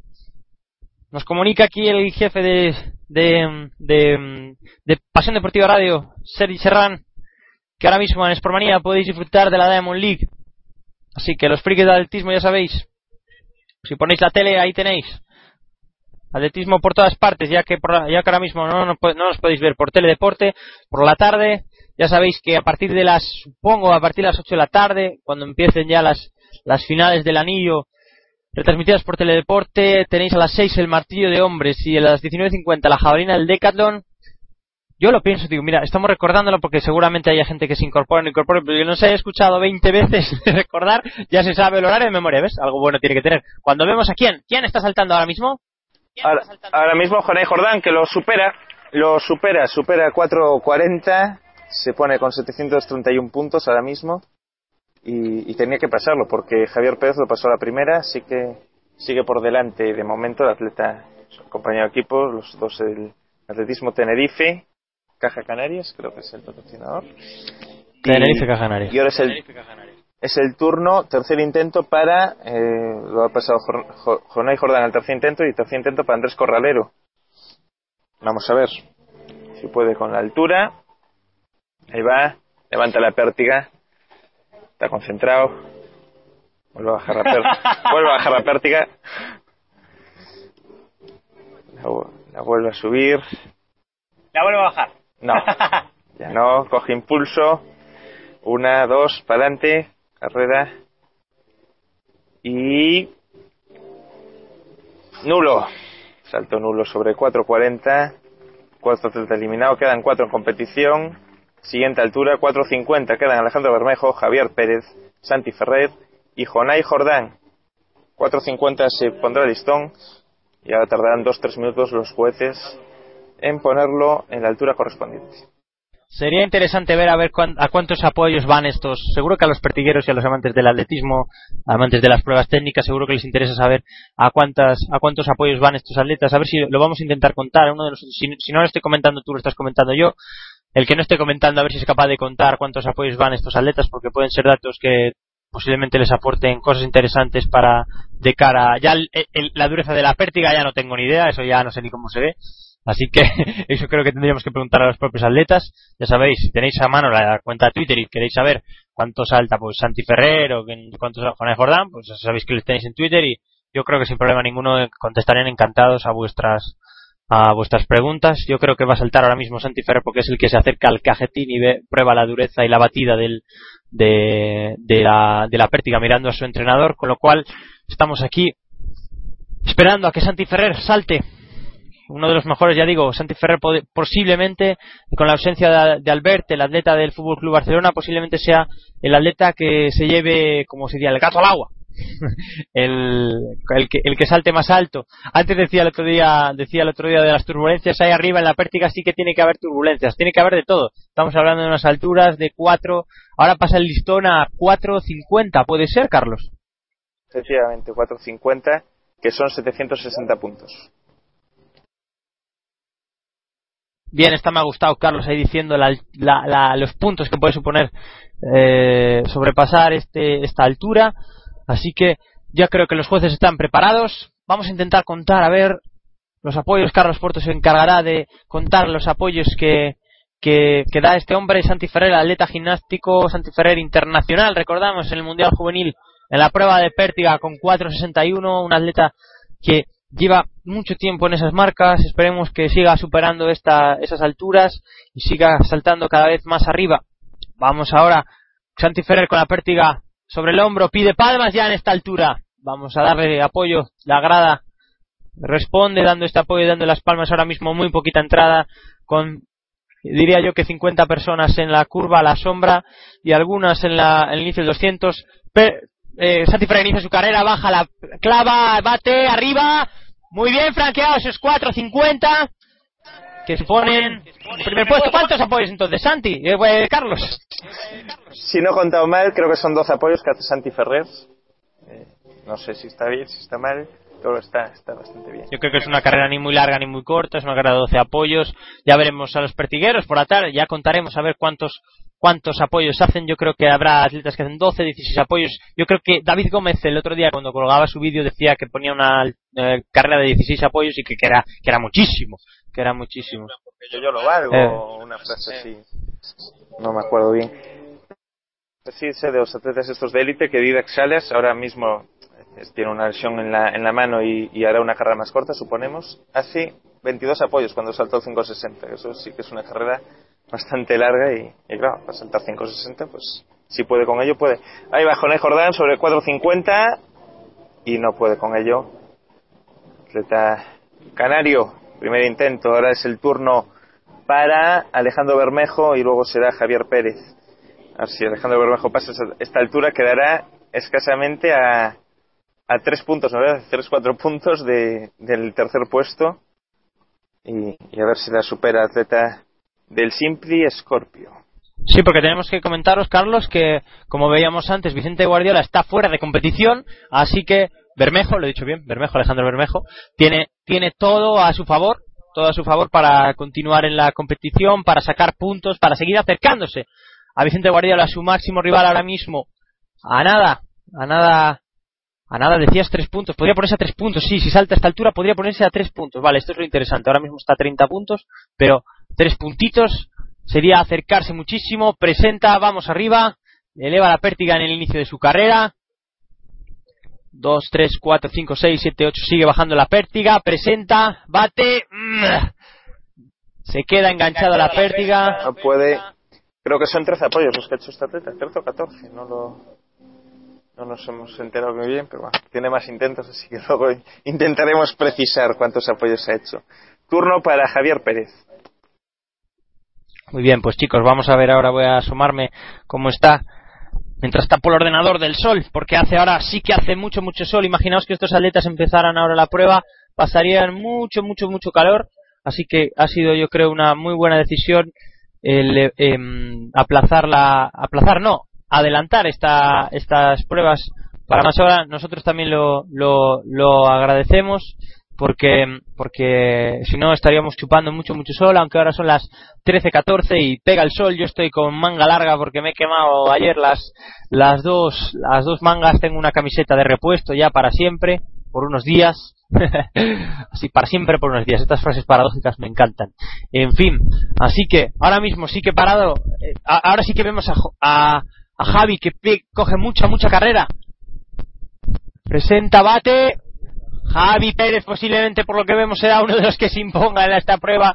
Nos comunica aquí el jefe de, de, de, de Pasión Deportiva Radio, Sergi Serrán, que ahora mismo en Sportmanía podéis disfrutar de la Diamond League. Así que los frikis de atletismo ya sabéis. Si ponéis la tele, ahí tenéis. Atletismo por todas partes, ya que, por- ya que ahora mismo no, no, no nos podéis ver por teledeporte, por la tarde. Ya sabéis que a partir de las, supongo, a partir de las 8 de la tarde, cuando empiecen ya las, las finales del anillo, retransmitidas por teledeporte, tenéis a las 6 el martillo de hombres y a las 19.50 la jabalina del Decathlon yo lo pienso, digo, mira, estamos recordándolo porque seguramente haya gente que se incorpora, no incorpora, pero yo no se haya escuchado 20 veces recordar, ya se sabe el horario de memoria, ¿ves? Algo bueno tiene que tener. Cuando vemos a quién, ¿quién está saltando ahora mismo? Ahora, ahora mismo Jonay Jordán, que lo supera, lo supera, supera 4.40, se pone con 731 puntos ahora mismo y, y tenía que pasarlo porque Javier Pérez lo pasó a la primera, así que sigue por delante de momento el atleta, su compañero de equipo, los dos del atletismo Tenerife, Caja Canarias, creo que es el patrocinador. Y- Tenerife Caja Canarias. Y ahora es el, es el turno, tercer intento para, eh, lo ha pasado Jonay Jordán al tercer intento y tercer intento para Andrés Corralero. Vamos a ver si puede con la altura. Ahí va, levanta la pértiga, está concentrado. Vuelve a bajar la pértiga. vuelve a bajar la pértiga. La, vu- la vuelve a subir. La vuelvo a bajar. No, ya no, coge impulso. Una, dos, para adelante, carrera. Y. Nulo. Salto nulo sobre 4.40. 4.30 eliminado, quedan 4 en competición. Siguiente altura, 4.50. Quedan Alejandro Bermejo, Javier Pérez, Santi Ferrer y Jonay Jordán. 4.50 se pondrá el listón. Y ahora tardarán 2-3 minutos los jueces en ponerlo en la altura correspondiente. Sería interesante ver a ver cuán- a cuántos apoyos van estos. Seguro que a los pertigueros y a los amantes del atletismo, amantes de las pruebas técnicas, seguro que les interesa saber a cuántas a cuántos apoyos van estos atletas. A ver si lo vamos a intentar contar. Uno de nosotros, si, si no lo estoy comentando tú, lo estás comentando yo. El que no esté comentando, a ver si es capaz de contar cuántos apoyos van estos atletas, porque pueden ser datos que posiblemente les aporten cosas interesantes para de cara. Ya el- la dureza de la pértiga ya no tengo ni idea, eso ya no sé ni cómo se ve. Así que eso creo que tendríamos que preguntar a los propios atletas. Ya sabéis, si tenéis a mano la cuenta de Twitter y queréis saber cuánto salta pues Santi Ferrer o cuánto salta Jonás Jordán, pues sabéis que les tenéis en Twitter y yo creo que sin problema ninguno contestarían encantados a vuestras a vuestras preguntas. Yo creo que va a saltar ahora mismo Santi Ferrer porque es el que se acerca al cajetín y ve, prueba la dureza y la batida del, de, de la, de la pértiga mirando a su entrenador, con lo cual estamos aquí esperando a que Santi Ferrer salte uno de los mejores, ya digo, Santi Ferrer posiblemente, con la ausencia de, de Albert, el atleta del Fútbol Club Barcelona, posiblemente sea el atleta que se lleve, como se diría, el gato al agua. el, el, que, el que salte más alto. Antes decía el otro día, decía el otro día de las turbulencias, ahí arriba en la pértiga sí que tiene que haber turbulencias, tiene que haber de todo. Estamos hablando de unas alturas de 4, ahora pasa el listón a 4.50, puede ser, Carlos. Efectivamente, 4.50, que son 760 puntos. Bien, esta me ha gustado, Carlos, ahí diciendo la- la- la- los puntos que puede suponer eh, sobrepasar este, esta altura. Así que ya creo que los jueces están preparados. Vamos a intentar contar, a ver, los apoyos. Carlos Porto se encargará de contar los apoyos que, que, que da este hombre, Santi Ferrer, atleta gimnástico, Santi Ferrer internacional, recordamos, en el Mundial Juvenil, en la prueba de pértiga con 4.61, un atleta que lleva mucho tiempo en esas marcas, esperemos que siga superando esta, esas alturas y siga saltando cada vez más arriba. Vamos ahora, Santi Ferrer con la pértiga sobre el hombro, pide palmas ya en esta altura. Vamos a darle apoyo, la grada responde dando este apoyo, dando las palmas ahora mismo, muy poquita entrada, con diría yo que 50 personas en la curva a la sombra y algunas en, la, en el inicio del 200. Pe- eh, Santi Ferrer inicia su carrera, baja la clava, bate, arriba. Muy bien, franqueado esos 4.50 que se ponen en primer puesto. ¿Cuántos apoyos entonces, Santi? Eh, eh, Carlos. Si no he contado mal, creo que son 12 apoyos que hace Santi Ferrer. Eh, no sé si está bien, si está mal, pero está, está bastante bien. Yo creo que es una carrera ni muy larga ni muy corta, es una carrera de 12 apoyos. Ya veremos a los pertigueros por la tarde, ya contaremos a ver cuántos cuántos apoyos hacen. Yo creo que habrá atletas que hacen 12, 16 apoyos. Yo creo que David Gómez el otro día cuando colgaba su vídeo decía que ponía una eh, carrera de 16 apoyos y que, que era que era muchísimo, que era muchísimo. Yo, yo lo valgo, Eh. una frase así. No me acuerdo bien. Sí, sé de los atletas estos de élite que Didac Salas ahora mismo eh, tiene una lesión en la, en la mano y, y hará una carrera más corta, suponemos. Hace 22 apoyos cuando saltó el 560. Eso sí que es una carrera bastante larga y, claro, para saltar 560, pues si puede con ello, puede. Ahí va Jonay Jordán sobre el 450 y no puede con ello. Atleta canario, primer intento, ahora es el turno para Alejandro Bermejo y luego será Javier Pérez. A ver si Alejandro Bermejo pasa esta altura, quedará escasamente a, a tres puntos, ¿no? A tres, cuatro puntos de, del tercer puesto. Y, y a ver si la supera atleta del Simpli Scorpio. Sí, porque tenemos que comentaros, Carlos, que como veíamos antes, Vicente Guardiola está fuera de competición, así que Bermejo, lo he dicho bien, Bermejo, Alejandro Bermejo, tiene, tiene todo a su favor, todo a su favor para continuar en la competición, para sacar puntos, para seguir acercándose a Vicente Guardiola, su máximo rival ahora mismo, a nada, a nada, a nada, decías tres puntos, podría ponerse a tres puntos, sí, si salta a esta altura podría ponerse a tres puntos, vale, esto es lo interesante, ahora mismo está a 30 puntos, pero tres puntitos. Sería acercarse muchísimo, presenta, vamos arriba, eleva la pértiga en el inicio de su carrera, 2, 3, 4, 5, 6, 7, 8, sigue bajando la pértiga, presenta, bate, se queda enganchada la pértiga, No puede. Creo que son 13 apoyos los que ha hecho esta atleta, 13 o 14, no lo. No nos hemos enterado muy bien, pero bueno, tiene más intentos, así que luego intentaremos precisar cuántos apoyos ha hecho. Turno para Javier Pérez. Muy bien, pues chicos, vamos a ver ahora, voy a asomarme cómo está. Mientras está por el ordenador del sol, porque hace ahora sí que hace mucho, mucho sol. Imaginaos que estos atletas empezaran ahora la prueba, pasarían mucho, mucho, mucho calor. Así que ha sido, yo creo, una muy buena decisión el em, aplazar la, aplazar no, adelantar esta, estas pruebas para más ahora. Nosotros también lo, lo, lo agradecemos porque porque si no estaríamos chupando mucho mucho sol aunque ahora son las 13:14 y pega el sol. Yo estoy con manga larga porque me he quemado ayer las las dos las dos mangas. Tengo una camiseta de repuesto ya para siempre por unos días. Así para siempre por unos días. Estas frases paradójicas me encantan. En fin así que ahora mismo sí que parado. Eh, ahora sí que vemos a, a, a Javi que coge mucha mucha carrera. Presenta bate Javi Pérez posiblemente por lo que vemos será uno de los que se imponga en esta prueba.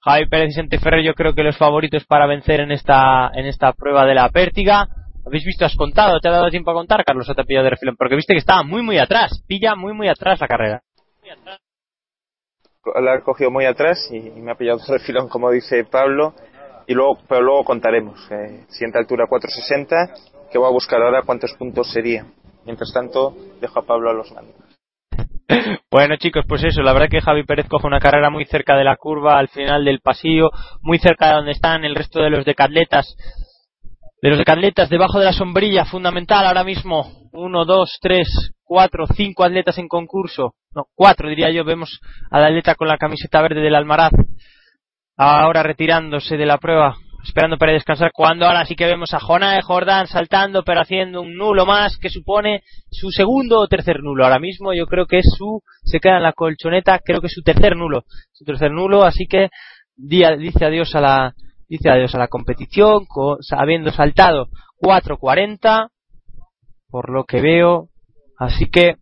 Javi Pérez y Vicente Ferrer yo creo que los favoritos para vencer en esta en esta prueba de la pértiga. ¿Habéis visto? ¿Has contado? ¿Te ha dado tiempo a contar, Carlos? ¿O te ha pillado de refilón? Porque viste que estaba muy, muy atrás. Pilla muy, muy atrás la carrera. La he cogido muy atrás y, y me ha pillado de refilón, como dice Pablo. Y luego, pero luego contaremos. Eh, siguiente altura 460, que voy a buscar ahora cuántos puntos sería. Mientras tanto, dejo a Pablo a los mandos. Bueno chicos, pues eso, la verdad que Javi Pérez coge una carrera muy cerca de la curva, al final del pasillo, muy cerca de donde están el resto de los decatletas. De los decatletas, debajo de la sombrilla, fundamental ahora mismo. Uno, dos, tres, cuatro, cinco atletas en concurso. No, cuatro diría yo. Vemos al atleta con la camiseta verde del Almaraz. Ahora retirándose de la prueba, esperando para descansar. Cuando ahora sí que vemos a Jonae Jordán saltando, pero haciendo un nulo más que supone su segundo o tercer nulo. Ahora mismo yo creo que es su, se queda en la colchoneta, creo que es su tercer nulo. Su tercer nulo, así que di- dice adiós a la, dice adiós a la competición, co- habiendo saltado 4.40, por lo que veo. Así que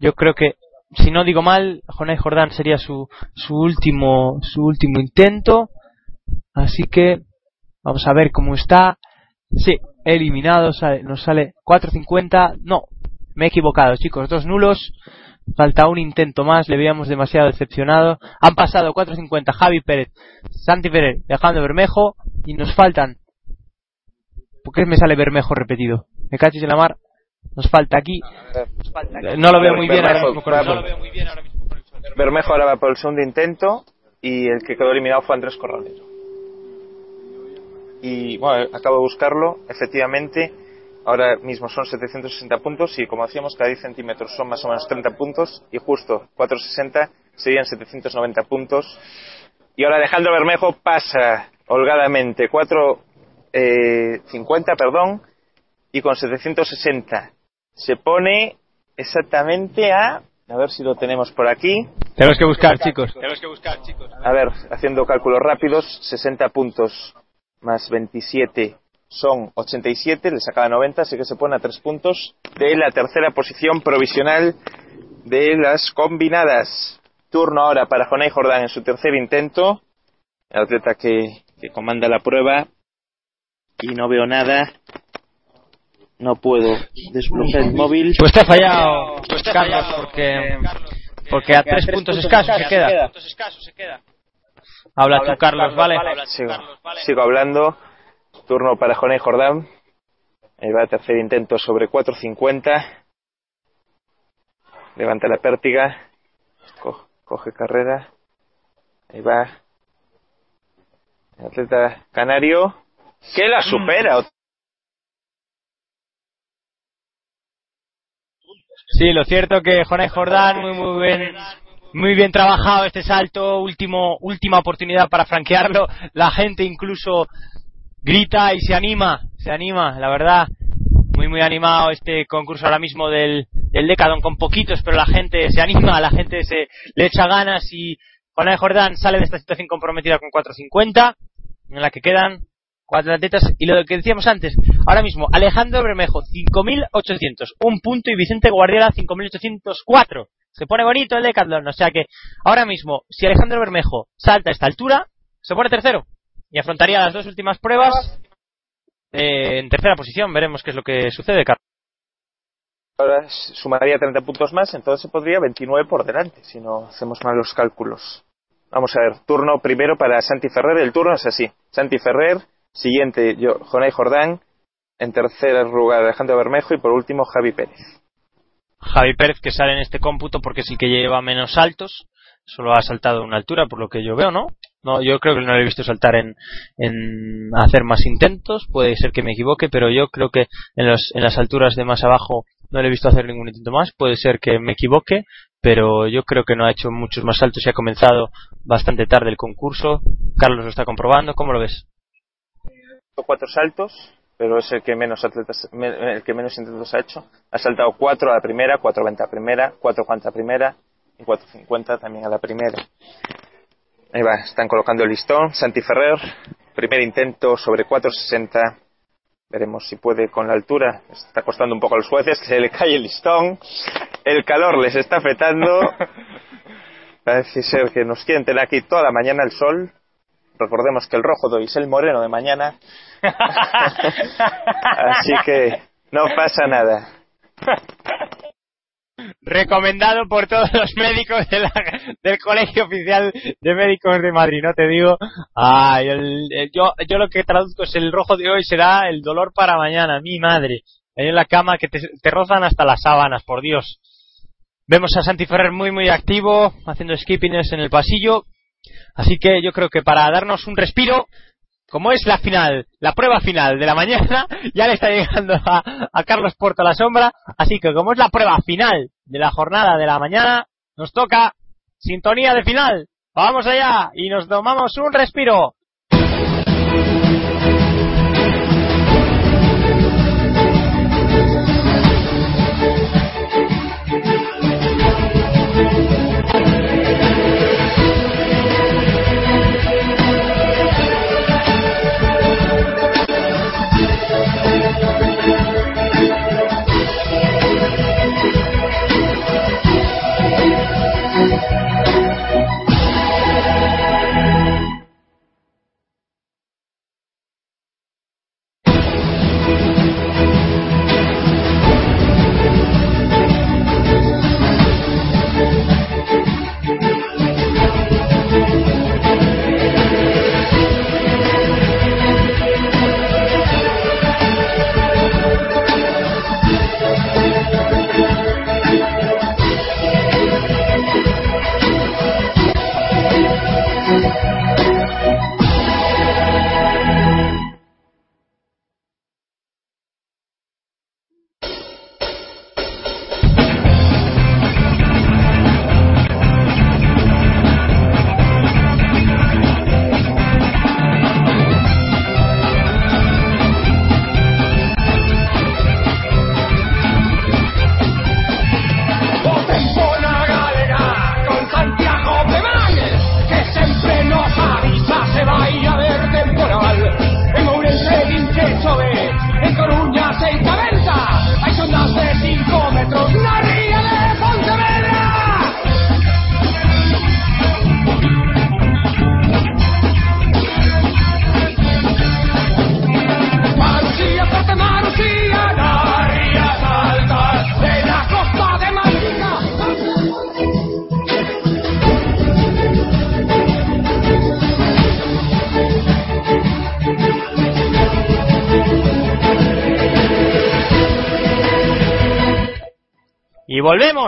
yo creo que si no digo mal, Jonay Jordán sería su, su último, su último intento. Así que vamos a ver cómo está. Sí, eliminado, sale- nos sale 4.50. No, me he equivocado, chicos. Dos nulos. Falta un intento más, le veíamos demasiado decepcionado. Han pasado 4.50 Javi Pérez, Santi Pérez, Alejandro Bermejo. Y nos faltan. ¿Por qué me sale Bermejo repetido? Me cachis en la mar. Nos falta aquí. No lo veo muy bien ahora mismo con el sol. Bermejo ahora va por el segundo intento y el que quedó eliminado fue Andrés Corralero. Y bueno, acabo de buscarlo, efectivamente, ahora mismo son 760 puntos y como decíamos, cada 10 centímetros son más o menos 30 puntos y justo 460 serían 790 puntos. Y ahora Alejandro Bermejo pasa holgadamente 450, perdón, y con 760 se pone exactamente a, a ver si lo tenemos por aquí, Tenemos que buscar, chicos. a ver, haciendo cálculos rápidos, 60 puntos más 27 son 87, le sacaba 90, así que se pone a 3 puntos de la tercera posición provisional de las combinadas. Turno ahora para Jonay Jordán en su tercer intento, el atleta que, que comanda la prueba, y no veo nada, no puedo desbloquear el móvil. Pues te ha fallado, Carlos, porque, porque a tres puntos escasos se queda. Habla tú, Carlos, ¿vale? Sigo, sigo hablando. Turno para Jonay Jordán. Ahí va, tercer intento sobre 4.50. Levanta la pértiga. Co- coge carrera. Ahí va. El atleta canario. Que la supera. Sí, lo cierto que Jonay Jordán, muy, muy bien, muy bien trabajado este salto, último, última oportunidad para franquearlo. La gente incluso grita y se anima, se anima, la verdad. Muy, muy animado este concurso ahora mismo del, del Decathlon con poquitos, pero la gente se anima, la gente se le echa ganas y Jonay Jordán sale de esta situación comprometida con 4.50, en la que quedan cuatro atletas y lo que decíamos antes, ahora mismo Alejandro Bermejo 5.800, un punto y Vicente Guardiola 5.804. Se pone bonito el Decathlon, o sea que ahora mismo si Alejandro Bermejo salta a esta altura, se pone tercero y afrontaría las dos últimas pruebas eh, en tercera posición. Veremos qué es lo que sucede. Carlos. Ahora sumaría 30 puntos más, entonces se podría 29 por delante, si no hacemos mal los cálculos. Vamos a ver, turno primero para Santi Ferrer. El turno es así. Santi Ferrer, siguiente Jonay Jordán, en tercer lugar Alejandro Bermejo y por último Javi Pérez. Javi Pérez que sale en este cómputo porque es el que lleva menos saltos. Solo ha saltado una altura, por lo que yo veo, ¿no? No, yo creo que no lo he visto saltar en, en hacer más intentos. Puede ser que me equivoque, pero yo creo que en, los, en las alturas de más abajo no le he visto hacer ningún intento más. Puede ser que me equivoque, pero yo creo que no ha hecho muchos más saltos y ha comenzado bastante tarde el concurso. Carlos lo está comprobando. ¿Cómo lo ves? Cuatro saltos, pero es el que menos atletas, el que menos intentos ha hecho. Ha saltado cuatro a la primera, cuatro veinte a la primera, cuatro cuarenta a la primera y cuatro cincuenta también a la primera. Ahí va, están colocando el listón. Santi Ferrer, primer intento sobre 4.60. Veremos si puede con la altura. Está costando un poco a los jueces, que se le cae el listón. El calor les está afectando. Parece ser que nos quieren tener aquí toda la mañana el sol. Recordemos que el rojo de hoy es el moreno de mañana. Así que no pasa nada. recomendado por todos los médicos de la- del Colegio Oficial de Médicos de Madrid, no te digo. Ay, el- el- yo, yo lo que traduzco es el rojo de hoy será el dolor para mañana, mi madre. Ahí en la cama que te, te rozan hasta las sábanas, por Dios. Vemos a Santi Ferrer muy muy activo, haciendo skippings en el pasillo. Así que yo creo que para darnos un respiro, como es la final, la prueba final de la mañana, ya le está llegando a, Carlos Porto la sombra. Así que como es la prueba final de la jornada de la mañana, nos toca sintonía de final. Vamos allá y nos tomamos un respiro.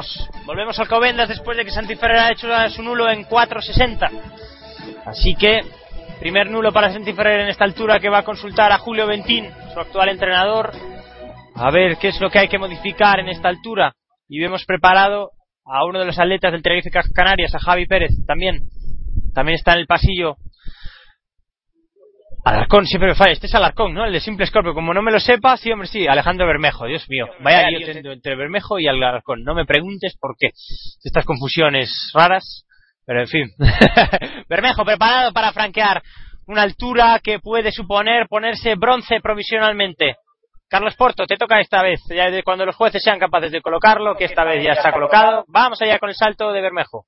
Volvemos, volvemos al Covendas después de que Santi Ferrer ha hecho su nulo en 4.60. Así que, primer nulo para Santi Ferrer en esta altura que va a consultar a Julio Ventín, su actual entrenador, a ver qué es lo que hay que modificar en esta altura. Y hemos preparado a uno de los atletas del Tenerife Canarias, a Javi Pérez, también. También está en el pasillo Alarcón siempre me falla. Este es Alarcón, ¿no? El de Simple Scorpio. Como no me lo sepa, sí, hombre, sí. Alejandro Bermejo, Dios mío. Vaya lío entre, entre Bermejo y Alarcón. No me preguntes por qué. Estas confusiones raras. Pero en fin. Bermejo, preparado para franquear una altura que puede suponer ponerse bronce provisionalmente. Carlos Porto, te toca esta vez. Ya de cuando los jueces sean capaces de colocarlo, que esta vez ya está colocado. Vamos allá con el salto de Bermejo.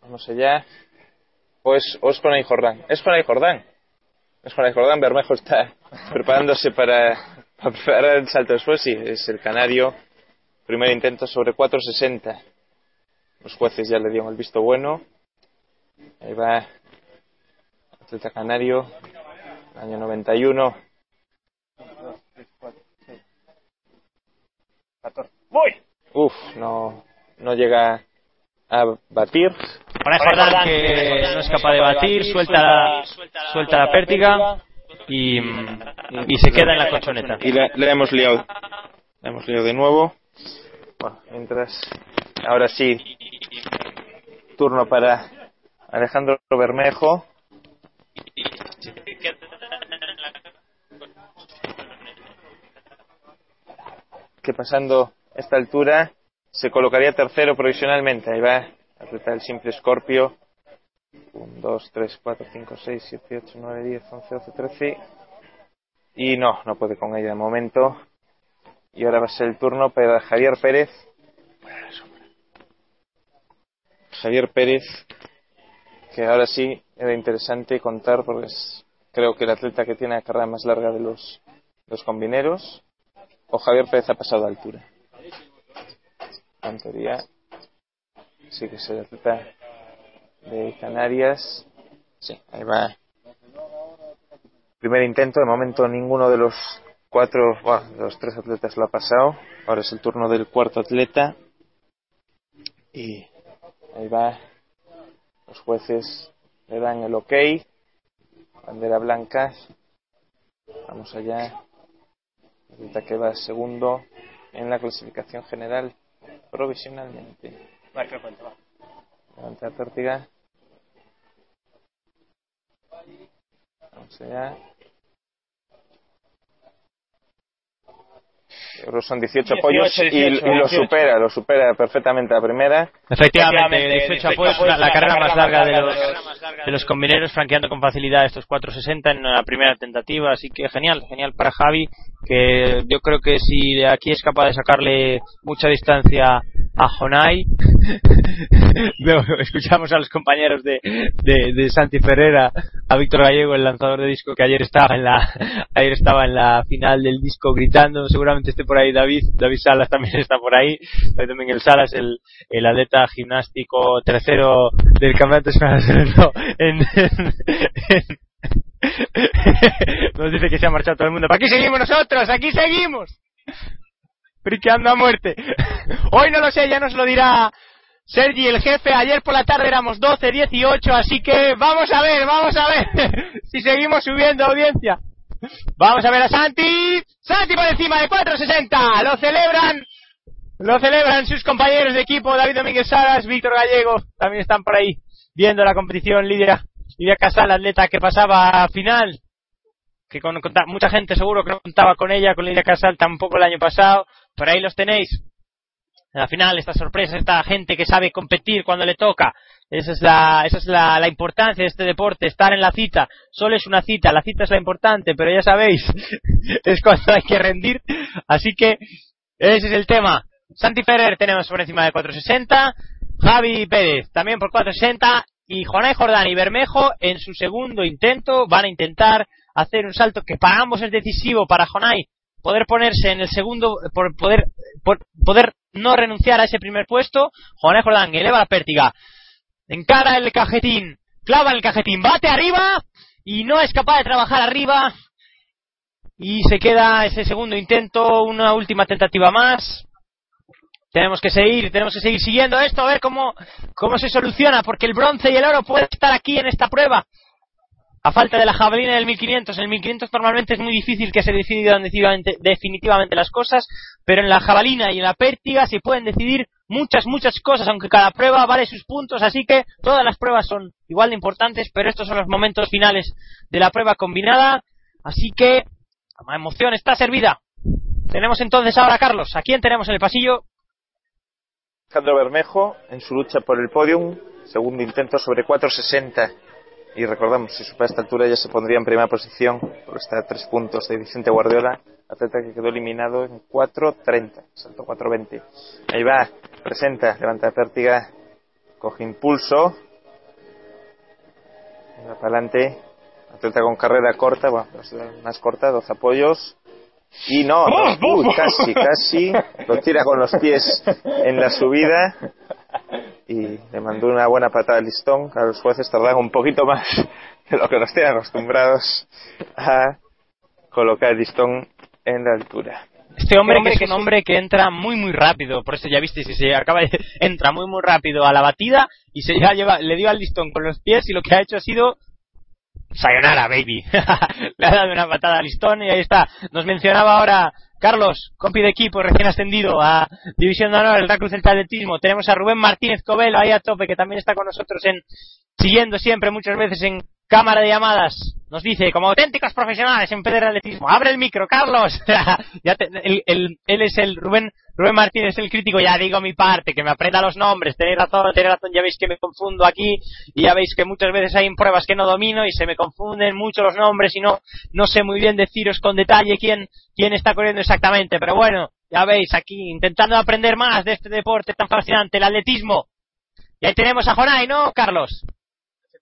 Vamos allá. O es, o es Jonay Jordán. Es Jonay Jordán. Es Jonay Jordán. Bermejo está preparándose para, para preparar el salto después. Sí, es el canario. Primer intento sobre 4.60. Los jueces ya le dieron el visto bueno. Ahí va. Atleta canario. Año 91. ¡Voy! Uf, no, no llega a batir. Ahora Jordán que no es capaz de batir, suelta la, suelta la pértiga y, y se queda en la colchoneta. Y le, le hemos liado. Le hemos liado de nuevo. Bueno, mientras. Ahora sí. Turno para Alejandro Bermejo. Que pasando esta altura se colocaría tercero provisionalmente. Ahí va, atleta el simple Scorpio. 1, 2, 3, 4, 5, 6, 7, 8, 9, 10, 11, 12, 13. Y no, no puede con ella de momento. Y ahora va a ser el turno para Javier Pérez. Javier Pérez, que ahora sí era interesante contar porque es, creo que el atleta que tiene la carrera más larga de los, los combineros. O Javier Pérez ha pasado a altura en teoría sí que es el atleta de Canarias. Sí, ahí va. Primer intento, de momento ninguno de los cuatro, bueno, de los tres atletas lo ha pasado. Ahora es el turno del cuarto atleta. Y ahí va. Los jueces le dan el ok. Bandera blanca. Vamos allá. Atleta que va segundo en la clasificación general provisionalmente. Marca cuenta, va. Levanta la pértiga. Vamos allá. Son 18 apoyos 18, y, y lo 18. supera, lo supera perfectamente la primera. Efectivamente, 18 apoyos, la, la carrera más larga de los, de los combineros, franqueando con facilidad estos 4.60 en la primera tentativa. Así que genial, genial para Javi, que yo creo que si de aquí es capaz de sacarle mucha distancia a Jonai, escuchamos a los compañeros de, de, de Santi Ferrera, a Víctor Gallego, el lanzador de disco que ayer estaba en la, ayer estaba en la final del disco gritando, seguramente esté por ahí David, David Salas también está por ahí, David Domínguez Salas, el, el atleta gimnástico tercero del campeonato español en, nos dice que se ha marchado todo el mundo. ¿Para aquí seguimos nosotros? ¡Aquí seguimos! Friqueando a muerte. Hoy no lo sé, ya nos lo dirá Sergi, el jefe. Ayer por la tarde éramos 12, 18, así que vamos a ver, vamos a ver si seguimos subiendo audiencia. Vamos a ver a Santi. Santi por encima de 4.60. Lo celebran. Lo celebran sus compañeros de equipo, David Domínguez Saras, Víctor Gallego, también están por ahí viendo la competición. Lidia, Lidia Casal, atleta que pasaba a final, que con, con mucha gente seguro que no contaba con ella, con Lidia Casal tampoco el año pasado. Por ahí los tenéis. En la final, esta sorpresa, esta gente que sabe competir cuando le toca. Esa es la, esa es la, la importancia de este deporte, estar en la cita. Solo es una cita, la cita es la importante, pero ya sabéis, es cuando hay que rendir. Así que, ese es el tema. Santi Ferrer tenemos por encima de 460, Javi Pérez también por 460 y Jonay Jordán y Bermejo en su segundo intento van a intentar hacer un salto que para ambos es decisivo para Jonay poder ponerse en el segundo por poder no renunciar a ese primer puesto Jonay Jordán eleva la pértiga encara el cajetín clava el cajetín bate arriba y no es capaz de trabajar arriba Y se queda ese segundo intento, una última tentativa más. Tenemos que seguir, tenemos que seguir siguiendo esto, a ver cómo, cómo se soluciona, porque el bronce y el oro pueden estar aquí en esta prueba. A falta de la jabalina del 1500, en el 1500 normalmente es muy difícil que se decidan definitivamente, las cosas, pero en la jabalina y en la pértiga se pueden decidir muchas, muchas cosas, aunque cada prueba vale sus puntos, así que todas las pruebas son igual de importantes, pero estos son los momentos finales de la prueba combinada, así que la emoción está servida. Tenemos entonces ahora Carlos, ¿a quién tenemos en el pasillo? Alejandro Bermejo en su lucha por el podium, segundo intento sobre 4.60. Y recordamos, si supera esta altura ya se pondría en primera posición, porque está a tres puntos de Vicente Guardiola, atleta que quedó eliminado en 4.30, salto 4.20. Ahí va, presenta, levanta la pértiga, coge impulso, va para adelante, atleta con carrera corta, bueno, más corta, dos apoyos, y no, no, uy, casi, casi, lo tira con los pies en la subida y le mandó una buena patada al listón. A los jueces tardan un poquito más de lo que nos tienen acostumbrados a colocar el listón en la altura. Este hombre, que es un hombre que entra muy muy rápido, por eso ya viste, si se acaba de, entra muy muy rápido a la batida y se ya lleva, le dio al listón con los pies y lo que ha hecho ha sido Sayonara, baby. Le ha dado una patada al listón y ahí está. Nos mencionaba ahora Carlos, compi de equipo, recién ascendido a División de Honor, el Cruz del Atletismo. Tenemos a Rubén Martínez Cobelo ahí a tope, que también está con nosotros en siguiendo siempre muchas veces en cámara de llamadas. Nos dice, como auténticos profesionales en pedro atletismo, abre el micro, Carlos. ya te- el- el- él es el Rubén, Rubén Martínez, el crítico, ya digo mi parte, que me aprenda los nombres, tenéis razón, tenéis razón, ya veis que me confundo aquí, y ya veis que muchas veces hay pruebas que no domino y se me confunden mucho los nombres y no, no sé muy bien deciros con detalle quién, quién está corriendo exactamente, pero bueno, ya veis aquí, intentando aprender más de este deporte tan fascinante, el atletismo. Y ahí tenemos a Jonay, ¿no, Carlos?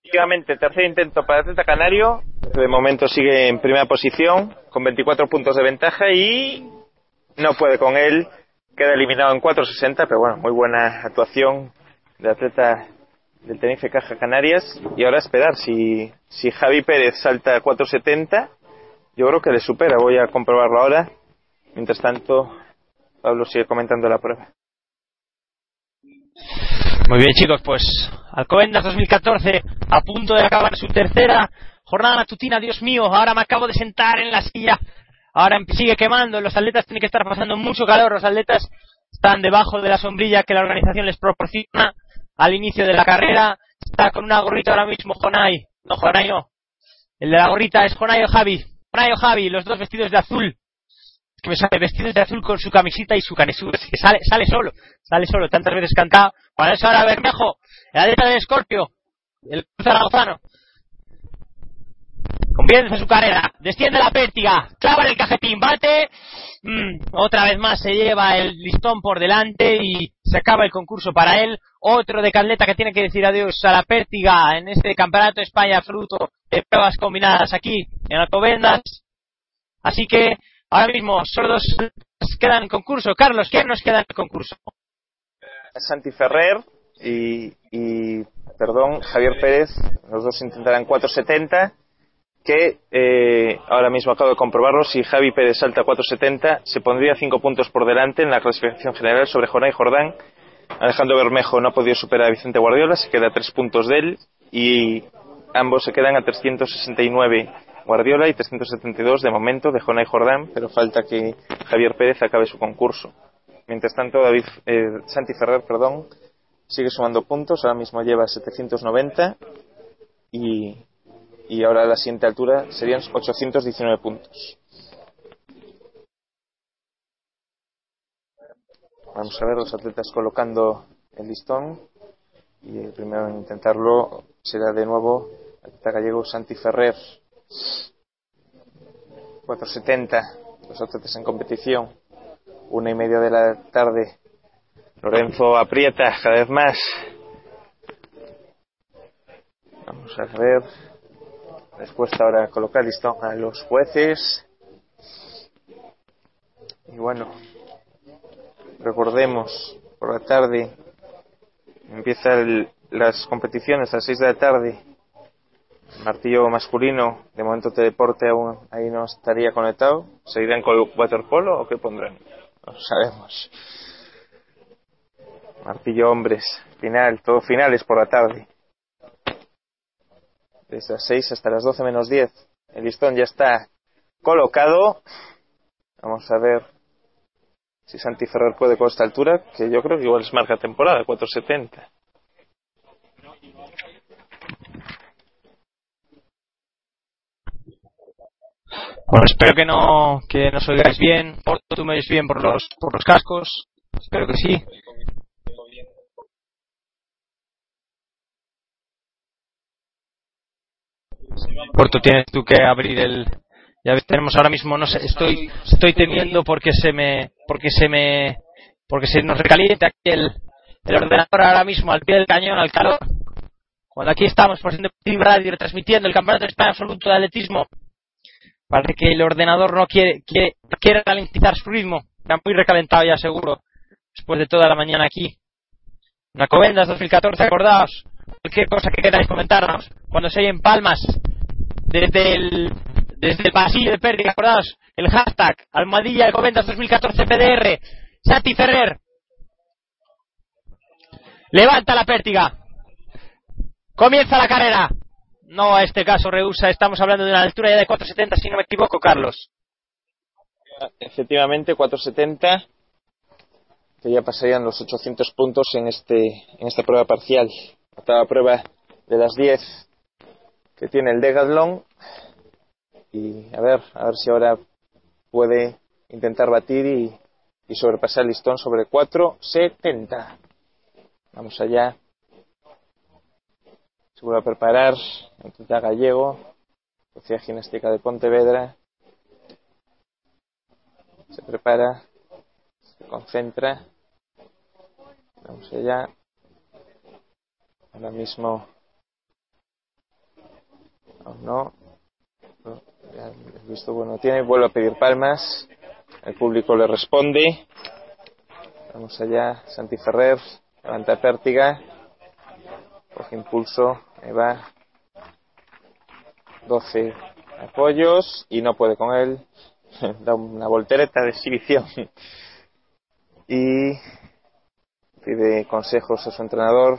Efectivamente, tercer intento para atleta canario. De momento sigue en primera posición con 24 puntos de ventaja y no puede con él. Queda eliminado en 4.60, pero bueno, muy buena actuación del atleta del Tenerife Caja Canarias. Y ahora esperar si, si Javi Pérez salta a 4.70. Yo creo que le supera, voy a comprobarlo ahora. Mientras tanto, Pablo sigue comentando la prueba. Muy bien, chicos, pues Alcobendas 2014 a punto de acabar su tercera jornada matutina. Dios mío, ahora me acabo de sentar en la silla. Ahora em- sigue quemando. Los atletas tienen que estar pasando mucho calor. Los atletas están debajo de la sombrilla que la organización les proporciona al inicio de la carrera. Está con una gorrita ahora mismo Jonay. No, Jonay no. El de la gorrita es Jonay o Javi. Jonay o Javi, los dos vestidos de azul. Que me sale vestidos de azul con su camisita y su canesura. Es que sale, sale solo. Sale solo. Tantas veces cantado. Para eso ahora Bermejo. El atleta del Escorpio. El zaragozano. Comienza su carrera, desciende la pértiga, clava en el cajetín, bate, mm, otra vez más se lleva el listón por delante y se acaba el concurso para él. Otro de Caleta que tiene que decir adiós a la pértiga en este campeonato de España fruto de pruebas combinadas aquí en Alcobendas. Así que ahora mismo solo dos quedan en concurso. Carlos, ¿quién nos queda en el concurso? Santi Ferrer y, y, perdón, Javier Pérez, los dos intentarán 4.70, que eh, ahora mismo acabo de comprobarlo, si Javi Pérez salta a 4.70, se pondría 5 puntos por delante en la clasificación general sobre Jonay Jordán. Alejandro Bermejo no ha podido superar a Vicente Guardiola, se queda a 3 puntos de él y ambos se quedan a 369 Guardiola y 372 de momento de Jonay Jordán, pero falta que Javier Pérez acabe su concurso. Mientras tanto, David, eh, Santi Ferrer, perdón, sigue sumando puntos, ahora mismo lleva 790 y, y ahora la siguiente altura serían 819 puntos. Vamos a ver los atletas colocando el listón y el primero en intentarlo será de nuevo atleta gallego Santi Ferrer. 470 los atletas en competición una y media de la tarde. Lorenzo aprieta cada vez más. Vamos a ver. Respuesta ahora colocar listón a los jueces. Y bueno, recordemos, por la tarde empiezan las competiciones a las 6 de la tarde. martillo masculino, de momento Teleporte aún ahí no estaría conectado. ¿Seguirán con el waterpolo o qué pondrán? No sabemos. Martillo hombres, final, todo finales por la tarde. Desde las 6 hasta las 12 menos 10. El listón ya está colocado. Vamos a ver si Santi Ferrer puede con esta altura, que yo creo que igual es marca temporada, 470. Bueno, espero que no que nos oigáis bien. Tú me oyes bien por los por los cascos. Espero que sí. Porto, tienes tú que abrir el. Ya ves, tenemos ahora mismo, no sé, estoy estoy temiendo porque se me porque se me porque se nos recalienta aquí el, el ordenador ahora mismo al pie del cañón al calor. Cuando aquí estamos por Radio retransmitiendo el Campeonato de España Absoluto de Atletismo, parece que el ordenador no quiere quiere quiere ralentizar su ritmo. Está muy recalentado ya seguro después de toda la mañana aquí. Nacovendas 2014, acordaos. Cualquier cosa que queráis comentarnos. Cuando se en palmas, desde el, desde el pasillo de Perry, acordaos. El hashtag Almohadilla Alcobendas 2014 PDR. Santi Ferrer. Levanta la pértiga. Comienza la carrera. No, a este caso rehúsa. Estamos hablando de una altura ya de 470, si no me equivoco, Carlos. Efectivamente, 470 que ya pasarían los 800 puntos en este en esta prueba parcial. Octava prueba de las 10 que tiene el Decathlon y a ver, a ver si ahora puede intentar batir y, y sobrepasar el listón sobre 4.70. Vamos allá. Se vuelve a preparar Entidad Gallego, Sociedad Gimnástica de Pontevedra. Se prepara, se concentra. Vamos allá. Ahora mismo. No, ya el visto bueno tiene. Vuelve a pedir palmas. El público le responde. Vamos allá. Santi Ferrer. Levanta pértiga. Coge impulso. Ahí va. 12 apoyos. Y no puede con él. da una voltereta de exhibición. Y pide consejos a su entrenador.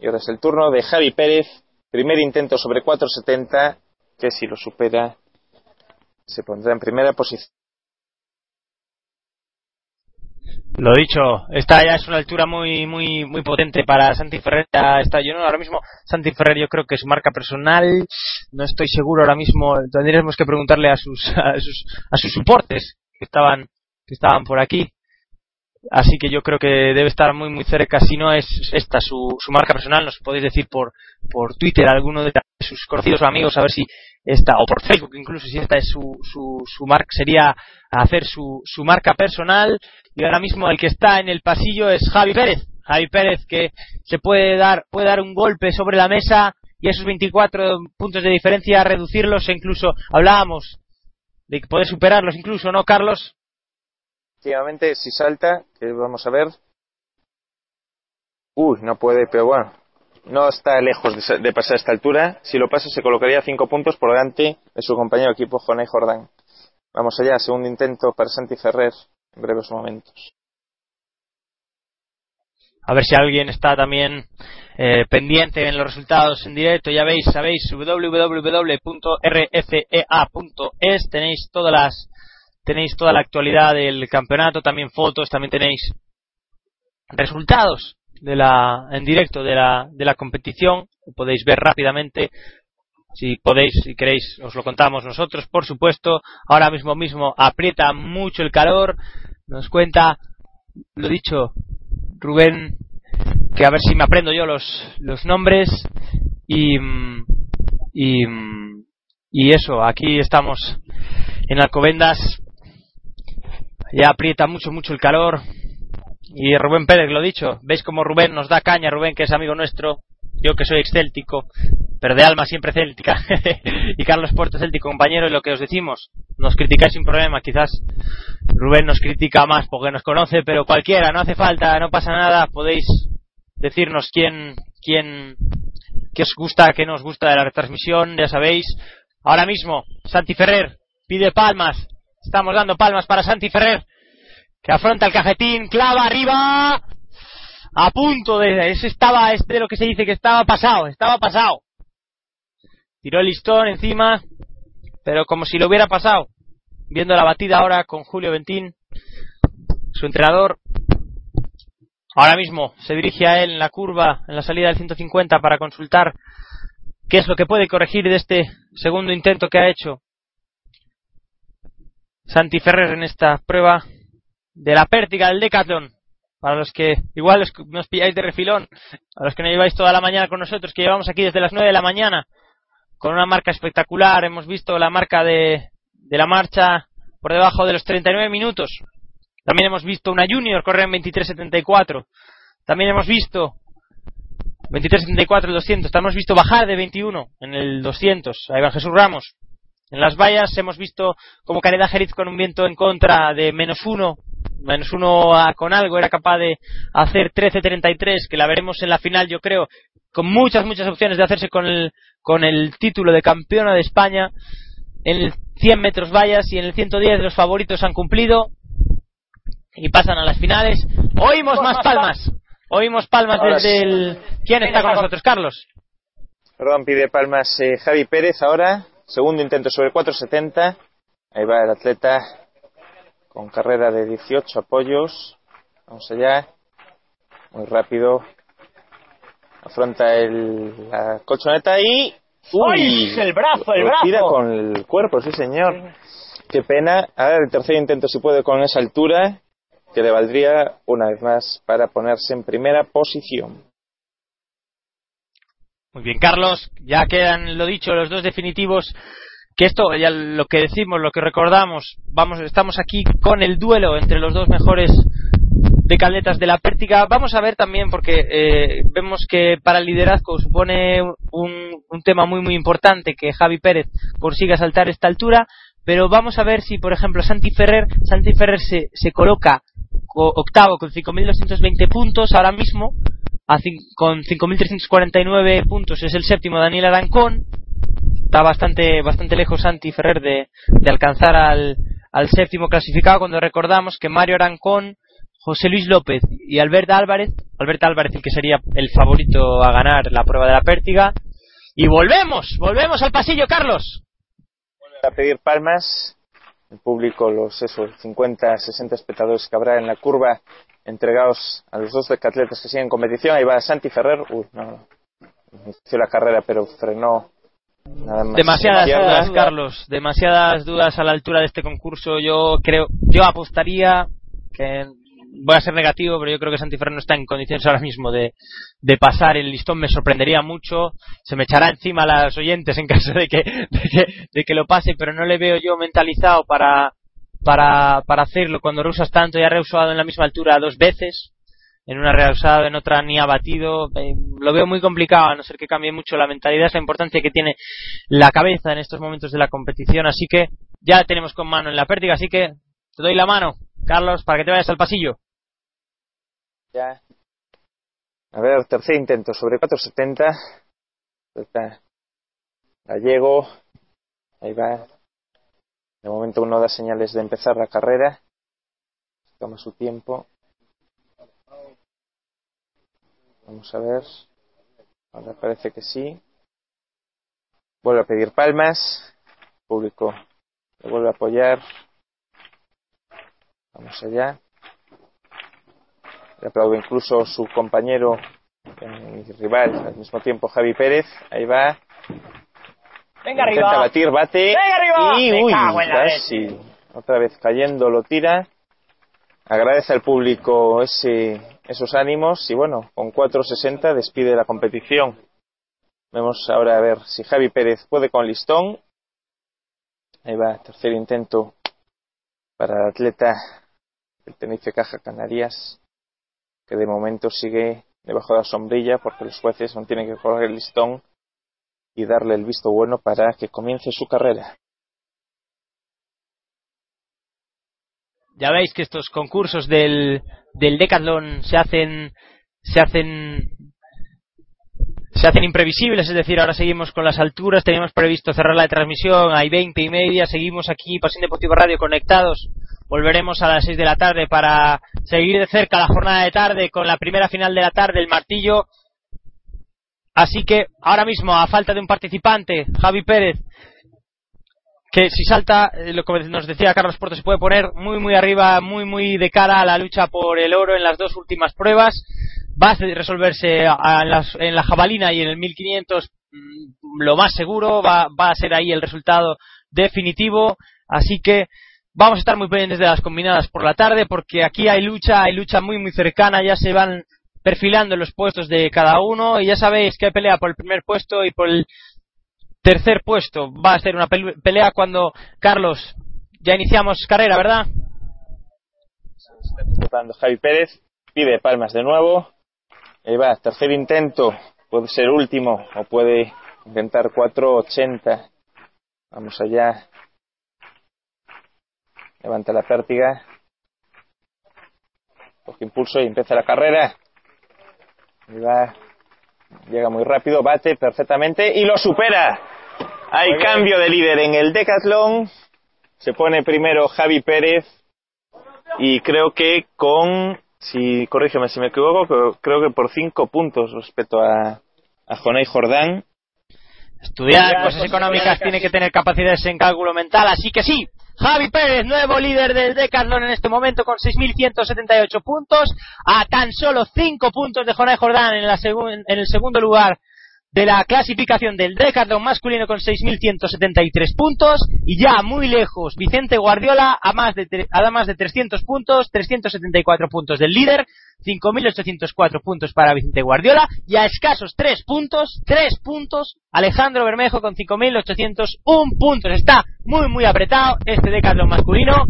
Y ahora es el turno de Javi Pérez. Primer intento sobre 4.70, que si lo supera se pondrá en primera posición. Lo dicho, esta ya es una altura muy muy muy potente para Santi Ferrer. Está, yo no, ahora mismo Santi Ferrer yo creo que es marca personal. No estoy seguro ahora mismo. Tendríamos que preguntarle a sus a sus a sus soportes que estaban que estaban por aquí. Así que yo creo que debe estar muy muy cerca. Si no es esta su, marca personal, nos podéis decir por por Twitter alguno de sus conocidos o amigos a ver si esta o por Facebook incluso si esta es su su, su marca sería hacer su su marca personal y ahora mismo el que está en el pasillo es Javi Pérez. Javi Pérez que se puede dar puede dar un golpe sobre la mesa y esos 24 puntos de diferencia reducirlos e incluso hablábamos de poder superarlos incluso, ¿no, Carlos? Efectivamente, si salta, que vamos a ver. Uy, no puede, pero bueno, no está lejos de, de pasar esta altura. Si lo pasa, se colocaría 5 puntos por delante de su compañero equipo, Jonay Jordán. Vamos allá, segundo intento para Santi Ferrer en breves momentos. A ver si alguien está también eh, pendiente en los resultados en directo. Ya veis, sabéis, www.rfea.es tenéis todas las tenéis toda la actualidad del campeonato, también fotos, también tenéis resultados de la en directo de la de la competición, podéis ver rápidamente. Si podéis, si queréis, os lo contamos nosotros, por supuesto. Ahora mismo mismo aprieta mucho el calor. Nos cuenta, lo dicho, Rubén, que a ver si me aprendo yo los, los nombres. Y, y, y eso, aquí estamos en Alcobendas. Ya aprieta mucho, mucho el calor. Y Rubén Pérez, lo dicho, veis como Rubén nos da caña, Rubén, que es amigo nuestro. Yo que soy excéltico, pero de alma siempre céltica. y Carlos Puerto céltico, compañero, y lo que os decimos, nos criticáis sin problema. Quizás Rubén nos critica más porque nos conoce, pero cualquiera, no hace falta, no pasa nada. Podéis decirnos quién, quién, qué os gusta, qué no os gusta de la retransmisión, ya sabéis. Ahora mismo, Santi Ferrer pide palmas. Estamos dando palmas para Santi Ferrer, que afronta el cajetín, clava arriba, a punto de, ese estaba, es de lo que se dice que estaba pasado, estaba pasado. Tiró el listón encima, pero como si lo hubiera pasado. Viendo la batida ahora con Julio Ventín, su entrenador, ahora mismo se dirige a él en la curva, en la salida del 150 para consultar qué es lo que puede corregir de este segundo intento que ha hecho Santi Ferrer en esta prueba de la pértiga del Decathlon. Para los que igual os- nos pilláis de refilón, a los que no lleváis toda la mañana con nosotros, que llevamos aquí desde las 9 de la mañana, con una marca espectacular. Hemos visto la marca de, de la marcha por debajo de los 39 minutos. También hemos visto una Junior correr en 23.74. También hemos visto 23.74 el 200. También hemos visto bajar de 21 en el 200. Ahí va Jesús Ramos. En las vallas hemos visto como Caneda Jerez con un viento en contra de menos uno, menos uno a- con algo, era capaz de hacer 13.33, que la veremos en la final, yo creo, con muchas, muchas opciones de hacerse con el, con el título de campeona de España. En el 100 metros vallas y en el 110 los favoritos han cumplido y pasan a las finales. Oímos más palmas. Oímos palmas Ahora desde sí. el... ¿Quién está con nosotros, Carlos? Perdón, pide palmas eh, Javi Pérez ahora. Segundo intento sobre 4.70. Ahí va el atleta con carrera de 18 apoyos. Vamos allá. Muy rápido. Afronta el, la colchoneta y... ¡Uy! El brazo, el Lo tira brazo. con el cuerpo, sí señor. Qué pena. Ahora el tercer intento si puede con esa altura, que le valdría una vez más para ponerse en primera posición. Muy bien, Carlos, ya quedan, lo dicho, los dos definitivos. Que esto, ya lo que decimos, lo que recordamos, vamos, estamos aquí con el duelo entre los dos mejores de caldetas de la pértiga. Vamos a ver también, porque eh, vemos que para el liderazgo supone un, un tema muy, muy importante que Javi Pérez consiga saltar esta altura. Pero vamos a ver si, por ejemplo, Santi Ferrer, Santi Ferrer se, se coloca co- octavo con 5.220 puntos ahora mismo, a con 5.349 puntos es el séptimo Daniel Arancón. Está bastante, bastante lejos Santi Ferrer de, de alcanzar al, al séptimo clasificado cuando recordamos que Mario Arancón, José Luis López y Albert Álvarez, Albert Álvarez el que sería el favorito a ganar la prueba de la pértiga. Y volvemos, volvemos al pasillo, Carlos. a pedir palmas. El público, los esos 50, 60 espectadores que habrá en la curva entregados a los dos decatletas que siguen en competición. Ahí va Santi Ferrer. Uy, no. Inició la carrera, pero frenó nada más. Demasiadas dudas, Carlos, demasiadas dudas a la altura de este concurso. Yo creo, yo apostaría que voy a ser negativo, pero yo creo que Santi no está en condiciones ahora mismo de, de pasar el listón. Me sorprendería mucho. Se me echará encima a las oyentes en caso de que, de que, de que lo pase, pero no le veo yo mentalizado para, para, para hacerlo cuando rusas tanto y ha reusado en la misma altura dos veces. En una reusado, en otra ni ha batido. Eh, lo veo muy complicado, a no ser que cambie mucho la mentalidad. Es la importancia que tiene la cabeza en estos momentos de la competición. Así que ya tenemos con mano en la pértiga. Así que te doy la mano, Carlos, para que te vayas al pasillo. Ya. A ver, tercer intento sobre 470. Atleta Gallego. Ahí va. De momento uno da señales de empezar la carrera. Toma su tiempo. Vamos a ver. Ahora parece que sí. Vuelve a pedir palmas. Público le vuelve a apoyar. Vamos allá. Le aplaudo incluso su compañero y rival al mismo tiempo, Javi Pérez. Ahí va. Venga Intenta arriba. batir, bate. Venga arriba. Y uy, casi. Otra vez cayendo, lo tira. Agradece al público ese, esos ánimos y bueno, con 4.60 despide la competición. Vemos ahora a ver si Javi Pérez puede con listón. Ahí va, tercer intento para el atleta del Tenerife Caja Canarias, que de momento sigue debajo de la sombrilla porque los jueces no tienen que coger el listón y darle el visto bueno para que comience su carrera. Ya veis que estos concursos del, del Decathlon se hacen, se hacen se hacen imprevisibles, es decir, ahora seguimos con las alturas, teníamos previsto cerrar la transmisión, hay 20 y media, seguimos aquí, Pasión Deportiva Radio, conectados, volveremos a las 6 de la tarde para seguir de cerca la jornada de tarde con la primera final de la tarde, el martillo. Así que ahora mismo, a falta de un participante, Javi Pérez, que si salta, eh, lo que nos decía Carlos Porto, se puede poner muy, muy arriba, muy, muy de cara a la lucha por el oro en las dos últimas pruebas. Va a resolverse en la jabalina y en el 1500 mm, lo más seguro, va, va a ser ahí el resultado definitivo. Así que vamos a estar muy pendientes de las combinadas por la tarde porque aquí hay lucha, hay lucha muy, muy cercana, ya se van perfilando los puestos de cada uno y ya sabéis que hay pelea por el primer puesto y por el tercer puesto. Va a ser una pelea cuando, Carlos, ya iniciamos carrera, ¿verdad? Javi Pérez pide palmas de nuevo. Ahí va, tercer intento. Puede ser último o puede intentar 4.80. Vamos allá. Levanta la pértiga. Coge impulso y empieza la carrera. Ahí va. Llega muy rápido, bate perfectamente y lo supera. Hay cambio de líder en el Decathlon. Se pone primero Javi Pérez y creo que con, si corrígeme si me equivoco, pero creo que por cinco puntos respecto a, a Jonay Jordán. Estudiar cosas económicas tiene que tener capacidades en cálculo mental, así que sí. Javi Pérez, nuevo líder del Decathlon en este momento con 6.178 puntos, a tan solo 5 puntos de Jonay Jordán en, la en el segundo lugar de la clasificación del Decathlon masculino con 6.173 puntos y ya muy lejos Vicente Guardiola a más de, a más de 300 puntos, 374 puntos del líder, 5.804 puntos para Vicente Guardiola y a escasos 3 puntos, 3 puntos Alejandro Bermejo con 5.801 puntos. Está muy muy apretado este Decathlon masculino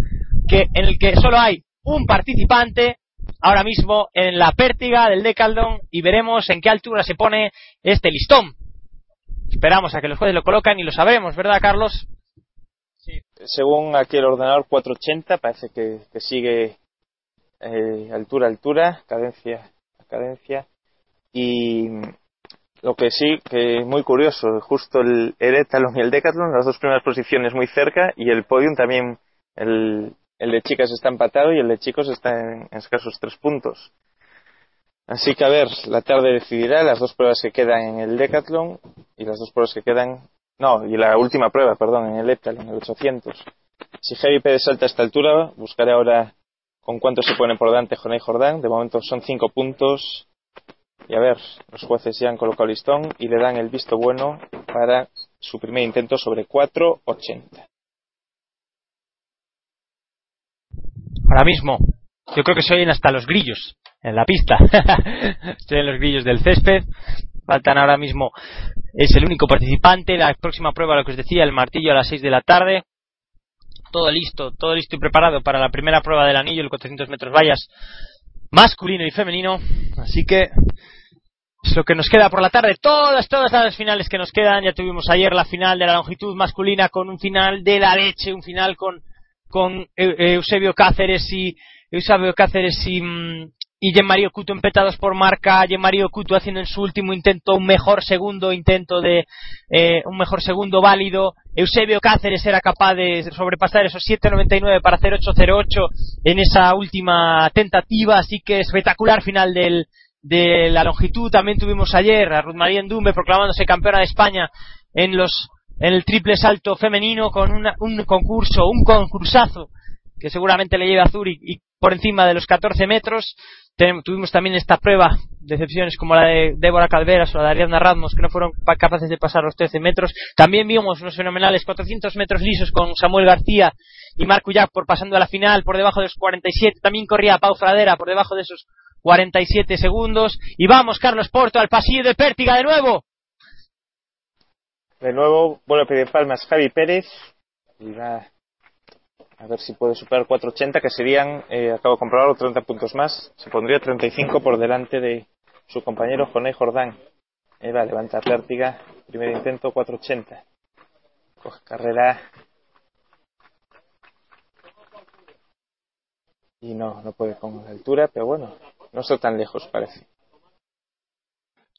que en el que solo hay un participante ahora mismo en la pértiga del Decathlon y veremos en qué altura se pone este listón. Esperamos a que los jueces lo colocan y lo sabremos, ¿verdad, Carlos? Según aquí el ordenador 480, parece que, sigue eh, altura, altura, cadencia, cadencia. Y lo que sí, que muy curioso, justo el, el Etalon y el Decathlon, las dos primeras posiciones muy cerca y el podium también, el, el de chicas está empatado y el de chicos está en, escasos tres puntos. Así que a ver, la tarde decidirá las dos pruebas que quedan en el Decathlon y las dos pruebas que quedan, no, y la última prueba, perdón, en el Etalon, en el 800. Si Javi Pérez salta a esta altura, buscaré ahora con cuánto se pone por delante Jonay Jordán. De momento son cinco puntos. Y a ver, los jueces ya han colocado listón y le dan el visto bueno para su primer intento sobre 4.80. Ahora mismo, yo creo que se oyen hasta los grillos en la pista. se oyen los grillos del césped. Faltan ahora mismo, es el único participante. La próxima prueba, lo que os decía, el martillo a las 6 de la tarde. Todo listo, todo listo y preparado para la primera prueba del anillo, el 400 metros vallas, masculino y femenino. Así que es lo que nos queda por la tarde. Todas, todas las finales que nos quedan. Ya tuvimos ayer la final de la longitud masculina con un final de la leche, un final con, con Eu- Eusebio Cáceres y Eusebio Cáceres y, mm, y Mario Cuto empetados por marca. Mario Cuto haciendo en su último intento un mejor segundo intento de eh, un mejor segundo válido. Eusebio Cáceres era capaz de sobrepasar esos 7.99 para hacer 8.08 en esa última tentativa. Así que espectacular final del, de la longitud también tuvimos ayer a Ruth María Endumbe proclamándose campeona de España en los en el triple salto femenino con una- un concurso, un concursazo que seguramente le lleve a Zurich y por encima de los 14 metros. Tuvimos también esta prueba, decepciones como la de Débora Calveras o la de Ariadna Radmos, que no fueron pa- capaces de pasar los 13 metros. También vimos unos fenomenales 400 metros lisos con Samuel García y Marco Jack por pasando a la final por debajo de los 47. También corría Pau Fradera por debajo de esos 47 segundos. Y vamos, Carlos Porto, al pasillo de Pértiga de nuevo. De nuevo, vuelve a pedir palmas Javi Pérez y va a ver si puede superar 4.80, que serían, eh, acabo de comprobarlo, 30 puntos más. Se pondría 35 por delante de su compañero Jonay Jordán. Ahí va, levanta pértiga, primer intento, 4.80. Coge carrera. Y no, no puede con la altura, pero bueno, no está tan lejos, parece.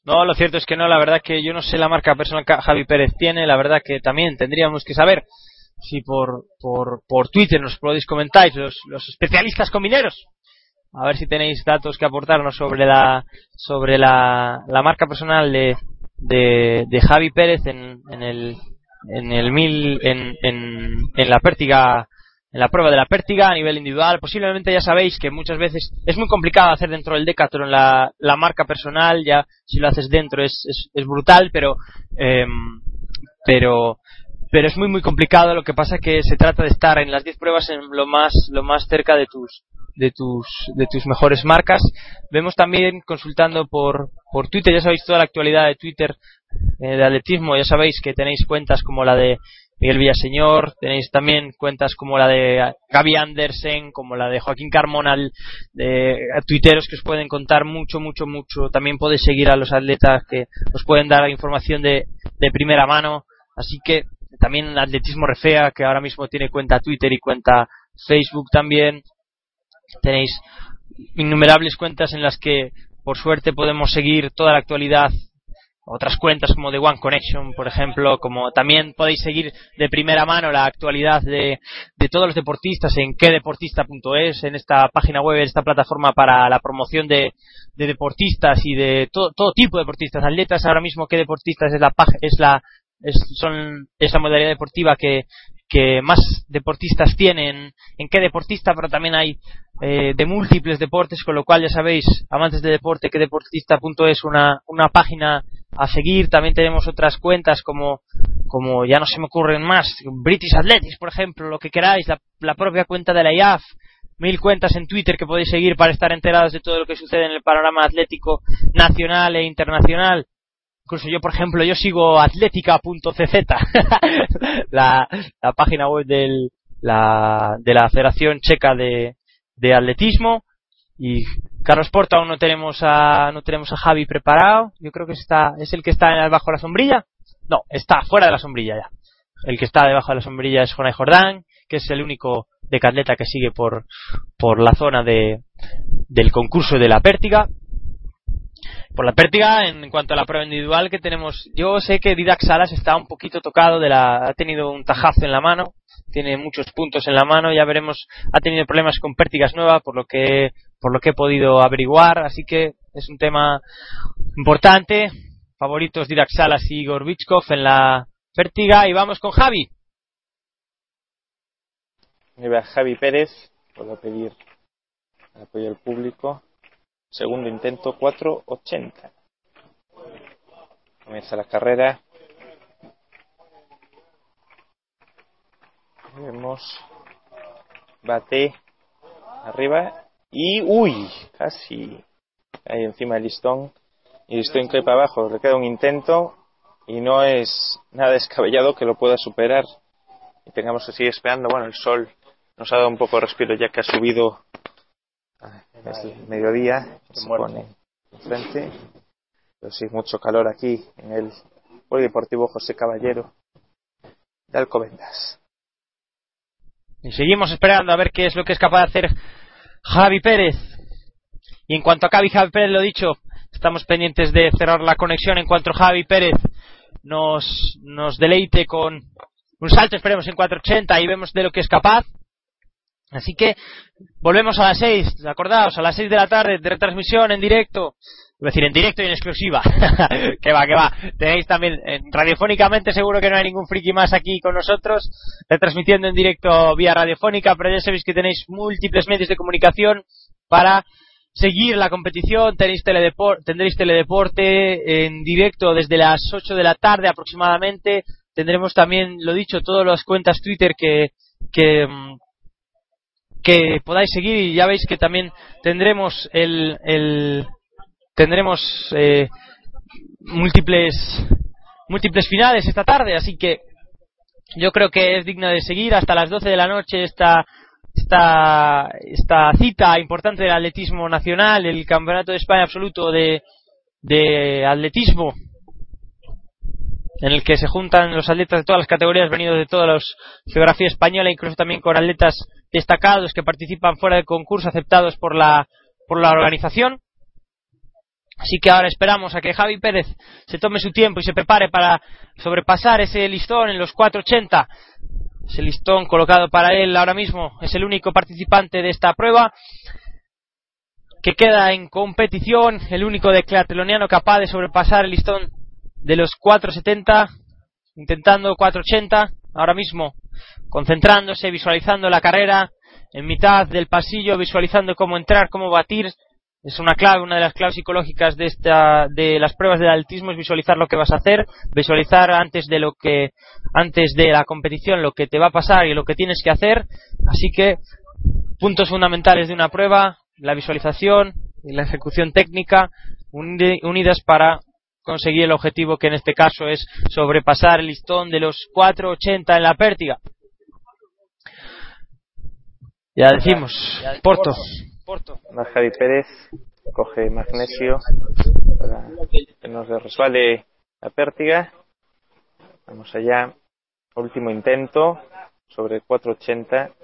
No, lo cierto es que no, la verdad que yo no sé la marca personal que Javi Pérez tiene, la verdad que también tendríamos que saber si por, por, por Twitter nos podéis comentar los, los especialistas con mineros. A ver si tenéis datos que aportarnos sobre la, sobre la, la marca personal de, de, de Javi Pérez en, en el, en el mil, en, en, en la pértiga, en la prueba de la pértiga a nivel individual. Posiblemente ya sabéis que muchas veces es muy complicado hacer dentro del Decathlon la, la marca personal, ya si lo haces dentro es, es, es brutal, pero, em, pero, pero es muy muy complicado lo que pasa que se trata de estar en las 10 pruebas en lo más lo más cerca de tus de tus de tus mejores marcas vemos también consultando por por Twitter ya sabéis toda la actualidad de Twitter eh, de atletismo ya sabéis que tenéis cuentas como la de Miguel Villaseñor tenéis también cuentas como la de Gaby Andersen como la de Joaquín Carmona de tuiteros que os pueden contar mucho mucho mucho también podéis seguir a los atletas que os pueden dar información de, de primera mano así que también Atletismo Refea, que ahora mismo tiene cuenta Twitter y cuenta Facebook también. Tenéis innumerables cuentas en las que, por suerte, podemos seguir toda la actualidad. Otras cuentas como The One Connection, por ejemplo, como también podéis seguir de primera mano la actualidad de, de todos los deportistas en quedeportista.es, en esta página web, en esta plataforma para la promoción de, de deportistas y de todo, todo tipo de deportistas, atletas. Ahora mismo, qué deportistas es la, es la es, son esa modalidad deportiva que, que más deportistas tienen en qué deportista, pero también hay eh, de múltiples deportes, con lo cual ya sabéis, amantes de deporte, que deportista.es una, una página a seguir. También tenemos otras cuentas como, como ya no se me ocurren más, British Athletics, por ejemplo, lo que queráis, la, propia cuenta de la IAF, mil cuentas en Twitter que podéis seguir para estar enterados de todo lo que sucede en el panorama atlético nacional e internacional. Incluso yo por ejemplo yo sigo atlética.cz la, la página web del, la, de la Federación Checa de, de Atletismo. Y Carlos Porta aún no tenemos a no tenemos a Javi preparado. Yo creo que está es el que está bajo la sombrilla. No está fuera de la sombrilla ya. El que está debajo de la sombrilla es Jonay Jordán que es el único decatleta que sigue por por la zona de del concurso de la pértiga. Por la pértiga en cuanto a la prueba individual que tenemos yo sé que Didac Salas está un poquito tocado de la ha tenido un tajazo en la mano tiene muchos puntos en la mano ya veremos ha tenido problemas con pértigas nuevas por lo que por lo que he podido averiguar así que es un tema importante favoritos Didac Salas y Igor Vichkov en la pértiga y vamos con Javi Javi Pérez puedo pedir apoyo del público Segundo intento 4.80. Comienza la carrera. Vemos. Bate arriba. Y uy, casi ahí encima del listón. Y el listón cae para abajo. Le queda un intento. Y no es nada descabellado que lo pueda superar. Y tengamos que seguir esperando. Bueno, el sol nos ha dado un poco de respiro ya que ha subido es el mediodía, se pone enfrente. Pero sí, mucho calor aquí en el Polideportivo José Caballero de Alcobendas. Y seguimos esperando a ver qué es lo que es capaz de hacer Javi Pérez. Y en cuanto a Javi, Javi Pérez, lo dicho, estamos pendientes de cerrar la conexión en cuanto Javi Pérez nos, nos deleite con un salto, esperemos, en 480 y vemos de lo que es capaz. Así que volvemos a las 6, acordaos, a las 6 de la tarde de retransmisión en directo. Es decir, en directo y en exclusiva. que va, que va. Tenéis también, radiofónicamente seguro que no hay ningún friki más aquí con nosotros, retransmitiendo en directo vía radiofónica, pero ya sabéis que tenéis múltiples medios de comunicación para seguir la competición. Tenéis teledepor tendréis teledeporte en directo desde las 8 de la tarde aproximadamente. Tendremos también, lo dicho, todas las cuentas Twitter que, que, que podáis seguir y ya veis que también tendremos el tendremos eh, múltiples múltiples finales esta tarde así que yo creo que es digna de seguir hasta las 12 de la noche esta esta cita importante del atletismo nacional el campeonato de España absoluto de de atletismo en el que se juntan los atletas de todas las categorías venidos de toda la geografía española, incluso también con atletas destacados que participan fuera del concurso aceptados por la, por la organización. Así que ahora esperamos a que Javi Pérez se tome su tiempo y se prepare para sobrepasar ese listón en los 480. Ese listón colocado para él ahora mismo es el único participante de esta prueba que queda en competición, el único declateloniano capaz de sobrepasar el listón de los 470, intentando 480, ahora mismo concentrándose, visualizando la carrera en mitad del pasillo, visualizando cómo entrar, cómo batir. Es una clave, una de las claves psicológicas de esta, de las pruebas del altismo es visualizar lo que vas a hacer, visualizar antes de lo que, antes de la competición lo que te va a pasar y lo que tienes que hacer. Así que, puntos fundamentales de una prueba, la visualización y la ejecución técnica uni- unidas para conseguir el objetivo que en este caso es sobrepasar el listón de los 480 en la pértiga. Ya decimos, Porto. Va Javi Pérez, coge magnesio para que nos resbale la pértiga. Vamos allá. Último intento sobre 480.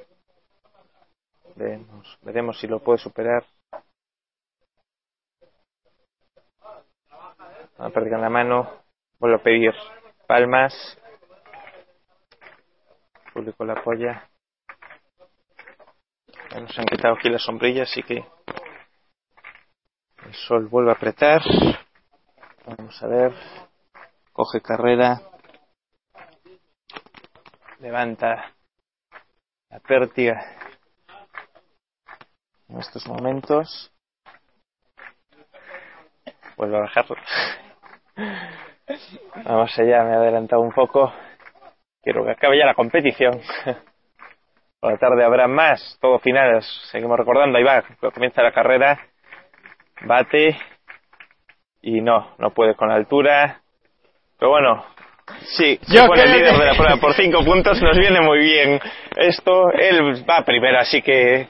Veremos, veremos si lo puede superar. La la mano. Vuelvo a pedir palmas. Público la apoya. Nos han quitado aquí la sombrilla, así que el sol vuelve a apretar. Vamos a ver. Coge carrera. Levanta la pértiga en estos momentos. Vuelve a bajarlo. Vamos allá, me he adelantado un poco. Quiero que acabe ya la competición. Por la tarde habrá más, todo finales. Seguimos recordando, ahí va, comienza la carrera. Bate. Y no, no puede con la altura. Pero bueno, sí, se Yo pone el creo líder que- de la prueba por cinco puntos, nos viene muy bien esto. Él va primero, así que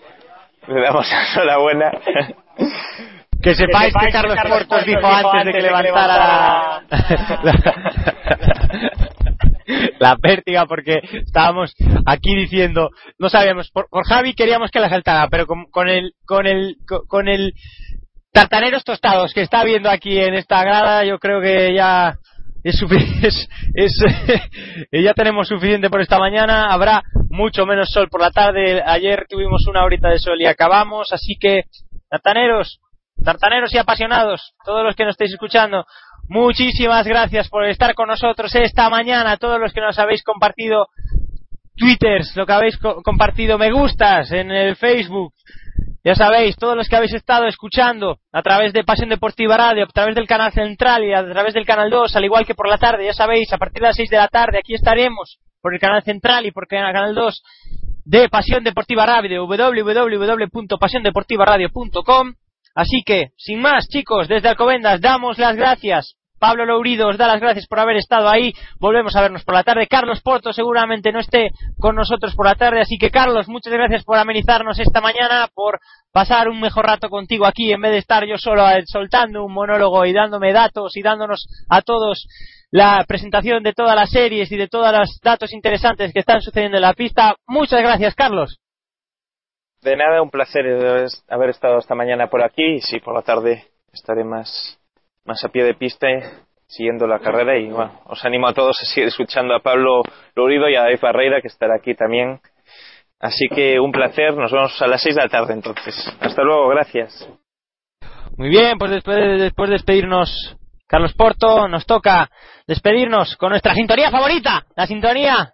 le damos la enhorabuena. Que sepáis que Carlos Portos dijo antes de que levantara la, la pértiga porque estábamos aquí diciendo, no sabíamos, por, Javi queríamos que la saltara, pero con, con el con el con, el tartaneros tostados que está viendo aquí en esta grada, yo creo que ya es, es, es- ya tenemos suficiente por esta mañana. Habrá mucho menos sol por la tarde. Ayer tuvimos una horita de sol y acabamos. Así que, tartaneros, tartaneros y apasionados, todos los que nos estáis escuchando, muchísimas gracias por estar con nosotros esta mañana. Todos los que nos habéis compartido twitters, lo que habéis co- compartido me gustas en el Facebook. Ya sabéis, todos los que habéis estado escuchando a través de Pasión Deportiva Radio, a través del canal central y a través del canal 2, al igual que por la tarde, ya sabéis, a partir de las 6 de la tarde aquí estaremos por el canal central y por el canal 2 de Pasión Deportiva Radio, www.pasiondeportivaradio.com. Así que, sin más, chicos, desde Alcobendas damos las gracias. Pablo Lourido os da las gracias por haber estado ahí. Volvemos a vernos por la tarde. Carlos Porto seguramente no esté con nosotros por la tarde. Así que, Carlos, muchas gracias por amenizarnos esta mañana, por pasar un mejor rato contigo aquí en vez de estar yo solo eh, soltando un monólogo y dándome datos y dándonos a todos la presentación de todas las series y de todos los datos interesantes que están sucediendo en la pista. Muchas gracias, Carlos. De nada, un placer haber estado esta mañana por aquí y sí, por la tarde estaré más, más a pie de pista siguiendo la carrera y bueno, os animo a todos a seguir escuchando a Pablo Lourido y a David Barreira que estará aquí también. Así que un placer, nos vemos a las 6 de la tarde entonces. Hasta luego, gracias. Muy bien, pues después de, después de despedirnos, Carlos Porto, nos toca despedirnos con nuestra sintonía favorita, la sintonía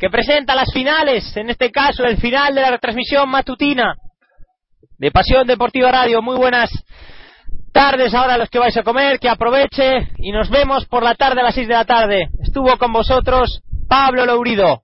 que presenta las finales, en este caso el final de la retransmisión matutina de Pasión Deportiva Radio. Muy buenas tardes ahora los que vais a comer, que aproveche y nos vemos por la tarde a las 6 de la tarde. Estuvo con vosotros Pablo Lourido.